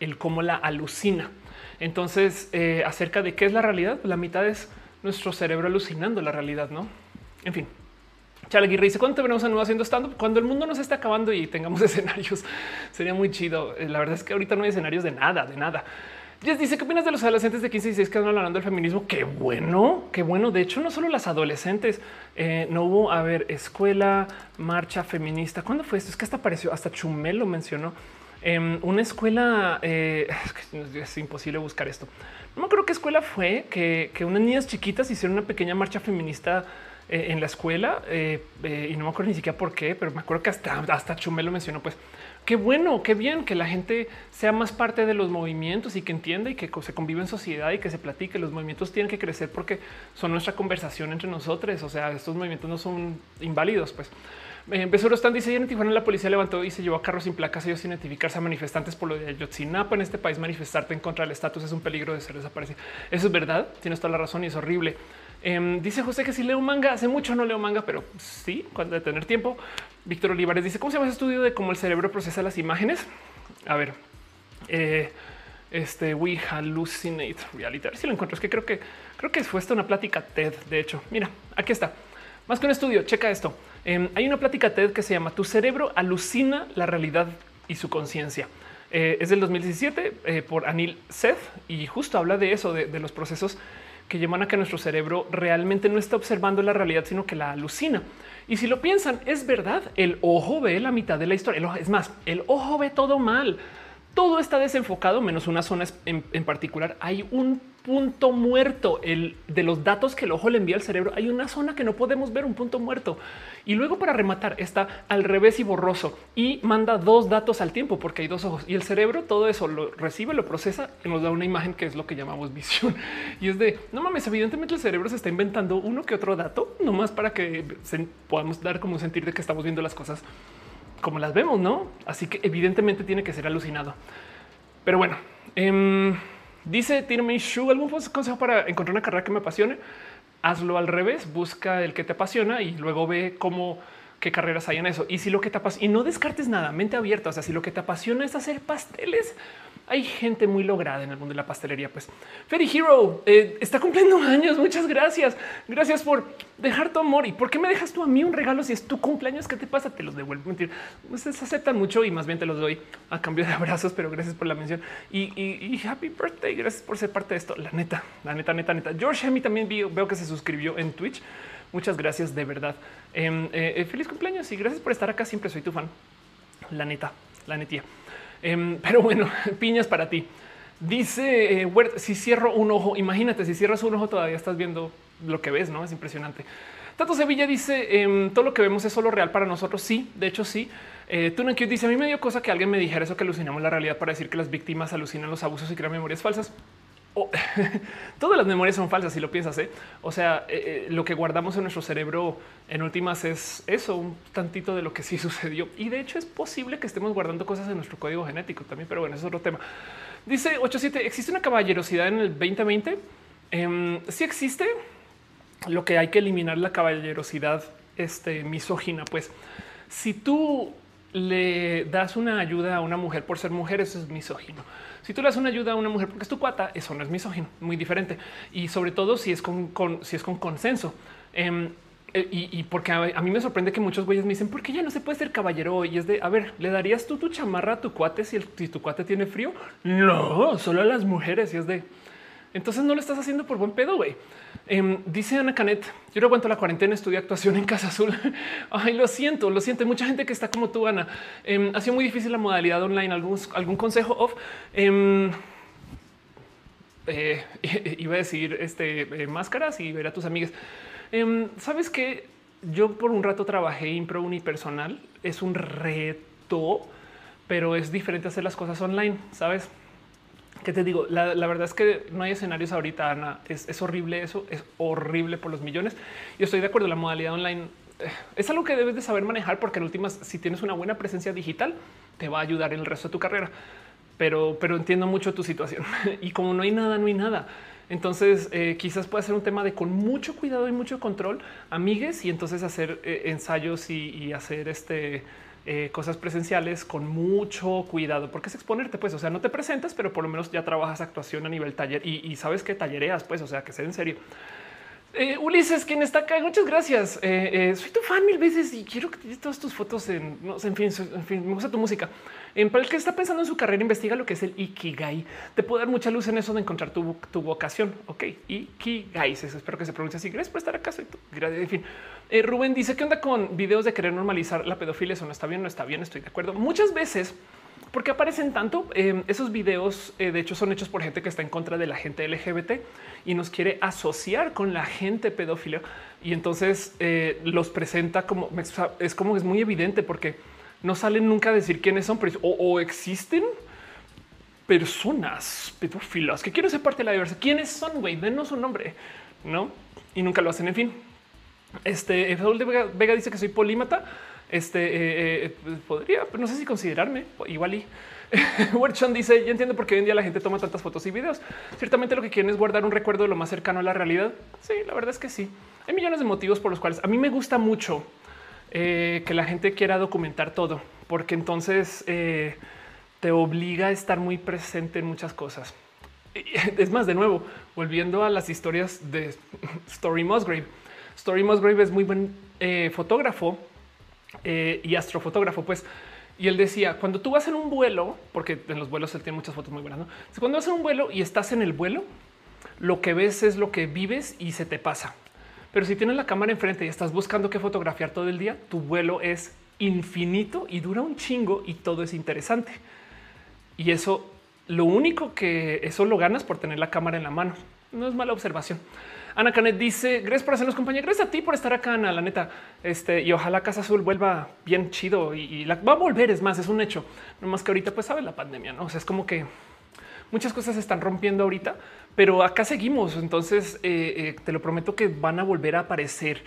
el cómo la alucina. Entonces, eh, acerca de qué es la realidad, la mitad es nuestro cerebro alucinando la realidad, no? En fin, Chaleguirre dice cuánto veremos a nuevo haciendo stand cuando el mundo nos está acabando y tengamos [LAUGHS] escenarios. Sería muy chido. Eh, la verdad es que ahorita no hay escenarios de nada, de nada. Jess dice qué opinas de los adolescentes de 15 y 16 que están hablando del feminismo. Qué bueno, qué bueno. De hecho, no solo las adolescentes, eh, no hubo a ver escuela, marcha feminista. ¿Cuándo fue esto? Es que hasta apareció, hasta Chumel lo mencionó. Em, una escuela eh, es, imposible buscar esto. No me acuerdo qué escuela fue que, que unas niñas chiquitas hicieron una pequeña marcha feminista eh, en la escuela eh, y no me acuerdo ni siquiera por qué, pero me acuerdo que hasta, hasta Chumel lo mencionó. Pues qué bueno, qué bien que la gente sea más parte de los movimientos y que entienda y que se convive en sociedad y que se platique. Los movimientos tienen que crecer porque son nuestra conversación entre nosotros. O sea, estos movimientos no son inválidos. Pues empezó están dice en Tijuana la policía levantó y se llevó a carros sin placas ellos sin identificarse a manifestantes por lo de Ayotzinapa en este país manifestarte en contra del estatus es un peligro de ser desaparecido. Eso es verdad, tienes toda la razón y es horrible. Em, dice José que si leo manga, hace mucho no leo manga, pero sí, cuando de tener tiempo. Víctor Olivares dice cómo se llama ese estudio de cómo el cerebro procesa las imágenes. A ver, eh, este we hallucinate reality. Si lo encuentro, es que creo que creo que fue esta una plática TED. De hecho, mira, aquí está. Más que un estudio, checa esto. Em, hay una plática TED que se llama Tu cerebro alucina la realidad y su conciencia. Eh, es del 2017 eh, por Anil Seth y justo habla de eso, de los procesos que llevan a que nuestro cerebro realmente no está observando la realidad, sino que la alucina. Y si lo piensan, es verdad, el ojo ve la mitad de la historia. es más, el ojo ve todo mal. Todo está desenfocado, menos una zona en, en particular. Hay un punto muerto. El de los datos que el ojo le envía al cerebro, hay una zona que no podemos ver, un punto muerto. Y luego para rematar está al revés y borroso y manda dos datos al tiempo porque hay dos ojos y el cerebro todo eso lo recibe, lo procesa y nos da una imagen que es lo que llamamos visión. Y es de no mames, evidentemente el cerebro se está inventando uno que otro dato, nomás para que podamos dar como un sentir de que estamos viendo las cosas como las vemos, no? Así que evidentemente tiene que ser alucinado. Pero bueno, eh, Dice Tirme Shu, ¿algún consejo para encontrar una carrera que me apasione? Hazlo al revés, busca el que te apasiona y luego ve cómo qué carreras hay en eso. Y si lo que te apasiona, y no descartes nada, mente abierta. O sea, si lo que te apasiona es hacer pasteles, hay gente muy lograda en el mundo de la pastelería. Pues Ferry Hero eh, está cumpliendo [LAUGHS] años. Muchas gracias. Gracias por dejar tu amor. ¿Y por qué me dejas tú a mí un regalo si es tu cumpleaños? ¿Qué te pasa? Te los devuelvo. Mentir. Ustedes aceptan mucho y más bien te los doy a cambio de [LAUGHS] abrazos, pero gracias por la mención y, happy birthday. Gracias por ser parte de esto. La neta, la neta, neta, neta. George Hemi también veo que se suscribió en Twitch. Muchas gracias de verdad. Em, eh, eh, feliz cumpleaños y gracias por estar acá. Siempre soy tu fan. La neta, la netía. Em, [LAUGHS] pero bueno, piñas para ti. Dice eh, si cierro un ojo, imagínate, si cierras un ojo todavía estás viendo lo que ves, ¿no? Es impresionante. Tato Sevilla dice, em, todo lo que vemos es solo real para nosotros. Sí, de hecho sí. Eh, que dice, a mí me dio cosa que alguien me dijera eso, que alucinamos la realidad para decir que las víctimas alucinan los abusos y crean memorias falsas. [LAUGHS] todas las memorias son falsas si lo piensas. ¿eh? O sea, eh, lo que guardamos en nuestro cerebro en últimas es eso, un tantito de lo que sí [LAUGHS] sucedió. Y de hecho es posible que estemos guardando cosas en nuestro código genético también, pero bueno, es otro tema. Dice 87, ¿existe una caballerosidad en el 2020? Eh, em, sí existe. Lo que hay que eliminar la caballerosidad este, misógina. Pues si tú le das una ayuda a una mujer por ser mujer, eso es misógino. Si tú le das una ayuda a una mujer porque es tu cuata, eso no es misógino, muy diferente. Y sobre todo si es con, si es con consenso. Em, eh, y, porque a, mí me sorprende que muchos güeyes me dicen, ¿por qué ya no se puede ser caballero? Y es de, a ver, ¿le darías tú tu chamarra a tu cuate si, si tu cuate tiene frío? No, solo a las mujeres. Y es de, entonces no lo estás haciendo por buen pedo, güey. Em, dice Ana Canet, yo no aguanto la cuarentena, estudio actuación en Casa Azul. [LAUGHS] Ay, lo siento, lo siento. Mucha gente que está como tú, Ana. Eh, ha sido muy difícil la modalidad online. ¿Algún, algún consejo off? Em, eh, [LAUGHS] iba a decir este eh, máscaras y ver a tus amigas. Sabes que yo por un rato trabajé impro unipersonal. Es un reto, pero es diferente hacer las cosas online. Sabes? Que te digo, la, verdad es que no hay escenarios ahorita, Ana. Es, horrible eso, es horrible por los millones. Yo estoy de acuerdo, la modalidad online eh, es algo que debes de saber manejar porque en últimas, si tienes una buena presencia digital, te va a ayudar en el resto de tu carrera. Pero, pero entiendo mucho tu situación [LAUGHS] y como no hay nada, no hay nada. Entonces, eh, quizás puede ser un tema de con mucho cuidado y mucho control, amigues, y entonces hacer eh, ensayos y hacer este eh, cosas presenciales con mucho cuidado, porque es exponerte, pues, o sea, no te presentas, pero por lo menos ya trabajas actuación a nivel taller y, sabes que tallereas, pues, o sea, que sea en serio. Eh, Ulises, quien está acá, muchas gracias. Eh, soy tu fan mil veces y quiero que te todas tus fotos en, no sé, en fin, en fin, me gusta tu música. Para el que está pensando en su carrera, investiga lo que es el Ikigai. Te puedo dar mucha luz en eso de encontrar tu, vocación. Ok, Ikigai. Espero que se pronuncie así. Gracias por estar acá. Soy En fin, eh, Rubén dice que onda con videos de querer normalizar la pedofilia. Eso no está bien, no está bien. Estoy de acuerdo. Muchas veces, porque aparecen tanto em, esos videos, eh, de hecho, son hechos por gente que está en contra de la gente LGBT y nos quiere asociar con la gente pedófila. Y entonces eh, los presenta como es como es muy evidente porque no salen nunca a decir quiénes son, pero o, existen personas pedófilas que quieren ser parte de la diversidad. ¿Quiénes son? Güey, denos un nombre, no? Y nunca lo hacen. En fin, este Saúl de Vega, dice que soy polímata. Este eh, eh, podría, pero no sé si considerarme igual. Y [LAUGHS] Werchon dice: Yo entiendo por qué hoy en día la gente toma tantas fotos y videos. Ciertamente lo que quieren es guardar un recuerdo de lo más cercano a la realidad. Sí, la verdad es que sí. Hay millones de motivos por los cuales a mí me gusta mucho eh, que la gente quiera documentar todo, porque entonces eh, te obliga a estar muy presente en muchas cosas. [LAUGHS] Es más, de nuevo, volviendo a las historias de [LAUGHS] Story Musgrave. Story Musgrave es muy buen eh, fotógrafo y astrofotógrafo, pues. Y él decía, cuando tú vas en un vuelo, porque en los vuelos él tiene muchas fotos muy buenas. Cuando vas en un vuelo y estás en el vuelo, lo que ves es lo que vives y se te pasa. Pero si tienes la cámara enfrente y estás buscando qué fotografiar todo el día, tu vuelo es infinito y dura un chingo y todo es interesante. Y eso, lo único que eso lo ganas por tener la cámara en la mano. No es mala observación. Ana Canet dice gracias por hacernos compañía. Gracias a ti por estar acá, Ana, la neta. Este y ojalá Casa Azul vuelva bien chido y, la, va a volver. Es más, es un hecho. No más que ahorita, pues sabe la pandemia, no? O sea, es como que muchas cosas se están rompiendo ahorita, pero acá seguimos. Entonces eh, eh, te lo prometo que van a volver a aparecer.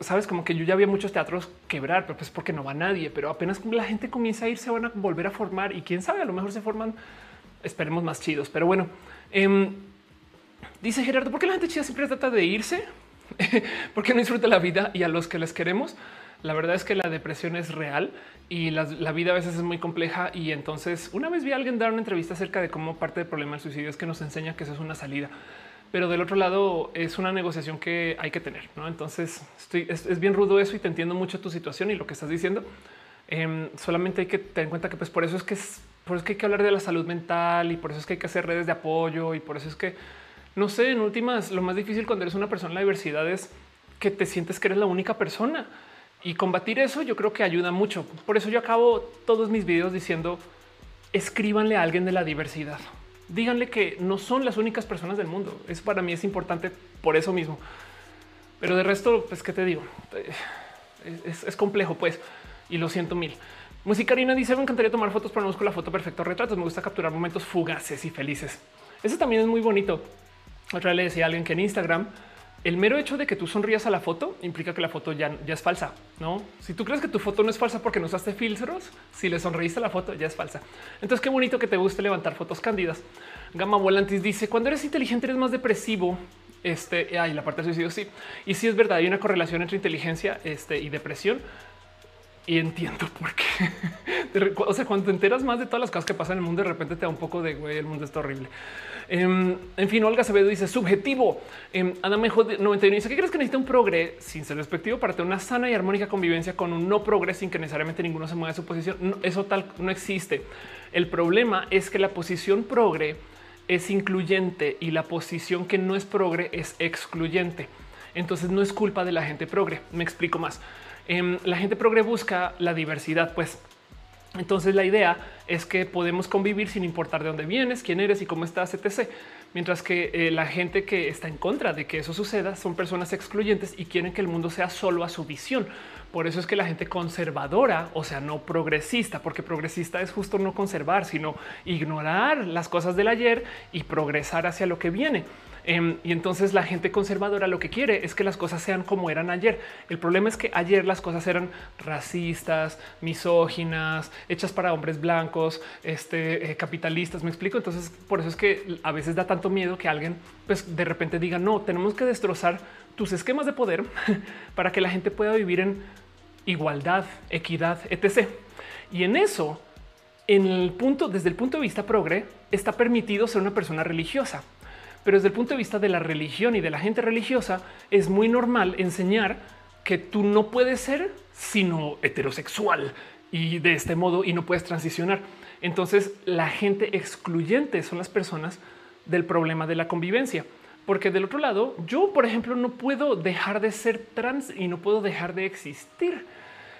Sabes, como que yo ya había muchos teatros quebrar, pero pues porque no va nadie, pero apenas la gente comienza a ir, se van a volver a formar y quién sabe, a lo mejor se forman, esperemos más chidos. Pero bueno, em, dice Gerardo, ¿por qué la gente chida siempre trata de irse? [LAUGHS] porque no disfruta la vida y a los que les queremos? La verdad es que la depresión es real y la, vida a veces es muy compleja. Y entonces una vez vi a alguien dar una entrevista acerca de cómo parte del problema del suicidio es que nos enseña que eso es una salida. Pero del otro lado es una negociación que hay que tener. ¿no? Entonces estoy, es, bien rudo eso y te entiendo mucho tu situación y lo que estás diciendo. Em, solamente hay que tener en cuenta que pues por eso es que es por eso que hay que hablar de la salud mental y por eso es que hay que hacer redes de apoyo y por eso es que no sé, en últimas, lo más difícil cuando eres una persona en la diversidad es que te sientes que eres la única persona y combatir eso yo creo que ayuda mucho. Por eso yo acabo todos mis videos diciendo escríbanle a alguien de la diversidad. Díganle que no son las únicas personas del mundo. Eso para mí es importante por eso mismo. Pero de resto, pues, ¿qué te digo? Eh, es, complejo, pues, y lo siento mil. Musicarina dice, me encantaría tomar fotos, pero no busco la foto perfecto retratos. Me gusta capturar momentos fugaces y felices. Eso también es muy bonito. Otra vez le decía a alguien que en Instagram el mero hecho de que tú sonrías a la foto implica que la foto ya, es falsa. No, si tú crees que tu foto no es falsa porque no usaste filtros, si le sonreíste a la foto ya es falsa. Entonces, qué bonito que te guste levantar fotos cándidas. Gama Volantis dice cuando eres inteligente eres más depresivo. Este hay la parte del suicidio. Sí, y sí es verdad. Hay una correlación entre inteligencia este, y depresión y entiendo por qué. [LAUGHS] o sea, cuando te enteras más de todas las cosas que pasan en el mundo, de repente te da un poco de güey, el mundo está horrible. Em, en fin, Olga Acevedo dice subjetivo. Eh, Adam 91 dice que crees que necesita un progre sin ser respectivo para tener una sana y armónica convivencia con un no progre sin que necesariamente ninguno se mueva de su posición. eso tal no existe. El problema es que la posición progre es incluyente y la posición que no es progre es excluyente. Entonces no es culpa de la gente progre. Me explico más. Em, la gente progre busca la diversidad, pues entonces la idea es que podemos convivir sin importar de dónde vienes, quién eres y cómo estás, etc. Mientras que eh, la gente que está en contra de que eso suceda son personas excluyentes y quieren que el mundo sea solo a su visión. Por eso es que la gente conservadora, o sea, no progresista, porque progresista es justo no conservar, sino ignorar las cosas del ayer y progresar hacia lo que viene. Em, y entonces la gente conservadora lo que quiere es que las cosas sean como eran ayer. El problema es que ayer las cosas eran racistas, misóginas, hechas para hombres blancos, este, eh, capitalistas. Me explico. Entonces, por eso es que a veces da tanto miedo que alguien, pues de repente diga no, tenemos que destrozar tus esquemas de poder [LAUGHS] para que la gente pueda vivir en igualdad, equidad, etc. Y en eso, en el punto, desde el punto de vista progre, está permitido ser una persona religiosa. Pero desde el punto de vista de la religión y de la gente religiosa, es muy normal enseñar que tú no puedes ser sino heterosexual y de este modo y no puedes transicionar. Entonces la gente excluyente son las personas del problema de la convivencia. Porque del otro lado, yo, por ejemplo, no puedo dejar de ser trans y no puedo dejar de existir.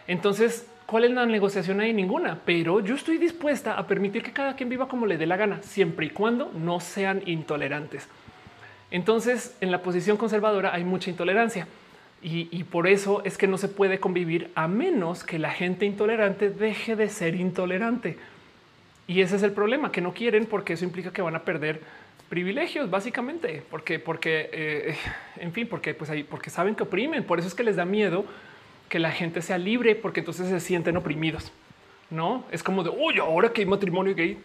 Entonces, ¿cuál es la negociación ahí? Ninguna, pero yo estoy dispuesta a permitir que cada quien viva como le dé la gana, siempre y cuando no sean intolerantes. Entonces, en la posición conservadora hay mucha intolerancia y, y, por eso es que no se puede convivir a menos que la gente intolerante deje de ser intolerante. Y ese es el problema, que no quieren porque eso implica que van a perder privilegios, básicamente, porque, porque, eh, en fin, porque, pues, ahí, porque saben que oprimen. Por eso es que les da miedo que la gente sea libre porque entonces se sienten oprimidos. No es como de oye, ahora que hay matrimonio gay,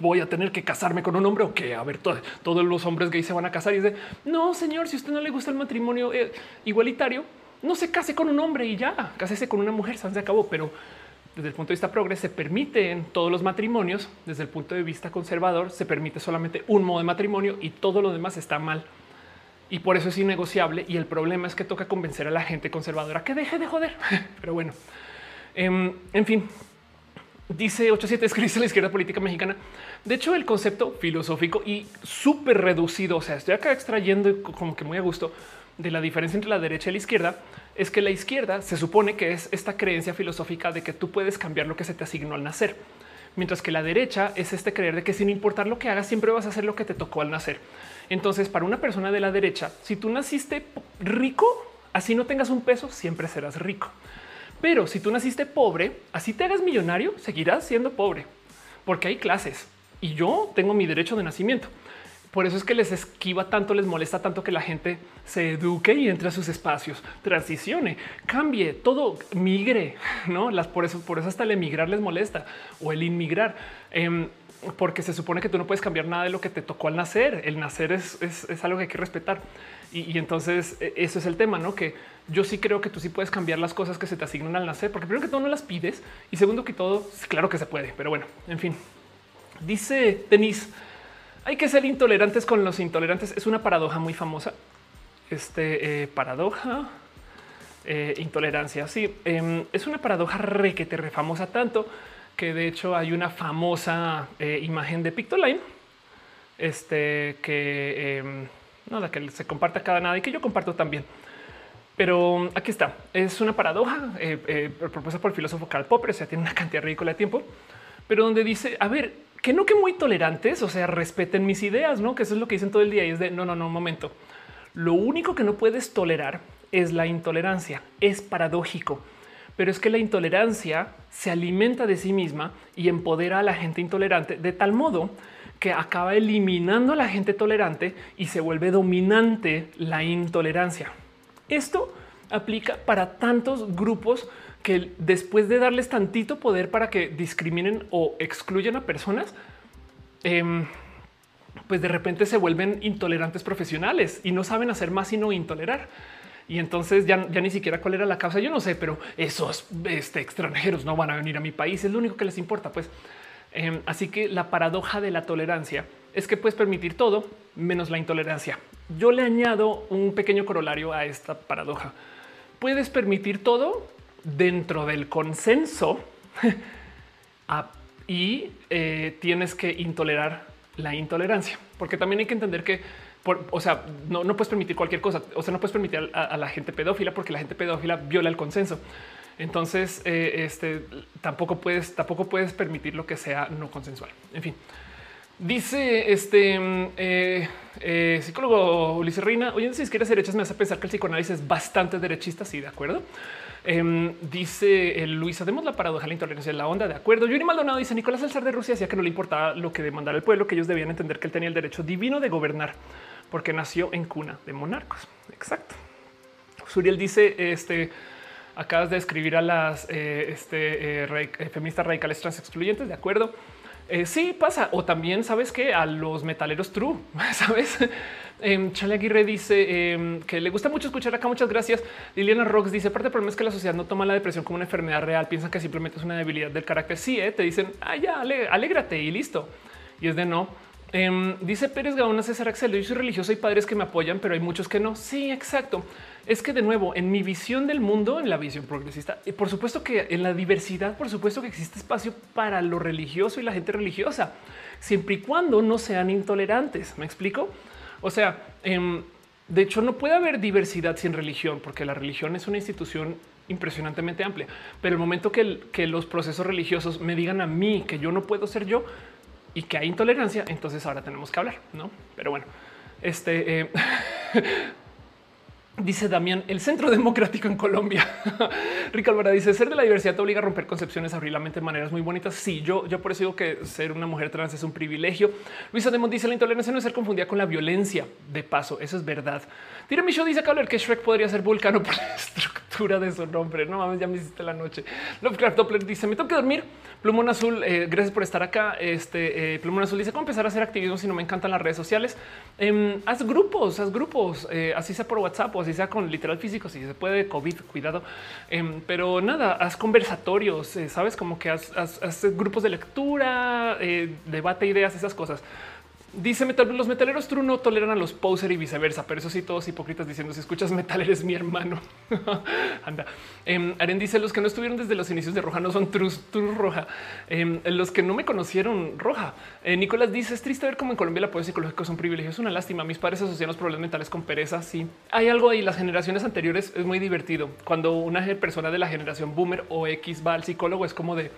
voy a tener que casarme con un hombre o que a ver, todos los hombres gays se van a casar y dice no, señor, si usted no le gusta el matrimonio eh, igualitario, no se case con un hombre y ya cásese con una mujer. Se acabó, pero desde el punto de vista progres se permiten todos los matrimonios. Desde el punto de vista conservador se permite solamente un modo de matrimonio y todo lo demás está mal y por eso es innegociable. Y el problema es que toca convencer a la gente conservadora que deje de joder. [LAUGHS] Pero bueno, em, en fin, dice 87 escribe la izquierda política mexicana. De hecho, el concepto filosófico y súper reducido, o sea, estoy acá extrayendo como que muy a gusto de la diferencia entre la derecha y la izquierda, es que la izquierda se supone que es esta creencia filosófica de que tú puedes cambiar lo que se te asignó al nacer. Mientras que la derecha es este creer de que sin importar lo que hagas, siempre vas a hacer lo que te tocó al nacer. Entonces, para una persona de la derecha, si tú naciste rico, así no tengas un peso, siempre serás rico. Pero si tú naciste pobre, así te hagas millonario, seguirás siendo pobre, porque hay clases y yo tengo mi derecho de nacimiento. Por eso es que les esquiva tanto, les molesta tanto que la gente se eduque y entre a sus espacios, transicione, cambie, todo migre, no las por eso, por eso hasta el emigrar les molesta o el inmigrar. Em, porque se supone que tú no puedes cambiar nada de lo que te tocó al nacer. El nacer es, algo que hay que respetar. Y, entonces e, eso es el tema, ¿no? Que yo sí creo que tú sí puedes cambiar las cosas que se te asignan al nacer, porque primero que todo no las pides y segundo que todo, claro que se puede. Pero bueno, en fin. Dice Denise, hay que ser intolerantes con los intolerantes. Es una paradoja muy famosa. Este eh, paradoja, eh, intolerancia. Sí, em, es una paradoja re que te refamosa tanto que de hecho hay una famosa eh, imagen de Pictoline, este que em, nada que se comparte cada nada y que yo comparto también. Pero aquí está. Es una paradoja eh, eh, propuesta por el filósofo Karl Popper. O sea, tiene una cantidad ridícula de tiempo, pero donde dice: A ver, que no que muy tolerantes, o sea, respeten mis ideas, no? Que eso es lo que dicen todo el día y es de no, no, no, un momento. Lo único que no puedes tolerar es la intolerancia. Es paradójico pero es que la intolerancia se alimenta de sí misma y empodera a la gente intolerante de tal modo que acaba eliminando a la gente tolerante y se vuelve dominante la intolerancia. Esto aplica para tantos grupos que después de darles tantito poder para que discriminen o excluyan a personas, em, pues de repente se vuelven intolerantes profesionales y no saben hacer más sino intolerar. Y entonces ya, ya ni siquiera cuál era la causa. Yo no sé, pero esos este, extranjeros no van a venir a mi país. Es lo único que les importa. Pues em, así que la paradoja de la tolerancia es que puedes permitir todo menos la intolerancia. Yo le añado un pequeño corolario a esta paradoja. Puedes permitir todo dentro del consenso [LAUGHS] y eh, tienes que intolerar la intolerancia, porque también hay que entender que o sea, no, puedes permitir cualquier cosa. O sea, no puedes permitir a, la gente pedófila porque la gente pedófila viola el consenso. Entonces, eh, este tampoco puedes, tampoco puedes permitir lo que sea no consensual. En fin, dice este eh, eh, psicólogo Ulises Reina. Oye, si quieres derechas, me hace pensar que el psicoanálisis es bastante derechista. Sí, de acuerdo. Em, dice el Luis, hacemos la paradoja la intolerancia de la onda. De acuerdo. Yuri Maldonado dice Nicolás el de Rusia decía que no le importaba lo que demandara el pueblo, que ellos debían entender que él tenía el derecho divino de gobernar porque nació en cuna de monarcos. Exacto. Suriel dice este acabas de escribir a las eh, este, eh, eh, feministas radicales trans excluyentes. De acuerdo. sí pasa. O también sabes que a los metaleros true, [LAUGHS] sabes? Eh, Chale Aguirre dice em, que le gusta mucho escuchar acá. Muchas gracias. Liliana Rocks dice: Parte del problema es que la sociedad no toma la depresión como una enfermedad real. Piensan que simplemente es una debilidad del carácter. Sí, te dicen, ah, ya, alégrate y listo. Y es de no. Em, dice Pérez Gaona César Axel, yo soy religioso y padres que me apoyan, pero hay muchos que no. Sí, exacto. Es que de nuevo, en mi visión del mundo, en la visión progresista, y por supuesto que en la diversidad, por supuesto que existe espacio para lo religioso y la gente religiosa, siempre y cuando no sean intolerantes. ¿Me explico? O sea, em, de hecho, no puede haber diversidad sin religión, porque la religión es una institución impresionantemente amplia. Pero el momento que, que los procesos religiosos me digan a mí que yo no puedo ser yo, y que hay intolerancia, entonces ahora tenemos que hablar, ¿no? Pero bueno, este... Eh, [LAUGHS] dice Damián, el Centro Democrático en Colombia. [LAUGHS] Rico Alvarado dice, ser de la diversidad te obliga a romper concepciones, abrir la mente de maneras muy bonitas. Sí, yo, yo por eso digo que ser una mujer trans es un privilegio. Luisa Demont dice, la intolerancia no es ser confundida con la violencia. De paso, eso es verdad. Tira mi show dice hablar que Shrek podría ser vulcano por [LAUGHS] la estructura de su nombre. No mames, ya me hiciste la noche. Lovecraft Doppler dice, me tengo que dormir Plumón Azul, eh, gracias por estar acá. Este eh, Plumón Azul dice cómo empezar a hacer activismo si no me encantan las redes sociales. Em, haz grupos, haz grupos, eh, así sea por WhatsApp o así sea con literal físico, si se puede, COVID, cuidado. Em, pero nada, haz conversatorios, sabes, como que haz, grupos de lectura, debate ideas, esas cosas. Dice metal, los metaleros true no toleran a los poser y viceversa, pero eso sí, todos hipócritas diciendo si escuchas metal eres mi hermano. [LAUGHS] Anda. Eh, Aren dice los que no estuvieron desde los inicios de Roja no son true, roja. Em, los que no me conocieron roja. Eh, Nicolás dice es triste ver cómo en Colombia el apoyo psicológico es un privilegio. Es una lástima. Mis padres asocian los problemas mentales con pereza. Sí, hay algo ahí. Las generaciones anteriores es muy divertido. Cuando una persona de la generación boomer o X va al psicólogo, es como de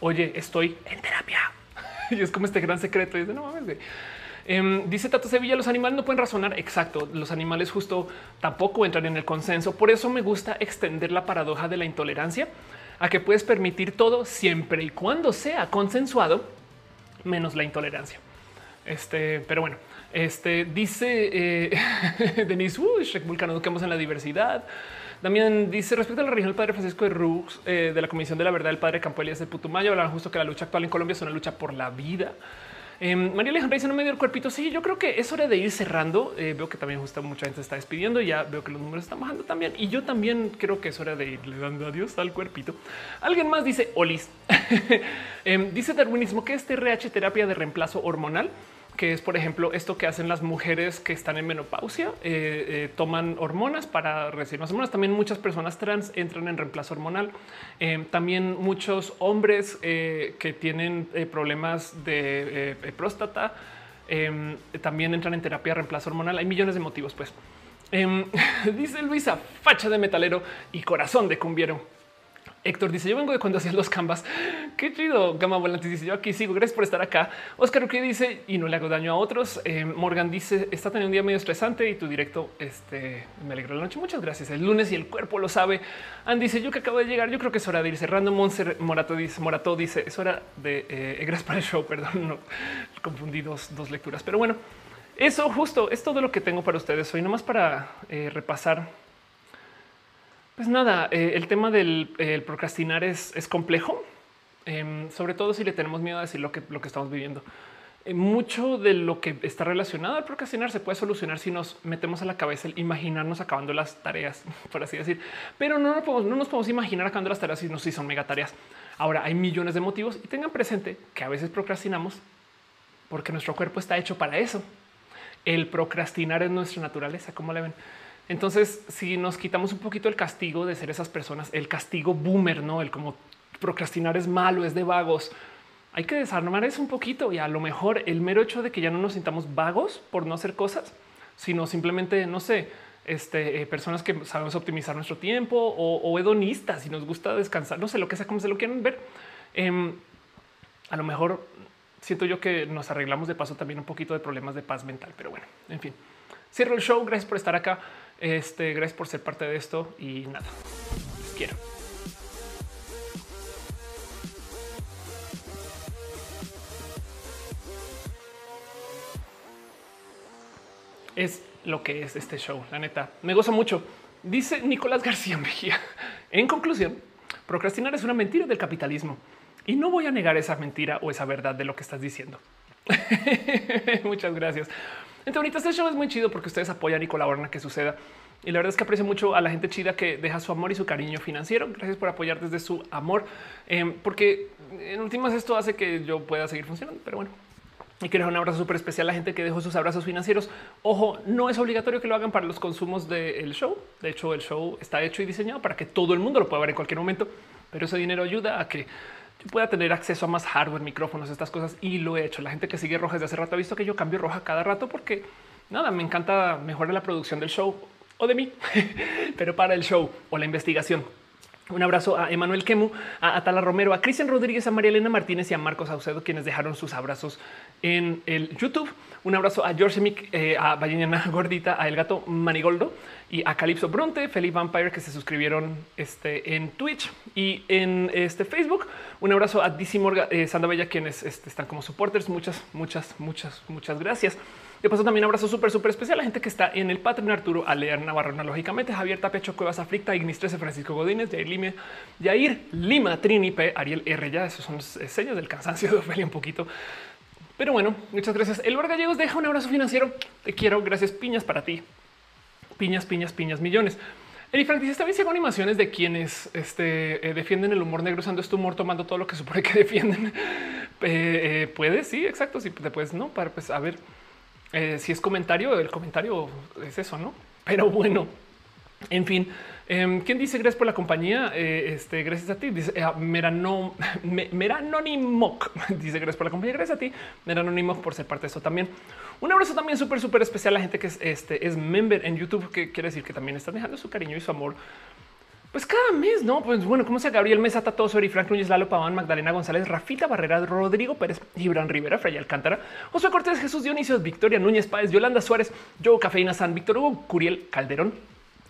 oye, estoy en terapia. [LAUGHS] y es como este gran secreto. Dice, no mames, Em, dice Tato Sevilla, los animales no pueden razonar. Exacto, los animales justo tampoco entran en el consenso. Por eso me gusta extender la paradoja de la intolerancia a que puedes permitir todo siempre y cuando sea consensuado, menos la intolerancia. Este, pero bueno, este dice eh, [LAUGHS] Denise Shrek Vulcano, eduquemos en la diversidad. También dice respecto a la religión del padre Francisco de Rux eh, de la Comisión de la Verdad del Padre Campo Elías de Putumayo, hablan justo que la lucha actual en Colombia es una lucha por la vida. Eh, María Alejandra dice no me dio el cuerpito. Sí, yo creo que es hora de ir cerrando. Eh, veo que también justo mucha gente está despidiendo. Ya veo que los números están bajando también. Y yo también creo que es hora de irle dando adiós al cuerpito. Alguien más dice Olis. [LAUGHS] Em, dice darwinismo que es TRH terapia de reemplazo hormonal que es, por ejemplo, esto que hacen las mujeres que están en menopausia, eh, eh, toman hormonas para recibir más hormonas. También muchas personas trans entran en reemplazo hormonal. Eh, también muchos hombres que tienen problemas de próstata también entran en terapia de reemplazo hormonal. Hay millones de motivos, pues. [LAUGHS] dice Luisa, facha de metalero y corazón de cumbiero. Héctor dice: Yo vengo de cuando hacías los canvas. [GASPS] Qué chido. Gama Volantes dice: Yo aquí sigo. Gracias por estar acá. Oscar que dice: Y no le hago daño a otros. Eh, Morgan dice: Está teniendo un día medio estresante y tu directo este, me alegró la noche. Muchas gracias. El lunes y el cuerpo lo sabe. Andy dice: Yo que acabo de llegar. Yo creo que es hora de ir cerrando. Monser Morato dice: Morato dice: Es hora de eh, gracias para el show. [LAUGHS] Perdón, no confundí dos, lecturas, pero bueno, eso justo es todo lo que tengo para ustedes hoy, nomás para eh, repasar pues nada, eh, el tema del procrastinar es, complejo, em, sobre todo si le tenemos miedo a decir lo que, estamos viviendo. eh, mucho de lo que está relacionado al procrastinar se puede solucionar si nos metemos a la cabeza el imaginarnos acabando las tareas, [LAUGHS] por así decir. Pero no, nos podemos, no nos podemos imaginar acabando las tareas si no si son mega tareas. Ahora hay millones de motivos y tengan presente que a veces procrastinamos porque nuestro cuerpo está hecho para eso. El procrastinar es nuestra naturaleza, como le ven. Entonces, si nos quitamos un poquito el castigo de ser esas personas, el castigo boomer, no el como procrastinar es malo, es de vagos. Hay que desarmar eso un poquito y a lo mejor el mero hecho de que ya no nos sintamos vagos por no hacer cosas, sino simplemente, no sé, este, eh, personas que sabemos optimizar nuestro tiempo o, hedonistas si nos gusta descansar, no sé lo que sea, como se lo quieren ver. Em, a lo mejor siento yo que nos arreglamos de paso también un poquito de problemas de paz mental, pero bueno, en fin. Cierro el show. Gracias por estar acá. Este, gracias por ser parte de esto y nada, quiero. Es lo que es este show. La neta, me gozo mucho. Dice Nicolás García [LAUGHS] Mejía. En conclusión, procrastinar es una mentira del capitalismo y no voy a negar esa mentira o esa verdad de lo que estás diciendo. [LAUGHS] Muchas gracias. Entonces, ahorita este show es muy chido porque ustedes apoyan y colaboran a que suceda. Y la verdad es que aprecio mucho a la gente chida que deja su amor y su cariño financiero. Gracias por apoyar desde su amor, em, porque en últimas esto hace que yo pueda seguir funcionando. Pero bueno, y quiero un abrazo súper especial a la gente que dejó sus abrazos financieros. Ojo, no es obligatorio que lo hagan para los consumos del show. De hecho, el show está hecho y diseñado para que todo el mundo lo pueda ver en cualquier momento, pero ese dinero ayuda a que pueda tener acceso a más hardware, micrófonos, estas cosas. Y lo he hecho. La gente que sigue roja desde hace rato ha visto que yo cambio roja cada rato porque nada, me encanta mejorar la producción del show o de mí, [LAUGHS] pero para el show o la investigación. Un abrazo a Emanuel Kemu, a Atala Romero, a Cristian Rodríguez, a María Elena Martínez y a Marcos Saucedo, quienes dejaron sus abrazos en el YouTube. Un abrazo a George Mick, eh, a Ballena [LAUGHS] Gordita, a El Gato Manigoldo y a Calipso Bronte, Felipe Vampire, que se suscribieron este, en Twitch y en este Facebook. Un abrazo a DC Morga, eh, Bella, quienes este, están como supporters. Muchas, muchas, muchas, muchas gracias. De paso, también abrazo súper, súper especial a la gente que está en el Patreon Arturo, Alear Navarro, lógicamente, Javier Tapecho, Cuevas Aflicta, Ignis 13, Francisco Godínez, Jair Lima, Jair Lima, Trini P, Ariel R. Ya esos son señas del cansancio de Ofelia un poquito. Pero bueno, muchas gracias. El Gallegos deja un abrazo financiero. Te quiero. Gracias. Piñas para ti. Piñas, piñas, piñas, millones. Eli Frank dice también hago animaciones de quienes este, eh, defienden el humor negro usando este humor, tomando todo lo que supone que [LAUGHS] defienden. Eh, eh, puedes, sí, exacto. Sí, te puedes, no para pues a ver si es comentario, el comentario es eso, no? Pero bueno, en fin, Em, ¿Quién dice gracias por la compañía? Eh, este, gracias a ti. Dice eh, Merano, Meranonimoc. [LAUGHS] Dice gracias por la compañía. Gracias a ti, Meranonimoc, por ser parte de eso también. Un abrazo también súper, súper especial a la gente que es, este, es member en YouTube, que quiere decir que también están dejando su cariño y su amor. Pues cada mes, no? Pues bueno, ¿cómo se Gabriel Mesa, Tato, Sori, Frank Núñez, Lalo Paván, Magdalena González, Rafita Barrera, Rodrigo Pérez, Gibran Rivera, Freya Alcántara, José Cortés, Jesús Dionisio, Victoria Núñez Páez, Yolanda Suárez, Joe Cafeína San, Víctor Hugo, Curiel Calderón,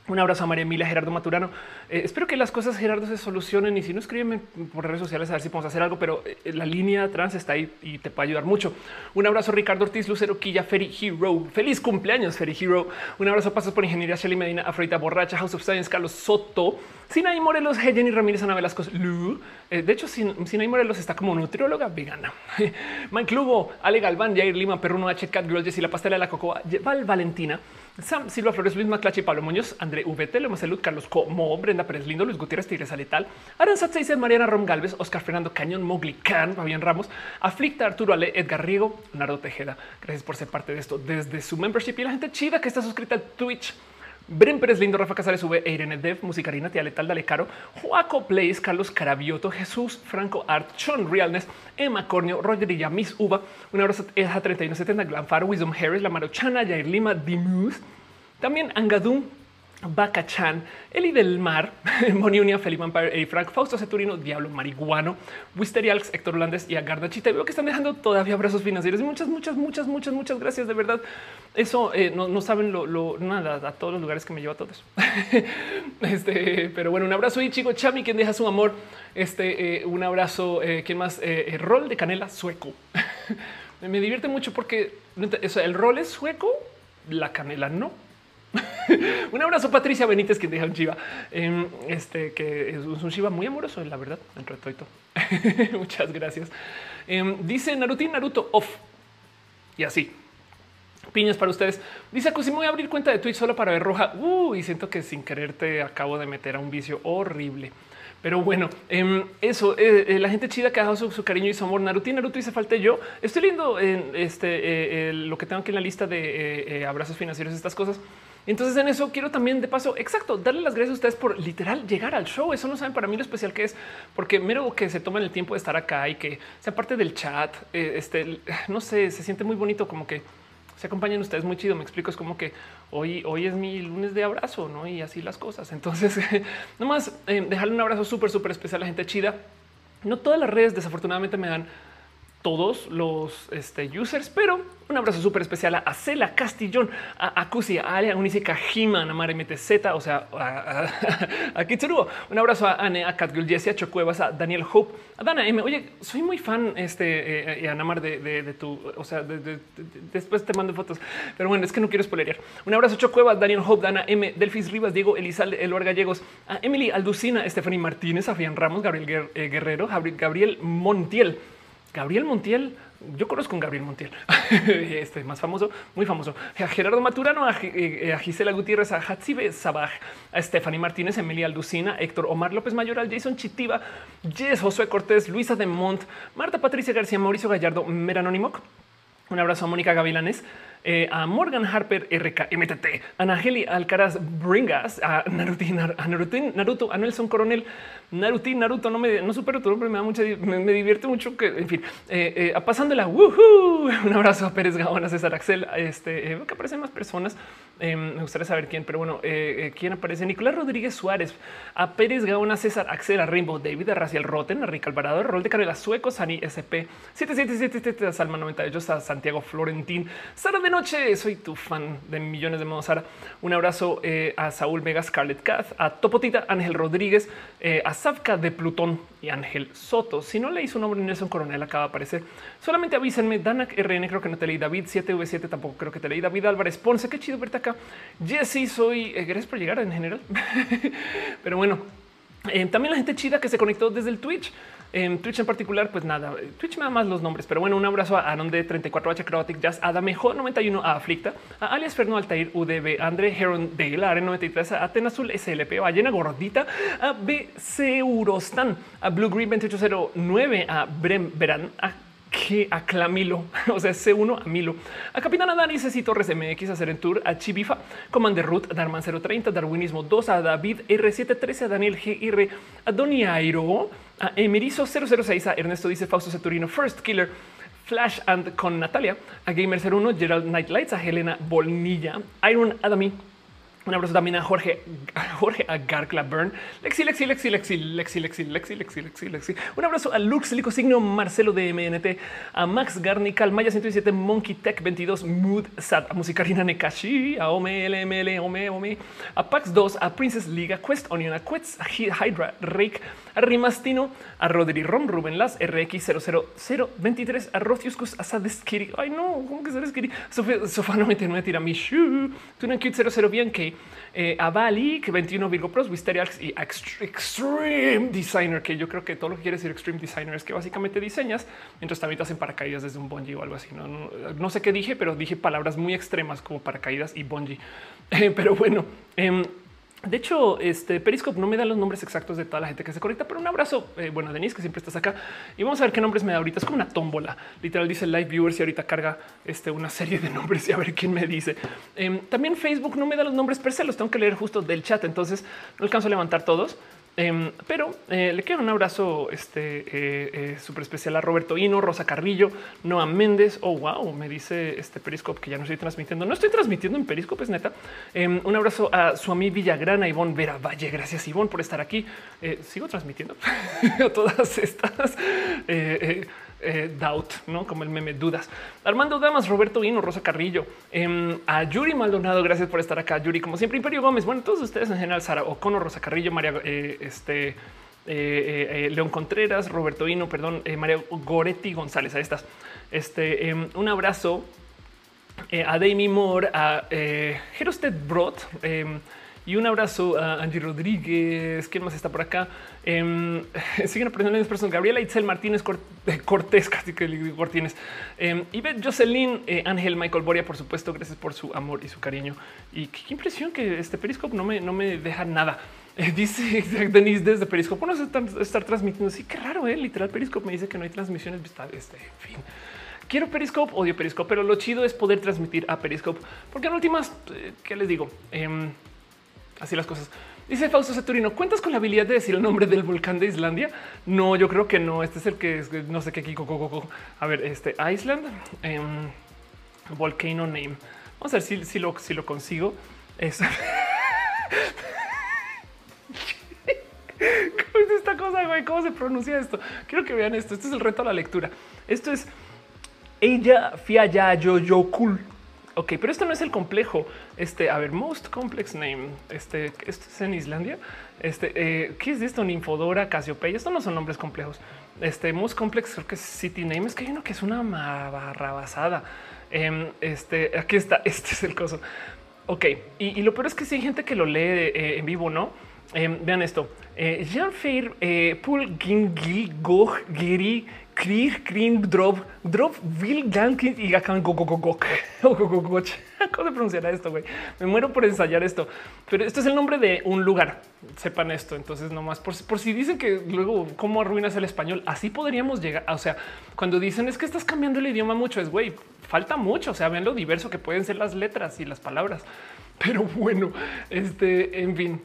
un abrazo a María Emilia, Gerardo Maturano. Eh, espero que las cosas, Gerardo, se solucionen y si no, escríbeme por redes sociales a ver si podemos hacer algo, pero eh, la línea trans está ahí y te puede ayudar mucho. Un abrazo a Ricardo Ortiz, Lucero Quilla, Ferry Hero. Feliz cumpleaños, Ferry Hero. Un abrazo a Pasos por Ingeniería, Shelly Medina, Afroita Borracha, House of Science, Carlos Soto, Sinaí Morelos, Jenny Ramírez, Ana Velasco, Lu. Eh, de hecho, Sinaí Morelos está como nutrióloga vegana. [LAUGHS] Mike Lugo, Ale Galván, Jair Lima, Perruno H, Cat Girl, Jessy La Pastela de la Cocoa, Val Valentina, Sam Silva Flores, Luis Maclache, Pablo Muñoz, André VT, Lema Salud, Carlos Como, Brenda Pérez Lindo, Luis Gutiérrez, Tigresa Letal, Aranzat Seisen, Mariana Rom Galvez, Oscar Fernando Cañón, Mogli Can, Fabián Ramos, Aflicta, Arturo Ale, Edgar Riego, Nardo Tejeda. Gracias por ser parte de esto desde su membership y la gente chida que está suscrita al Twitch. Bren Pérez Lindo, Rafa Casares, V, Irene Dev, Musicarina, Tia Letal, Dale Caro, Joaco Place, Carlos Carabioto, Jesús, Franco Art, Sean Realness, Emma Cornio, Roger y Miss Uva, un abrazo Eja 3170, Glanfaro, Wisdom Harris, La Marochana, Jair Lima, Dimus, también Angadum, Bacachan, Eli del Mar, [LAUGHS] Moniunia, Felipe Vampire, Eli Frank, Fausto Ceturino, Diablo Marihuano, Wisterialx, Héctor Holandes y Agardachita. Veo que están dejando todavía abrazos financieros muchas, muchas, muchas, muchas, muchas gracias. De verdad, eso eh, no, saben lo, nada a todos los lugares que me lleva a todos. [LAUGHS] este, pero bueno, un abrazo y chico Chami, quien deja su amor. Este, eh, un abrazo. Eh, ¿Quién más? rol de canela sueco. [LAUGHS] me divierte mucho porque el rol es sueco, la canela no. [LAUGHS] un abrazo, Patricia Benítez, que deja un chiva. Em, este que es un chiva muy amoroso, la verdad, entre todo. [LAUGHS] Muchas gracias. Em, dice Naruto Naruto off. y así. Piñas para ustedes. Dice si voy a abrir cuenta de Twitch solo para ver roja. Uh, y siento que sin querer te acabo de meter a un vicio horrible. Pero bueno, em, eso, eh, eh, la gente chida que ha dado su, cariño y su amor. Naruto Naruto se falta yo. Estoy leyendo en este, eh, lo que tengo aquí en la lista de abrazos financieros, estas cosas. Entonces en eso quiero también de paso, exacto, darle las gracias a ustedes por literal llegar al show. Eso no saben para mí lo especial que es, porque mero que se tomen el tiempo de estar acá y que sea parte del chat, este, no sé, se siente muy bonito como que se acompañan ustedes muy chido. Me explico, es como que hoy, hoy es mi lunes de abrazo, ¿no? Y así las cosas. Entonces, [LAUGHS] nomás eh, dejarle un abrazo súper, súper especial a la gente chida. No todas las redes desafortunadamente me dan todos los este, users, pero un abrazo súper especial a Cela Castillón, a Akusi, a Alia Unisika, Jiman, a Mare MTZ, o sea, a, a, [LAUGHS] Un abrazo a Anne, a Catgirl Jessie, a Chocuevas, a Daniel Hope, a Dana M. Oye, soy muy fan este, eh, Anamar de, de, tu, o sea, después te mando fotos, pero bueno, es que no quiero spoilerear. Un abrazo a Chocuevas, Daniel Hope, Dana M, Delfis Rivas, Diego Elizalde, Eloar Gallegos, a Emily Alducina, Stephanie Martínez, a Fian Ramos, Gabriel eh, Guerrero, Gabriel Montiel. Gabriel Montiel. Yo conozco un Gabriel Montiel, [LAUGHS] este más famoso, muy famoso. A Gerardo Maturano, a, eh, Gisela Gutiérrez, a Hatzibe Sabaj, a Stephanie Martínez, Emilia Alducina, Héctor Omar López Mayoral, Jason Chitiva, Jess Josué Cortés, Luisa de Mont, Marta Patricia García, Mauricio Gallardo, Meranónimo. Un abrazo a Mónica Gavilanes, eh, a Morgan Harper, RKMTT, a Nageli Alcaraz Bringas, a Naruto, a Naruto, Naruto, a Nelson Coronel, Naruto, Naruto, no me no supero tu nombre, me da mucha, me, divierte mucho que, en fin, eh, eh, pasándola, [LAUGHS] un abrazo a Pérez Gaona, César Axel, este, eh, que aparecen más personas, em, me gustaría saber quién, pero bueno, quién aparece, Nicolás Rodríguez Suárez, a Pérez Gaona, César Axel, a Rainbow David, a Raciel Roten, a Rick Alvarado, a Rol de Canela Sueco, Sani SP, 7777, a Salma 98, a Santiago Florentín, Sara de noche. Soy tu fan de millones de modos. Un abrazo eh, a Saúl Vega, Scarlett Kath, a Topotita, Ángel Rodríguez, eh, a Savka de Plutón y Ángel Soto. Si no le hizo un nombre, Nelson Coronel acaba de aparecer. Solamente avísenme. Danak RN, creo que no te leí. David 7V7, tampoco creo que te leí. David Álvarez Ponce, qué chido verte acá. Jesse, soy. Eh, gracias por llegar en general. [LAUGHS] Pero bueno, también la gente chida que se conectó desde el Twitch. En Twitch en particular, pues nada, Twitch me da más los nombres, pero bueno, un abrazo a Anon de 34H Acrobatic Jazz, a Damejo 91, a Aflicta, a alias Ferno Altair UDB, André Heron de la 93, a Atenazul SLP, a Ballena Gordita, a BC Urostan, a Blue Green 2809, a Brem Verán, a que a Clamilo, [LAUGHS] o sea, C1 a Milo, a Capitana Dani, Ceci Torres MX, a Serentur, a Chibifa, Commander a Darman 030, Darwinismo 2, a David R713, a Daniel GR, a Doni Airo, a Emerizo 006, a Ernesto dice Fausto Saturino, First Killer, Flash and con Natalia, a Gamer 01, Gerald Nightlights, a Helena Bolnilla, Iron Adami, un abrazo también a Jorge, Jorge, a Garcla Burn, Lexi, Lexi, Lexi, Lexi, Lexi, Lexi, Lexi, Lexi, Lexi, Lexi. Un abrazo a Lux, Lico Signo, Marcelo de MNT, a Max Garnical, Maya 117, Monkey Tech 22, Mood Sad, a Musicarina Nekashi, a Ome, LML, Ome, Ome, a Pax 2, a Princess Liga, Quest Onion, a Quest, Hydra, Rake, a Rimastino, a Rodri Rom, Ruben Las, RX 00023, a Rotiuscus, a Sadeskiri. Ay, no, ¿cómo que Sadeskiri? Sofá 99, Tiramishu, Tuna Cute 00, bien que eh, a Bali, que 21 Virgo Pros, y Extreme Designer, que yo creo que todo lo que quiere decir Extreme Designer es que básicamente diseñas mientras también te hacen paracaídas desde un bungee o algo así. No, sé qué dije, pero dije palabras muy extremas como paracaídas y bungee. [LAUGHS] pero bueno, em, de hecho, este Periscope no me da los nombres exactos de toda la gente que se conecta, pero un abrazo. Eh, bueno, Denise, que siempre estás acá y vamos a ver qué nombres me da ahorita. Es como una tómbola. Literal dice live viewers y ahorita carga este, una serie de [LAUGHS] nombres y a ver quién me dice. Em, también Facebook no me da los nombres per se, los tengo que leer justo del chat. Entonces no alcanzo a levantar todos, Em, pero eh, le quiero un abrazo este eh, eh, súper especial a Roberto Hino, Rosa Carrillo, Noah Méndez. Oh, wow, me dice este Periscope que ya no estoy transmitiendo. No estoy transmitiendo en Periscope, es neta. Em, un abrazo a su amiga Villagrana, Ivonne Vera Valle. Gracias, Ivonne, por estar aquí. sigo transmitiendo [LAUGHS] todas estas. Eh, doubt, no como el meme dudas. Armando Damas, Roberto Hino, Rosa Carrillo, em, a Yuri Maldonado. Gracias por estar acá. Yuri, como siempre, Imperio Gómez. Bueno, todos ustedes en general, Sara Ocono, Rosa Carrillo, María, eh, este, eh, León Contreras, Roberto Hino, perdón, María Goretti González. A estas, este, em, un abrazo a Demi Moore, a Herosted Brot, em, Y un abrazo a Angie Rodríguez. ¿Quién más está por acá? Eh, [LAUGHS] siguen aprendiendo las personas. Gabriela Itzel Martínez Cortés, [LAUGHS] casi que le Cortines. Eh, Jocelyn, eh, Ángel, Michael Boria, por supuesto. Gracias por su amor y su cariño. Y qué, impresión que este Periscope no me, no me deja nada. [LAUGHS] Eh, dice Denise desde Periscope. No se estar transmitiendo. Sí, qué raro, eh. Literal, Periscope me dice que no hay transmisiones. Este, fin quiero Periscope, odio Periscope, pero lo chido es poder transmitir a Periscope, porque en últimas, eh, ¿qué les digo? Em, así las cosas. Dice Fausto Saturino, ¿cuentas con la habilidad de decir el nombre del volcán de Islandia? No, yo creo que no. Este es el que no sé qué aquí. A ver, este Iceland, um, Volcano Name. Vamos a ver si, si, lo, si lo consigo. Es... [LAUGHS] ¿Cómo es esta cosa? Güey? ¿Cómo se pronuncia esto? Quiero que vean esto. Este es el reto a la lectura. Esto es ella fia ya yo yo cool. Ok, pero esto no es el complejo. Este, a ver, most complex name. Este, esto es en Islandia. Este, eh, ¿qué es esto? Ninfodora, Casiopeia. Esto no son nombres complejos. Este, most complex, creo que es city name. Es que hay uno que es una barrabasada. Eh, este, aquí está. [LAUGHS] Este es el coso. Ok, y, lo peor es que si hay gente que lo lee eh, en vivo, no? Em, vean esto. Eh, Jean Fair, eh, Paul Gog, Giri, Krieg, Green, Drop, Drop, Will, Gankin y Gakan Gogogogok. [LAUGHS] ¿Cómo se pronunciará esto, güey? Me muero por ensayar esto. Pero esto es el nombre de un lugar. Sepan esto. Entonces, nomás por, por si dicen que luego cómo arruinas el español, así podríamos llegar. O sea, cuando dicen es que estás cambiando el idioma mucho, es güey, falta mucho. O sea, ven lo diverso que pueden ser las letras y las palabras. Pero bueno, este, en fin,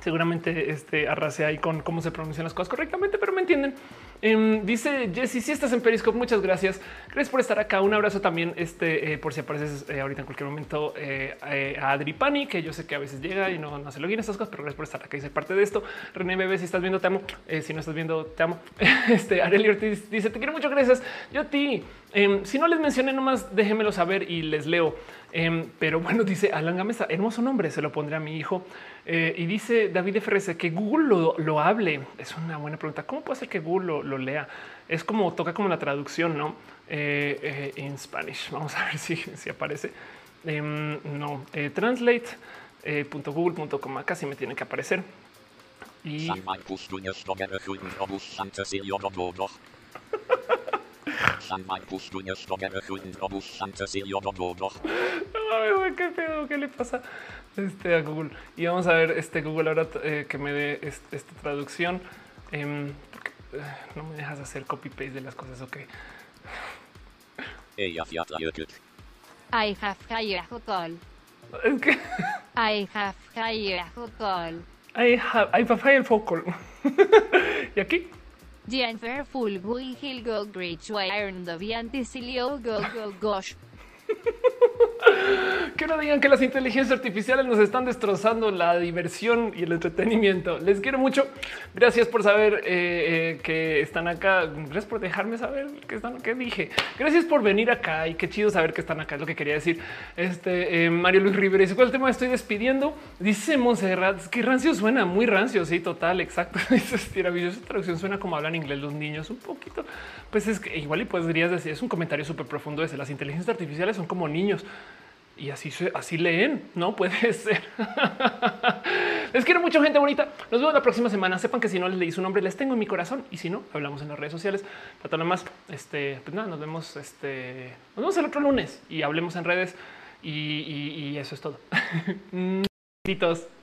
seguramente este arrase ahí con cómo se pronuncian las cosas correctamente, pero me entienden. Em, dice Jesse, si estás en Periscope, muchas gracias. Gracias por estar acá. Un abrazo también, este, eh, por si apareces eh, ahorita en cualquier momento eh, a Adri Pani, que yo sé que a veces llega y no, no se lo viene estas cosas, pero gracias por estar acá y ser parte de esto. René Bebé, si estás viendo, te amo. si no estás viendo, te amo. [LAUGHS] este Areli Ortiz dice, te quiero mucho, gracias. Yo a ti. Em, si no les mencioné nomás, déjenmelo saber y les leo. Em, pero bueno, [LAUGHS] dice Alan Gamesa, hermoso nombre, se lo pondré a mi hijo. y dice David FRS que Google lo, lo, hable. Es una buena pregunta. ¿Cómo puede ser que Google lo, lo lea. Es como toca como la traducción, no eh, eh, en Spanish. [LAUGHS] Vamos a ver si, si aparece. Em, no, eh, translate.google.com. Acá sí me tiene que aparecer. Y ¿Qué pedo? ¿Qué le pasa este, a Google? Y vamos a ver este Google ahora que me dé esta traducción. Em, no me dejas hacer copy paste de las cosas. Ok. I have higher call. Es que I have higher call. I have I have higher focal. y aquí Jennifer Full Hill Go Great Iron the Vianticilio Go Go Gosh. [LAUGHS] que no digan que las inteligencias artificiales nos están destrozando la diversión y el entretenimiento. Les quiero mucho. Gracias por saber eh, eh, que están acá. Gracias por dejarme saber qué están, qué dije. Gracias por venir acá y qué chido saber que están acá. Es lo que quería decir. Este eh, Mario Luis Rivera dice cuál tema estoy despidiendo. Dice Monserrat que rancio suena muy rancio. Sí, total, exacto. [LAUGHS] Dice esa traducción suena como hablan inglés los niños un poquito. Pues es que igual y podrías decir es un comentario súper profundo ese. Las inteligencias artificiales son como niños y así, así leen. No [LAUGHS] puede ser. les quiero mucho, gente bonita. Nos vemos la próxima semana. Sepan que si no les leí su nombre, les tengo en mi corazón. Y si no, hablamos en las redes sociales. Para todo más, este, pues nada, nos vemos. Este, nos vemos el otro lunes y hablemos en redes. Y, y eso es todo. [LAUGHS]